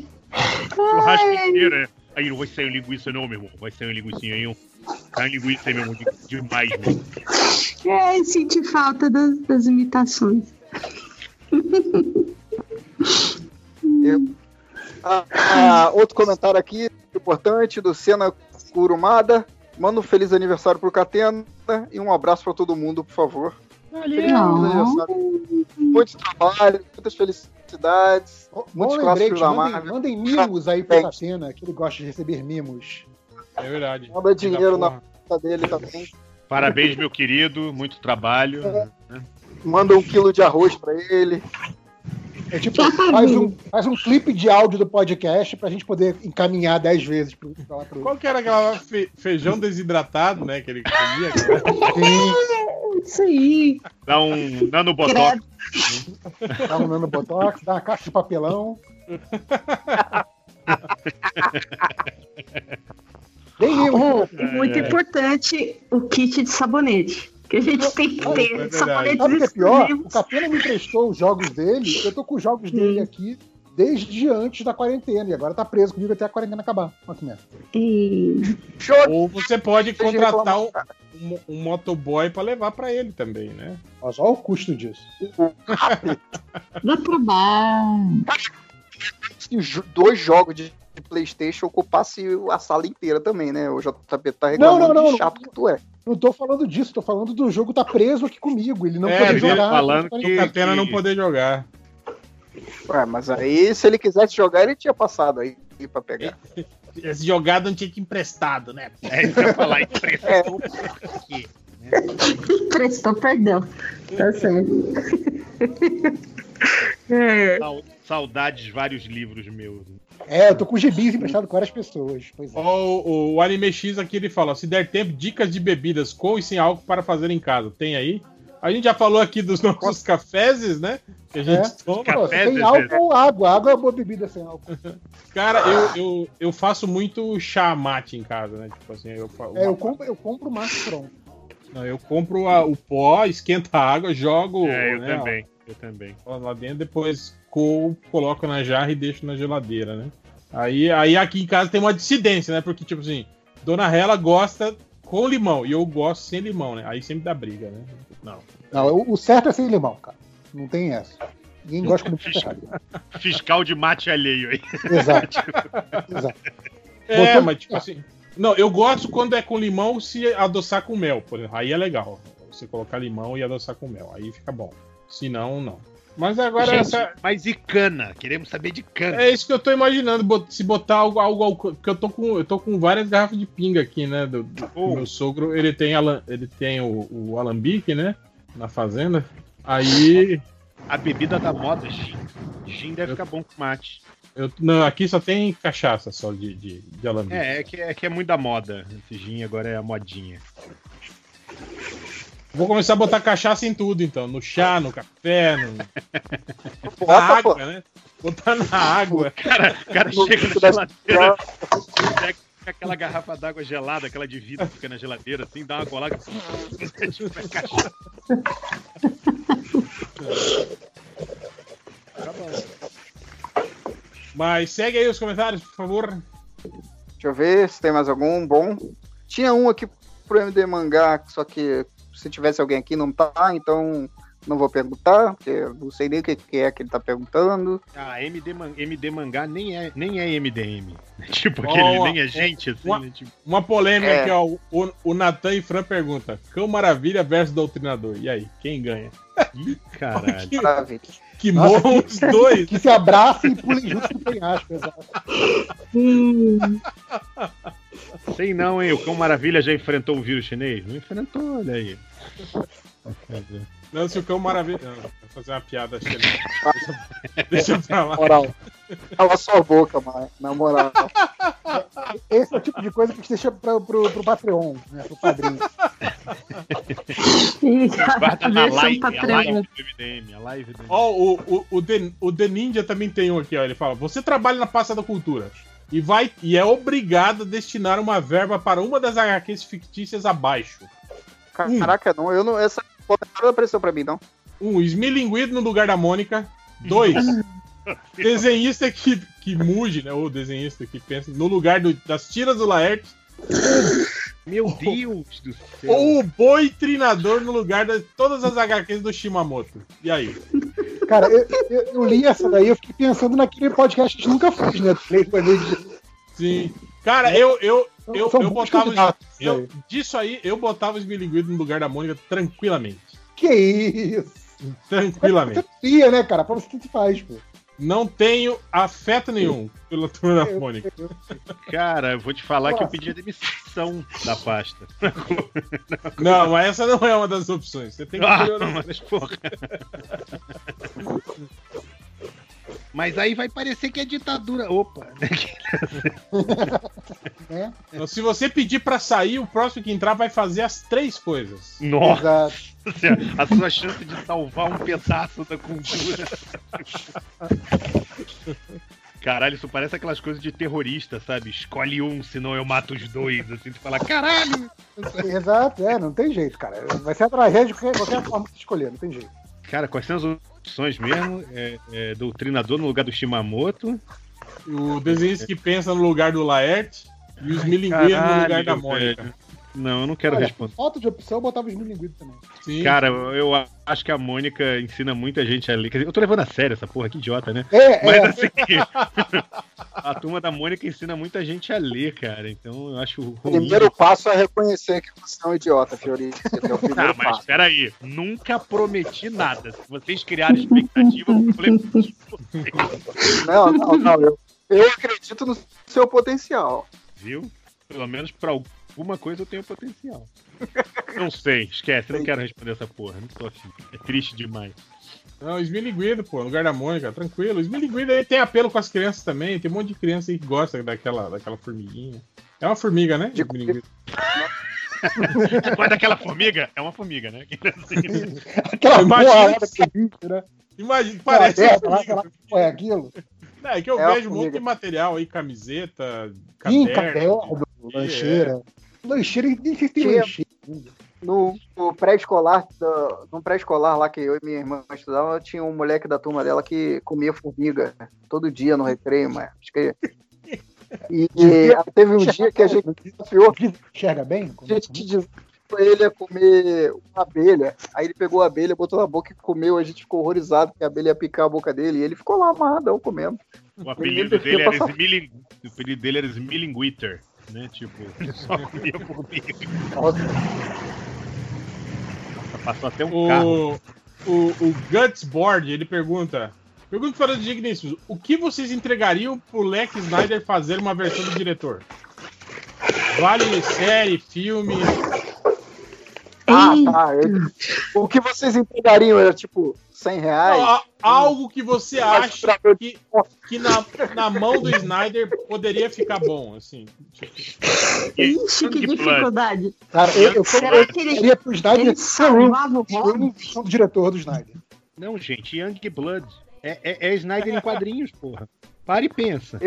Churrasco inteiro, é. Aí não vai sair linguiça, não, meu irmão. Vai sair linguiça aí, ó. Sai linguiça aí, meu irmão. de- Demais, meu irmão. É, senti falta das, das imitações. Ah, ah, outro comentário aqui, importante, do Senna Kurumada. Manda um feliz aniversário pro Catena e um abraço pra todo mundo, por favor. Aniversário. Muito trabalho, muitas felicidades, Bom muitos clássicos da mandem, Marvel. mandem mimos aí pro Catena, que ele gosta de receber mimos. É verdade. Manda dinheiro na conta dele também. Parabéns, meu querido. Muito trabalho. Manda um quilo de arroz pra ele. É tipo, faz um, faz um clipe de áudio do podcast pra gente poder encaminhar 10 vezes pro, pra lá pro. Qual que era aquela fe- feijão desidratado, né? Que ele comia? Sim, Isso aí. Dá um nanobotox. dá um nanobotox, dá uma caixa de papelão. Bem. Oh, e muito importante, o kit de sabonete. Que a gente tem que É ter verdade. sabonetes Sabe o que é pior? O. Catena me emprestou os jogos dele, eu tô com os jogos dele aqui desde antes da quarentena, e agora tá preso comigo até a quarentena acabar. Olha que merda. E... Ou você pode contratar um, um, um motoboy pra levar pra ele também, né? Olha só o custo disso. Dá. Se jo- dois jogos de, de Playstation ocupasse a sala inteira também, né? O JP tá reclamando Não, não, não, de chato que tu é. Não tô falando disso, tô falando do jogo tá preso aqui comigo, ele não É, poder ele jogar. falando tá que- O Catena que- não poder jogar. Ué, mas aí se ele quisesse jogar, ele tinha passado aí pra pegar. Esse jogado não tinha que ir emprestado, né? É eu ia falar. Impressão. Prestou perdão. Tá certo. É. Sau- Saudades, vários livros meus. É, eu tô com gibis emprestado com várias pessoas. Pois é. Ó, o, o Anime X aqui ele fala: se der tempo, dicas de bebidas com e sem álcool para fazer em casa. Tem aí? A gente já falou aqui dos nossos cafés, né? Que a gente É. toma. Tem Zezé. álcool ou água? Água é boa bebida sem álcool. Cara, eu, eu, eu faço muito chá mate em casa, né? Tipo assim, eu, É, eu compro, eu compro o maço pronto. Não, eu compro a- o pó, esquento a água, jogo É, eu né, também. Eu também. ó, lá dentro, depois co- coloco na jarra e deixo na geladeira, né? Aí, aí aqui em casa tem uma dissidência, né? Porque, tipo assim, Dona Rela gosta com limão e eu gosto sem limão, né? Aí sempre dá briga, né? Não. Não, o, certo é sem limão, cara. Não tem essa. Ninguém gosta de errado. Fiscal de mate alheio aí. Exato. Exato. É, Botou- mas tipo assim. Não, eu gosto quando é com limão se adoçar com mel, por exemplo. Aí é legal. Você colocar limão e adoçar com mel. Aí fica bom. Se não, não. Mas agora Gente, essa. Mas e cana? Queremos saber de cana. É isso que eu tô imaginando, se botar algo, algo, porque eu tô com eu tô com várias garrafas de pinga aqui, né? Do, do- Oh. meu sogro, ele tem ele tem o, o alambique, né? Na fazenda. Aí A bebida da moda, gin. Gin deve ficar bom com mate. eu não, aqui só tem cachaça só de de, de alambique. É, é que, é que é muito da moda. Esse gin agora é a modinha. Vou começar a botar cachaça em tudo, então, no chá, no café, no, na Bota, água, pô. né? Botar na água. Cara, o cara chega na geladeira, pega aquela garrafa d'água gelada, aquela de vidro que fica na geladeira, assim, dá uma colada. tipo, é cachaça. Tá bom. Mas segue aí os comentários, por favor. Deixa eu ver se tem mais algum bom. Tinha um aqui pro MD Mangá, só que se tivesse alguém aqui não tá, então não vou perguntar, porque eu não sei nem o que que é que ele tá perguntando. Ah, MD, Man- MD mangá nem é, nem é MDM. Tipo, aquele ó, nem é gente, assim, uma- né? Tipo, Uma polêmica É. aqui, ó. O, o Natan e Fran pergunta: Cão Maravilha versus Doutrinador. E aí, quem ganha? ih, caralho. Que, Maravilha. Que morram os dois. Que se abracem e pulem juntos no penhasco, exato. Sei não, hein? O Cão Maravilha já enfrentou um vírus chinês? Não enfrentou, olha aí. Não, se o cão maravilha. Não, vou fazer uma piada chinesa. Deixa, deixa pra lá. Moral. Cala sua boca, mano. Na moral. Esse é o tipo de coisa que a gente deixa pro, pro, pro Patreon, né? Pro padrinho. Na live, a Patreon. live do MDM, a live do Ó, o, o, o, The, o The Ninja também tem um aqui, ó. Ele fala: Você trabalha na pasta da cultura e vai e é obrigado a destinar uma verba para uma das HQs fictícias abaixo. Caraca, não, eu não. Essa foto não apareceu pra mim, não. Um, esmilinguido no lugar da Mônica. Dois, desenhista que, que muge, né? Ou desenhista que pensa no lugar do- das tiras do Laerte. Meu Deus do céu. Ou o boi trinador no lugar de todas as HQs do Shimamoto. E aí? Cara, eu, eu, eu li essa daí, eu fiquei pensando naquele podcast que a gente nunca fez, né? Sim. Cara, eu, eu, eu, São eu botava. eu- velho. disso aí, eu botava o esmilinguido no lugar da Mônica tranquilamente. Que isso? Tranquilamente. Você né, cara? Pra você tanto faz, pô. Não tenho afeto nenhum pela turma da Mônica. Cara, eu vou te falar que eu pedi a demissão da pasta. Não, mas essa não é uma das opções. Você tem que Ah, melhorar. mas porra. Mas aí vai parecer que é ditadura. Opa! Então, se você pedir pra sair, o próximo que entrar vai fazer as três coisas. Nossa! A sua chance de salvar um pedaço da cultura. Caralho, isso parece aquelas coisas de terrorista, sabe? Escolhe um, senão eu mato os dois. Assim, tu fala, caralho! Exato, é, não tem jeito, cara. Vai ser a tragédia de qualquer, qualquer forma que você escolher, não tem jeito. Cara, quais são as opções mesmo? É, é, doutrinador no lugar do Shimamoto. O desenhista que pensa no lugar do Laerte e os milingueiros no lugar da Mônica. velho. Não, eu não quero Olha, responder. Falta de opção, eu botava os milinguidos também. Sim. Cara, eu acho que a Mônica ensina muita gente a ler. Quer dizer, eu tô levando a sério essa porra, que idiota, né? É, Mas é. assim, a turma da Mônica ensina muita gente a ler, cara. Então eu acho O ruim. primeiro passo é reconhecer que você é um idiota, Fiorito. É o Ah, mas passo. peraí, nunca prometi nada. Se vocês criarem expectativa, o problema é de vocês, Não, não, não. Eu, eu acredito no seu potencial. viu? Pelo menos pra alguma coisa eu tenho potencial. Não sei, esquece, não quero responder essa porra. Não tô afim. É triste demais. Não, esmilinguido, pô, lugar da Mônica, tranquilo. Esmilinguido aí tem apelo com as crianças também. Tem um monte de criança aí que gosta daquela, daquela formiguinha. É uma formiga, né? Esmilinguido. Mas daquela formiga? É uma formiga, né? Aquela Imagina lá que- né? Imagina, parece uma lá, porra é aquilo. Não, é que eu É vejo um monte de material aí, camiseta, Ih, caderno. caderno, lancheira. Lancheira, nem sei se tem Tinha- lancheira. No, no pré-escolar, no pré-escolar lá que eu e minha irmã estudavam, tinha um moleque da turma dela que comia formiga todo dia no recreio, mas acho que. E, e teve um dia que a gente desafiou, Enxerga bem? a gente desafiou ele a comer uma abelha. Aí ele pegou a abelha, botou na boca e comeu. A gente ficou horrorizado que a abelha ia picar a boca dele. E ele ficou lá amarradão comendo. O apelido dele era Smiling... O apelido dele era Smilinguiter, né? Tipo, ele só comia formiga. Passou até um carro. O, o, o Gutsboard, ele pergunta. Pergunta para os digníssimos: o que vocês entregariam pro Lex Snyder fazer uma versão do diretor? Vale série, filme. Ah, tá. Eu- o que vocês entregariam era tipo 100 reais? Não, a- algo que você acha que, que na, na mão do Snyder poderia ficar bom, assim. Ixi, que dificuldade. Cara, eu, eu, Será eu que ele- queria pro Snyder ele salvava o diretor do Snyder. Não, gente, Young Blood. É, é, é Snyder em quadrinhos, porra. Para e pensa.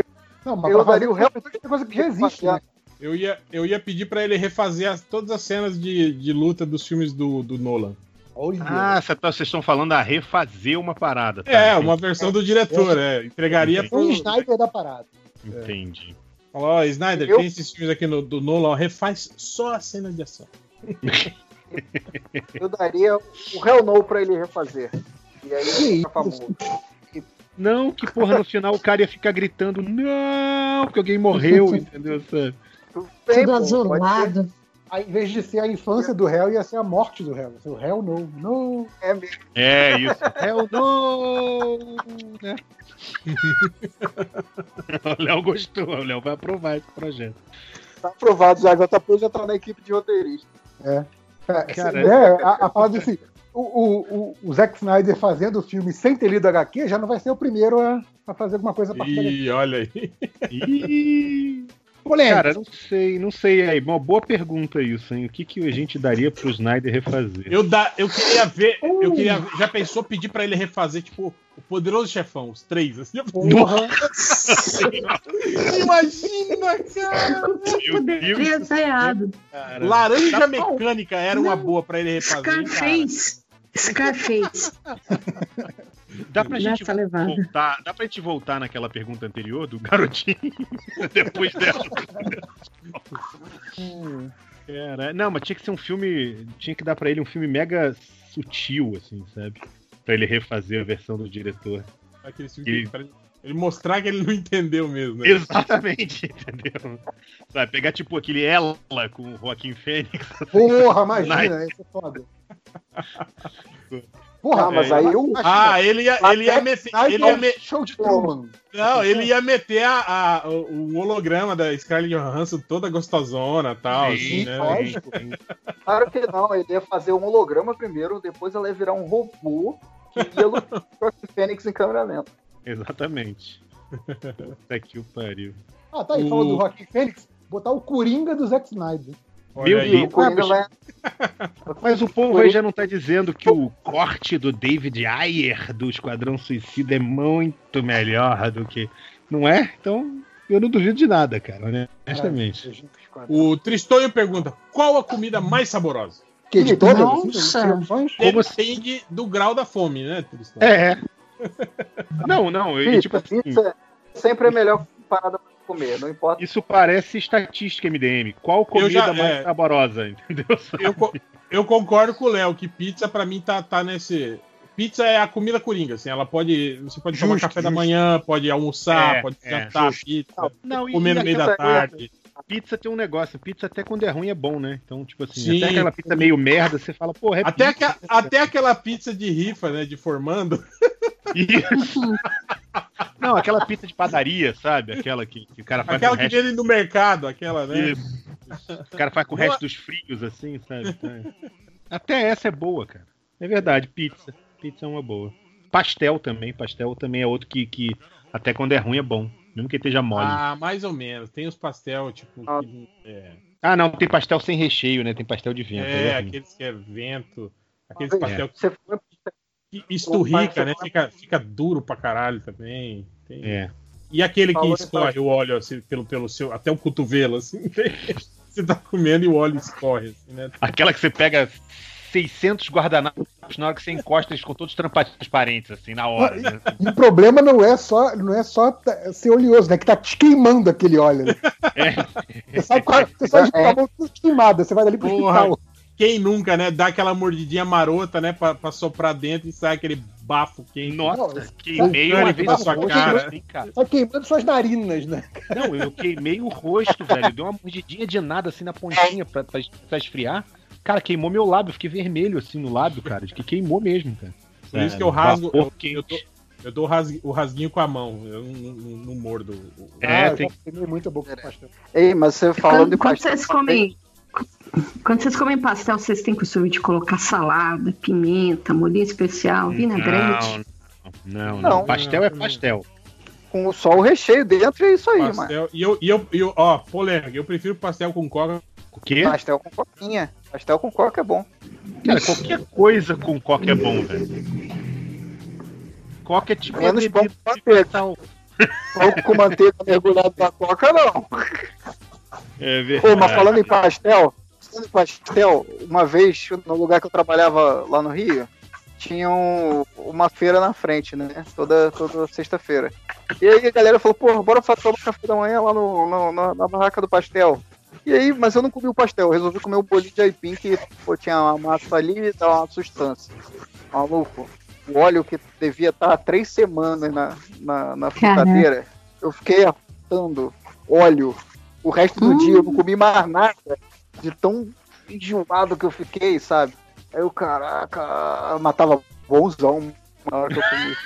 Não, mas Eu daria o é coisa que já existe, né? Eu ia, eu ia pedir pra ele refazer as- todas as cenas de, de luta dos filmes do, do Nolan. Ah, cê tá- vocês estão falando a refazer uma parada. tá? É, uma versão do diretor, é. Entregaria O pro. Snyder da parada. Entendi. Falou, ó, Snyder, Eu- tem esses filmes aqui no, do Nolan, ó, refaz só as cenas de ação. Eu daria o Hell No pra ele refazer. E aí ele fica famoso. Não, que porra, no final o cara ia ficar gritando, não, porque alguém morreu, entendeu? Sabe? Bem, Tudo pô, azulado. Aí, em vez de ser a infância do réu, ia ser a morte do réu. O réu não. Não. É mesmo. É isso. Hell no! Né? o Léo gostou, o Léo vai aprovar esse projeto. Tá aprovado já. JP já tá na equipe de roteirista. É. É, Cara, é, a, a fala assim, o, o, o, o Zack Snyder fazendo o filme sem ter lido HQ já não vai ser o primeiro a, a fazer alguma coisa a partir da Ih, olha aí. Ih, Polêmica. Cara, não sei, não sei aí. Uma boa pergunta isso, hein? O que, que a gente daria pro Snyder refazer? Eu, da, eu queria ver. Eu queria. Já pensou pedir pra ele refazer, tipo, o poderoso chefão, os três, assim? Porra. Imagina, cara! Ser errado. Cara, Laranja mecânica era uma boa pra ele refazer. Scarface. Scarface. Dá pra gente Nessa voltar, dá pra gente voltar naquela pergunta anterior do garotinho depois dela. Cara, não, mas tinha que ser um filme, tinha que dar pra ele um filme mega sutil assim, sabe? Pra ele refazer a versão do diretor. Aquele filme que- pra ele mostrar que ele não entendeu mesmo, né? Exatamente, entendeu? Sabe, pegar tipo aquele Ela com o Joaquim Fênix. Porra, imagina, isso é foda. Porra, Ah, mas aí eu. Ah, ele ia, ele ia meter. Ele ia me... Show de Truman. Não, ele ia meter a, a- o o holograma da Scarlett Johansson toda gostosona e tal, assim, né? lógico. Claro que não, ele ia fazer um holograma primeiro, depois ela ia virar um robô que ia lutar com o Fênix em câmera lenta. Exatamente. Até que o pariu. Ah, tá aí, falando do Joaquim Fênix, botar o Coringa do Zack Snyder. Meu. Deus, vai- Mas o povo aí já não tá dizendo que o corte do David Ayer do Esquadrão Suicida é muito melhor do que. Não é? Então, eu não duvido de nada, cara, honestamente. O Tristonho pergunta: qual a comida mais saborosa? Que de todas Nossa. Como assim? Depende do grau da fome, né, Tristonho? É. Não, não, eu, Pizza, tipo assim, pizza sempre é melhor parada pra comer, não importa. isso parece estatística MDM. Qual comida já- mais é. saborosa, entendeu? Eu, eu concordo com o Léo que pizza pra mim tá, tá nesse. Pizza é a comida coringa, assim, ela pode. Você pode tomar Justo, café da justo. manhã, pode almoçar, É, pode é, jantar justo. pizza, Não, e, comer no e meio da tarde. Pizza tem um negócio, pizza até quando é ruim é bom, né? Então, tipo assim, Sim. até aquela pizza meio merda, você fala, porra, é Até, pizza. aque- até aquela pizza de rifa, né? De formando. Isso. Não, aquela pizza de padaria, sabe? Aquela que, que o cara faz Aquela com o que resto. vende no mercado, aquela, né? Isso. O cara faz com o resto dos frios, assim, sabe? Então, é. Até essa é boa, cara. É verdade, pizza. Pizza é uma boa. Pastel também, pastel também é outro que, que até quando é ruim é bom. Mesmo que esteja mole. Ah, Ah, mais ou menos. Tem os pastel, tipo. que- é, não, tem pastel sem recheio, né? Tem pastel de vento. é, é aqueles que é vento. Aqueles É. pastel foi que esturrica, né? Fica, fica duro pra caralho também. Tem- É. E aquele que escorre o óleo assim, pelo, pelo seu. até o cotovelo, assim. Você tá comendo e o óleo escorre, assim, né? Aquela que você pega 600 guardanapos na hora que você encosta, eles ficam todos transparentes, assim, na hora. né? E o problema não é só, não é só tá- ser oleoso, né? Que tá te queimando aquele óleo. Né? Você sai, com a- você sai de com a queimada, você vai dali pro Porra, hospital. quem nunca, né? Dá aquela mordidinha marota, né? Pra, pra soprar dentro e sai aquele bafo quente. Nossa, queimei uma vez na o sua cara. assim, cara. Sai queimando suas narinas, né? Não, eu queimei o rosto, velho. Deu uma mordidinha de nada assim na pontinha pra, pra, pra esfriar. Cara, queimou meu lábio, eu fiquei vermelho assim no lábio, cara. De que queimou mesmo, cara. Por isso que eu rasgo. Vapor Eu, quente. eu dou, eu dou o rasgu- o rasguinho com a mão. Eu não, não- não mordo. É, ah, tem eu já queimei muito a boca com pastel. Ei, mas você falando de Quando, quando pastel. vocês comem. Quando vocês comem pastel, vocês têm costume de colocar salada, pimenta, molhinho especial, vinagrete. Não, não, Não. não. Pastel é pastel. Com só o recheio dentro é isso aí, mano. pastel. E eu, e eu, e eu, ó, polêmica, eu prefiro pastel com coca. O quê? Pastel com coquinha. Pastel com coca é bom. Cara, qualquer coisa com coca é bom, velho. Coca é tipo Menos pão com manteiga. Pão com manteiga mergulhado na coca, não. É Pô, mas verdade. falando em pastel, falando em pastel, uma vez, no lugar que eu trabalhava lá no Rio, tinha um- uma feira na frente, né? Toda, toda sexta-feira. E aí a galera falou, pô, bora fazer um café da manhã lá no, no- na, na barraca do pastel. E aí, mas eu não comi o pastel, eu resolvi comer o bolinho de aipim que pô, tinha uma massa ali e dava uma sustância. Maluco, o óleo que devia estar há três semanas na, na, na fritadeira, eu fiquei arrotando óleo o resto do dia, eu não comi mais nada. De tão enjoado que eu fiquei, sabe? Aí eu, caraca, matava bonzão na hora que eu comi.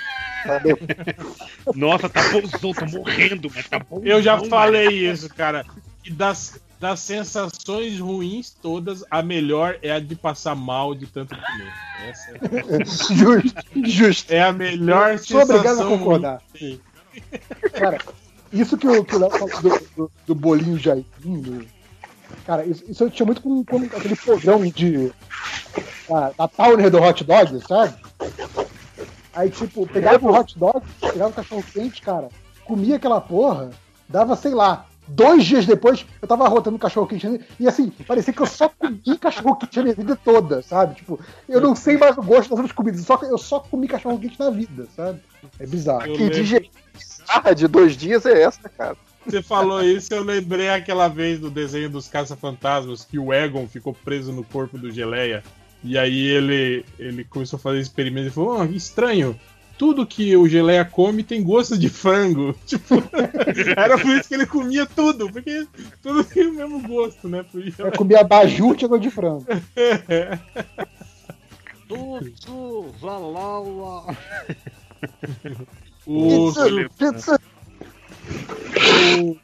Nossa, tá bonzão, tô morrendo, mas tá bom. Eu já falei isso, cara. E das, das sensações ruins todas, a melhor é a de passar mal de tanto comer. Essa é, Justo, justo. é a melhor Sou obrigado a sensação concordar. ruim. Cara, isso que o que o Léo falou do, do, do bolinho Jairinho, cara, isso, isso eu tinha muito com, com aquele programa de. Da, da Towner do hot dog, sabe? Aí, tipo, pegava o hot dog, pegava o cachorro quente, cara, comia aquela porra, dava, sei lá, dois dias depois, eu tava rotando cachorro quente e assim, parecia que eu só comi cachorro quente a minha vida toda, sabe? Tipo, eu não sei mais o gosto das outras comidas, só que eu só comi cachorro quente na vida, sabe? É bizarro. Eu Que digestão bizarra de dois dias é essa, cara? Você falou isso, eu lembrei aquela vez do desenho dos caça-fantasmas que o Egon ficou preso no corpo do Geleia. E aí ele, ele começou a fazer experimento e falou: oh, estranho. Tudo que o Geleia come tem gosto de frango. Tipo, era por isso que ele comia tudo, porque tudo tem o mesmo gosto, né? Eu Geleia. comia baju e água de frango. Tudo, valala. Sur- o,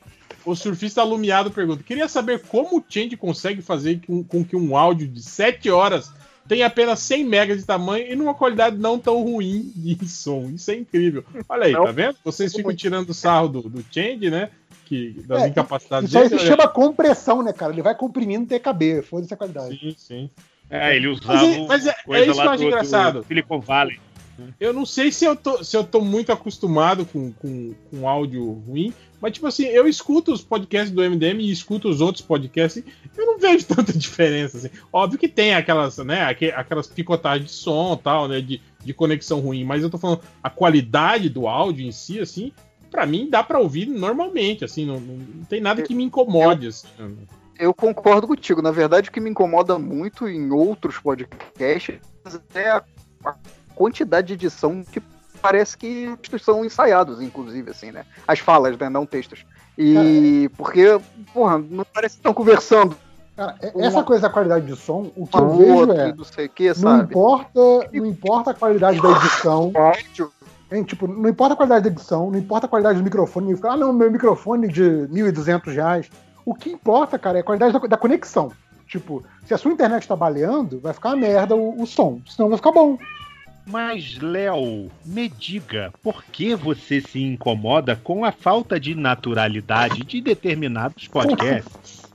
o surfista alumiado pergunta: Queria saber como o Change consegue fazer com, com que um áudio de 7 horas tenha apenas 100 megas de tamanho e numa qualidade não tão ruim de som. Isso é incrível. Olha aí, Não. tá vendo? Vocês ficam tirando sarro do, do Change, né? Que, das É, incapacidades Isso aí dele. se chama compressão, né, cara? Ele vai comprimindo TKB, foda-se a qualidade. Sim, sim. É, ele usava Mas é- mas é- coisa é isso que eu lá acho do- do engraçado. Silicon Valley. Eu não sei se eu tô, se eu tô muito acostumado com, com, com áudio ruim, mas tipo assim, eu escuto os podcasts do MDM e escuto os outros podcasts eu não vejo tanta diferença. Assim. Óbvio que tem aquelas, né, aque- aquelas picotagens de som e tal, né, de, de conexão ruim, mas eu tô falando a qualidade do áudio em si, assim, pra mim dá pra ouvir normalmente, assim, não, não, tem nada que me incomode, assim. né. Eu concordo contigo. Na verdade, o que me incomoda muito em outros podcasts é a, a quantidade de edição que parece que textos são ensaiados, inclusive, assim, né? As falas, né? Não textos. E porque, porra, não parece que estão conversando. Cara, é- essa coisa da qualidade de som, o que eu vejo outro, é. não sei o que, Não importa, não importa a qualidade da edição. Hein, tipo, não importa a qualidade da edição, não importa a qualidade do microfone. Ah, não, meu microfone de 1.200 reais. O que importa, cara, é a qualidade da, da conexão. Tipo, se a sua internet tá baleando, vai ficar uma merda o, o som. Senão vai ficar bom. Mas, Léo, me diga, por que você se incomoda com a falta de naturalidade de determinados podcasts?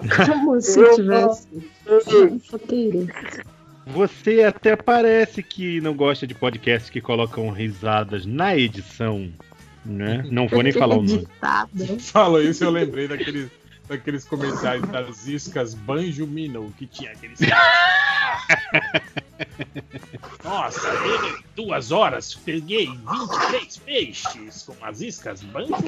Como se Eu- tivesse um. Você até parece que não gosta de podcasts que colocam risadas na edição, né? Não vou nem falar o nome. Falou isso, eu lembrei daqueles, daqueles comerciais das iscas Banjo Minnow, que tinha aqueles. Nossa, em duas horas peguei 23 peixes com as iscas Minnow.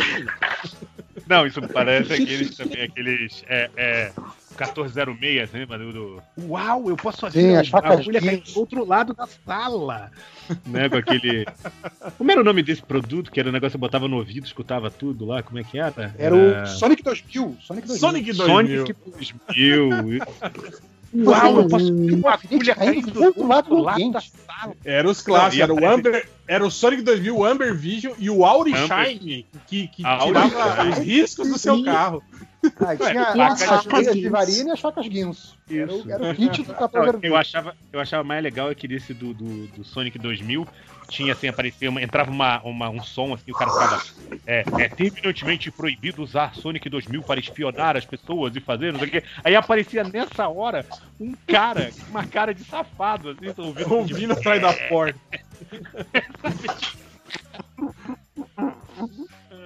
Não, isso parece aqueles também, aqueles. É, é, 1406, você lembra do, do. Uau, eu posso fazer Sim, a as facas agulha do outro lado da sala. né, com aquele. Como era o nome desse produto? Que era o negócio que eu botava no ouvido, escutava tudo lá? Como é que era? Era o Sonic 2000. Sonic 2000. Sonic 2000. Sonic 2000. Uau, eu posso fazer uma agulha caindo do outro lado da sala. Era os clássicos, era o Amber, era o Sonic 2000, o Amber Vision e o Aurishine, que, que A tirava os riscos do seu carro. Ah, tinha as as facas de varina e as facas guinso. Era, o- era o kit do 14 eu achava, eu achava mais legal é que desse do, do, do Sonic 2000 tinha assim, aparecia uma, entrava uma, uma- um som assim, o cara ficava é, é terminantemente proibido usar Sonic 2000 para espionar as pessoas e fazer não sei o quê. Aí aparecia nessa hora um cara com uma cara de safado, assim, tô ouvindo, Ouvindo atrás da porta.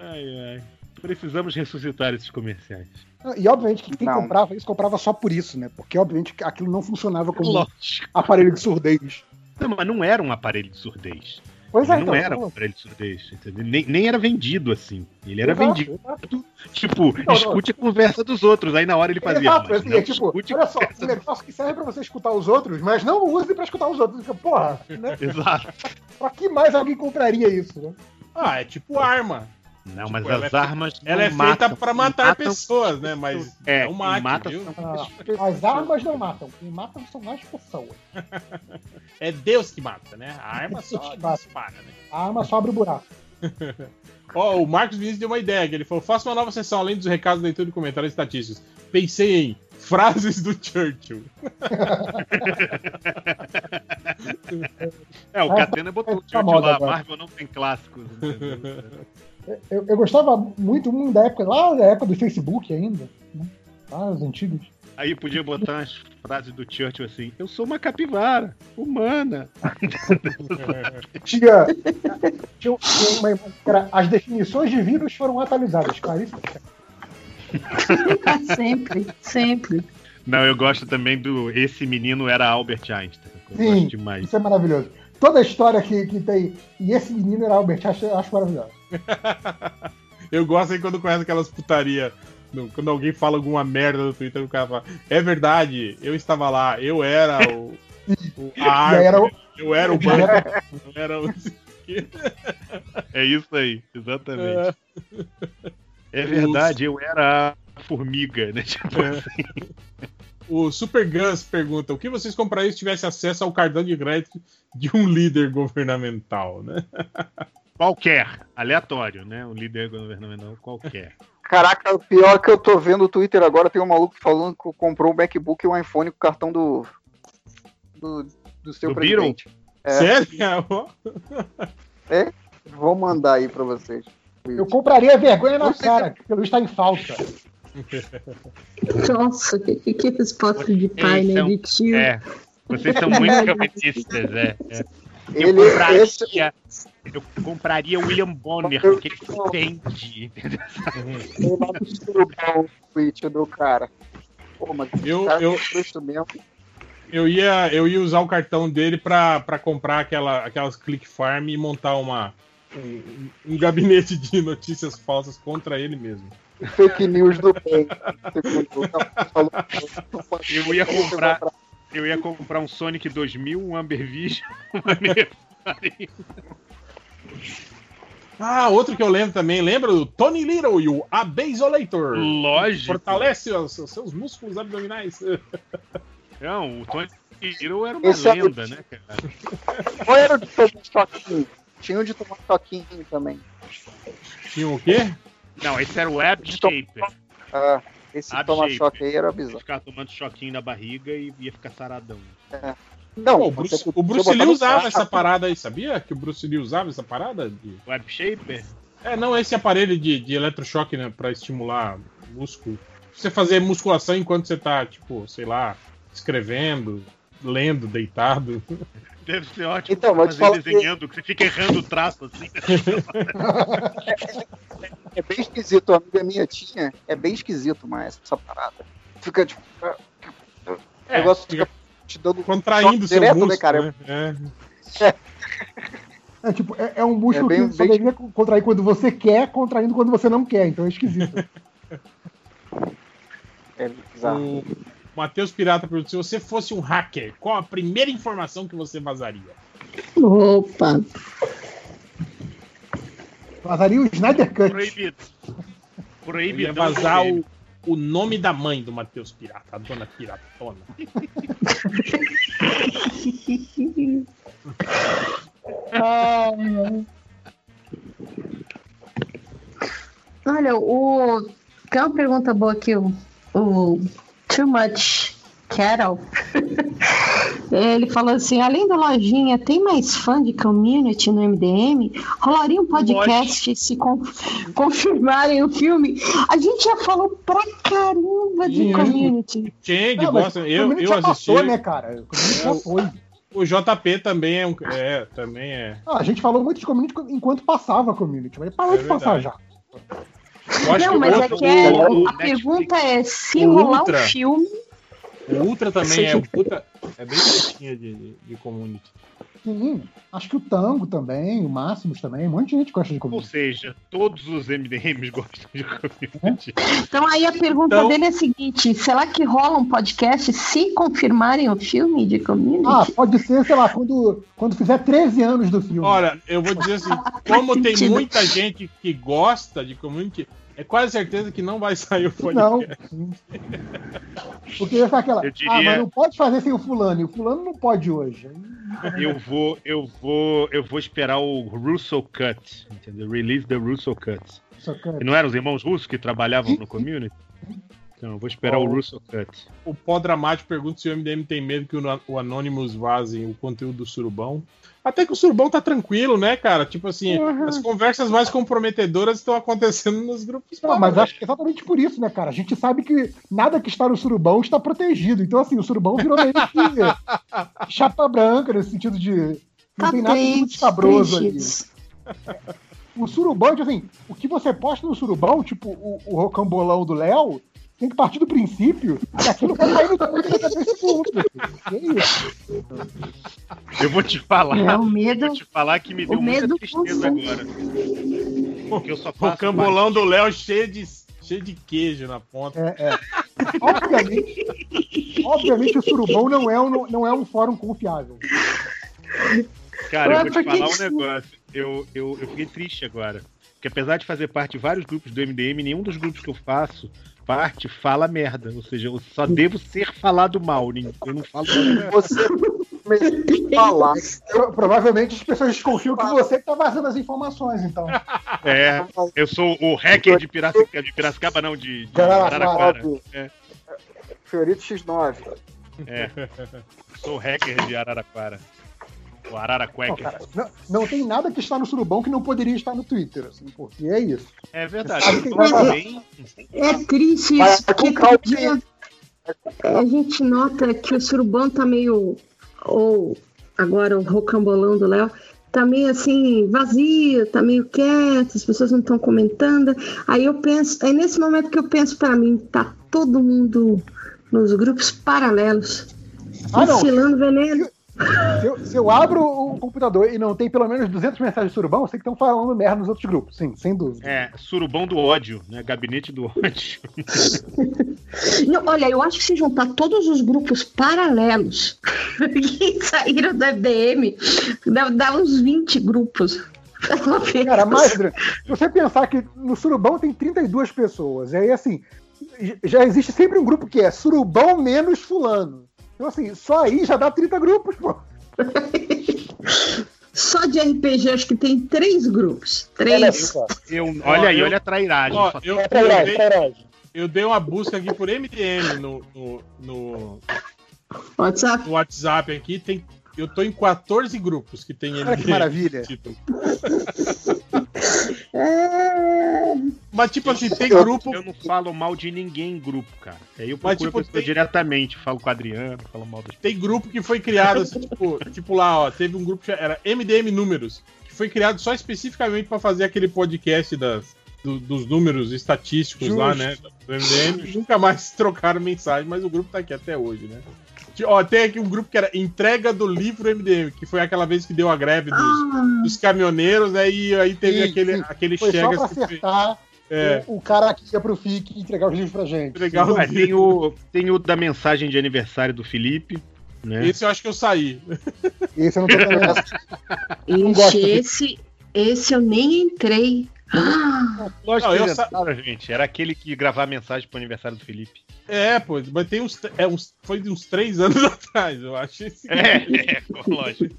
Ai, ai. Precisamos ressuscitar esses comerciais. E obviamente que quem Não. comprava isso comprava só por isso, né? Porque obviamente que aquilo não funcionava como Lógico. aparelho de surdez. Não, mas não era um aparelho de surdez. Pois é, Ele não então, era um não. aparelho de surdez, entendeu? Nem, nem era vendido assim. Ele era Exato, vendido. exato. Tipo, não. escute a conversa dos outros. Aí na hora ele fazia. Exato, mas assim, não é tipo, olha só, um negócio que serve pra você escutar os outros, mas não use pra escutar os outros. Porra, né? Exato. Pra que mais alguém compraria isso, né? Ah, é tipo arma. Não, mas Tipo, ela as é armas. Ela não é feita matam- pra matar matam- pessoas, né? Mas É, não mate, mata viu? Ah, as armas não matam. Quem mata são as pessoas. É Deus que mata, né? A arma só Mata. dispara, né? A arma só abre o buraco. Ó, o Marcos Vinícius deu uma ideia, que ele falou: faça uma nova sessão, além dos recados, leitura de comentários estatísticos. Pensei em frases do Churchill. É, o Catena botou o Tá Churchill moda lá. agora. Marvel não tem clássicos. Eu, eu gostava muito um da época, lá da época do Facebook ainda. Né? Lá, os antigos. Aí podia botar umas frases do Churchill assim: Eu sou uma capivara, humana. Tinha, tinha, uma, era, as definições de vírus foram atualizadas, Clarice. sempre, sempre. Não, eu gosto também do Esse menino era Albert Einstein. Eu Sim, demais. isso é maravilhoso. Toda a história que, que tem. E esse menino era Albert, acho, acho maravilhoso. Eu gosto aí quando conhece aquelas putaria. Quando alguém fala alguma merda no Twitter, o cara fala: É verdade, eu estava lá, eu era o. o a árvore, era o- eu era o banco, eu era o. É isso aí, exatamente. É verdade, eu era a formiga, né? Tipo É. assim. O Super Guns pergunta: o que vocês comprariam se tivesse acesso ao cartão de crédito de um líder governamental, né? Qualquer, aleatório, né? Um líder governamental qualquer. Caraca, o pior que eu tô vendo o Twitter agora, tem um maluco falando que comprou um MacBook e um iPhone com o cartão do. do, do seu Do presidente. É, Sério? é? Vou mandar aí pra vocês. Eu compraria vergonha na cara, porque o Luiz tá em falta. Nossa, que, que, que resposta de pai, né? De tio. É, vocês são muito chauvinistas, é. é. Eu Ele- compraria, esse- eu compraria o William Bonner, porque ele entende. Eu no o tweet do cara. Pô, mas Eu- o cara eu- comprou isso mesmo. Eu ia, eu ia usar o cartão dele pra, pra comprar aquela, aquelas Click Farm e montar uma, um, um gabinete de notícias falsas contra ele mesmo. Fake news do bem. Eu ia comprar, eu ia comprar um Sonic 2000, um Amber Vision. Ah, outro que eu lembro também, lembra do Tony Little e o Abasolator. Lógico. Fortalece os, os seus músculos abdominais. Não, o Tony Hero era uma Esse é- lenda, né, cara? Qual era o de tomar choquinho? Tinha o de tomar choquinho também. Tinha o quê? Não, esse era o Ab Shaper. Ah, esse Ab tomar Shaper. choque aí era bizarro. Ficar tomando choquinho na barriga e ia ficar saradão. Não, Pô, o Bruce, o Bruce Lee usava essa parada aí, sabia? Que o Bruce Lee usava essa parada? De... O Ab Shaper? É, não, esse aparelho de, de eletrochoque, né, pra estimular músculo. Você fazer musculação enquanto você tá, tipo, sei lá, escrevendo, lendo, deitado. Deve ser ótimo Então, mas fazer fala que- desenhando, que... você fica errando o traço assim. É bem esquisito, a amiga minha tinha. É bem esquisito, mas essa parada. Fica tipo. O É, negócio fica fica te dando Contraindo seu direto, músculo, né, cara? né? É. É tipo, é, é um músculo É bem- que você bem- deveria contrair quando você quer, contraindo quando você não quer, então é esquisito. É bizarro. O Matheus Pirata perguntou: se você fosse um hacker, qual a primeira informação que você vazaria? Opa. Vazaria o Snyder Cut. Proibido. Eu ia Proibido. vazar o, o nome da mãe do Matheus Pirata, a dona Piratona. Olha, o. Tem uma pergunta boa aqui, o, o Too Much Cattle. Ele falou assim: além da lojinha, tem mais fã de community no MDM? Rolaria um podcast se con- confirmarem o filme? A gente já falou pra caramba de Sim. community. Gosta. o Eu, eu já assisti. passou, né, cara? O foi. O JP também é um. É, também é. Ah, a gente falou muito de community enquanto passava a community, mas parou É de passar verdade. já. Eu acho Não, que mas é que é- o- o a Netflix- pergunta é: se rolar Ultra. um filme. O Ultra também é puta. É bem pretinha de, de community. Sim, acho que o Tango também, o Máximos também, um monte de gente gosta de Ou community. seja, todos os MDMs gostam de community. Então aí a pergunta Então- dele é a seguinte: será que rola um podcast se confirmarem o filme de community? Ah, pode ser, sei lá, quando, quando fizer 13 anos do filme. Olha, eu vou dizer assim, como tem muita gente que gosta de community, é quase certeza que não vai sair o Não, podcast. sim. Porque ia ficar aquela. Eu diria- Ah, mas não pode fazer sem o fulano, e o fulano não pode hoje. Eu vou, eu vou, eu vou esperar o Russo Cut, entendeu? Release the Russo Cut. Que- E não eram os irmãos russos que trabalhavam no community? Então, eu vou esperar o Russo Cut. O pó dramático pergunta se o MDM tem medo que o, Anonymous vaze o conteúdo do Surubão. Até que o Surubão tá tranquilo, né, cara? Tipo assim, as conversas mais comprometedoras estão acontecendo nos grupos. Não, mas acho que é exatamente por isso, né, cara? A gente sabe que nada que está no surubão está protegido. Então, assim, o surubão virou meio que chapa branca, nesse sentido de. Não Tá tem nada de muito triste, sabroso ali. O surubão, tipo assim, o que você posta no surubão, tipo o, o rocambolão do Léo, tem que partir do princípio que aquilo vai cair no Twitter daqui a três segundos. Que isso? Eu vou te falar. É, o medo- Vou te falar que me o deu muita tristeza agora. Porque eu só O faço cambolão do Léo cheio de, cheio de queijo na ponta. É, é. Obviamente, obviamente o surubão não é um, não é um fórum confiável. Cara, eu vou te falar um negócio. Eu, eu, eu fiquei triste agora. Porque apesar de fazer parte de vários grupos do MDM, nenhum dos grupos que eu faço parte fala merda. Ou seja, eu só devo ser falado mal. nem- Eu não falo merda. Você falar. Pro- Provavelmente as pessoas desconfiam que você que tá vazando as informações, então. É, eu sou o hacker de Piracicaba, de Piracicaba não, de, de Araraquara. Araraquara. É, Fiorito X9. é. Sou o hacker de Araraquara. O Não, Araraqueca. cara, não, não tem nada que está no surubão que não poderia estar no Twitter, assim, porque é isso. É verdade. Vai bem. É triste isso, dia a gente nota que o surubão tá meio. Ou agora o rocambolão do Léo. Tá meio assim, vazio, tá meio quieto, as pessoas não estão comentando. Aí eu penso, é nesse momento que eu penso pra mim, tá todo mundo nos grupos paralelos, Ah, não. veneno. Se eu, se eu abro o computador e não tem pelo menos 200 mensagens de surubão, eu sei que estão falando merda nos outros grupos, sim, sem dúvida. É, surubão do ódio, né? Gabinete do ódio. Não, olha, eu acho que se juntar todos os grupos paralelos que saíram do FDM, dá, dá uns 20 grupos. Cara, mais, Adriano, se você pensar que no surubão tem 32 pessoas, e aí assim, já existe sempre um grupo que é surubão menos fulano. Então assim, só aí já dá 30 grupos, pô. Só de RPG, acho que tem três grupos. Olha Três. Eu, olha aí, eu- olha a trairagem. Ó, eu, É eu, trairagem, dei, trairagem. eu dei uma busca aqui por MDM no, no, no, WhatsApp. no WhatsApp aqui. Tem, eu tô em 14 grupos que tem MDM. Olha que maravilha. É... Mas tipo assim, tem grupo. Eu não falo mal de ninguém em grupo, cara. Aí eu Mas, procuro tipo, a pessoa tem- diretamente. Falo com o Adriano, falo mal das Tem grupo que foi criado, assim, tipo, tipo lá, ó, teve um grupo que era MDM Números, que foi criado só especificamente pra fazer aquele podcast das, do- dos números estatísticos lá, Justo. né? Do MDM. Nunca mais trocaram mensagem, mas o grupo tá aqui até hoje, né? Ó, tem aqui um grupo que era Entrega do Livro MDM, que foi aquela vez que deu a greve dos, Ah, dos caminhoneiros, né? E aí teve Sim, aquele, sim. aquele Foi só Chegas pra que fez. acertar É, o, o cara que ia pro FIC entregar os livros pra gente. Legal. Mas tem o, tem o da mensagem de aniversário do Felipe, né? esse eu acho que eu saí. Esse eu não tô esse, esse eu nem entrei. Ah, Lógico Não, que eu sa- gente. Era aquele que gravava mensagem pro aniversário do Felipe. É, pô, mas tem uns, é, uns. Foi de uns três anos atrás, eu acho. Esse... É, é lógico.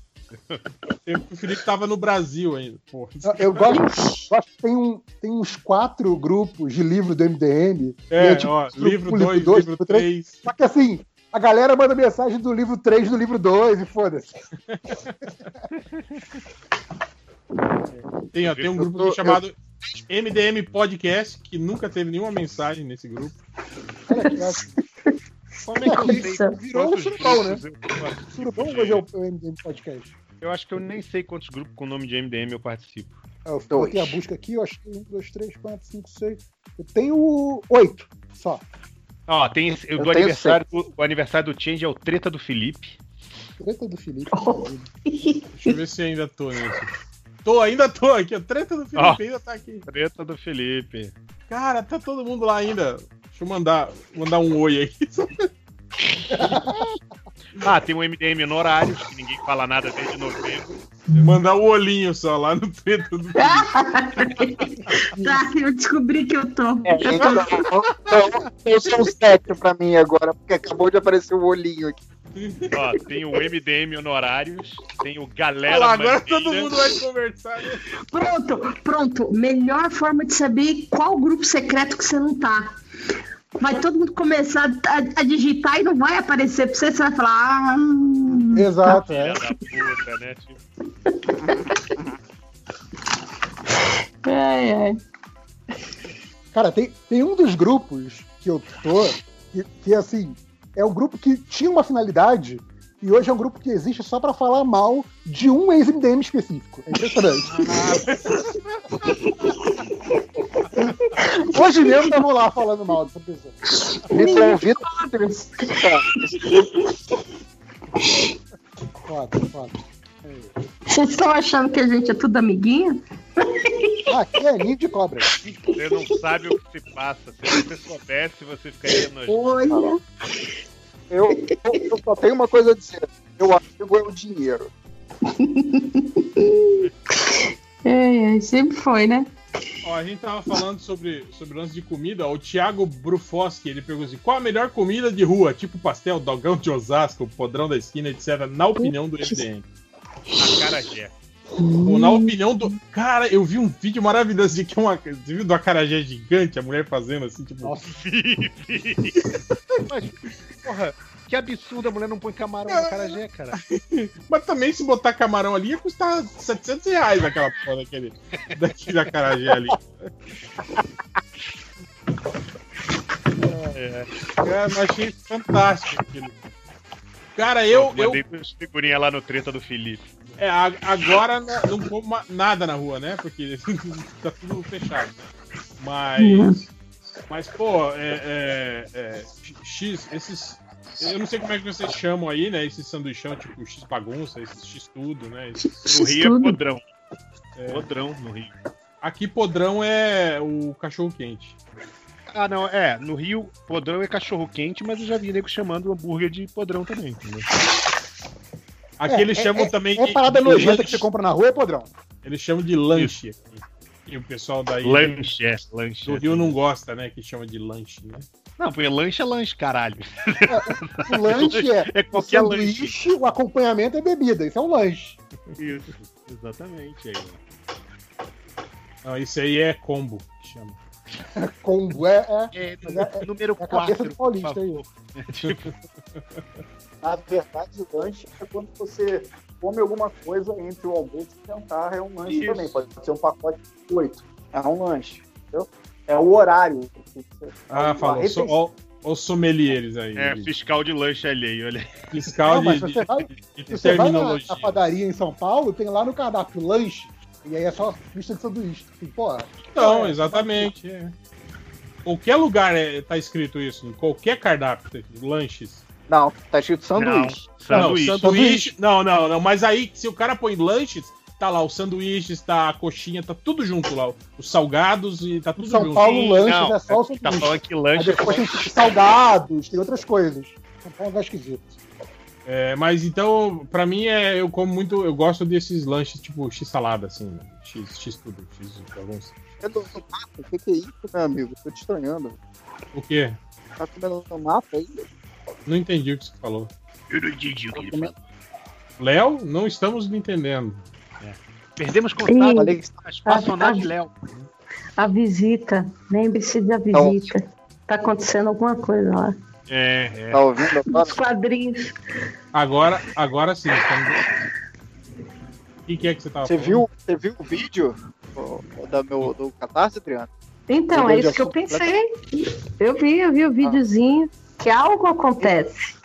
O Felipe tava no Brasil ainda, pô. Eu gosto, gosto que tem, um, tem uns quatro grupos de livro do MDM. É, e tipo, ó, grupo- livro o 2, dois, livro três. 3. Só que assim, a galera manda mensagem do livro 3 do livro 2 e foda-se. Tem, ó, tem um Eu grupo tô- aqui chamado MDM Podcast, que nunca teve nenhuma mensagem nesse grupo. Como é que eu sei. Virou um surubão, eu participo Surubão hoje é o, MDM Podcast. Eu acho que eu nem sei quantos grupos com o nome de MDM eu participo. É, eu botei a busca aqui, eu acho que 1, 2, 3, 4, 5, 6. Eu tenho oito só. Ó, tem esse- o Eu do aniversário do, o aniversário do Change é o Treta do Felipe. Treta do Felipe. Deixa eu ver se ainda tô nisso. Tô, ainda tô aqui. A treta do Felipe Ó. ainda tá aqui. Treta do Felipe. Cara, tá todo mundo lá ainda. Deixa eu mandar, mandar um oi aí. Ah, tem um MDM no horário, que ninguém fala nada desde novembro. Mandar o olhinho só lá no treta do. Tá, eu descobri que eu tô. É, Eu eu sou um sete pra mim agora, porque acabou de aparecer o olhinho aqui. Ó, tem o MDM honorários, tem o Olha Galera lá, agora Mangueira. todo mundo vai conversar. né? Pronto, pronto. Melhor forma de saber qual grupo secreto que você não tá. Vai todo mundo começar a, a digitar e não vai aparecer pra você, você vai falar. Ah, hum, Exato, Filha é. puta, né? Tipo, ai, ai. Cara, tem, tem um dos grupos que eu tô, que, que assim, é um grupo que tinha uma finalidade e hoje é um grupo que existe só pra falar mal de um ex-MDM específico. É impressionante. hoje mesmo estavam lá falando mal dessa pessoa. Me convida Foda, foda. Vocês estão achando que a gente é tudo amiguinho? Aqui é ninho de cobra. Você não sabe o que se passa. Se você soubesse, você ficaria nojento. Olha. Eu, eu, eu só tenho uma coisa a dizer. Meu amigo é o dinheiro. É, é, sempre foi, né? Ó, a gente tava falando sobre, sobre lance de comida. O Thiago Brufoski, ele perguntou assim: qual a melhor comida de rua? Tipo pastel, dogão de Osasco, podrão da esquina, etc. Na opinião do MDM. Acarajé. Ou na opinião do. Cara, eu vi um vídeo maravilhoso de que uma. Você viu do acarajé gigante, a mulher fazendo assim, tipo. Nossa. Mas, porra, que absurdo a mulher não põe camarão no acarajé, cara. Mas também se botar camarão ali ia custar 700 reais aquela porra daquele, daquele acarajé ali. É, Cara, eu achei fantástico aquilo. Cara, eu. eu mandei as figurinhas lá no treta do Felipe. é, agora não, como nada na rua, né? Porque tá tudo fechado. Mas. Mas, pô, é, é, é, X, esses. Eu não sei como é que vocês chamam aí, né? Esses sanduichão, tipo X bagunça, esses X tudo, né? No Rio é podrão. É. Podrão no Rio. Aqui podrão é o cachorro quente. Ah, não, é. No Rio, podrão é cachorro quente, mas eu já vi nego chamando hambúrguer de podrão também, entendeu? Aqui É, eles é- chamam é- também É de. parada nojenta que você compra na rua, é podrão. Eles chamam de lanche. aqui. E o pessoal daí Lanche, é, lanche. do é. Rio não gosta, né? Que chama de lanche, né? Não, porque lanche é lanche, caralho. O lanche é, É o qualquer sanduíche, o acompanhamento é bebida. Isso é um lanche. Isso, exatamente. Aí. Não, isso aí é combo que chama. Combo. É, é, É, é- número é a cabeça 4. do paulista aí. Tipo, Na verdade, o lanche é quando você come alguma coisa entre o almoço e o jantar, é um lanche Isso. também. Pode ser um pacote de oito. É um lanche. Entendeu? É o horário. Ah, falou. Ó, ó os sommeliers aí. é, fiscal de lanche alheio, olha. Fiscal Não, de, você vai- de- de você vai na, terminologia. na padaria em São Paulo, tem lá no cardápio lanche. E aí é só lista de sanduíche. Assim, pô, Não, é, exatamente. é. Qualquer lugar é, tá escrito isso, em qualquer cardápio, lanches. Não, tá escrito sanduíche. Sanduíche. Não, sanduíche. Não, não, não. Mas aí, se o cara põe lanches, tá lá o sanduíche, tá a coxinha, tá tudo junto lá. Os salgados e tá tudo São junto. Paulo, lanches Não, é só o Tá sanduíche. falando que lanche é depois tem salgados, tem outras coisas. São Paulo é um lugar esquisito. É, mas então, pra mim, é, eu como muito. Eu gosto desses lanches tipo X-salada, assim. né? X, X tudo, X alguns. É do mato? O que, que é isso, meu amigo? Tô te estranhando. O quê? Tá comendo tomate aí? Não entendi o que você falou. Eu não entendi o que ele falou. Léo, não estamos me entendendo. Perdemos contato. Falei que As personagens Léo. A visita. Lembre-se da visita. Tá acontecendo alguma coisa lá. É, é. tá ouvindo agora? Os quadrinhos. Agora, agora sim. Estamos... O que, que é que você tava Você falando? viu, você viu o vídeo da meu, do Catarse, Adriano? Então, é isso que eu assunto pensei. Eu vi, eu vi o videozinho. Que algo acontece.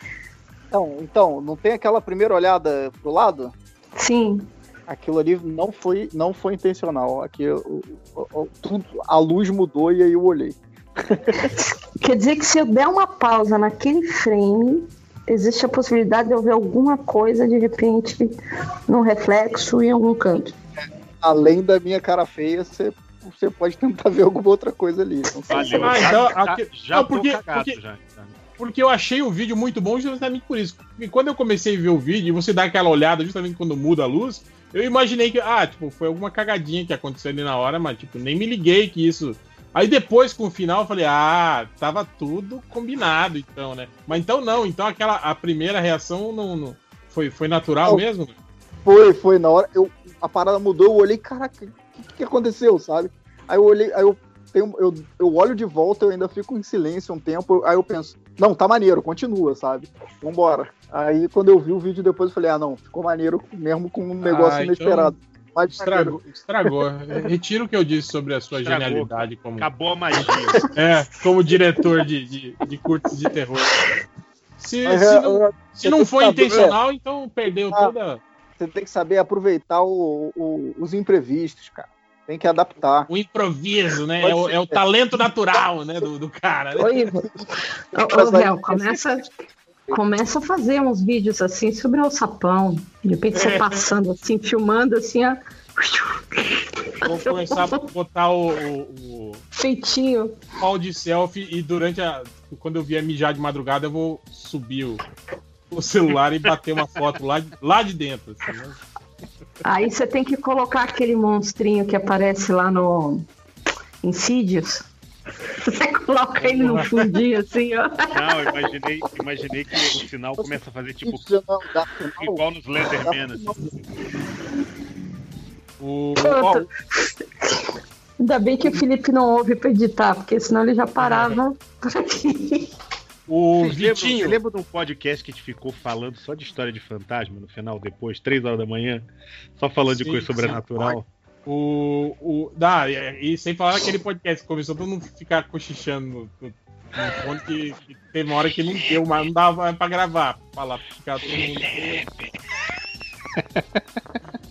Então, então, não tem aquela primeira olhada pro lado? Sim. Aquilo ali não foi, não foi intencional. Aqui, tudo, a luz mudou e aí eu olhei. Quer dizer que se eu der uma pausa naquele frame, existe a possibilidade de eu ver alguma coisa de repente num reflexo em algum canto. Além da minha cara feia, você, você pode tentar ver alguma outra coisa ali. Não sei se- Valeu. Ah, então, já, aqui- já não, tô porque- cagado porque- já. Porque eu achei o vídeo muito bom justamente por isso. Porque quando eu comecei a ver o vídeo e você dá aquela olhada justamente quando muda a luz, eu imaginei que, ah, tipo, foi alguma cagadinha que aconteceu ali na hora, mas, tipo, nem me liguei que isso. Aí depois, com o final, eu falei, ah, tava tudo combinado, então, né? Mas então não, então aquela, a primeira reação não, não- foi, foi natural mesmo? Foi, foi. Na hora, eu, a parada mudou, eu olhei, caraca, o que, que aconteceu, sabe? Aí eu olhei, aí eu, tenho, eu, eu olho de volta, eu ainda fico em silêncio um tempo, aí eu penso, não, tá maneiro, continua, sabe? Vambora. Aí quando eu vi o vídeo depois, eu falei, ah, não, ficou maneiro mesmo com um negócio Ah, então inesperado. Mas Estragou, estragou. Retiro o que eu disse sobre a sua Estragou. genialidade como. Acabou a magia. É, como diretor de, de, de curtos de terror. Se, Mas, se é, não, é, se não foi saber- intencional, então perdeu Ah. toda. Você tem que saber aproveitar o- o- os imprevistos, cara. Tem que adaptar. O improviso, né? É o, é o talento natural, né? Do, do cara. Né? Oi. Ô, Léo, começa, começa a fazer uns vídeos assim sobre o sapão. De repente você É. passando assim, filmando assim, ó, Vou começar a botar o, o, o feitinho. pau de selfie e durante a. Quando eu vier mijar de madrugada, eu vou subir o, o celular e bater uma foto lá, de- lá de dentro. assim, né? Aí você tem que colocar aquele monstrinho que aparece lá no Insidious. Você coloca ele no fundinho assim, ó. Não, eu imaginei, imaginei que o sinal começa a fazer tipo final. igual nos Slenderman. Assim. O, ó, Ainda bem que o Felipe não ouve pra editar, porque senão ele já parava por aqui. O Vocês Vitinho. lembra de um podcast que a gente ficou falando só de história de fantasma no final, depois, três horas da manhã? Só falando de Sim, coisa sobrenatural? O, o, dá, e, e sem falar aquele podcast que começou todo mundo ficar cochichando no, no, fone que, que teve uma hora que não deu, mas não dava pra gravar, falar, pra ficar todo mundo.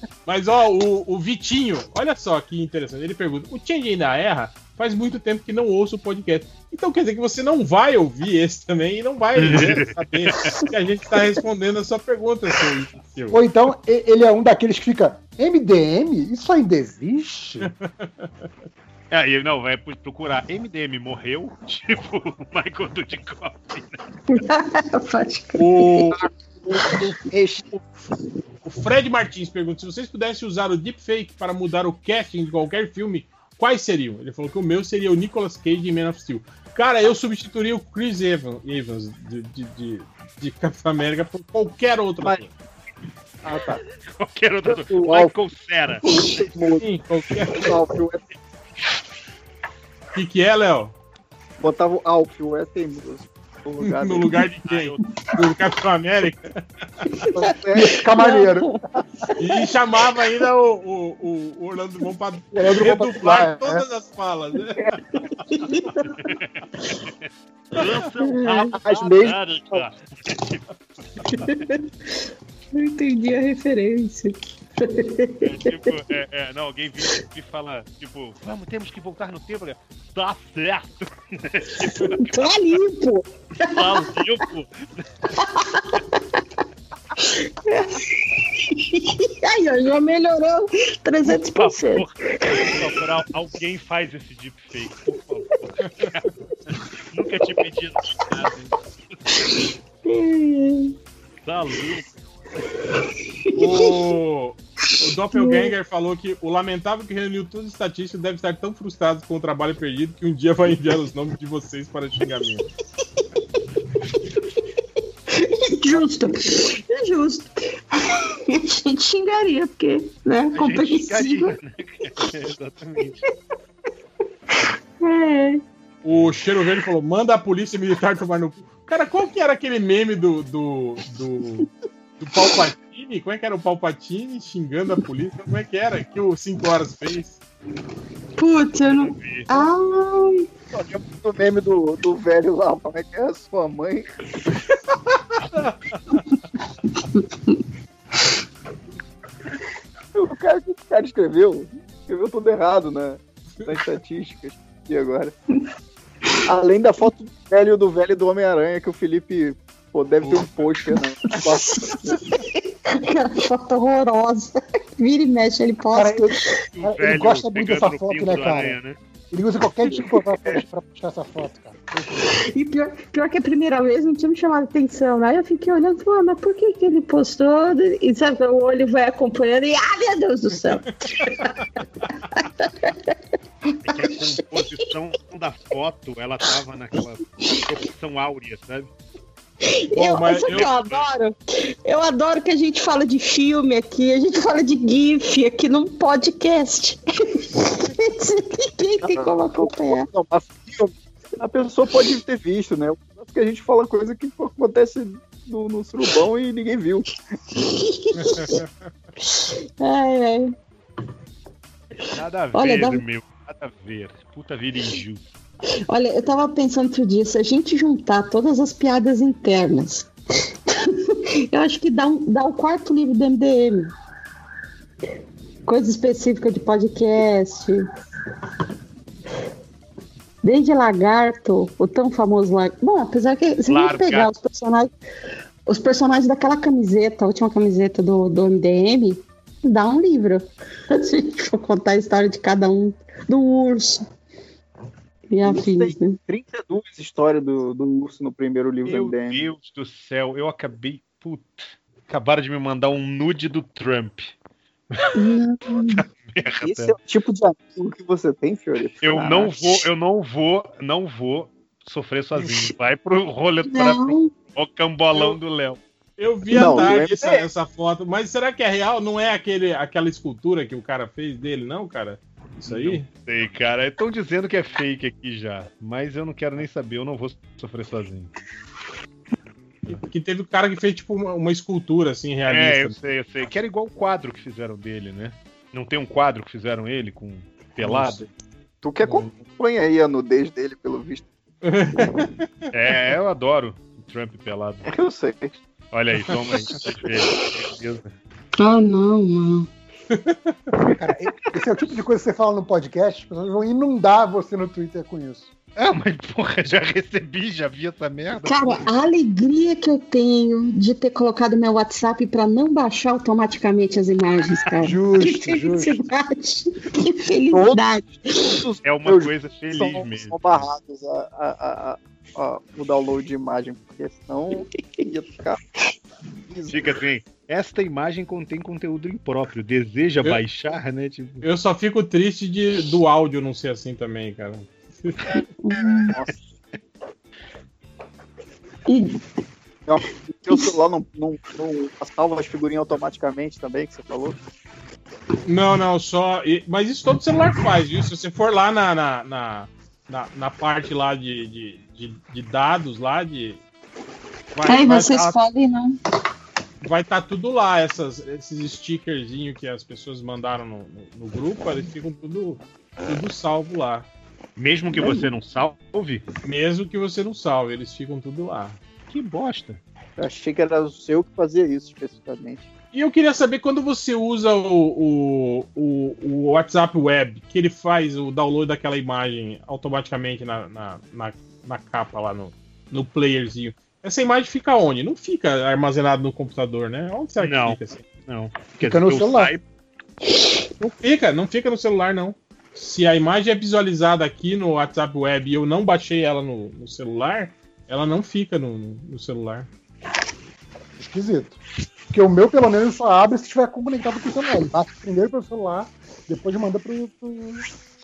Mas ó, o, o Vitinho, olha só que interessante. Ele pergunta: o Change ainda erra? Faz muito tempo que não ouço o podcast. Então quer dizer que você não vai ouvir esse também e não vai né, saber que a gente tá respondendo a sua pergunta, seu. seu. Ou então e- ele é um daqueles que fica MDM? Isso ainda existe? É, e não, vai procurar MDM morreu, tipo Michael Dudikoff. Pode crer. O, Este- O Fred Martins pergunta: se vocês pudessem usar o deepfake para mudar o casting de qualquer filme, quais seriam? Ele falou que o meu seria o Nicolas Cage em Man of Steel. Cara, eu substituiria o Chris Evan- Evans de, de, de, de Capitão América por qualquer outro Mas-. Ah, tá. Qualquer outro. O Michael Cera. Sim, qualquer. É- O que, que é, Léo? Botava o Alfio, é teimoso. No lugar No lugar de quem? Do Capitão América? É, Fica maneiro. E chamava ainda o, o, o Orlando Drummond para redublar dublar, é. todas as falas, né? As mesmas. Não entendi a referência. É, tipo, é, é, não, alguém vira e fala, tipo, vamos, temos que voltar no tempo. né? Tá certo. tipo, Tá limpo. tá limpo. Aí, ó, já melhorou Por 300%. favor, por favor, al- alguém faz esse deepfake, por favor. Nunca te pedido nada. Tá louco. O, o Doppelganger falou que o lamentável que reuniu todos os estatísticos deve estar tão frustrado com o trabalho perdido que um dia vai enviar os nomes de vocês para xingamento. Justo. Justo. A gente xingaria, porque, né? Compreensível. né? Exatamente. É. O Cheiro Verde falou: manda a polícia militar tomar no cu. Cara, qual que era aquele meme do. do. do, do Palpatine? Como é que era o Palpatine xingando a polícia? Como é que era que o 5 horas fez? Putz, eu não. Ai. Eu lembro do meme do, do velho lá, como é que é a sua mãe? o cara o que o cara escreveu, escreveu tudo errado né, nas estatísticas. E agora? Além da foto do velho do velho do Homem-Aranha que o Felipe Pô, deve ter um pôster, né? Aquela foto horrorosa. Vira e mexe, ele posta. Cara, ele, cara, ele gosta muito dessa foto, né, cara? Ele usa qualquer desculpa pra, pra, pra puxar essa foto, cara. E pior, pior que a primeira vez não tinha me chamado atenção. Aí eu fiquei olhando e falei, "Ah, mas por que, que ele postou? E sabe, o olho vai acompanhando e, ah, meu Deus do céu. É que a composição da foto, ela tava naquela proporção áurea, sabe? Eu, sabe o que eu adoro? Eu adoro que a gente fala de filme aqui, a gente fala de GIF aqui num podcast. Ninguém tem como acompanhar. Não, mas filme, a pessoa pode ter visto, né? Porque a gente fala coisa que acontece no, no surubão e ninguém viu. Ai, ai. Nada a ver, Olha, dá- meu. Nada a ver. Puta vida injusta. Olha, eu tava pensando outro dia, se a gente juntar todas as piadas internas, eu acho que dá, um, dá o quarto livro do MDM. Coisa específica de podcast. Desde Lagarto, o tão famoso Lagarto. Bom, apesar que se a pegar os personagens, os personagens daquela camiseta, a última camiseta do, do MDM, dá um livro. Se a gente for contar a história de cada um, do urso. E afins, né? 32 histórias do, do urso no primeiro livro Meu do MDM. Deus do céu, eu acabei. Puta. Acabaram de me mandar um nude do Trump. Esse é o tipo de amigo que você tem, Fiore? Eu Caraca. não vou, eu não vou, não vou sofrer sozinho. Vai pro rolê pra Não. o cambolão do Léo. Eu vi Não, à tarde essa, essa foto, mas será que é real? Não é aquele, aquela escultura que o cara fez dele, não, cara? Isso aí? Não sei, cara. Estão dizendo que é fake aqui já. Mas eu não quero nem saber, eu não vou sofrer sozinho. Que teve o cara que fez tipo uma, uma escultura assim, realista. É, eu sei, eu sei. Que era igual o quadro que fizeram dele, né? Não tem um quadro que fizeram ele com pelado? Tu que acompanha aí a nudez dele, pelo visto. É, eu adoro o Trump pelado. Eu sei. Olha aí, toma aí. Ah, não, mano. Cara, esse é o tipo de coisa que você fala no podcast, as pessoas vão inundar você no Twitter com isso. Ah, mas porra, já recebi, já vi essa merda. Cara, a alegria que eu tenho de ter colocado meu WhatsApp pra não baixar automaticamente as imagens, cara. Justo, que felicidade. Que felicidade. É uma coisa feliz são, mesmo. São barrados a, a, a, a- a- o download de imagem, porque senão ia ficar. Fica assim, esta imagem contém conteúdo impróprio. Deseja Eu- baixar, né? Tipo, Eu só fico triste de, do áudio não ser assim também, cara. E Não, Teu celular não, não, não salva as figurinhas automaticamente também, que você falou? Não, não, só. Mas isso todo celular faz, viu? Se você for lá na, na, na, na, na parte lá de, de, de, de dados lá de. Aí você tá- escolhe, não. Vai estar tudo lá, essas, esses stickerzinhos que as pessoas mandaram no, no- no grupo, eles ficam tudo, tudo salvo lá. Mesmo que você não salve? Mesmo que você não salve, eles ficam tudo lá. Que bosta. Eu achei que era o seu que fazia isso especificamente. E eu queria saber quando você usa o, o, o, o WhatsApp Web, que ele faz o download daquela imagem automaticamente na, na, na, na capa lá no, no playerzinho. Essa imagem fica onde? Não fica armazenada no computador, né? Onde será que Não. fica assim? Não. Fica no celular. saiba- Não fica, não fica no celular, não. Se a imagem é visualizada aqui no WhatsApp Web e eu não baixei ela no, no celular, ela não fica no, no- no celular. Esquisito. Porque o meu, pelo menos, só abre se estiver conectado com o celular. Ele baixa primeiro pelo celular, depois manda pro. pro...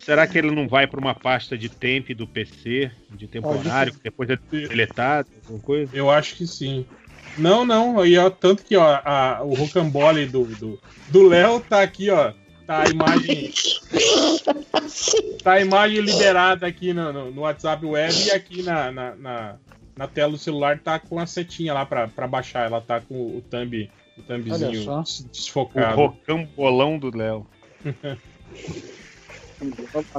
Será que ele não vai para uma pasta de temp do PC, de temporário, que depois é deletado, alguma coisa? Eu acho que sim. Não, não, aí ó, tanto que ó, a- o rocambole do do do Léo tá aqui, ó. Tá a imagem. tá a imagem liberada aqui no, no- no WhatsApp web e aqui na, na, na, na tela do celular tá com a setinha lá pra, pra baixar. Ela tá com o thumb, o thumbzinho só. des- O desfocado. rocambolão do Léo.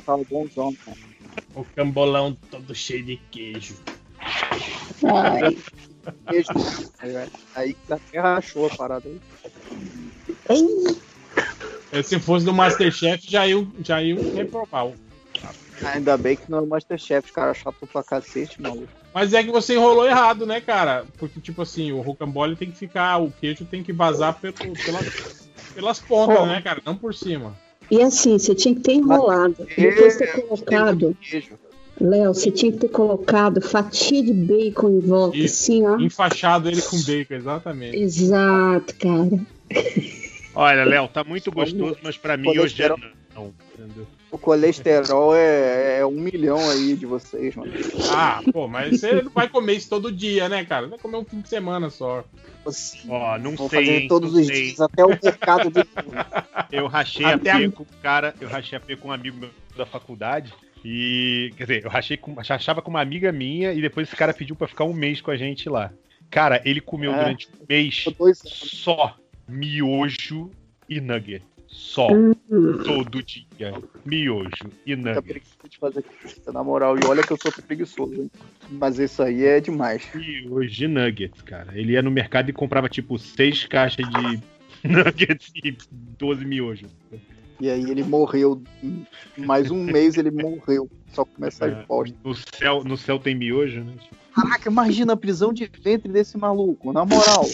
Tava bonzão, cara. O cambolão todo cheio de queijo. Ai. Beijo. Aí, aí que a terra achou a parada aí. Eh, Se fosse do Masterchef, já iam, já iam reprovar. o- Ainda bem que não é o Masterchef, cara, chato pra cacete, maluco. Mas é que você enrolou errado, né, cara? Porque, tipo assim, o rocambole tem que ficar, o queijo tem que vazar pelo, pela- pelas pontas, Ó. né, cara? Não por cima. E assim, você tinha que ter enrolado. Depois ter colocado. Léo, você tinha que ter colocado fatia de bacon em volta, Isso. assim, ó. Enfaixado ele com bacon, exatamente. Exato, cara. Olha, Léo, tá muito gostoso, mas pra mim hoje é não. Entendeu? O colesterol é, é um milhão aí de vocês, mano. Ah, pô, mas você não vai comer isso todo dia, né, cara? Vai comer um fim de semana só. Ó, não Vou sei, fazer hein, todos não os sei. dias, até o mercado de. Eu rachei Até a a- P com o cara, eu rachei a P com um amigo meu da faculdade. E, quer dizer, eu rachei com, rachava com uma amiga minha e depois esse cara pediu pra ficar um mês com a gente lá. Cara, ele comeu É. durante um mês só miojo e nugget. Só. Todo dia. Miojo e Tá nugget. preguiça de fazer isso, na moral. E olha que eu sou preguiçoso, hein? Mas isso aí é demais. Miojo e nuggets, cara. Ele ia no mercado e comprava tipo seis caixas de nuggets e 12 miojos. E aí ele morreu. Mais um mês ele morreu. Só começar É, de bosta. no, céu, no céu tem miojo, né? Caraca, imagina a prisão de ventre desse maluco, na moral.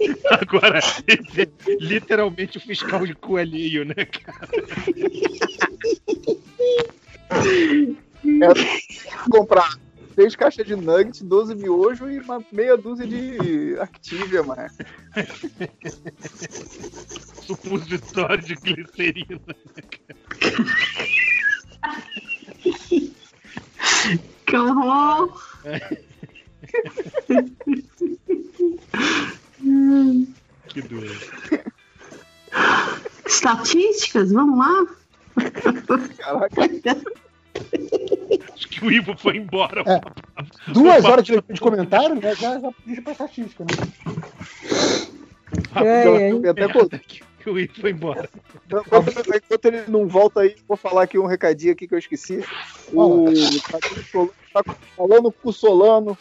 Agora, literalmente o fiscal de alheio, né, cara? É, comprar seis caixas de nuggets, 12 miojo e uma meia dúzia de Activia, mano. Supositório de glicerina. Que horror! Hum. Que doido. Estatísticas, vamos lá? Caraca. Acho que o Ivo foi embora. É. Duas horas de de comentário, né? Já, já puxa pra estatística, né? É, é. Até quando- Que o Ivo foi embora. Enquanto, enquanto ele não volta aí, vou falar aqui um recadinho aqui que eu esqueci. O Solano tá falando com o Solano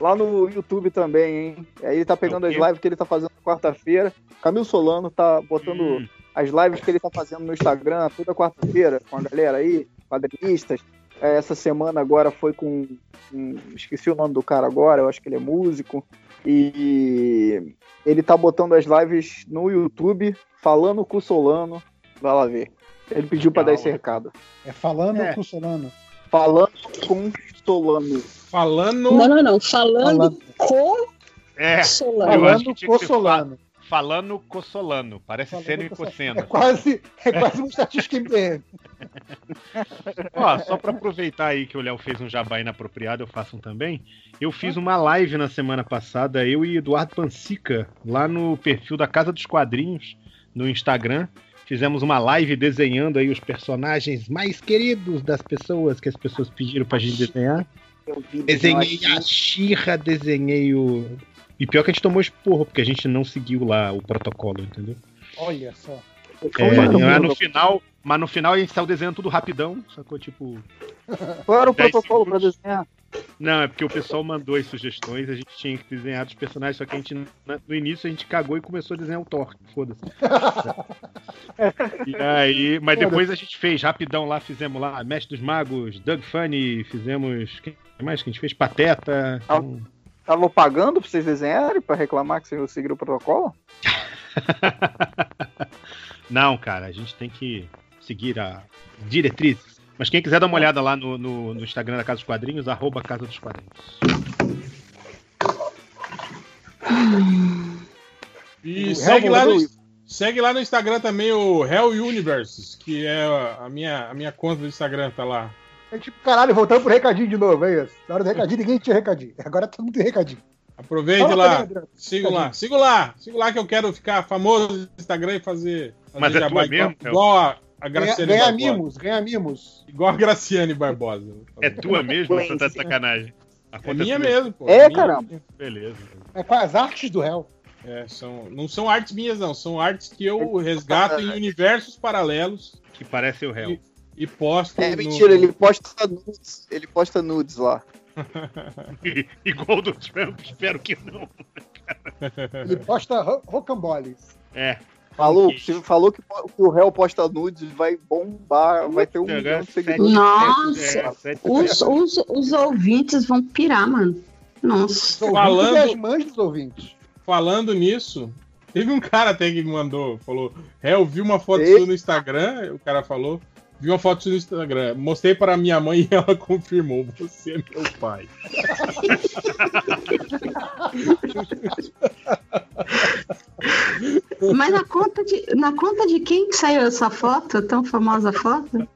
lá no YouTube também, hein? Aí ele tá pegando as lives que ele tá fazendo quarta-feira. Camilo Solano tá botando as lives que ele tá fazendo no Instagram toda quarta-feira com a galera aí, quadrinistas. É, Essa semana agora foi com. esqueci o nome do cara agora, eu acho que ele é músico. E ele tá botando as lives no YouTube, falando com o Solano. Vai lá ver. Ele pediu pra dar esse recado. É falando É. com o Solano. Falando com Solano. Falando. Não, não, não. Falando, Falando. com É, Solano. eu acho que Falando com Solano. fa- Falando com Solano. Parece seno e É cosseno. quase, é quase uma estatística MPM. Ó, só pra aproveitar aí que o Léo fez um jabá inapropriado, eu faço um também. Eu fiz uma live na semana passada, eu e Eduardo Pansica, lá no perfil da Casa dos Quadrinhos, no Instagram. Fizemos uma live desenhando aí os personagens mais queridos das pessoas que as pessoas pediram pra gente desenhar. Desenhei a Xirra, desenhei o. E pior que a gente tomou esporro, porque a gente não seguiu lá o protocolo, entendeu? Olha só. É, é no final, mas no final a gente saiu desenhando tudo rapidão, sacou? Tipo. Qual era o 10 protocolo pra desenhar? Não, é porque o pessoal mandou as sugestões, a gente tinha que desenhar os personagens, só que a gente, no início, a gente cagou e começou a desenhar o Thor. Foda-se. e aí, mas depois a gente fez rapidão lá, fizemos lá Mestre dos Magos, Doug Funny, fizemos. Quem mais que a gente fez? Pateta. então- Estavam pagando pra vocês desenharem pra reclamar que vocês não seguiram o protocolo? Não, cara, a gente tem que seguir a diretriz. Mas quem quiser dar uma olhada lá no, no, no Instagram da Casa dos Quadrinhos, arroba Casa dos Quadrinhos. E O segue Hell lá, no, morreu. segue lá no Instagram também o Hell Universes, que é a minha, a minha conta do Instagram, tá lá. É tipo, caralho, voltando pro recadinho de novo, é isso. Na hora do recadinho, ninguém tinha recadinho. Agora todo mundo tem recadinho. Aproveite Fala lá, também, Adriano. siga lá, Recadinho. siga lá, siga lá que eu quero ficar famoso no Instagram e fazer. fazer Mas é tua igual, mesmo, Hel? igual a, a Ganha, Graciane ganha Barbosa. mimos, ganha mimos. Igual a Graciane Barbosa. É tua mesmo ou você tá de sacanagem? A É minha tua? mesmo, pô. É, minha caramba. mesmo. Beleza. É com as artes do réu. É, são, não são artes minhas, não. São artes que eu resgato em universos paralelos Que parece o réu. e, e posto. É no- mentira, ele posta nudes. Ele posta nudes lá. Igual do Trump, espero que não. Ele posta ro- rocamboles. É. Falou, você falou que, que o réu posta nudes, vai bombar, vai ter um milhão de seguidores. Nossa, os, os, os ouvintes vão pirar, mano. Nossa. Falando, mães dos ouvintes. falando nisso, teve um cara até que me mandou, falou, é, eu vi uma foto Ei. sua no Instagram, o cara falou, vi uma foto sua no Instagram, mostrei para minha mãe e ela confirmou, você é meu pai. Mas na conta, de, na conta de quem que saiu essa foto, tão famosa foto?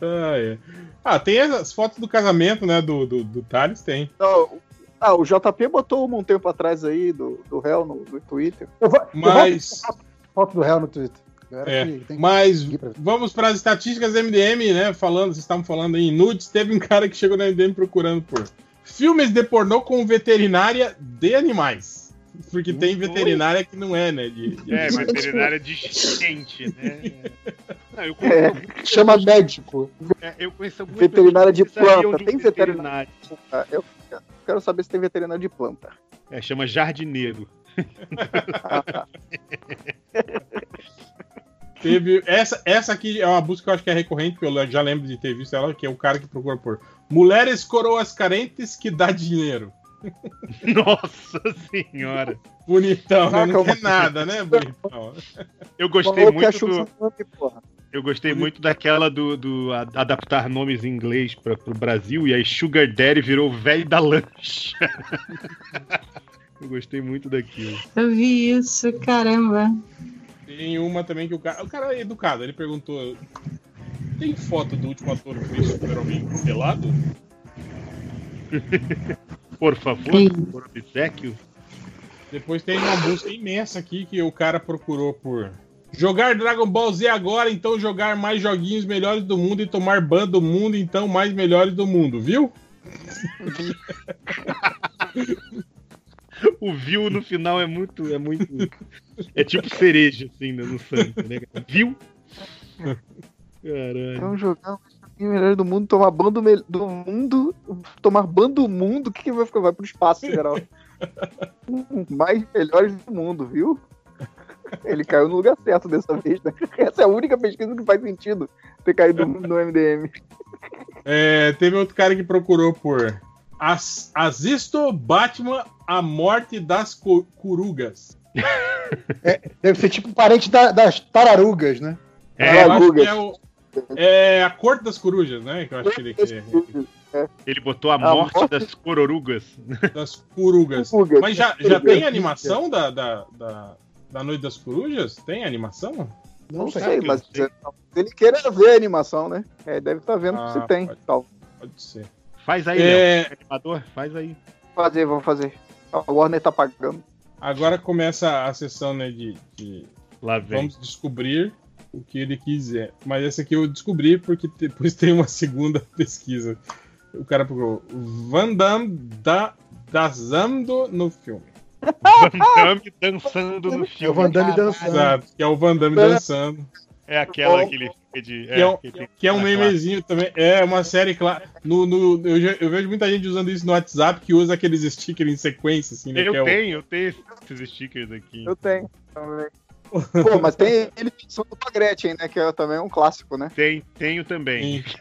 Ah, é. Ah, tem as fotos do casamento, né, do, do, do Thales, tem. Não, ah, o JP botou um tempo atrás aí do, do réu no, no Twitter. Eu vou, Mas- eu vou foto do réu no Twitter. É, que mas pra- vamos para as estatísticas do MDM, né? Falando, vocês estavam falando aí em nudes, teve um cara que chegou no MDM procurando por filmes de pornô com veterinária de animais. Porque tem veterinária que não é, né? De, de É, veterinária de gente, né? Não, eu É, Chama médico. é, eu conheço veterinária de que planta. de um Tem veterinário? Eu quero saber se tem veterinário de planta. É, chama jardineiro. Teve. Essa, essa aqui é uma busca que eu acho que é recorrente, porque eu já lembro de ter visto ela, que é o cara que procura por mulheres coroas carentes que dá dinheiro. Nossa senhora. Bonitão, né? Não tem nada, né, bonitão? Eu gostei muito do, eu gostei muito daquela do, do adaptar nomes em inglês para pro Brasil e aí Sugar Daddy virou velho da lancha. eu gostei muito daquilo. Eu vi isso, caramba. Tem uma também que o cara. O cara é educado, ele perguntou. Tem foto do último ator que fez Super-Homem pelado? Por favor, Sim. por obsequio. Depois tem uma busca imensa aqui que o cara procurou por jogar Dragon Ball Z agora, então jogar mais joguinhos melhores do mundo e tomar ban do mundo, então mais melhores do mundo, viu? O viu no final é muito. É muito. É tipo cereja, assim, né, no sangue, né? Viu? Caralho. Então jogar o melhor do mundo, tomar ban do, do mundo, tomar ban do mundo, o que, que vai ficar? Vai pro espaço, geral. Mais melhores do mundo, viu? Ele caiu no lugar certo dessa vez, né? Essa é a única pesquisa que faz sentido ter caído no MDM. É, teve outro cara que procurou por As, Assisto Batman A Morte das Co- Corugas. Deve ser tipo parente da- das tararugas, né? É, eu acho que é, o- é a Corte das Corujas, né? Que eu acho que ele quer. Ele botou a morte das cororugas. Das corugas. Corugas. Mas já, já tem animação da, da, da, da Noite das Corujas? Tem animação? Não sei. sei, mas se ele queira ver a animação, né? É, deve estar vendo Ah, se tem. pode. Tal. Pode ser. Faz aí, É. Léo. Animador, faz aí. Fazer, vamos fazer. A Warner tá pagando. Agora começa a sessão né, de, de Lá vem. vamos descobrir o que ele quiser. Mas essa aqui eu descobri porque depois tem uma segunda pesquisa. O cara procurou Van Damme da, dançando no filme. Van Damme dançando no É o filme. Van Damme dançando. Exato, que é o Van Damme dançando. É aquela que ele fica de. Que é, um, que é um memezinho também. É uma série, claro. No, no, eu, eu vejo muita gente usando isso no WhatsApp que usa aqueles stickers em sequência, assim, né? que é Eu o- tenho, eu tenho esses stickers aqui. Eu tenho também. Pô, mas tem ele pensando pra Gretchen, né? Que é também um clássico, né? Tem, tenho também.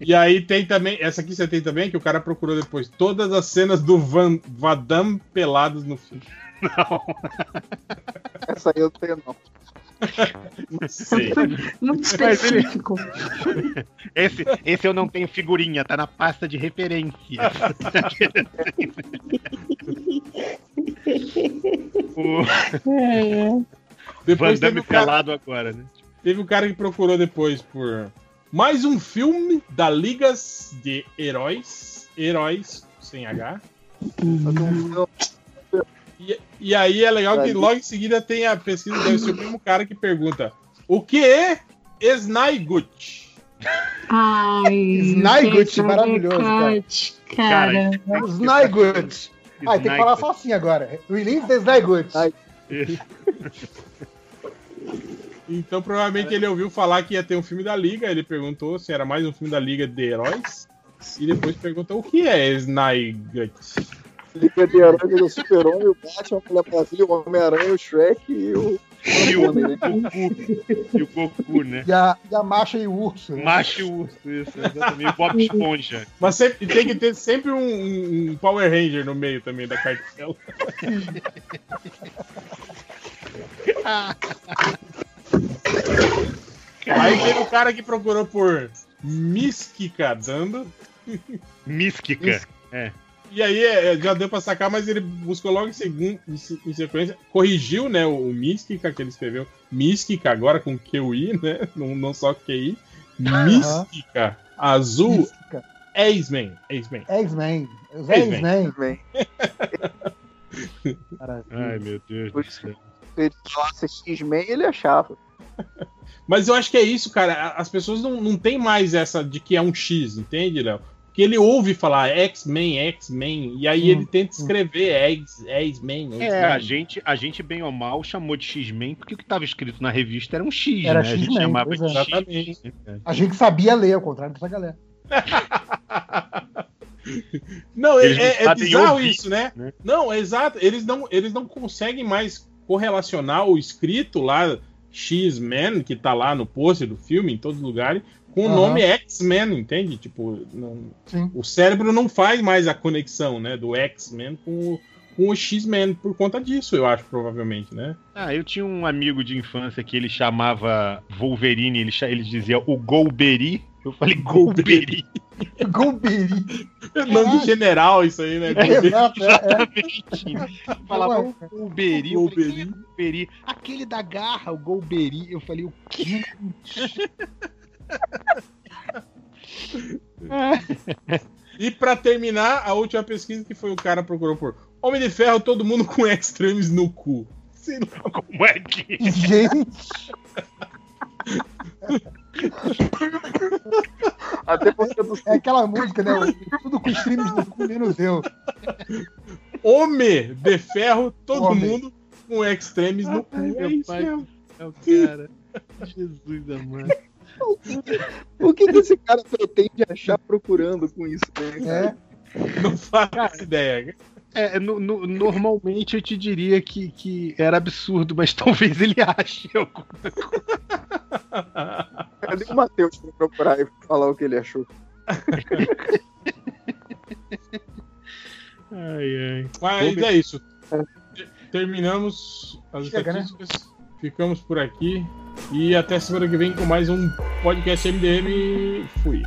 E aí tem também, essa aqui você tem também, que o cara procurou depois, todas as cenas do Van Vadam pelados no filme. Não. Essa aí eu tenho, não. Não sei. Muito ele- específico. Esse, esse eu não tenho figurinha, tá na pasta de referência. o É, Van Depois teve Damme o, cara, pelado agora, né? teve o cara que procurou depois por mais um filme da Ligas de Heróis, Heróis sem H. E, e aí é legal que logo em seguida tem a pesquisa deve ser o mesmo cara que pergunta o que é Snygut? Ai, Snygut, que maravilhoso, cara. Snygut, Cara, Snygut. Ah, tem que falar só assim agora. Release the Snygut. Então provavelmente ele ouviu falar que ia ter um filme da Liga, ele perguntou se era mais um filme da Liga de Heróis. E depois perguntou o que é Snygut. Liga de Aranha, o Super-Homem, o Batman, a Mulher Maravilha, o Homem-Aranha, o Shrek e o. E o Goku. E o Goku, né? E a, e a Macha e o Urso. né? Macho e o urso, isso, exatamente. O Bob Esponja. Mas sempre, tem que ter sempre um, um- Power Ranger no meio também da cartela. Aí teve o cara que procurou por Miskika dando. Mística. É. E aí é, já deu pra sacar, mas ele buscou logo em, segun- em se- em sequência, corrigiu, né, o Mística, que ele escreveu Mística, agora com QI, né, não, não só QI. Mística, azul, Mística. X-Men, X-Men. X-Men. X-Men. X-Men. Ai, meu Deus do céu. Se ele falasse X-Men, ele achava. Mas eu acho que é isso, cara. As pessoas não, não tem mais essa de que é um X, entende, Léo? Porque ele ouve falar X-Men, X-Men, e aí Hum, ele tenta escrever X- X-Men. É, X-Men. a gente, a gente, bem ou mal, chamou de X-Men porque o que estava escrito na revista era um X, Era né? a gente X-Men, chamava de é. X. A gente sabia ler, ao contrário dessa galera. Não, é, Eles não é- é sabem bizarro ouvir, isso, né? né? Não, é exato. Eles não, eles não conseguem mais correlacionar o escrito lá, X-Men, que tá lá no pôster do filme, em todos os lugares, com o nome X-Men, entende? Tipo, não- o cérebro não faz mais a conexão, né, do X-Men com o, com o X-Men por conta disso, eu acho, provavelmente, né? Ah, eu tinha um amigo de infância que ele chamava Wolverine, ele, ele dizia o Golberi. Eu falei Golberi. Golberi. Nome de general isso aí, né? É, exato, é, é. Exatamente. Falava Ué, o Golberi. Eu falei, "Quem é Golberi? Aquele da garra, o Golberi. Eu falei, o quê? E pra terminar, a última pesquisa que foi o cara procurou por Homem de Ferro, todo mundo com extremes no cu. Sei lá como é que. Gente. Até porque É aquela música, né? o- Tudo com streams no cu, menos eu. Homem de Ferro, todo Homem. mundo com extremes no cu. Ai, É meu isso pai. É o cara. Jesus amado. O que, que esse cara pretende achar procurando com isso, né? É. Não faço ideia. É, no- no- normalmente eu te diria que, que era absurdo, mas talvez ele ache alguma Cadê o Matheus pra procurar e falar o que ele achou? Ai, ai. Mas é isso. Terminamos as Chega, né? Ficamos por aqui. E até semana que vem com mais um podcast MDM. Fui.